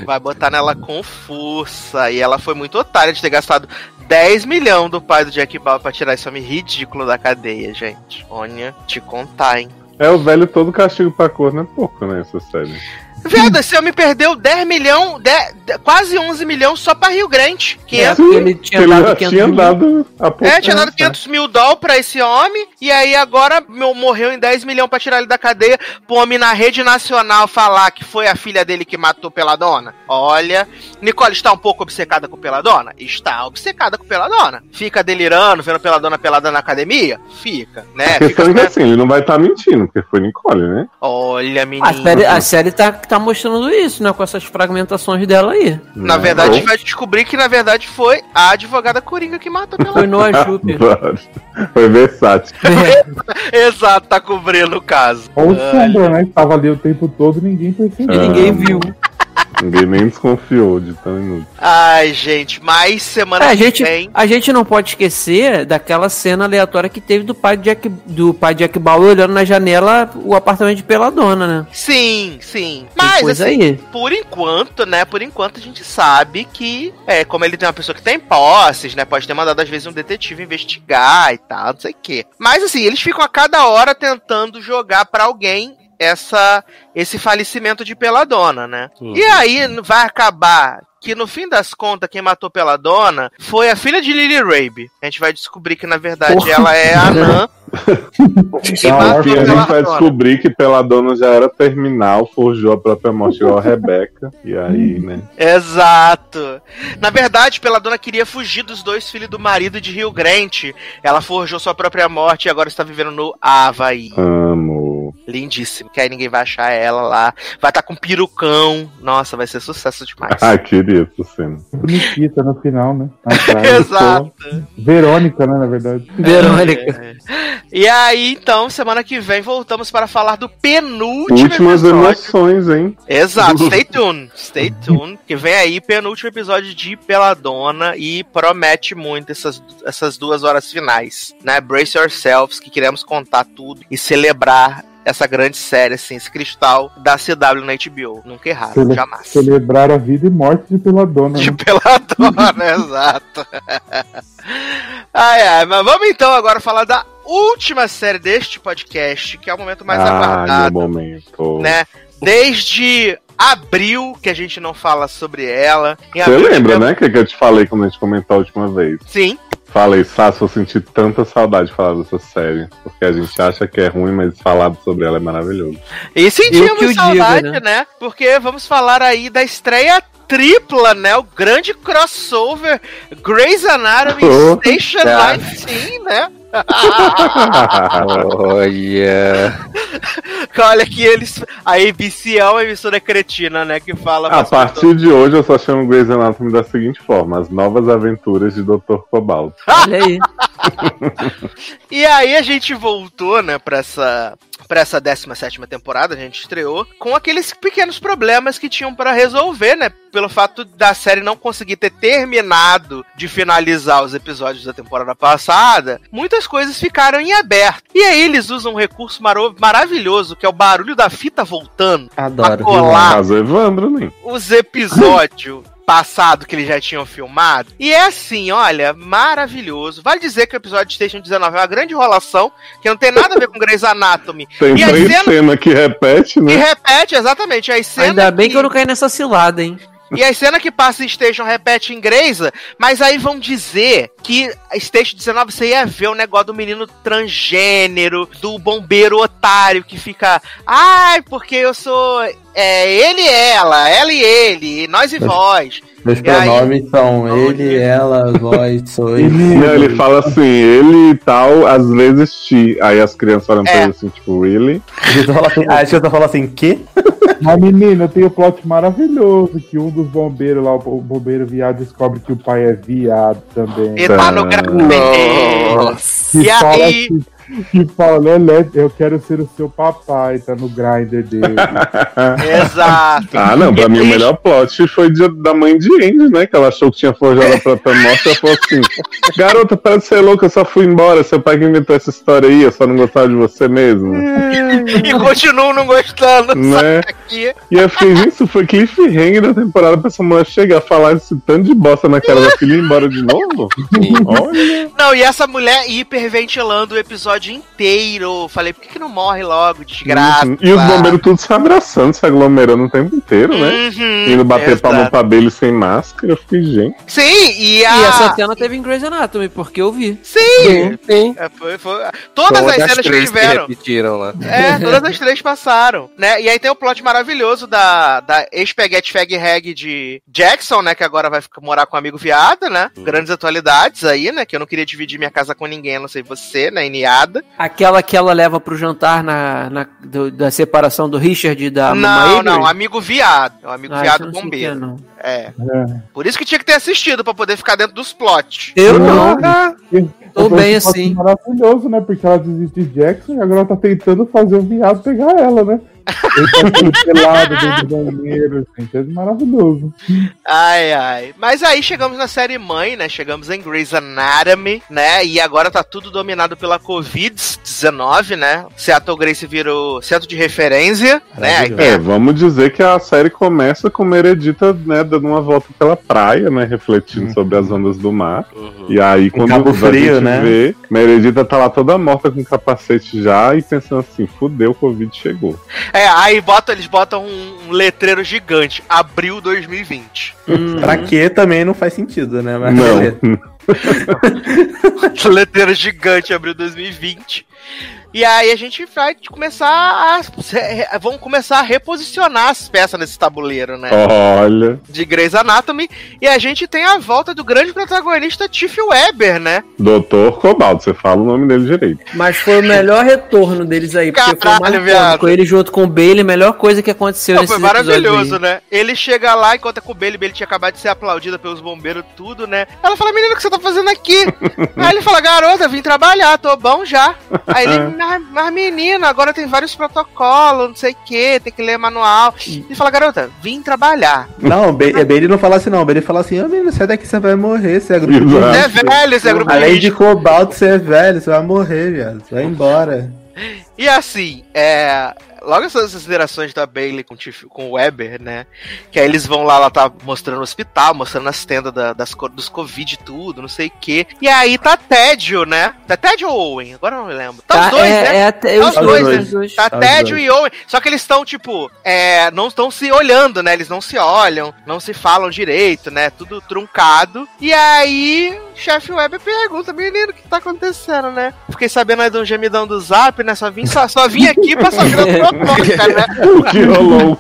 Vai botar nela com força. E ela foi muito otária de ter gastado 10 milhões do pai do Jack Bauer pra tirar esse homem ridículo da cadeia, gente. Olha, te contar, hein? É o velho todo castigo pra cor, não é pouco, né? Essa série. Viado, esse homem perdeu 10 milhões, quase 11 milhões só pra Rio Grande. Que É, é, porque ele tinha Ele dado já 500 tinha mil. dado é, tinha dado tempo. 500 mil dólares pra esse homem, e aí agora meu, morreu em 10 milhões pra tirar ele da cadeia, pro homem na rede nacional falar que foi a filha dele que matou pela dona. Olha, Nicole está um pouco obcecada com pela dona? Está obcecada com pela dona. Fica delirando, vendo pela dona pelada na academia? Fica, né? A questão é que Fica, assim, ele não vai estar mentindo, porque foi Nicole, né? Olha, menino. A série, a série tá, tá mostrando isso, né? Com essas fragmentações dela aí. Na Né? verdade, a Ou- gente vai descobrir que na verdade foi a advogada Coringa que matou pela Foi no Ajupe. Foi versátil. Exato, tá cobrindo o caso. Ou o Sombra, né? Que tava ali o tempo todo e ninguém E percebeu. ninguém viu. Ninguém nem desconfiou de tão inútil. Ai, gente, mais semana É, a, que gente, vem. a gente não pode esquecer daquela cena aleatória que teve do pai de Jack, do pai Jack Bauer olhando na janela o apartamento de Peladona, né? Sim, sim. Tem Mas, coisa assim, aí. por enquanto, né? Por enquanto a gente sabe que, é, como ele tem uma pessoa que tem posses, né? Pode ter mandado às vezes um detetive investigar e tal, não sei o quê. Mas assim, eles ficam a cada hora tentando jogar pra alguém essa esse falecimento de Peladona, né? E aí vai acabar que no fim das contas quem matou Peladona foi a filha de Lily Rabe. A gente vai descobrir que na verdade Porra. ela é a Anã. e a gente vai descobrir que Peladona já era terminal, forjou a própria morte igual a Rebeca. E aí, né? Exato. Na verdade, Peladona queria fugir dos dois filhos do marido de Rio Grande. Ela forjou sua própria morte e agora está vivendo no Havaí. Amo. Lindíssimo. Que aí ninguém vai achar ela lá. Vai estar com perucão. Nossa, vai ser sucesso demais. Ah, queria essa cena. No final, né? Atrás, Exato. Verônica, né? Na verdade. Verônica. E aí, então, semana que vem voltamos para falar do penúltimo Últimas episódio. emoções, hein? Exato, stay tuned. Stay tuned. Que vem aí penúltimo episódio de Peladona e promete muito essas, essas duas horas finais, né? Brace yourselves, que queremos contar tudo e celebrar essa grande série, assim, esse cristal da CW na HBO. Nunca errado, Cele- jamais. Celebrar a vida e morte de Peladona. De Né? Peladona, exato. ai, ai, mas vamos então agora falar da última série deste podcast, que é o momento mais ah, meu aguardado momento. né? Desde abril que a gente não fala sobre ela. Você lembra, tivemos- né? Que, que eu te falei quando a gente comentou a última vez. Sim. Falei, Sassi, eu senti tanta saudade de falar dessa série. Porque a gente acha que é ruim, mas falar sobre ela é maravilhoso. E sentimos o saudade, diga, né? Porque vamos falar aí da estreia tripla, né? O grande crossover Grey's Anatomy Oh, Station tá. 19, né? Olha. Olha que eles. A ABC é uma emissora cretina, né? Que fala. A partir de hoje eu só chamo Grey's Anatomy da seguinte forma: As Novas Aventuras de Dr. Cobalt. Olha aí. E aí a gente voltou, né, pra essa, pra essa 17 temporada, a gente estreou, com aqueles pequenos problemas que tinham pra resolver, né? Pelo fato da série não conseguir ter terminado de finalizar os episódios da temporada passada, muitas coisas ficaram em aberto. E aí eles usam um recurso maravilhoso, que é o barulho da fita voltando, pra Adoro. colar Caso Evandro, nem. os episódios passado que eles já tinham filmado. E é assim, olha, maravilhoso. Vale dizer que o episódio de Station 19 é uma grande enrolação, que não tem nada a ver com Grey's Anatomy. Tem E três cenas- cenas que repete, E né? repete, exatamente, as cenas Ainda bem que eu não caí nessa cilada, hein? E as cenas que passa em Station repete em Grey's, mas aí vão dizer que a Station 19 você ia ver o negócio do menino transgênero, do bombeiro otário que fica, ai, porque eu sou é, ele e ela, ela e ele, nós e vós. Meus aí? pronomes são ele, ela, vós, sois. Não, ele fala assim, ele e tal, às vezes ti. Aí as crianças pra É. ele assim, tipo, really? Deixa eu falar assim, assim, que? Mas, menina, tem o plot maravilhoso que um dos bombeiros lá, o bombeiro viado, descobre que o pai é viado também. E tá no grande. Que E aí, assim, que fala, Lelé, eu quero ser o seu papai, tá no grinder dele. exato. Ah, não, pra E mim o melhor plot foi de- da mãe de Andy, né? Que ela achou que tinha forjado a própria morte e ela falou assim: Garota, para de ser louca, eu só fui embora. Seu pai que inventou essa história aí, eu só não gostava de você mesmo. E continuo não gostando. Né? E eu fiquei, isso foi cliffhanger da temporada pra essa mulher chegar a falar esse tanto de bosta na cara da filha e ir embora de novo? Olha. Não, e essa mulher hiperventilando o episódio inteiro. Falei, por que, que não morre logo, desgraça? Uhum. E os bombeiros todos se abraçando, se aglomerando o tempo inteiro, né? Uhum, Indo bater exato. palma pra Bailey sem máscara. Eu fiquei, gente. Sim, e a. E essa cena teve em Grey's Anatomy, porque eu vi. Sim! Sim. É, foi, foi- Todas as cenas que três tiveram. repetiram lá. É, todas as três passaram, né? E aí tem o plot maravilhoso da, da ex-Peguete Fag Rag de Jackson, né? Que agora vai ficar, morar com um amigo viado, né? Grandes atualidades aí, né? Que eu não queria dividir minha casa com ninguém, a não sei você, né? Iniada. Aquela que ela leva pro jantar na, na- do- da separação do Richard e da não, não, amigo viado. É um amigo Ah, viado não bombeiro. é, não. É. É. Por isso que tinha que ter assistido, pra poder ficar dentro dos plots. Eu não. Tô bem assim. Maravilhoso, né? Porque ela desiste de Jackson e agora tá tentando fazer o viado pegar ela, né? Ele tá pelado dentro do banheiro, gente. É maravilhoso. Ai, ai. Mas aí chegamos na série mãe, né? Chegamos em Grey's Anatomy, né? E agora tá tudo dominado pela Covid-19, né? Seattle Grace virou centro de referência, né? É, a- vamos dizer que a série começa com Meredita, né, dando uma volta pela praia, né, refletindo sobre as ondas do mar. E aí, quando Cabo a Frio, gente né? vê, Meredita tá lá toda morta com capacete já e pensando assim, fudeu, o Covid chegou. É, aí bota, eles botam um, um letreiro gigante, abril 2020. Pra quê também não faz sentido, né? Mas Não. letreiro gigante, abril 2020. E aí a gente vai começar a. Vamos começar a reposicionar as peças nesse tabuleiro, né? Olha, De Grey's Anatomy. E a gente tem a volta do grande protagonista Tiff Weber, né? Doutor Cobalto, você fala o nome dele direito. Mas foi o melhor retorno deles aí, porque foi Caralho, o mais cômico. Ele junto com o Bailey, a melhor coisa que aconteceu nesse foi maravilhoso, né? Ele chega lá, encontra com o Bailey, Bailey tinha acabado de ser aplaudida pelos bombeiros, tudo, né? Ela fala, menina, o que você tá fazendo aqui? Aí ele fala, garota, vim trabalhar, tô bom já. Aí ele, mas, mas menina, agora tem vários protocolos, não sei o que, tem que ler manual. Ele fala, garota, vim trabalhar. Não, Be- é Bailey não fala assim, não. Bailey fala assim: Ô menino, sai daqui, você vai morrer. Você é grupo de. Você é velho, você é grupo Além de de cobalto, você é velho, você vai morrer, viado. Você vai embora. E assim, é. Logo essas considerações da Bailey com, com o Weber, né? Que aí eles vão lá, ela tá mostrando o hospital, mostrando as tendas da- das, dos Covid e tudo, não sei o quê. E aí tá Tédio, né? Tá Tédio ou Owen? Agora eu não me lembro. Tá, os dois, é, né? é até, Tá os dois, dois, né? Tá Tá Tédio e Owen. Só que eles estão, tipo, é, não estão se olhando, né? Eles não se olham, não se falam direito, né? Tudo truncado. E aí, chefe Weber pergunta, menino, o que tá acontecendo, né? Fiquei sabendo aí de um gemidão do zap, né? Só vim, só, só vim aqui pra saber da fofoca, né? O que rolou?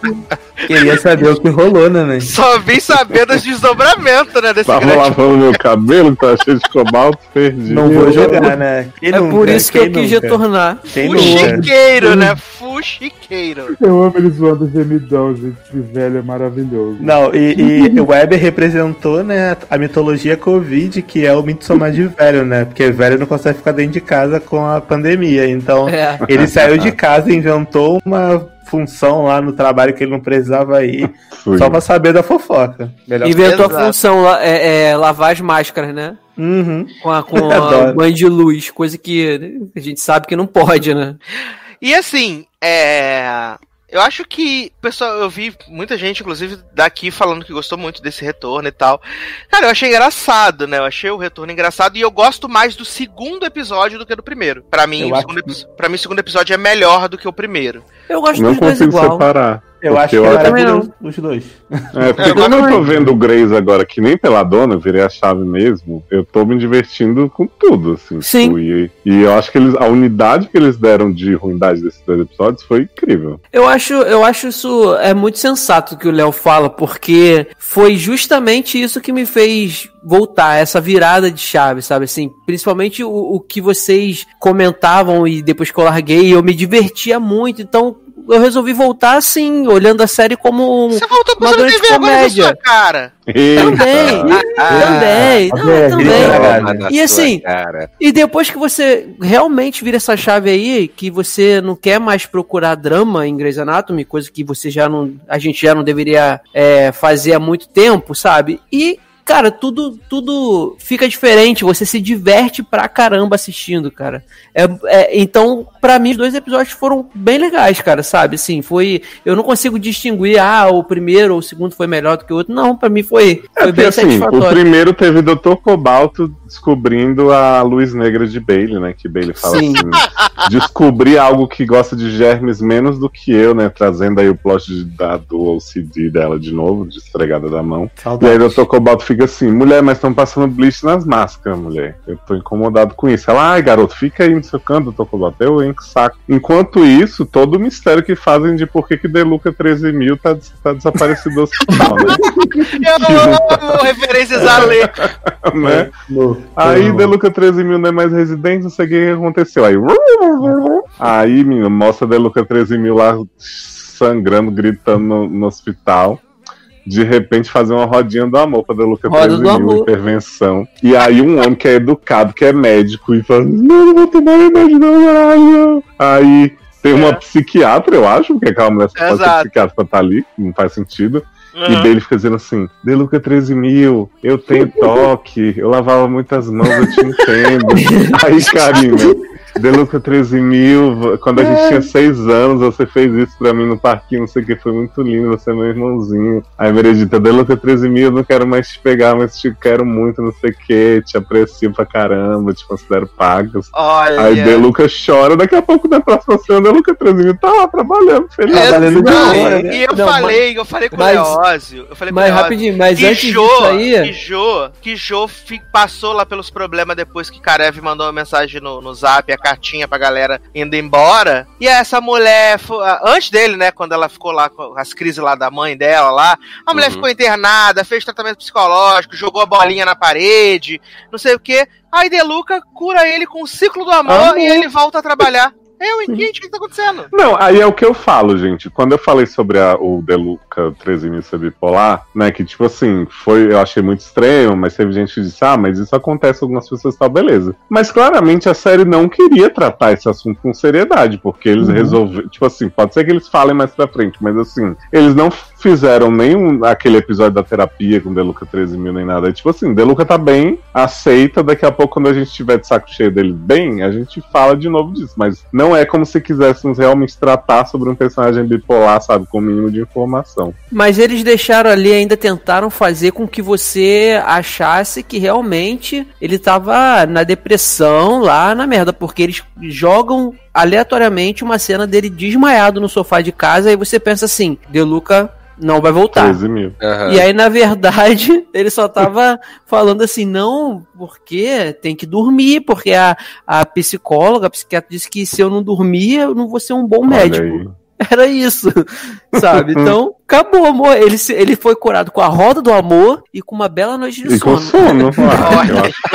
Queria saber o que rolou, né, né? Só vim saber dos desdobramentos, né? Desse Tava grande... lavando meu cabelo, que tava cheio de cobalto, perdi. Não vou jogar, né? Quem É nunca? por isso que eu Quem quis nunca? retornar. Quem nunca? Fuxiqueiro, né? Fuxiqueiro. Eu amo eles zoando o gemidão, gente. Esse velho é maravilhoso. Não, e, e o Weber representou, né, a mitologia Covid, que é o Midsommar de velho, né? Porque velho não consegue ficar dentro de casa com a pandemia. Então, É. ele saiu de casa e inventou uma função lá no trabalho que ele não precisava ir, Fui. só pra saber da fofoca. Melhor. Inventou a função é, é, lavar as máscaras, né? Uhum. Com a, com a banho de luz, coisa que a gente sabe que não pode, né? E assim, é. Eu acho que, pessoal, eu vi muita gente, inclusive, daqui falando que gostou muito desse retorno e tal. Cara, eu achei engraçado, né? Eu achei o retorno engraçado e eu gosto mais do segundo episódio do que do primeiro. Pra mim, Eu o acho segundo, mim, o segundo episódio é melhor do que o primeiro. Eu gosto Não dos dois consigo igual. separar. Eu acho que eu é acho- maravilhoso os dois. É, porque quando eu tô vendo o Grey's agora, que nem pela dona, eu virei a chave mesmo, eu tô me divertindo com tudo, assim. Sim. tipo, E, e eu acho que eles, a unidade que eles deram de ruindade desses dois episódios foi incrível. Eu acho, eu acho isso é muito sensato o que o Léo fala, porque foi justamente isso que me fez voltar, essa virada de chave, sabe? Assim, principalmente o, o que vocês comentavam e depois que eu larguei, eu me divertia muito, então eu resolvi voltar assim, olhando a série como um- Você voltou com uma grande comédia. sua cara. Também, também, a não, também. E assim, cara. E depois que você realmente vira essa chave aí, que você não quer mais procurar drama em Grey's Anatomy, coisa que você já não. A gente já não deveria é, fazer há muito tempo, sabe? E. Cara, tudo, tudo fica diferente, você se diverte pra caramba assistindo, cara. É, é, então, pra mim, os dois episódios foram bem legais, cara, sabe? Assim, foi. Eu não consigo distinguir, ah, o primeiro ou o segundo foi melhor do que o outro. Não, pra mim foi, É foi porque bem assim, o satisfatório. primeiro teve Dr. Cobalto descobrindo a luz negra de Bailey, né? Que Bailey fala Sim. assim: descobrir algo que gosta de germes menos do que eu, né? Trazendo aí o plot de, da, do OCD dela de novo, de estregada da mão. E aí o Dr. Cobalto fica assim, mulher, mas estão passando bleach nas máscaras, mulher. Eu tô incomodado com isso. Ela, ai, garoto, fica aí no seu canto, Dr. Cobalto. Eu, hein, que saco. Enquanto isso, todo o mistério que fazem de por que que Deluca 13 mil tá, tá desaparecido do hospital, né? Eu amo referências a ler. né? No- Aí Deluca 13 mil não é mais residente, não sei o que que aconteceu. Aí, aí menino, mostra Deluca 13 mil lá sangrando, gritando no, no hospital. De repente fazer uma rodinha do amor pra Deluca Roda 13 do mil, amor. intervenção. E aí um homem que é educado, que é médico, e fala, não, não vou tomar remédio não, caralho. Aí tem uma É. psiquiatra, eu acho, porque aquela mulher só pode ser psiquiatra pra estar ali, não faz sentido. E Uhum. dele fica dizendo assim: Deluca 13 mil, eu tenho toque, eu lavava muitas mãos, eu te entendo. Aí, Karina, Deluca 13 mil, quando a gente tinha seis anos, você fez isso pra mim no parquinho, não sei o que, foi muito lindo, você é meu irmãozinho. Aí, Meredita, Deluca 13 mil, eu não quero mais te pegar, mas te quero muito, não sei o que, te aprecio pra caramba, te considero pagas. Olha. Aí Deluca chora, daqui a pouco na próxima cena, Deluca 13 mil tá lá trabalhando, feliz. É, Trabalhando de não, hora, e- né? e eu Não, falei, eu falei com mas- o Leózio. Eu falei com Mas o Leózio. rapidinho, mas que antes Jô, disso aí. que Jô, que Jô fi- passou lá pelos problemas depois que Karev mandou uma mensagem no, no zap, a cartinha pra galera indo embora. E essa mulher, antes dele, né, quando ela ficou lá com as crises lá da mãe dela lá, a mulher Uhum. ficou internada, fez tratamento psicológico, jogou a bolinha na parede, não sei o que. Aí Deluca cura ele com o ciclo do amor, Amor. e ele volta a trabalhar. Eu, hein, gente, o que tá acontecendo? Não, aí é o que eu falo, gente. Quando eu falei sobre a- o Deluca 13 mil ser bipolar, né? Que tipo assim, foi, eu achei muito extremo, mas teve gente que disse, ah, mas isso acontece com algumas pessoas e tal, beleza. Mas claramente a série não queria tratar esse assunto com seriedade, porque eles resolveram. Tipo assim, pode ser que eles falem mais pra frente, mas assim, eles não fizeram nenhum aquele episódio da terapia com Deluca 13 mil nem nada. É tipo assim, Deluca tá bem, aceita, daqui a pouco, quando a gente tiver de saco cheio dele bem, a gente fala de novo disso. Mas não é como se quiséssemos realmente tratar sobre um personagem bipolar, sabe, com o mínimo de informação. Mas eles deixaram ali, ainda tentaram fazer com que você achasse que realmente ele tava na depressão, lá na merda, porque eles jogam aleatoriamente uma cena dele desmaiado no sofá de casa e você pensa assim, Deluca não vai voltar. 13 mil. Aham. E aí, na verdade, ele só tava falando assim, não, porque tem que dormir, porque a, a psicóloga, a psiquiatra disse que se eu não dormir, eu não vou ser um bom Olha médico. aí. Era isso, sabe? Então, acabou, amor. Ele, se- ele foi curado com a roda do amor e com uma bela noite de E com sono. sono. Eu acho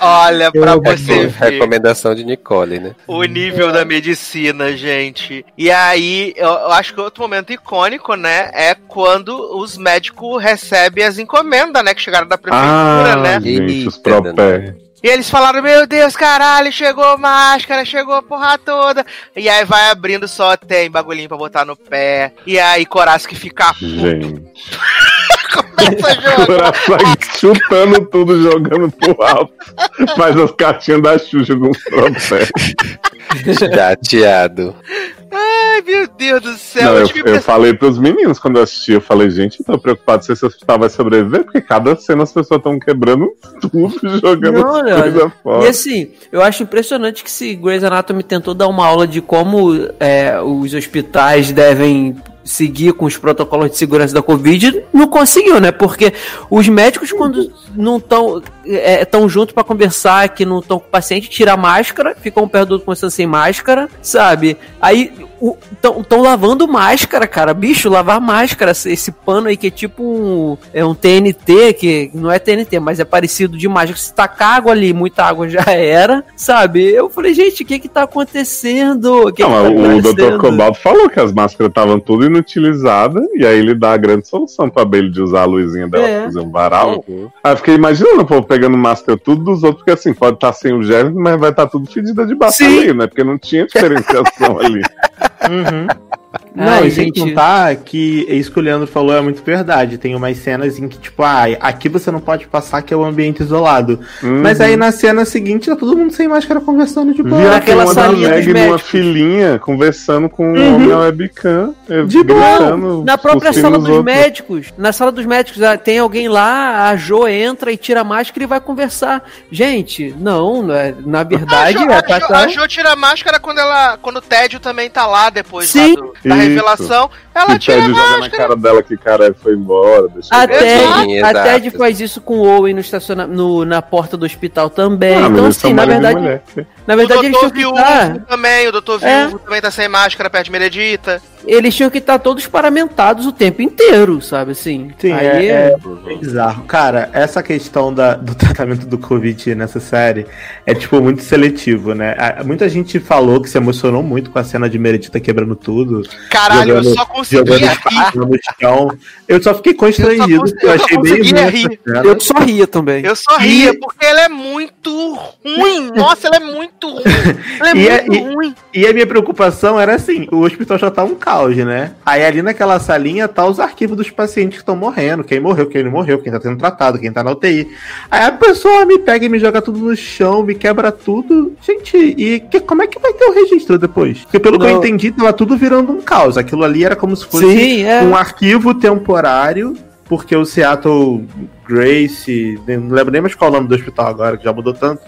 Olha, pra É você ver. recomendação de Nicole, né? o nível da medicina, gente. E aí, eu, eu acho que outro momento icônico, né, é quando os médicos recebem as encomendas, né, que chegaram da prefeitura, Ah, né? gente, os Eita, propé. E eles falaram, meu Deus, caralho, chegou máscara, chegou a porra toda. E aí vai abrindo só, tem bagulhinho pra botar no pé. E aí Coraço que fica puto, Gente. começa a jogar. Coração chutando tudo, jogando pro alto. Faz as cartinhas da Xuxa com os propé. Chateado. Ai, meu Deus do céu. Não, eu, eu impressão- falei pros meninos quando eu assisti, eu falei, gente, eu tô preocupado se esse hospital vai sobreviver, porque cada cena as pessoas estão quebrando tudo, jogando Não, coisas fora. E assim, eu acho impressionante que se Grey's Anatomy tentou dar uma aula de como é, os hospitais devem seguir com os protocolos de segurança da Covid, não conseguiu, né? Porque os médicos, quando não estão é, tão juntos para conversar, que não estão com o paciente, tira a máscara, ficam um perto do outro sem máscara, sabe? Aí estão lavando máscara, cara. Bicho, lavar máscara, esse, pano aí que é tipo um, é um TNT, que não é TNT, mas é parecido de máscara. Se tacar água ali, muita água já era, sabe? Eu falei, gente, o que que tá acontecendo? O que Não, que tá o? Dr. Cobalto falou que as máscaras estavam tudo inutilizadas, e aí ele dá a grande solução pra Bailey de usar a luzinha dela É. pra fazer um varal. Uhum. Aí eu fiquei imaginando o povo pegando máscara tudo dos outros, porque assim, pode estar sem o germe, mas vai estar tudo fedida de ali, né? Porque não tinha diferenciação ali. Uhum. Não, Ai, e sem gente. contar que isso que o Leandro falou é muito verdade. Tem umas cenas em que, tipo, ah, aqui você não pode passar que é um ambiente isolado. Uhum. Mas aí na cena seguinte tá todo mundo sem máscara conversando de boa. Naquela aquela da salinha dos Meg numa filinha, conversando com o Uhum. homem na webcam, eh, De boa. gritando. Na própria sala dos outros. médicos, na sala dos médicos, ah, tem alguém lá, a Jo entra e tira a máscara e vai conversar. Gente, não, é- na A verdade, Jo, é a, Jo, tá- a Jo tira a máscara quando ela. Quando o Tédio também tá lá depois Sim. lá do- da. Revelação. Ela Ted joga na cara dela que o cara foi embora. A Ted, a. Ted faz isso com o Owen no estaciona, no, na porta do hospital também. Ah, então, assim, na e verdade, mulher, na verdade o que Viúvo estar. também, o Dr. É. Viúvo também tá sem máscara perto de Meredita. Eles tinham que estar todos paramentados o tempo inteiro, sabe assim? Sim, Aí, é, é bizarro. Cara, essa questão da, do tratamento do Covid nessa série é, tipo, muito seletivo, né? Muita gente falou que se emocionou muito com a cena de Meredita quebrando tudo. Caralho, eu Jogando- só conseguia jogando espada no chão. Eu só fiquei constrangido, Eu eu achei bem rir. eu só ria também. Eu só ria, porque ela é muito ruim. Nossa, ela é muito ruim. Ela é E é- muito e- ruim. E a minha preocupação era assim, o hospital já tá um caos, né? Aí ali naquela salinha tá os arquivos dos pacientes que estão morrendo, quem morreu, quem não morreu, quem tá sendo tratado, quem tá na UTI. Aí a pessoa me pega e me joga tudo no chão, me quebra tudo. Gente, e que- como é que vai ter o registro depois? Porque pelo que eu Não. entendi, tava tudo virando um caos. Aquilo ali era como se fosse Sim, é. um arquivo temporário, porque o Seattle Grace, não lembro nem mais qual é o nome do hospital agora, que já mudou tanto.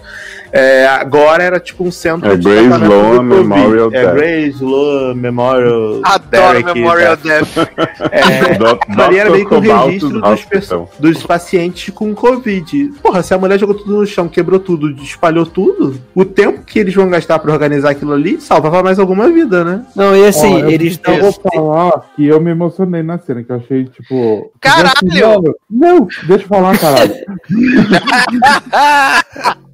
É, agora era tipo um centro É Grace tratamento Law do Covid. Memorial É Death. Grace Law Memorial Adoro Derek Memorial Death. Death. É, ali era meio que um registro dos, dos pacientes com Covid. Porra, se a mulher jogou tudo no chão, quebrou tudo, espalhou tudo, o tempo que eles vão gastar pra organizar aquilo ali salvava mais alguma vida, né? Não, e assim, eu- eles Eu não. vou falar que eu me emocionei na cena, que eu achei, tipo. Caralho! assim, mano, Não, deixa eu falar, caralho.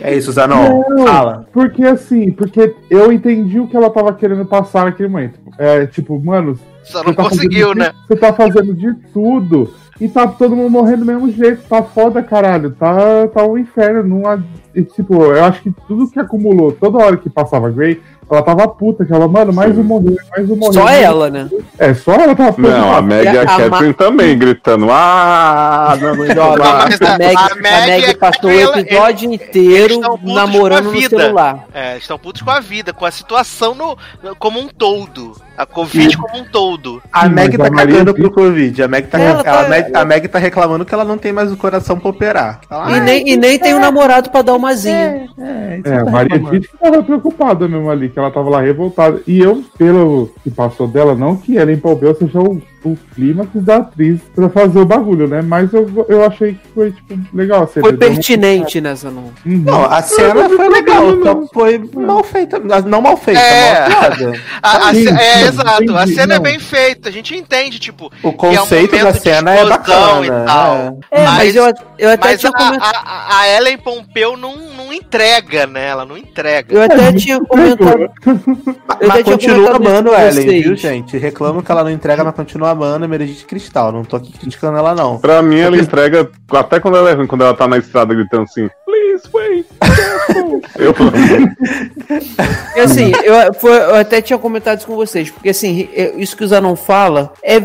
É isso, Zanon. Não. Fala. Porque assim, porque eu entendi o que ela tava querendo passar naquele momento. É, tipo, mano. Só você não tá conseguiu, fazendo né? de- Você tá fazendo de tudo. E tá todo mundo morrendo do mesmo jeito. Tá foda, caralho. Tá, tá um inferno. Não há- e, tipo, eu acho que tudo que acumulou, toda hora que passava Grey, ela tava puta. Que ela, mano, mais um morreu, mais um morreu. Só ela, né? É, só ela tava puta. Não, a Meg e a A Catherine também gritando. Ah, não, não joga. mas A Meg, a a Meg é passou o episódio eles inteiro namorando com a no celular. É, estão putos com a vida, com a situação no- como um todo. A Covid como um todo. A Meg tá a Maria cagando pro Covid. A Meg tá, Ela tá- a Meg, a Meg tá reclamando que ela não tem mais o coração pra operar. Ela, E "Ai, nem, e nem tem um namorado pra dar uma zinha. é, isso É, a tá Maria. Tite que tava preocupada mesmo ali, que ela tava lá revoltada. E eu, pelo que passou dela, não que ela empolgou, seja o, o clímax da atriz pra fazer o bagulho, né? Mas eu, eu achei que foi, tipo, legal. assim, Foi pertinente nessa, não. Uhum. Não, a cena foi legal, só foi mal feita. Não mal feita, É. mal piada. A- a Sim, é, sim, exato. A entendi, cena é não. bem feita. A gente entende, tipo, O que é um conceito da cena é bacana. e tal. é. É, mas, Mas- eu, eu até Mas tinha a, a, a Ellen Pompeu não, não entrega, né? Ela não entrega. Eu até tinha comentado. Eu Mas tinha continua amando Ellen, vocês. viu, gente? Reclamo que ela não entrega, mas continua amando a Meredith Cristal. Não tô aqui criticando ela, não. Pra mim, ela entrega, até quando ela é ruim, quando ela tá na estrada gritando assim, please wait, careful." Eu E assim, eu, foi- eu até tinha comentado isso com vocês, porque assim, isso que o Zanon fala, é,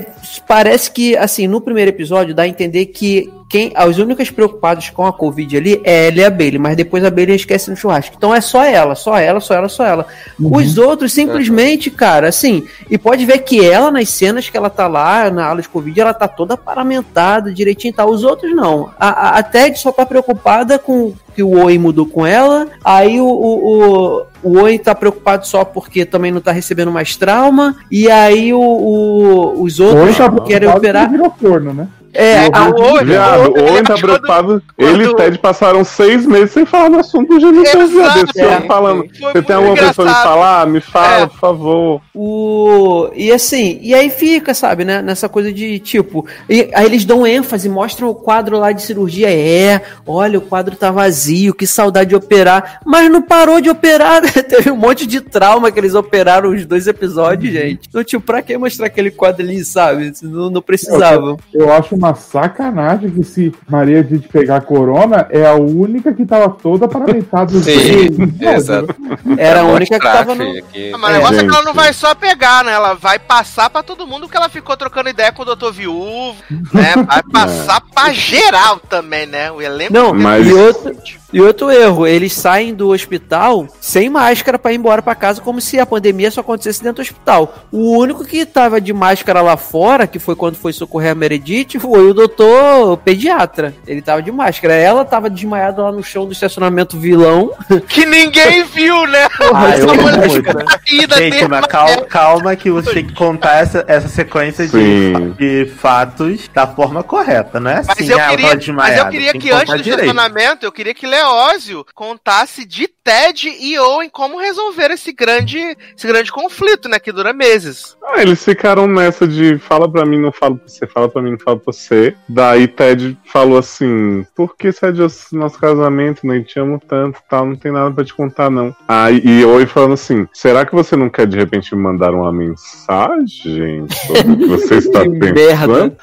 parece que, assim, no primeiro episódio dá a entender que quem, as únicas preocupadas com a Covid ali é ela e a Bailey, mas depois a Bailey esquece no churrasco. Então é só ela, só ela, só ela, só ela. Os outros simplesmente, cara, assim, e pode ver que ela nas cenas que ela tá lá na aula de Covid, ela tá toda paramentada, direitinho e tal. Os outros não. A, a, a Ted só tá preocupada com que o Owen mudou com ela. Aí o, o, o, o Owen tá preocupado só porque também não tá recebendo mais trauma. E aí o, o- os outros Hoje tá querem operar. que virou corno, né? É, a, Owen- Viado, o Owen tá preocupado. quando- Ele e Ted passaram seis meses sem falar no assunto do genital, viado. Esse é. falando. Foi Você tem alguma coisa pra me engraçado. falar? Me fala, É. por favor. O... E assim, e aí fica, sabe, né? Nessa coisa de tipo. E aí eles dão ênfase, mostram o quadro lá de cirurgia. É, olha, o quadro tá vazio, que saudade de operar. Mas não parou de operar, né? Teve um monte de trauma que eles operaram os dois episódios, gente. Então, tipo, pra que mostrar aquele quadro ali, sabe? Não, não precisava. Eu acho uma sacanagem que se Maria de pegar corona é a única que tava toda paramentada. dos Sim, exato. Era a única que tava no. Ah, mas o negócio é que ela não Gente. vai só pegar, né? Ela vai passar pra todo mundo que ela ficou trocando ideia com o Dr. Viúvo, né? Vai passar pra geral também, né? O elenco Não, Mas- e outro, e outro erro, eles saem do hospital sem máscara pra ir embora pra casa, como se a pandemia só acontecesse dentro do hospital. O único que tava de máscara lá fora, que foi quando foi socorrer a Meredith, foi o doutor pediatra. Ele tava de máscara. Ela tava desmaiada lá no chão do estacionamento vilão. que ninguém viu, né? Ah, eu muito. caída Gente, mas calma, calma que você tem que contar essa, essa sequência de, Sim. de fatos da forma correta, não é assim, Mas eu, ah, queria, mas eu queria Tem que antes do direito. estacionamento, eu queria que Leózio contasse de Ted e Owen como resolver esse grande, esse grande conflito, né? Que dura meses. Ah, eles ficaram nessa de fala pra mim, não falo pra você, fala pra mim, não falo pra você. Daí Ted falou assim: Por que você adiou nosso casamento? Nem te amo tanto tal, não tem nada pra te contar, não. Aí e Oi falando assim: Será que você não quer de repente me mandar uma mensagem sobre o que você está pensando? merda.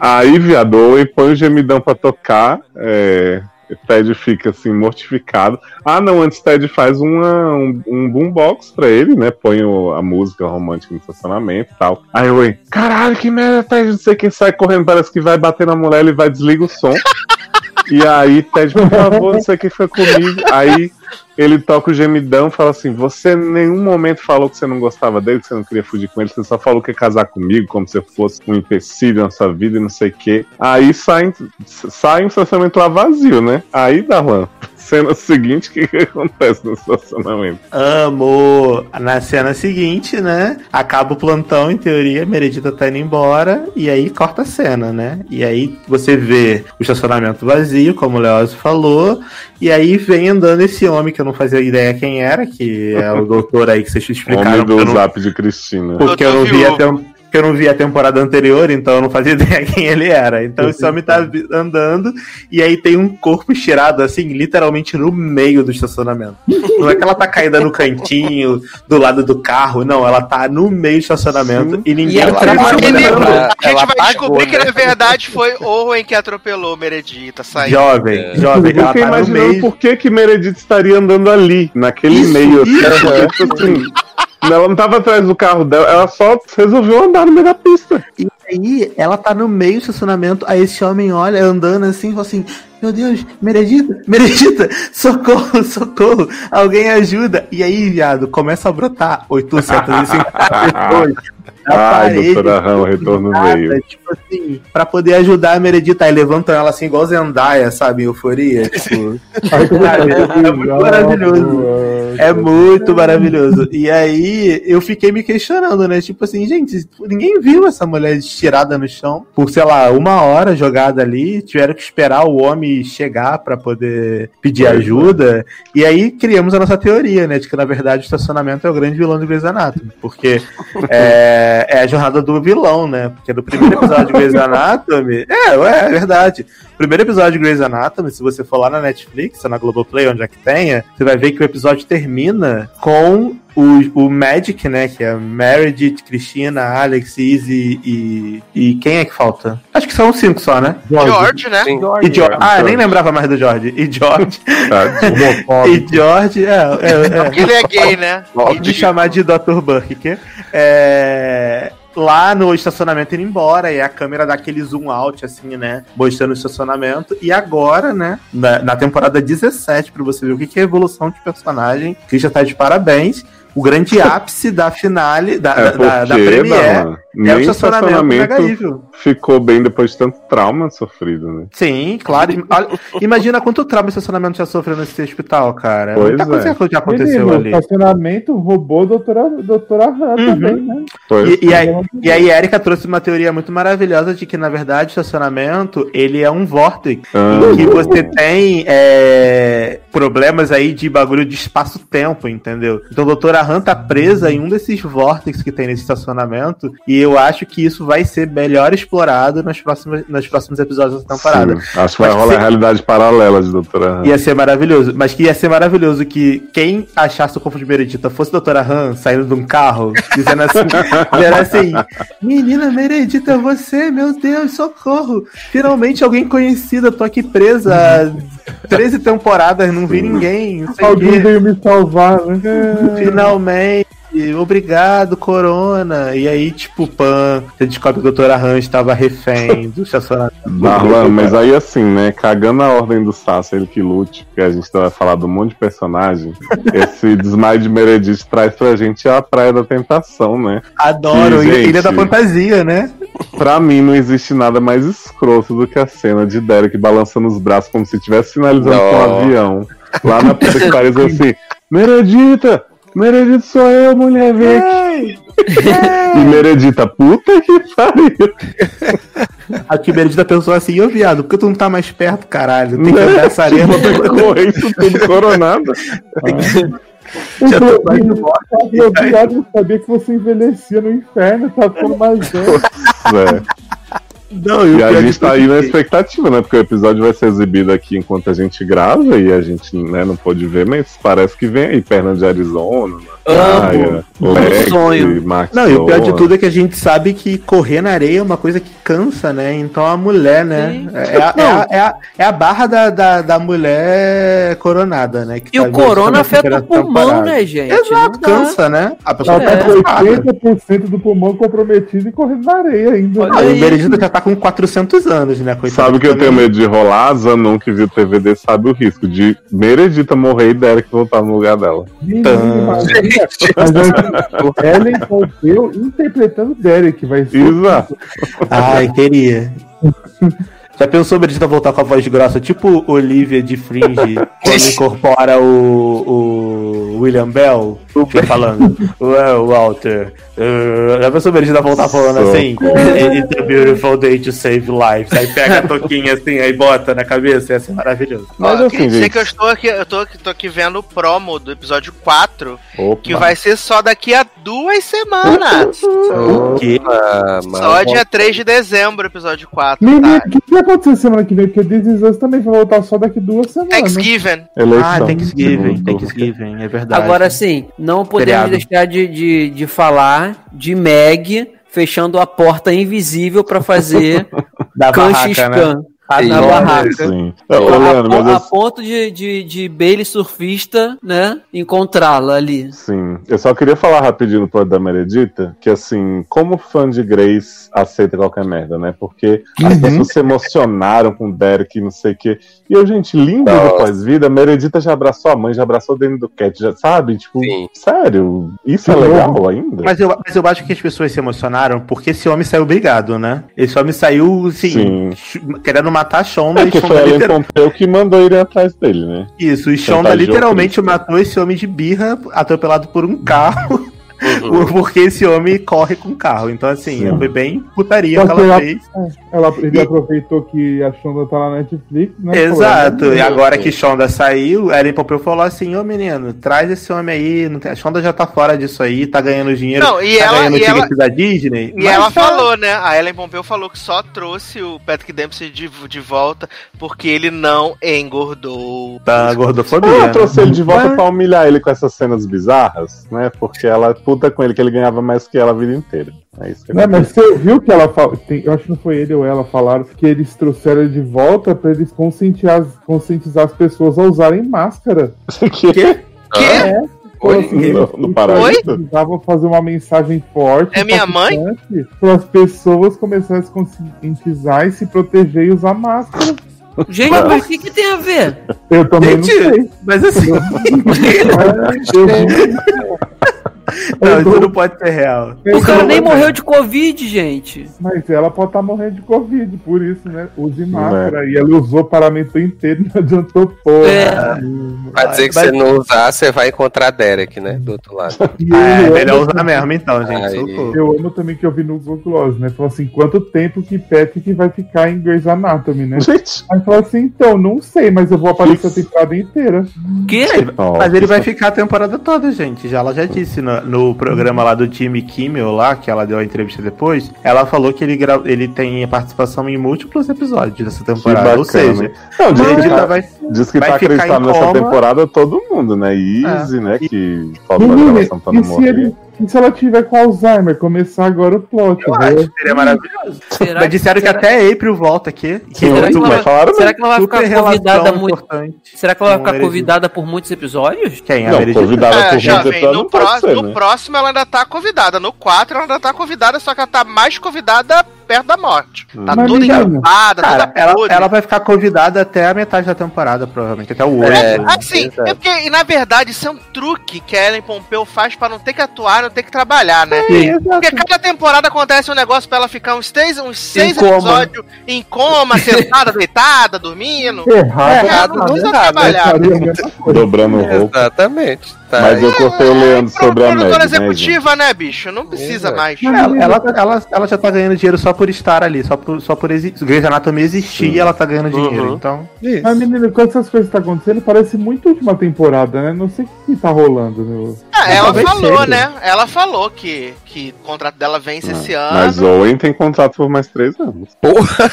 Aí, viado, Oi põe o gemidão pra tocar. É. Ted fica assim, mortificado. Ah, não, antes Ted faz uma, um, um boombox pra ele, né? Põe o- a música romântica no estacionamento e tal. Aí oi, caralho, que merda, Ted, não sei quem sai correndo, parece que vai bater na mulher, ele vai desliga o som. e aí, Ted, por favor, não sei quem foi comigo. Aí ele toca o gemidão e fala assim: Você em nenhum momento falou que você não gostava dele, que você não queria fugir com ele, você só falou que ia casar comigo, como se eu fosse um empecilho na sua vida e não sei o quê. Aí sai, sai um estacionamento lá vazio, né? Aí, Darlan, cena seguinte, o que, que acontece no estacionamento? Amo. Na cena seguinte, né? Acaba o plantão, em teoria, Meredita tá indo embora, e aí corta a cena, né? E aí você vê o estacionamento vazio, como o Leózio falou, e aí vem andando esse homem que eu não fazia ideia quem era, que é o doutor aí que vocês explicaram. Homem porque eu do não- zap de Cristina. Porque eu não Doutor vi a Viúvo. Eu não vi a temporada anterior, então eu não fazia ideia quem ele era. Então esse homem tá andando e aí tem um corpo estirado assim, literalmente no meio do estacionamento. Não é que ela tá caída no cantinho, do lado do carro, não, ela tá no meio do estacionamento Sim. e ninguém E ela tá tá Ele- vendo. Ela- a gente ela vai apagou, descobrir que na verdade foi Owen que atropelou Meredita, saindo. Jovem, É. jovem, Eu ela fiquei tá no imaginando meio. por que, que Meredith estaria andando ali, naquele Isso, meio. assim, isso, tipo assim, ela não tava atrás do carro dela, ela só resolveu andar no meio da pista. E aí, ela tá no meio do estacionamento, aí esse homem olha andando assim, e fala assim: Meu Deus, Meredita, Meredita, socorro, socorro, alguém ajuda. E aí, viado, começa a brotar 850 pessoas Ai, parede. doutora Rão, retorno no nada, meio. Tipo assim, pra poder ajudar a Meredita. Aí levantam ela assim, igual Zendaya, sabe? Euforia. Tipo, sabe? É muito maravilhoso. É muito maravilhoso. E aí eu fiquei me questionando, né? Tipo assim, gente, ninguém viu essa mulher estirada no chão por, sei lá, uma hora jogada ali. Tiveram que esperar o homem chegar pra poder pedir ajuda. E aí criamos a nossa teoria, né? De que na verdade o estacionamento é o grande vilão de Grey's Anatomy. Porque é, é a jornada do vilão, né? Porque no primeiro episódio de Grey's Anatomy. É, ué, é verdade. Primeiro episódio de Grey's Anatomy, se você for lá na Netflix ou na Globoplay, onde é que tenha, você vai ver que o episódio termina com o, o Magic, né? Que é Meredith, Cristina, Alex, Izzy e. E quem é que falta? Acho que são cinco só, né? George, né? Sim. E George. Ah, nem lembrava mais do George. E George. Tá? e George. É, é, é. Porque ele é gay, né? Me chamar de Dr. Burke, é. Lá no estacionamento indo embora, e a câmera dá aquele zoom out, assim, né? Mostrando o estacionamento. E agora, né, na, na temporada 17, pra você ver o que, que é evolução de personagem, que já tá de parabéns. O grande ápice da finale, da, É da, da, da Premiere, Darlan, é o nem estacionamento estacionamento ficou bem depois de tanto trauma sofrido, né? Sim, claro. Imagina quanto trauma o estacionamento já sofreu nesse hospital, cara. Pois Muita coisa é. que já aconteceu Menino, ali. O estacionamento roubou a doutora, doutora Han Uhum. também, né? Pois E, e aí, e aí, Erika trouxe uma teoria muito maravilhosa de que, na verdade, o estacionamento ele é um vórtice. Ah. Em que você tem é, problemas aí de bagulho de espaço-tempo, entendeu? Então a doutora Han tá presa em um desses vórtices que tem nesse estacionamento. E eu acho que isso vai ser melhor explorado nas próximas, nos próximos episódios dessa temporada. Sim, acho que vai Mas rolar se- a realidade paralela de Doutora Han. Ia ser maravilhoso. Mas que ia ser maravilhoso que quem achasse o corpo de Meredita fosse a doutora Han saindo de um carro, dizendo assim, dizendo assim, menina Meredita, é você, meu Deus, socorro. Finalmente alguém conhecida, tô aqui presa há 13 temporadas, não vi ninguém. Alguém veio me salvar. né? Obrigado, Corona. E aí, tipo, Pan, você descobre que a doutora Han estava refém do estacionamento. Darlan, mas aí assim, né? Cagando a ordem do Sassi, ele que lute, porque a gente vai falar de um monte de personagem. esse desmaio de Meredith traz pra gente a Praia da Tentação, né? Adoro, Que, Ilha da gente, Fantasia, né? Pra mim, não existe nada mais escroto do que a cena de Derek balançando os braços como se estivesse sinalizando com um avião. Lá na puta que pariu, assim, Meredita! Meredita sou eu, mulher, vem aqui. E Meredita, puta que pariu. Aqui Meredita pensou assim, ô viado, por que tu não tá mais perto, caralho? Tem que andar essa areia. Correr isso tudo coronado. Já tô Inclusive, eu saber que você envelhecia no inferno, tá ficando mais velho. Não, E a gente tá tudo aí é na expectativa, né? Porque o episódio vai ser exibido aqui enquanto a gente grava e a gente né, não pode ver, mas parece que vem aí perna de Arizona, Praia, Lex, sonho. Max Não, e o pior de tudo é que a gente sabe que correr na areia é uma coisa que cansa, né? Então a mulher, né? Sim. É a, é, a, é, a, é a barra da, da, da mulher coronada, né? que E o tá corona justamente afeta o pulmão, né, gente? Exato, Não cansa, né? A pessoa Ela tá com cansada. 80% do pulmão comprometido e correndo na areia ainda. Olha Ah, e aí. o Meredita já tá com 400 anos, né? Coitado Sabe que eu tenho medo de rolar? A Zanon que viu o TVD sabe o risco de Meredita morrer e Derek voltar no lugar dela. Imagina. Mas vai- Ellen Pompeu interpretando Derek, vai ser. Exato. Ai, queria. Já pensou Meredita voltar com a voz grossa, tipo Olivia de Fringe, quando incorpora o, o William Bell, fica falando, well, Walter, uh, já pensou Meredita voltar falando assim, it's a beautiful day to save lives, aí pega a toquinha assim, aí bota na cabeça, ia ser maravilhoso. Mas Ó, assim, queria dizer gente. que eu estou aqui, eu tô, aqui- tô aqui vendo o promo do episódio 4, Opa. que vai ser só daqui a duas semanas. O quê? Ah, Só dia 3 de dezembro, episódio 4. Menino, Tá? o que vai acontecer semana que vem? Porque This Is Us também vai voltar só daqui duas semanas. Thanksgiving. Eleição. Ah, Thanksgiving. Thanksgiving, é verdade. Agora sim, não podemos Feriado. deixar de, de, de falar de Meg fechando a porta invisível pra fazer da barraca, né? Ah, na barraca. Sim. A, Ô, Leandro, a- mas a eu, ponto de, de, de Bailey surfista, né? Encontrá-la ali. sim. eu só queria falar rapidinho plano da Meredita, que assim, como fã de Grace, aceita qualquer merda, né? Porque as Uhum. pessoas se emocionaram com o Derek e não sei o quê. E eu, gente, lindo Nossa. do pós-vida, a Meredita já abraçou a mãe, já abraçou dentro do Cat, já sabe? Tipo, Sim. sério, isso é Que legal ainda? Mas eu, mas eu acho que as pessoas se emocionaram porque esse homem saiu brigado, né? Esse homem saiu, assim, Sim. querendo matar a Shonda. É e que Shonda foi ela liter- Pompeu que mandou ele atrás dele, né? Isso, e Shonda Chantageou literalmente matou esse homem de birra atropelado por um carro. Uhum. Porque esse homem corre com o carro. Então, assim, Sim. foi bem putaria Só que ela ela- fez. Ela, ele E- aproveitou que a Shonda tá na Netflix, né? Exato. Falou, E agora que Shonda saiu, Ellen Pompeu falou assim: Ô menino, traz esse homem aí. Não tem... A Shonda já tá fora disso aí, tá ganhando dinheiro. Não, e tá ela- ganhando e ela- da Disney. E ela tá- falou, né? A Ellen Pompeu falou que só trouxe o Patrick Dempsey de, de volta porque ele não engordou. Tá gordofobia. Ela trouxe ele de volta Mas- pra humilhar ele com essas cenas bizarras, né? Porque ela é puta com ele, que ele ganhava mais que ela a vida inteira. É isso que Né, mas você viu que ela falou? Eu acho que não foi ele ou ela falaram que eles trouxeram ele de volta pra eles conscientizar, conscientizar as pessoas a usarem máscara. que? Quê? Quê? Oi? No, no paraíso? Precisava fazer uma mensagem forte. É minha mãe? Para as pessoas começarem a se conscientizar e se proteger e usar máscara. Gente, mas o que, que tem a ver? Eu também Gente, não sei. Mas assim. Eu não, isso não pode ser real. O cara nem morreu de Covid, gente. Mas ela pode estar morrendo de Covid, por isso, né? Use máscara. E ela usou o paramento inteiro, não adiantou porra. É. Pra dizer que você não usar, você vai encontrar Derek, né? Do outro lado. E Ah, é melhor usar mesmo então, gente. Aí. Eu amo também que eu vi no Google né? Falou assim, quanto tempo que Patrick vai ficar em Grey's Anatomy, né? Gente, Aí falou assim, então, não sei, mas eu vou aparecer a temporada inteira. Que? Mas ele vai ficar a temporada toda, gente. Já ela já disse no, no programa lá do time Kimmel lá, que ela deu a entrevista depois, ela falou que ele, gra- ele tem participação em múltiplos episódios dessa temporada. Ou seja, Não, diz, que tá, vai, diz que vai tá acreditado nessa temporada todo mundo, né? Easy, né? Que faltou a gravação pra não e, morrer. E se ela tiver com Alzheimer? Começar agora o plot, eu né? acho que seria maravilhoso. Será Mas disseram que será- até a April volta aqui. Que Será que, ela, falaram será que ela vai ficar convidada muito? importante. Será que ela vai ficar convidada por muitos episódios? Quem? A Não, convidada É, por já muitos vem. episódios No, não pode pró- ser, no né? próximo ela ainda tá convidada. No 4 ela ainda tá convidada, só que ela tá mais convidada perto da morte. Tá Mas, engrapada, Cara, toda ela, podre. ela vai ficar convidada até a metade da temporada, provavelmente, até o 8. É. Assim, é porque, e na verdade, isso é um truque que a Ellen Pompeu faz pra não ter que atuar, não ter que trabalhar, né? Porque cada temporada acontece um negócio pra ela ficar uns três, uns seis coma. episódios em coma, sentada, deitada, dormindo. Errado, É, não precisa né? trabalhar. Dobrando roupa. Exatamente. Tá Mas aí. eu cortei o Leandro sobre a Produtora Meg, né, executiva, né, bicho? Não precisa Exato. mais. Ela, ela, ela, ela já tá ganhando dinheiro só por estar ali, só por, só por existir. Grey's Anatomy existir, ela tá ganhando dinheiro. Uhum. Então, Mas, menino, quando essas coisas estão acontecendo, parece muito última temporada, né? Não sei o que tá rolando. Meu. Ah, ela falou, seja. né? Ela falou que, que o contrato dela vence esse ano. Mas Owen tem contrato por mais três anos. Puta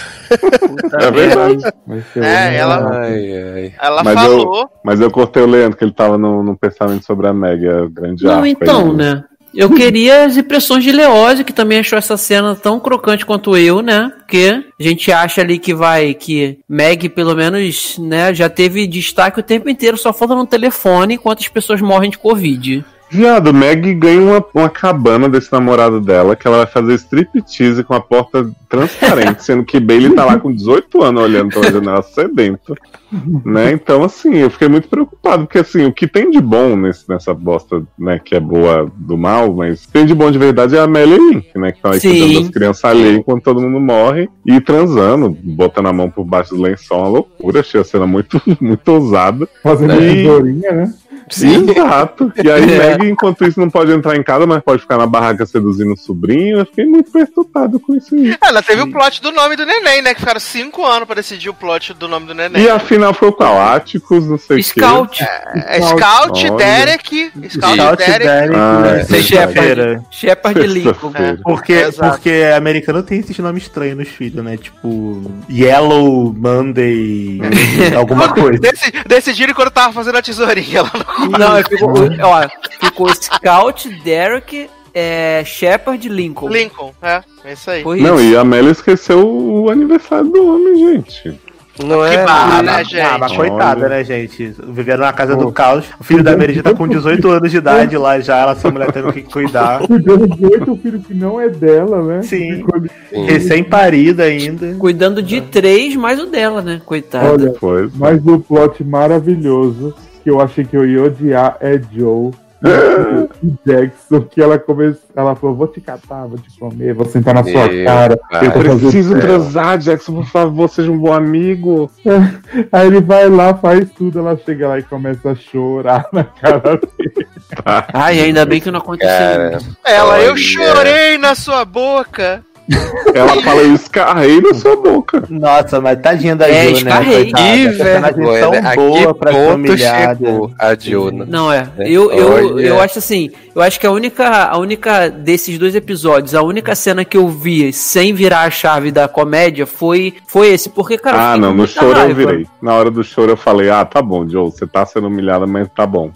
É verdade. Mas eu É, ela- Ai, ai. Ela Mas falou. Mas eu cortei o Leandro, que ele tava no, no pensamento sobre a Meg, a grande Não, arco aí, então, né? Eu queria as impressões de Leose, que também achou essa cena tão crocante quanto eu, né? Porque a gente acha ali que vai, que Meg, pelo menos, né, já teve destaque o tempo inteiro, só falta no telefone enquanto as pessoas morrem de Covid. Viado, Meg ganha uma, uma cabana desse namorado dela que ela vai fazer striptease com a porta transparente, sendo que Bailey tá lá com 18 anos olhando pela janela sedento. Né? Então, assim, eu fiquei muito preocupado, porque assim, o que tem de bom nesse, nessa bosta, né, que é boa do mal, mas tem de bom de verdade é a Melly Link, né? Que tá aí Sim. cuidando das crianças alheias enquanto todo mundo morre e transando, botando a mão por baixo do lençol, uma loucura, achei a cena muito, muito ousada. Fazendo E- tesourinha, né? Exato. E aí, É. Meg, enquanto isso, não pode entrar em casa, mas pode ficar na barraca seduzindo o sobrinho. Eu fiquei muito perturbado com isso aí. Ela teve o plot do nome do neném, né? Que ficaram cinco anos pra decidir o plot do nome do neném. E afinal foi qual? Áticos, não sei o quê. Scout, É Scout, Olha. Derek. Scout, Scout, Derek. Derek, Ah, né, é sexta-feira. Shepard Lincoln. Sexta-feira. Porque, Exato. porque americano tem esses nomes estranhos nos filhos, né? Tipo, Yellow Monday, alguma coisa. Deci- decidiram quando tava fazendo a tesourinha lá no Não, ficou, ó, ficou Scout, Derek, é, Shepard, Lincoln. Lincoln. É, é isso aí. Foi Não, isso. e a Amélia esqueceu o aniversário do homem, gente. Não Que é? barra, né, mas, ah, mas gente? coitada, Olha. né, gente? Viveram na casa do caos. O filho da Mary já tá com 18 anos de idade lá já, ela, essa mulher tendo que cuidar. Cuidando de outro filho que não é dela, né? Sim. Recém-parida ainda. Cuidando de três, mais o dela, né? Coitada. Olha, Pois. mas o plot maravilhoso que eu achei que eu ia odiar é Joe. e Jackson, que ela começou, ela falou, vou te catar, vou te comer, vou sentar na sua Meu cara. pai. eu Preciso céu." transar, Jackson, por favor, seja um bom amigo. Aí ele vai lá, faz tudo, ela chega lá e começa a chorar na cara dele. Ai, ainda bem que não aconteceu Cara, isso. Ela, eu chorei na sua boca. Ela fala, eu escarrei na sua boca. Nossa, mas tadinha da É, Jo, né? escarrei. Que vergonha, tão né? A boa que pra ser ponto humilhada. chegou a Jonah? Não é. É. Eu, eu, Olha. eu acho assim, eu acho que a única, a única desses dois episódios, a única cena que eu vi sem virar a chave da comédia foi, foi esse, porque cara, eu Ah, não, no choro eu raiva. virei. Na hora do choro eu falei, ah, tá bom, Joe, você tá sendo humilhada, mas tá bom.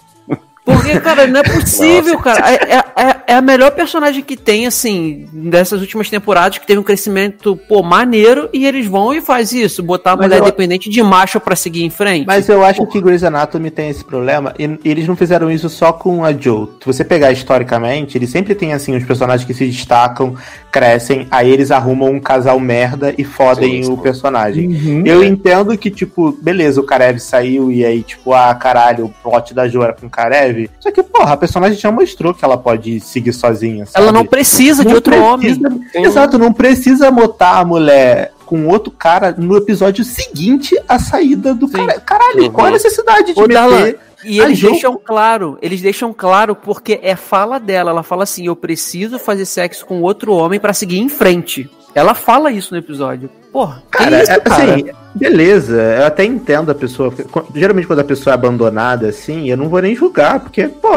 Porque, cara, não é possível, cara. É- é- é, é a melhor personagem que tem, assim, dessas últimas temporadas, que teve um crescimento, pô, maneiro, e eles vão e faz isso, botar a Mas mulher eu- dependente de macho pra seguir em frente. Mas eu acho que Grey's Anatomy tem esse problema, e eles não fizeram isso só com a Joe. Se você pegar historicamente, eles sempre tem, assim, os personagens que se destacam, crescem, aí eles arrumam um casal merda e fodem Sim, o sim. personagem. Uhum. Eu entendo que, tipo, beleza, o Karev saiu e aí, tipo, ah, caralho, o plot da Jo era com o Karev. Só que, porra, a personagem já mostrou que ela pode seguir sozinha, sabe? Ela não precisa de Não outro homem. precisa- Exato, não precisa botar a mulher com outro cara no episódio seguinte à saída do cara. Caralho, Uhum. qual a necessidade de Ô, meter? E A eles Jo- deixam claro, eles deixam claro porque é fala dela. Ela fala assim: eu preciso fazer sexo com outro homem pra seguir em frente. Ela fala isso no episódio. Porra, Cara, isso, é, cara? assim, beleza, eu até entendo a pessoa. Geralmente quando a pessoa é abandonada, assim, eu não vou nem julgar, porque, pô,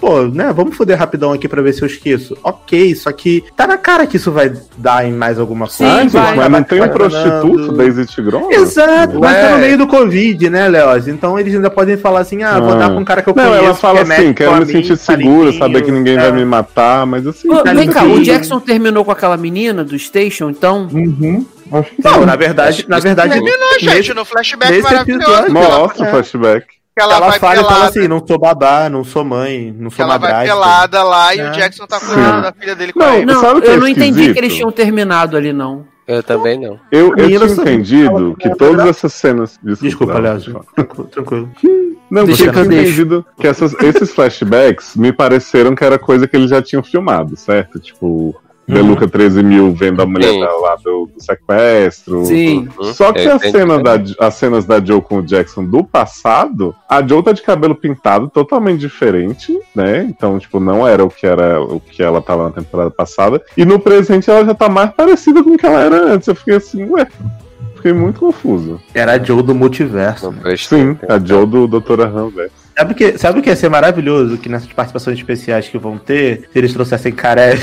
pô, né, vamos foder rapidão aqui pra ver se eu esqueço. Ok, só que tá na cara que isso vai dar em mais alguma Sim, coisa. Ah, gente, vai, mas não tem um prostituto tornando- Daisy Tigrão? Exato, mas tá no meio do Covid, né, Leoz? Então eles ainda podem falar assim, ah, vou Ah. dar pra um cara que eu Não, conheço. ela fala que assim, quero me sentir segura, saber que ninguém é. vai me matar, mas assim. Tá vem cá, o. Jackson terminou com aquela menina do Station, então. Uhum. Não, na verdade, na verdade, Terminou, gente, nesse- no flashback nesse maravilhoso. episódio- Mostra o É. flashback. Ela, ela, vai fala e fala assim, não sou babá, não sou mãe, não sou ela vai madrasta. pelada lá e É. o Jackson tá cuidando da filha dele com Não, ele. Não, eu é não entendi esquisito? que eles tinham terminado ali, não. Eu também não. Eu, eu tinha entendido que todas essas cenas. Desculpa, falar. Tranquilo. Não, Deixa eu tinha entendido que essas- esses flashbacks me pareceram que era coisa que eles já tinham filmado, certo? Tipo, Deluca 13 mil vendo a mulher Sim. dela lá do, do sequestro. Sim. Só que Eu a cena também. da, as cenas da Joe com o Jackson do passado, a Joe tá de cabelo pintado totalmente diferente, né? Então, tipo, não era o que era o que ela tava na temporada passada. E no presente ela já tá mais parecida com o que ela era antes. Eu fiquei assim, ué. Fiquei muito confuso. Era a Joe do multiverso. Prestei Sim, a Joe do Dr. Ranver. Sabe o, que, sabe o que ia ser maravilhoso que nessas participações especiais que vão ter, se eles trouxessem Karev?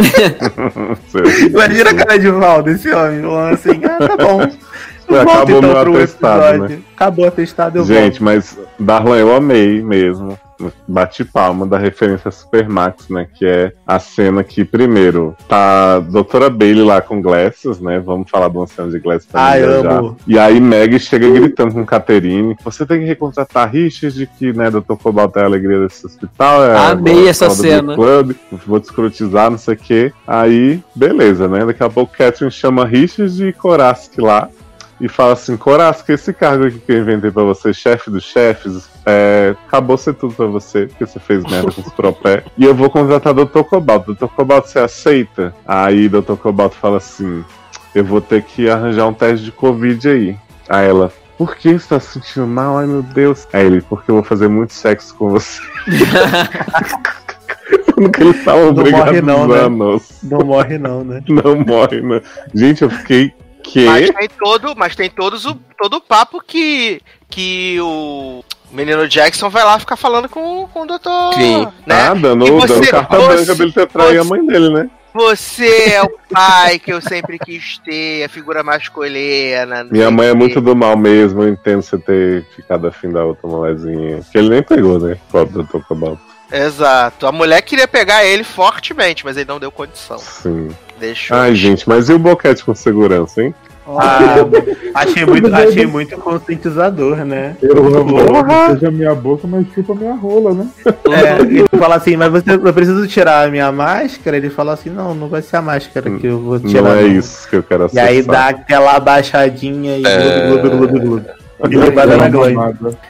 Imagina a cara de Val desse homem, falando assim, ah, tá bom. Eu volto, Acabou então, meu atestado, episódio. né? Acabou atestado, eu Gente, mas Darlan, eu amei mesmo. Bati palma da referência Supermax, né? Que é a cena que, primeiro, tá a Doutora Bailey lá com Glasses, né? Vamos falar de uma cena de Glasses Ai, também já, já. amo. E aí Meg chega gritando com Caterine. Você tem que recontratar Richard, que, né, Dr. Cobalt é a alegria desse hospital. É Amei essa cena. Club, vou te escrotizar, não sei o quê. Aí, beleza, né? Daqui a pouco Catherine chama Richard e Korask lá e fala assim: Korask, esse cargo aqui que eu inventei pra você, chefe dos chefes, é, acabou ser tudo pra você, porque você fez merda com os propé. E eu vou contratar Dr. Cobalt. Dr. Cobalt, você aceita? Aí Dr. Cobalt fala assim: Eu vou ter que arranjar um teste de Covid aí. Aí ela. Por que você tá se sentindo mal? Ai meu Deus. Aí ele, porque eu vou fazer muito sexo com você. Nunca eles estavam Não morre não, né? Não morre não, né? Não morre, né? Gente, eu fiquei. Que? Mas tem todo, mas tem todos o, todo o papo que, que o menino Jackson vai lá ficar falando com, com o doutor. Sim. Né? Ah, dando, E você- dando carta você- branca pra ele ter traído a mãe dele, né? Você é o pai que eu sempre quis ter, a figura masculina. Minha mãe é muito do mal mesmo, eu entendo você ter ficado afim da outra molezinha. Que ele nem pegou, né? Pobre do Tocobal. Exato. A mulher queria pegar ele fortemente, mas ele não deu condição. Sim. Deixou. Ai, gente, mas e o boquete com segurança, hein? Ah, achei muito, achei muito conscientizador, né? Eu amo seja minha boca, mas chupa minha rola, né? É, ele fala assim, mas você, eu preciso tirar a minha máscara? Ele fala assim, não, não vai ser a máscara que eu vou tirar. Não é não. isso que eu quero E acessar. aí dá aquela abaixadinha e É. gludo, gludo, gludo,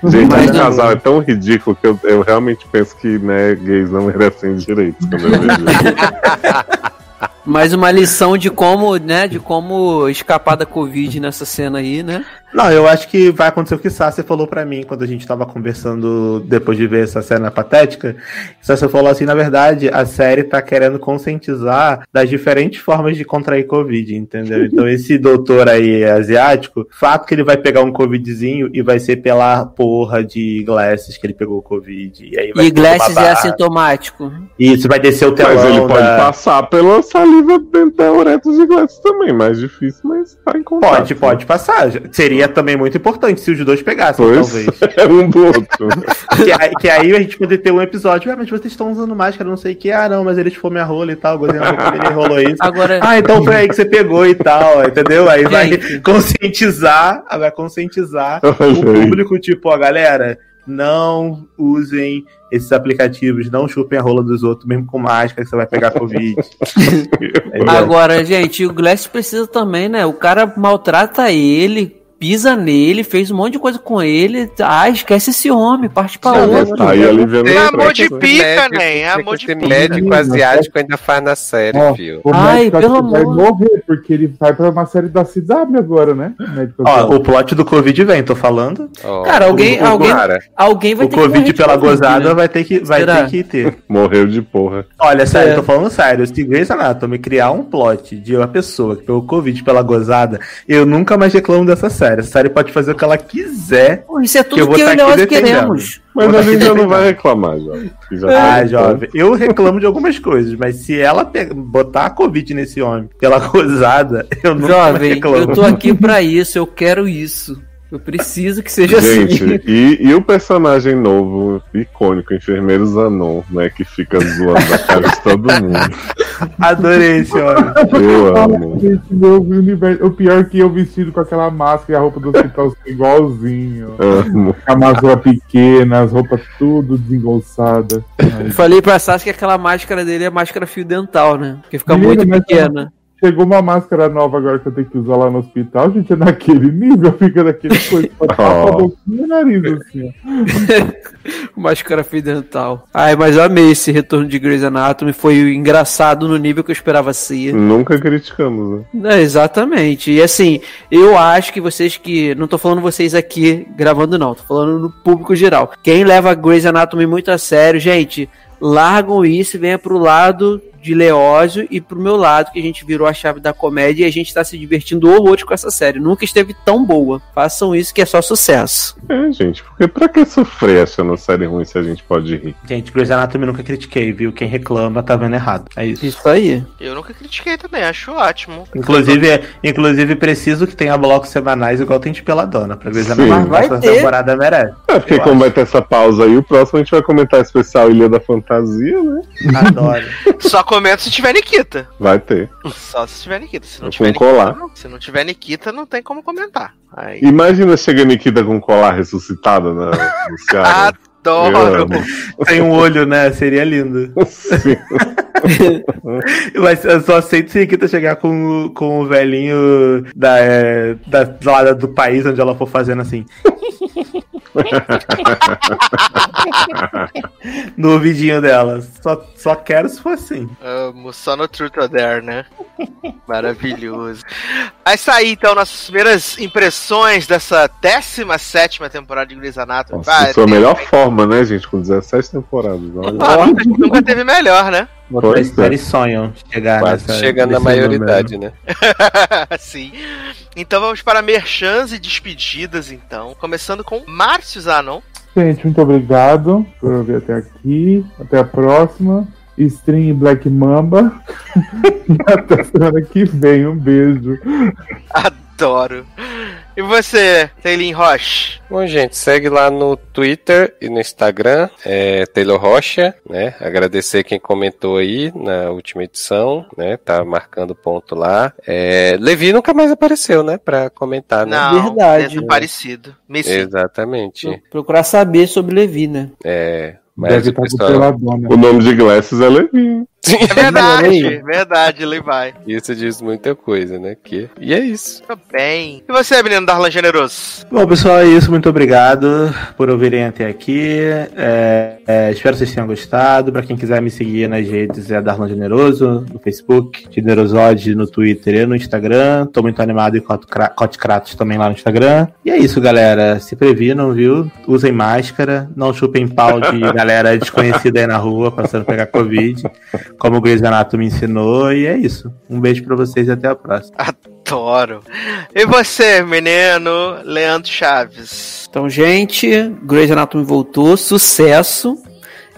E. Gente, Mas esse não. casal é tão ridículo que eu, eu realmente penso que né, gays não merecem direitos quando eu vejo isso. Mais uma lição de como, né, de como escapar da Covid nessa cena aí, né? Não, eu acho que vai acontecer o que Sassi falou pra mim quando a gente tava conversando depois de ver essa cena patética. Sassi falou assim, na verdade, a série tá querendo conscientizar das diferentes formas de contrair Covid, entendeu? Então esse doutor aí asiático, fato que ele vai pegar um Covidzinho e vai ser pela porra de Glasses que ele pegou o Covid. E, aí vai E Glasses é assintomático. Isso, vai descer o telão Mas ele pode da- passar pela saliva saliva dentro da uretra de Gladys também. Mais difícil, mas tá em contato. Pode, pode passar. Seria também muito importante se os dois pegassem, Pois talvez. é um do outro. Que, aí- que aí a gente poder ter um episódio. Ah, mas vocês estão usando máscara, não sei o que. Ah, não, mas ele chupou minha rola e tal. Gozei na boca dele e rolou isso. Agora, Ah, então foi aí que você pegou e tal, entendeu? Aí vai conscientizar, vai conscientizar o público, tipo, ó, galera, não usem esses aplicativos, não chupem a rola dos outros, mesmo com máscara, que você vai pegar Covid. É agora, gente, o Glass precisa também, né? O cara maltrata ele, pisa nele, fez um monte de coisa com ele. Ah, esquece esse homem, parte pra outro. Tá aí aliviando É o amor de pica, né? É amor de pica. médico asiático ainda faz na série, Ó, o Ai, pelo que vai amor. morrer, porque ele vai pra uma série da CW agora, né? O Ó, o plot do Covid vem, tô falando. Ó, Cara, alguém, o- o alguém, cara, alguém vai O ter que morrer Covid pela gozada né? vai ter que vai Será? ter que ter. Morreu de porra. Olha, sério, É. tô falando sério. Se Grey's Anatomy criar um plot de uma pessoa que pegou Covid pela gozada, eu nunca mais reclamo dessa série. Essa série pode fazer o que ela quiser. Pô, Isso é Que eu tudo vou que eu tá e nós queremos. Mas a tá gente já não vai reclamar, jovem. Ah, tá- jovem, eu reclamo de algumas coisas, mas se ela botar a Covid nesse homem pela gozada, eu não Jovem, reclamo. eu tô aqui pra isso, eu quero isso. Eu preciso que seja Gente, assim. e, e o personagem novo, icônico, enfermeiro Zanon, né? Que fica zoando a cara de todo mundo. Adorei esse homem. Eu amo. gente. O pior é que eu vestido com aquela máscara e a roupa do hospital igualzinho. Amo. A máscara pequena, as roupas tudo desengolçada. Eu Falei pra Sassi que aquela máscara dele é máscara fio dental, né? Porque fica Menina, muito mas- pequena. Chegou uma máscara nova agora que eu tenho que usar lá no hospital, gente, é naquele nível, fica daquele coisa. Pode tapar a boquinha e o nariz, assim, ó. Máscara fio dental. Ai, mas eu amei esse retorno de Grey's Anatomy. Foi engraçado no nível que eu esperava ser. Nunca criticamos, né? É, exatamente. E assim, eu acho que vocês que. Não tô falando vocês aqui gravando, não. Tô falando no público geral. Quem leva Grey's Anatomy muito a sério, gente, largam isso e venha pro lado de Leózio e pro meu lado, que a gente virou a chave da comédia e a gente tá se divertindo horrores com essa série. Nunca esteve tão boa. Façam isso que é só sucesso. É, gente, porque pra que sofrer achando série ruim se a gente pode rir? Gente, Grey's Anatomy nunca critiquei, viu? Quem reclama tá vendo errado. É isso. Isso aí. Eu nunca critiquei também, acho ótimo. Inclusive, é- inclusive preciso que tenha blocos semanais igual tem de Peladona, pra Grey's Sim. Anatomy. Vai Essa ter. temporada merece. É, porque como acho. vai ter essa pausa aí, o próximo a gente vai comentar o especial Ilha da Fantasia, né? Adoro. Só comento se tiver Nikita. Vai ter. Só se tiver Nikita. Se não tiver colar. Nikita, não. Se não tiver Nikita, não tem como comentar. Aí. Imagina chegando Nikita com um colar ressuscitado na, no Ceará. Adoro. Tem um olho, né? Seria lindo. Sim. Mas eu só aceito se Nikita chegar com, o- com o velhinho da, é, da, lá do país onde ela for fazendo assim. No ouvidinho dela. Só, só quero se for assim. Amo, só no Truth or Dare, né? Maravilhoso. Vai sair então nossas primeiras impressões dessa 17 temporada de Grey's Anatomy. Nossa, Vai, sua tem- melhor forma, né, gente? Com 17 temporadas. Olha. Nunca teve melhor, né? É. séries sonham chegar quase nessa. chegando na maioridade, né? Sim. Então vamos para merchans e despedidas, então. Começando com Márcio Zanon. Gente, muito obrigado por ouvir até aqui. Até a próxima. Stream Black Mamba. e até semana que vem. Um beijo. Adoro. E você, Teilin Roche? Bom, gente, segue lá no Twitter e no Instagram, é Taylor Rocha, né? Agradecer quem comentou aí na última edição, né? Tá marcando ponto lá. É, Levi nunca mais apareceu, né? Pra comentar, né? Não, Verdade. desaparecido. Messi. Exatamente. Procurar saber sobre Levi, né? É, mas Deve o estar com pessoal... peladona. O nome de Glasses é Levi. É verdade, verdade, ele vai. Isso diz muita coisa, né? Que... E é isso. Muito bem. E você, menino Darlan Generoso? Bom, pessoal, é isso. Muito obrigado por ouvirem até aqui. É, é, espero que vocês tenham gostado. Pra quem quiser me seguir nas redes, é Darlan Generoso, no Facebook, Generosode no Twitter e no Instagram. Tô muito animado e Cote Kratos também lá no Instagram. E é isso, galera. Se previnam, viu? Usem máscara. Não chupem pau de galera desconhecida aí na rua, passando a pegar Covid. Como o Grey's Anatomy me ensinou. E é isso. Um beijo pra vocês e até a próxima. Adoro. E você, menino Leandro Chaves? Então, gente, Grey's Anatomy voltou, sucesso.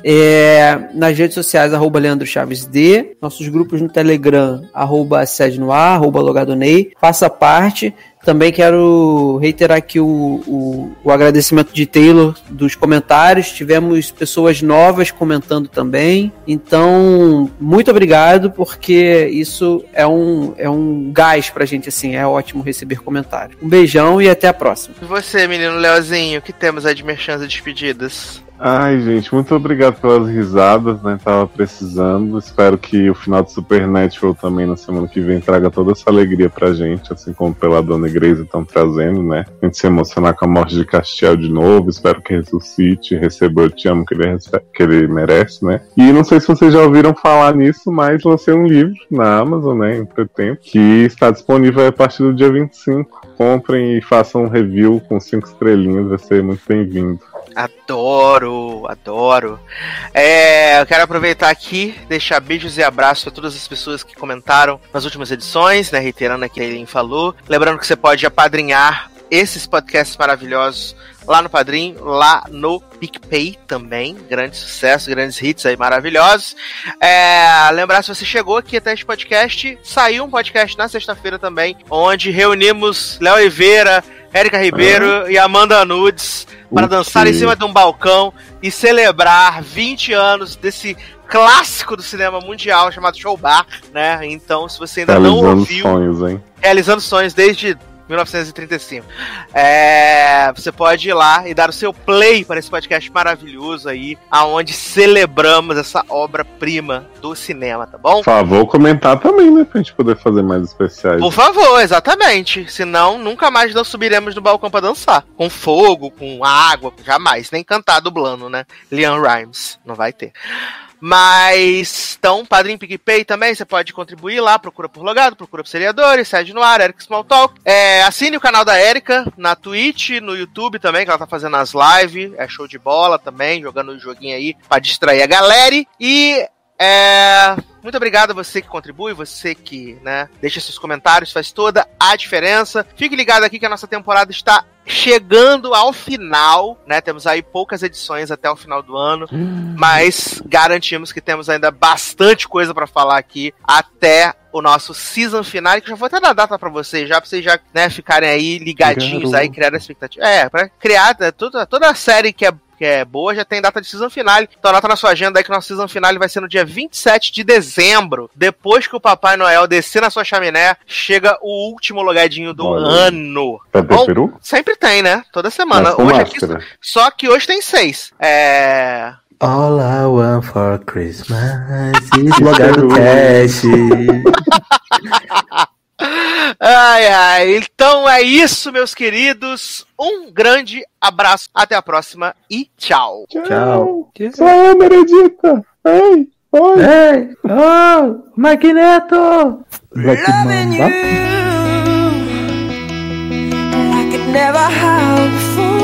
É, nas redes sociais, arroba Leandro Chaves D. Nossos grupos no Telegram, arroba sede no ar, arroba logadonei. Faça parte. Também quero reiterar aqui o, o, o agradecimento de Taylor dos comentários. Tivemos pessoas novas comentando também. Então, muito obrigado, porque isso é um, é um gás pra gente, assim. É ótimo receber comentários. Um beijão e até a próxima. E você, menino Leozinho, que temos aí de merchan e despedidas? Ai, gente, muito obrigado pelas risadas, né? Tava precisando. Espero que o final de Supernatural também na semana que vem traga toda essa alegria pra gente, assim como pela Dona Igreja estão trazendo, né? A gente se emocionar com a morte de Castiel de novo. Espero que ressuscite, receba o Te Amo que ele, recebe, que ele merece, né? E não sei se vocês já ouviram falar nisso, mas lancei um livro na Amazon, né? Entretempo, que está disponível a partir do dia 25. Comprem e façam um review com cinco estrelinhas, vai ser muito bem-vindo. Adoro, adoro. É, eu quero aproveitar aqui, deixar beijos e abraços a todas as pessoas que comentaram nas últimas edições, né? Reiterando aqui que a Eileen falou. Lembrando que você pode apadrinhar esses podcasts maravilhosos lá no Padrim, lá no PicPay também. Grande sucesso, grandes hits aí maravilhosos. É, lembrar, se você chegou aqui até este podcast, saiu um podcast na sexta-feira também, onde reunimos Léo Oliveira, Érica Ribeiro e Amanda Nudes para dançar em cima de um balcão e celebrar 20 anos desse clássico do cinema mundial chamado Show Bar, né? Então, se você ainda não Realizando ouviu, sonhos, hein? realizando sonhos desde 1935. É, você pode ir lá e dar o seu play para esse podcast maravilhoso aí, aonde celebramos essa obra-prima do cinema, tá bom? Por favor, comentar também, né? Pra gente poder fazer mais especiais. Por favor, exatamente. Senão, nunca mais nós subiremos no balcão pra dançar. Com fogo, com água, jamais. Nem cantar dublando, né? Leon Rhymes. Não vai ter. Mas, então, Padrim PicPay também, você pode contribuir lá, procura por logado, procura por seriadores, sede no ar, Eric Smalltalk. É, assine o canal da Erika na Twitch, no YouTube também, que ela tá fazendo as lives, é show de bola também, jogando o joguinho aí pra distrair a galera. E é, muito obrigado a você que contribui, você que né, deixa seus comentários, faz toda a diferença. Fique ligado aqui que a nossa temporada está chegando ao final, né? Temos aí poucas edições até o final do ano, mas garantimos que temos ainda bastante coisa para falar aqui até o nosso season final, que eu já vou até dar data para vocês, já pra vocês já né, ficarem aí ligadinhos Garoto. aí, criar a expectativa. É, para criar né, toda, toda a série que é que é boa, já tem data de season finale. Então anota na sua agenda aí que o nosso season finale vai ser no dia 27 de dezembro. Depois que o Papai Noel descer na sua chaminé, chega o último logadinho do Olha. ano. Vai ter Bom, peru? Sempre tem, né? Toda semana. Hoje aqui, máscara. só que hoje tem seis. É. All I want for Christmas is Logado Cash. Ai, ai. Então é isso, meus queridos. Um grande abraço. Até a próxima e tchau. Tchau. Só eu, Meredita! Ei! Oi! Ei! Oh! Magneto! Vai te mandar? I could never have before.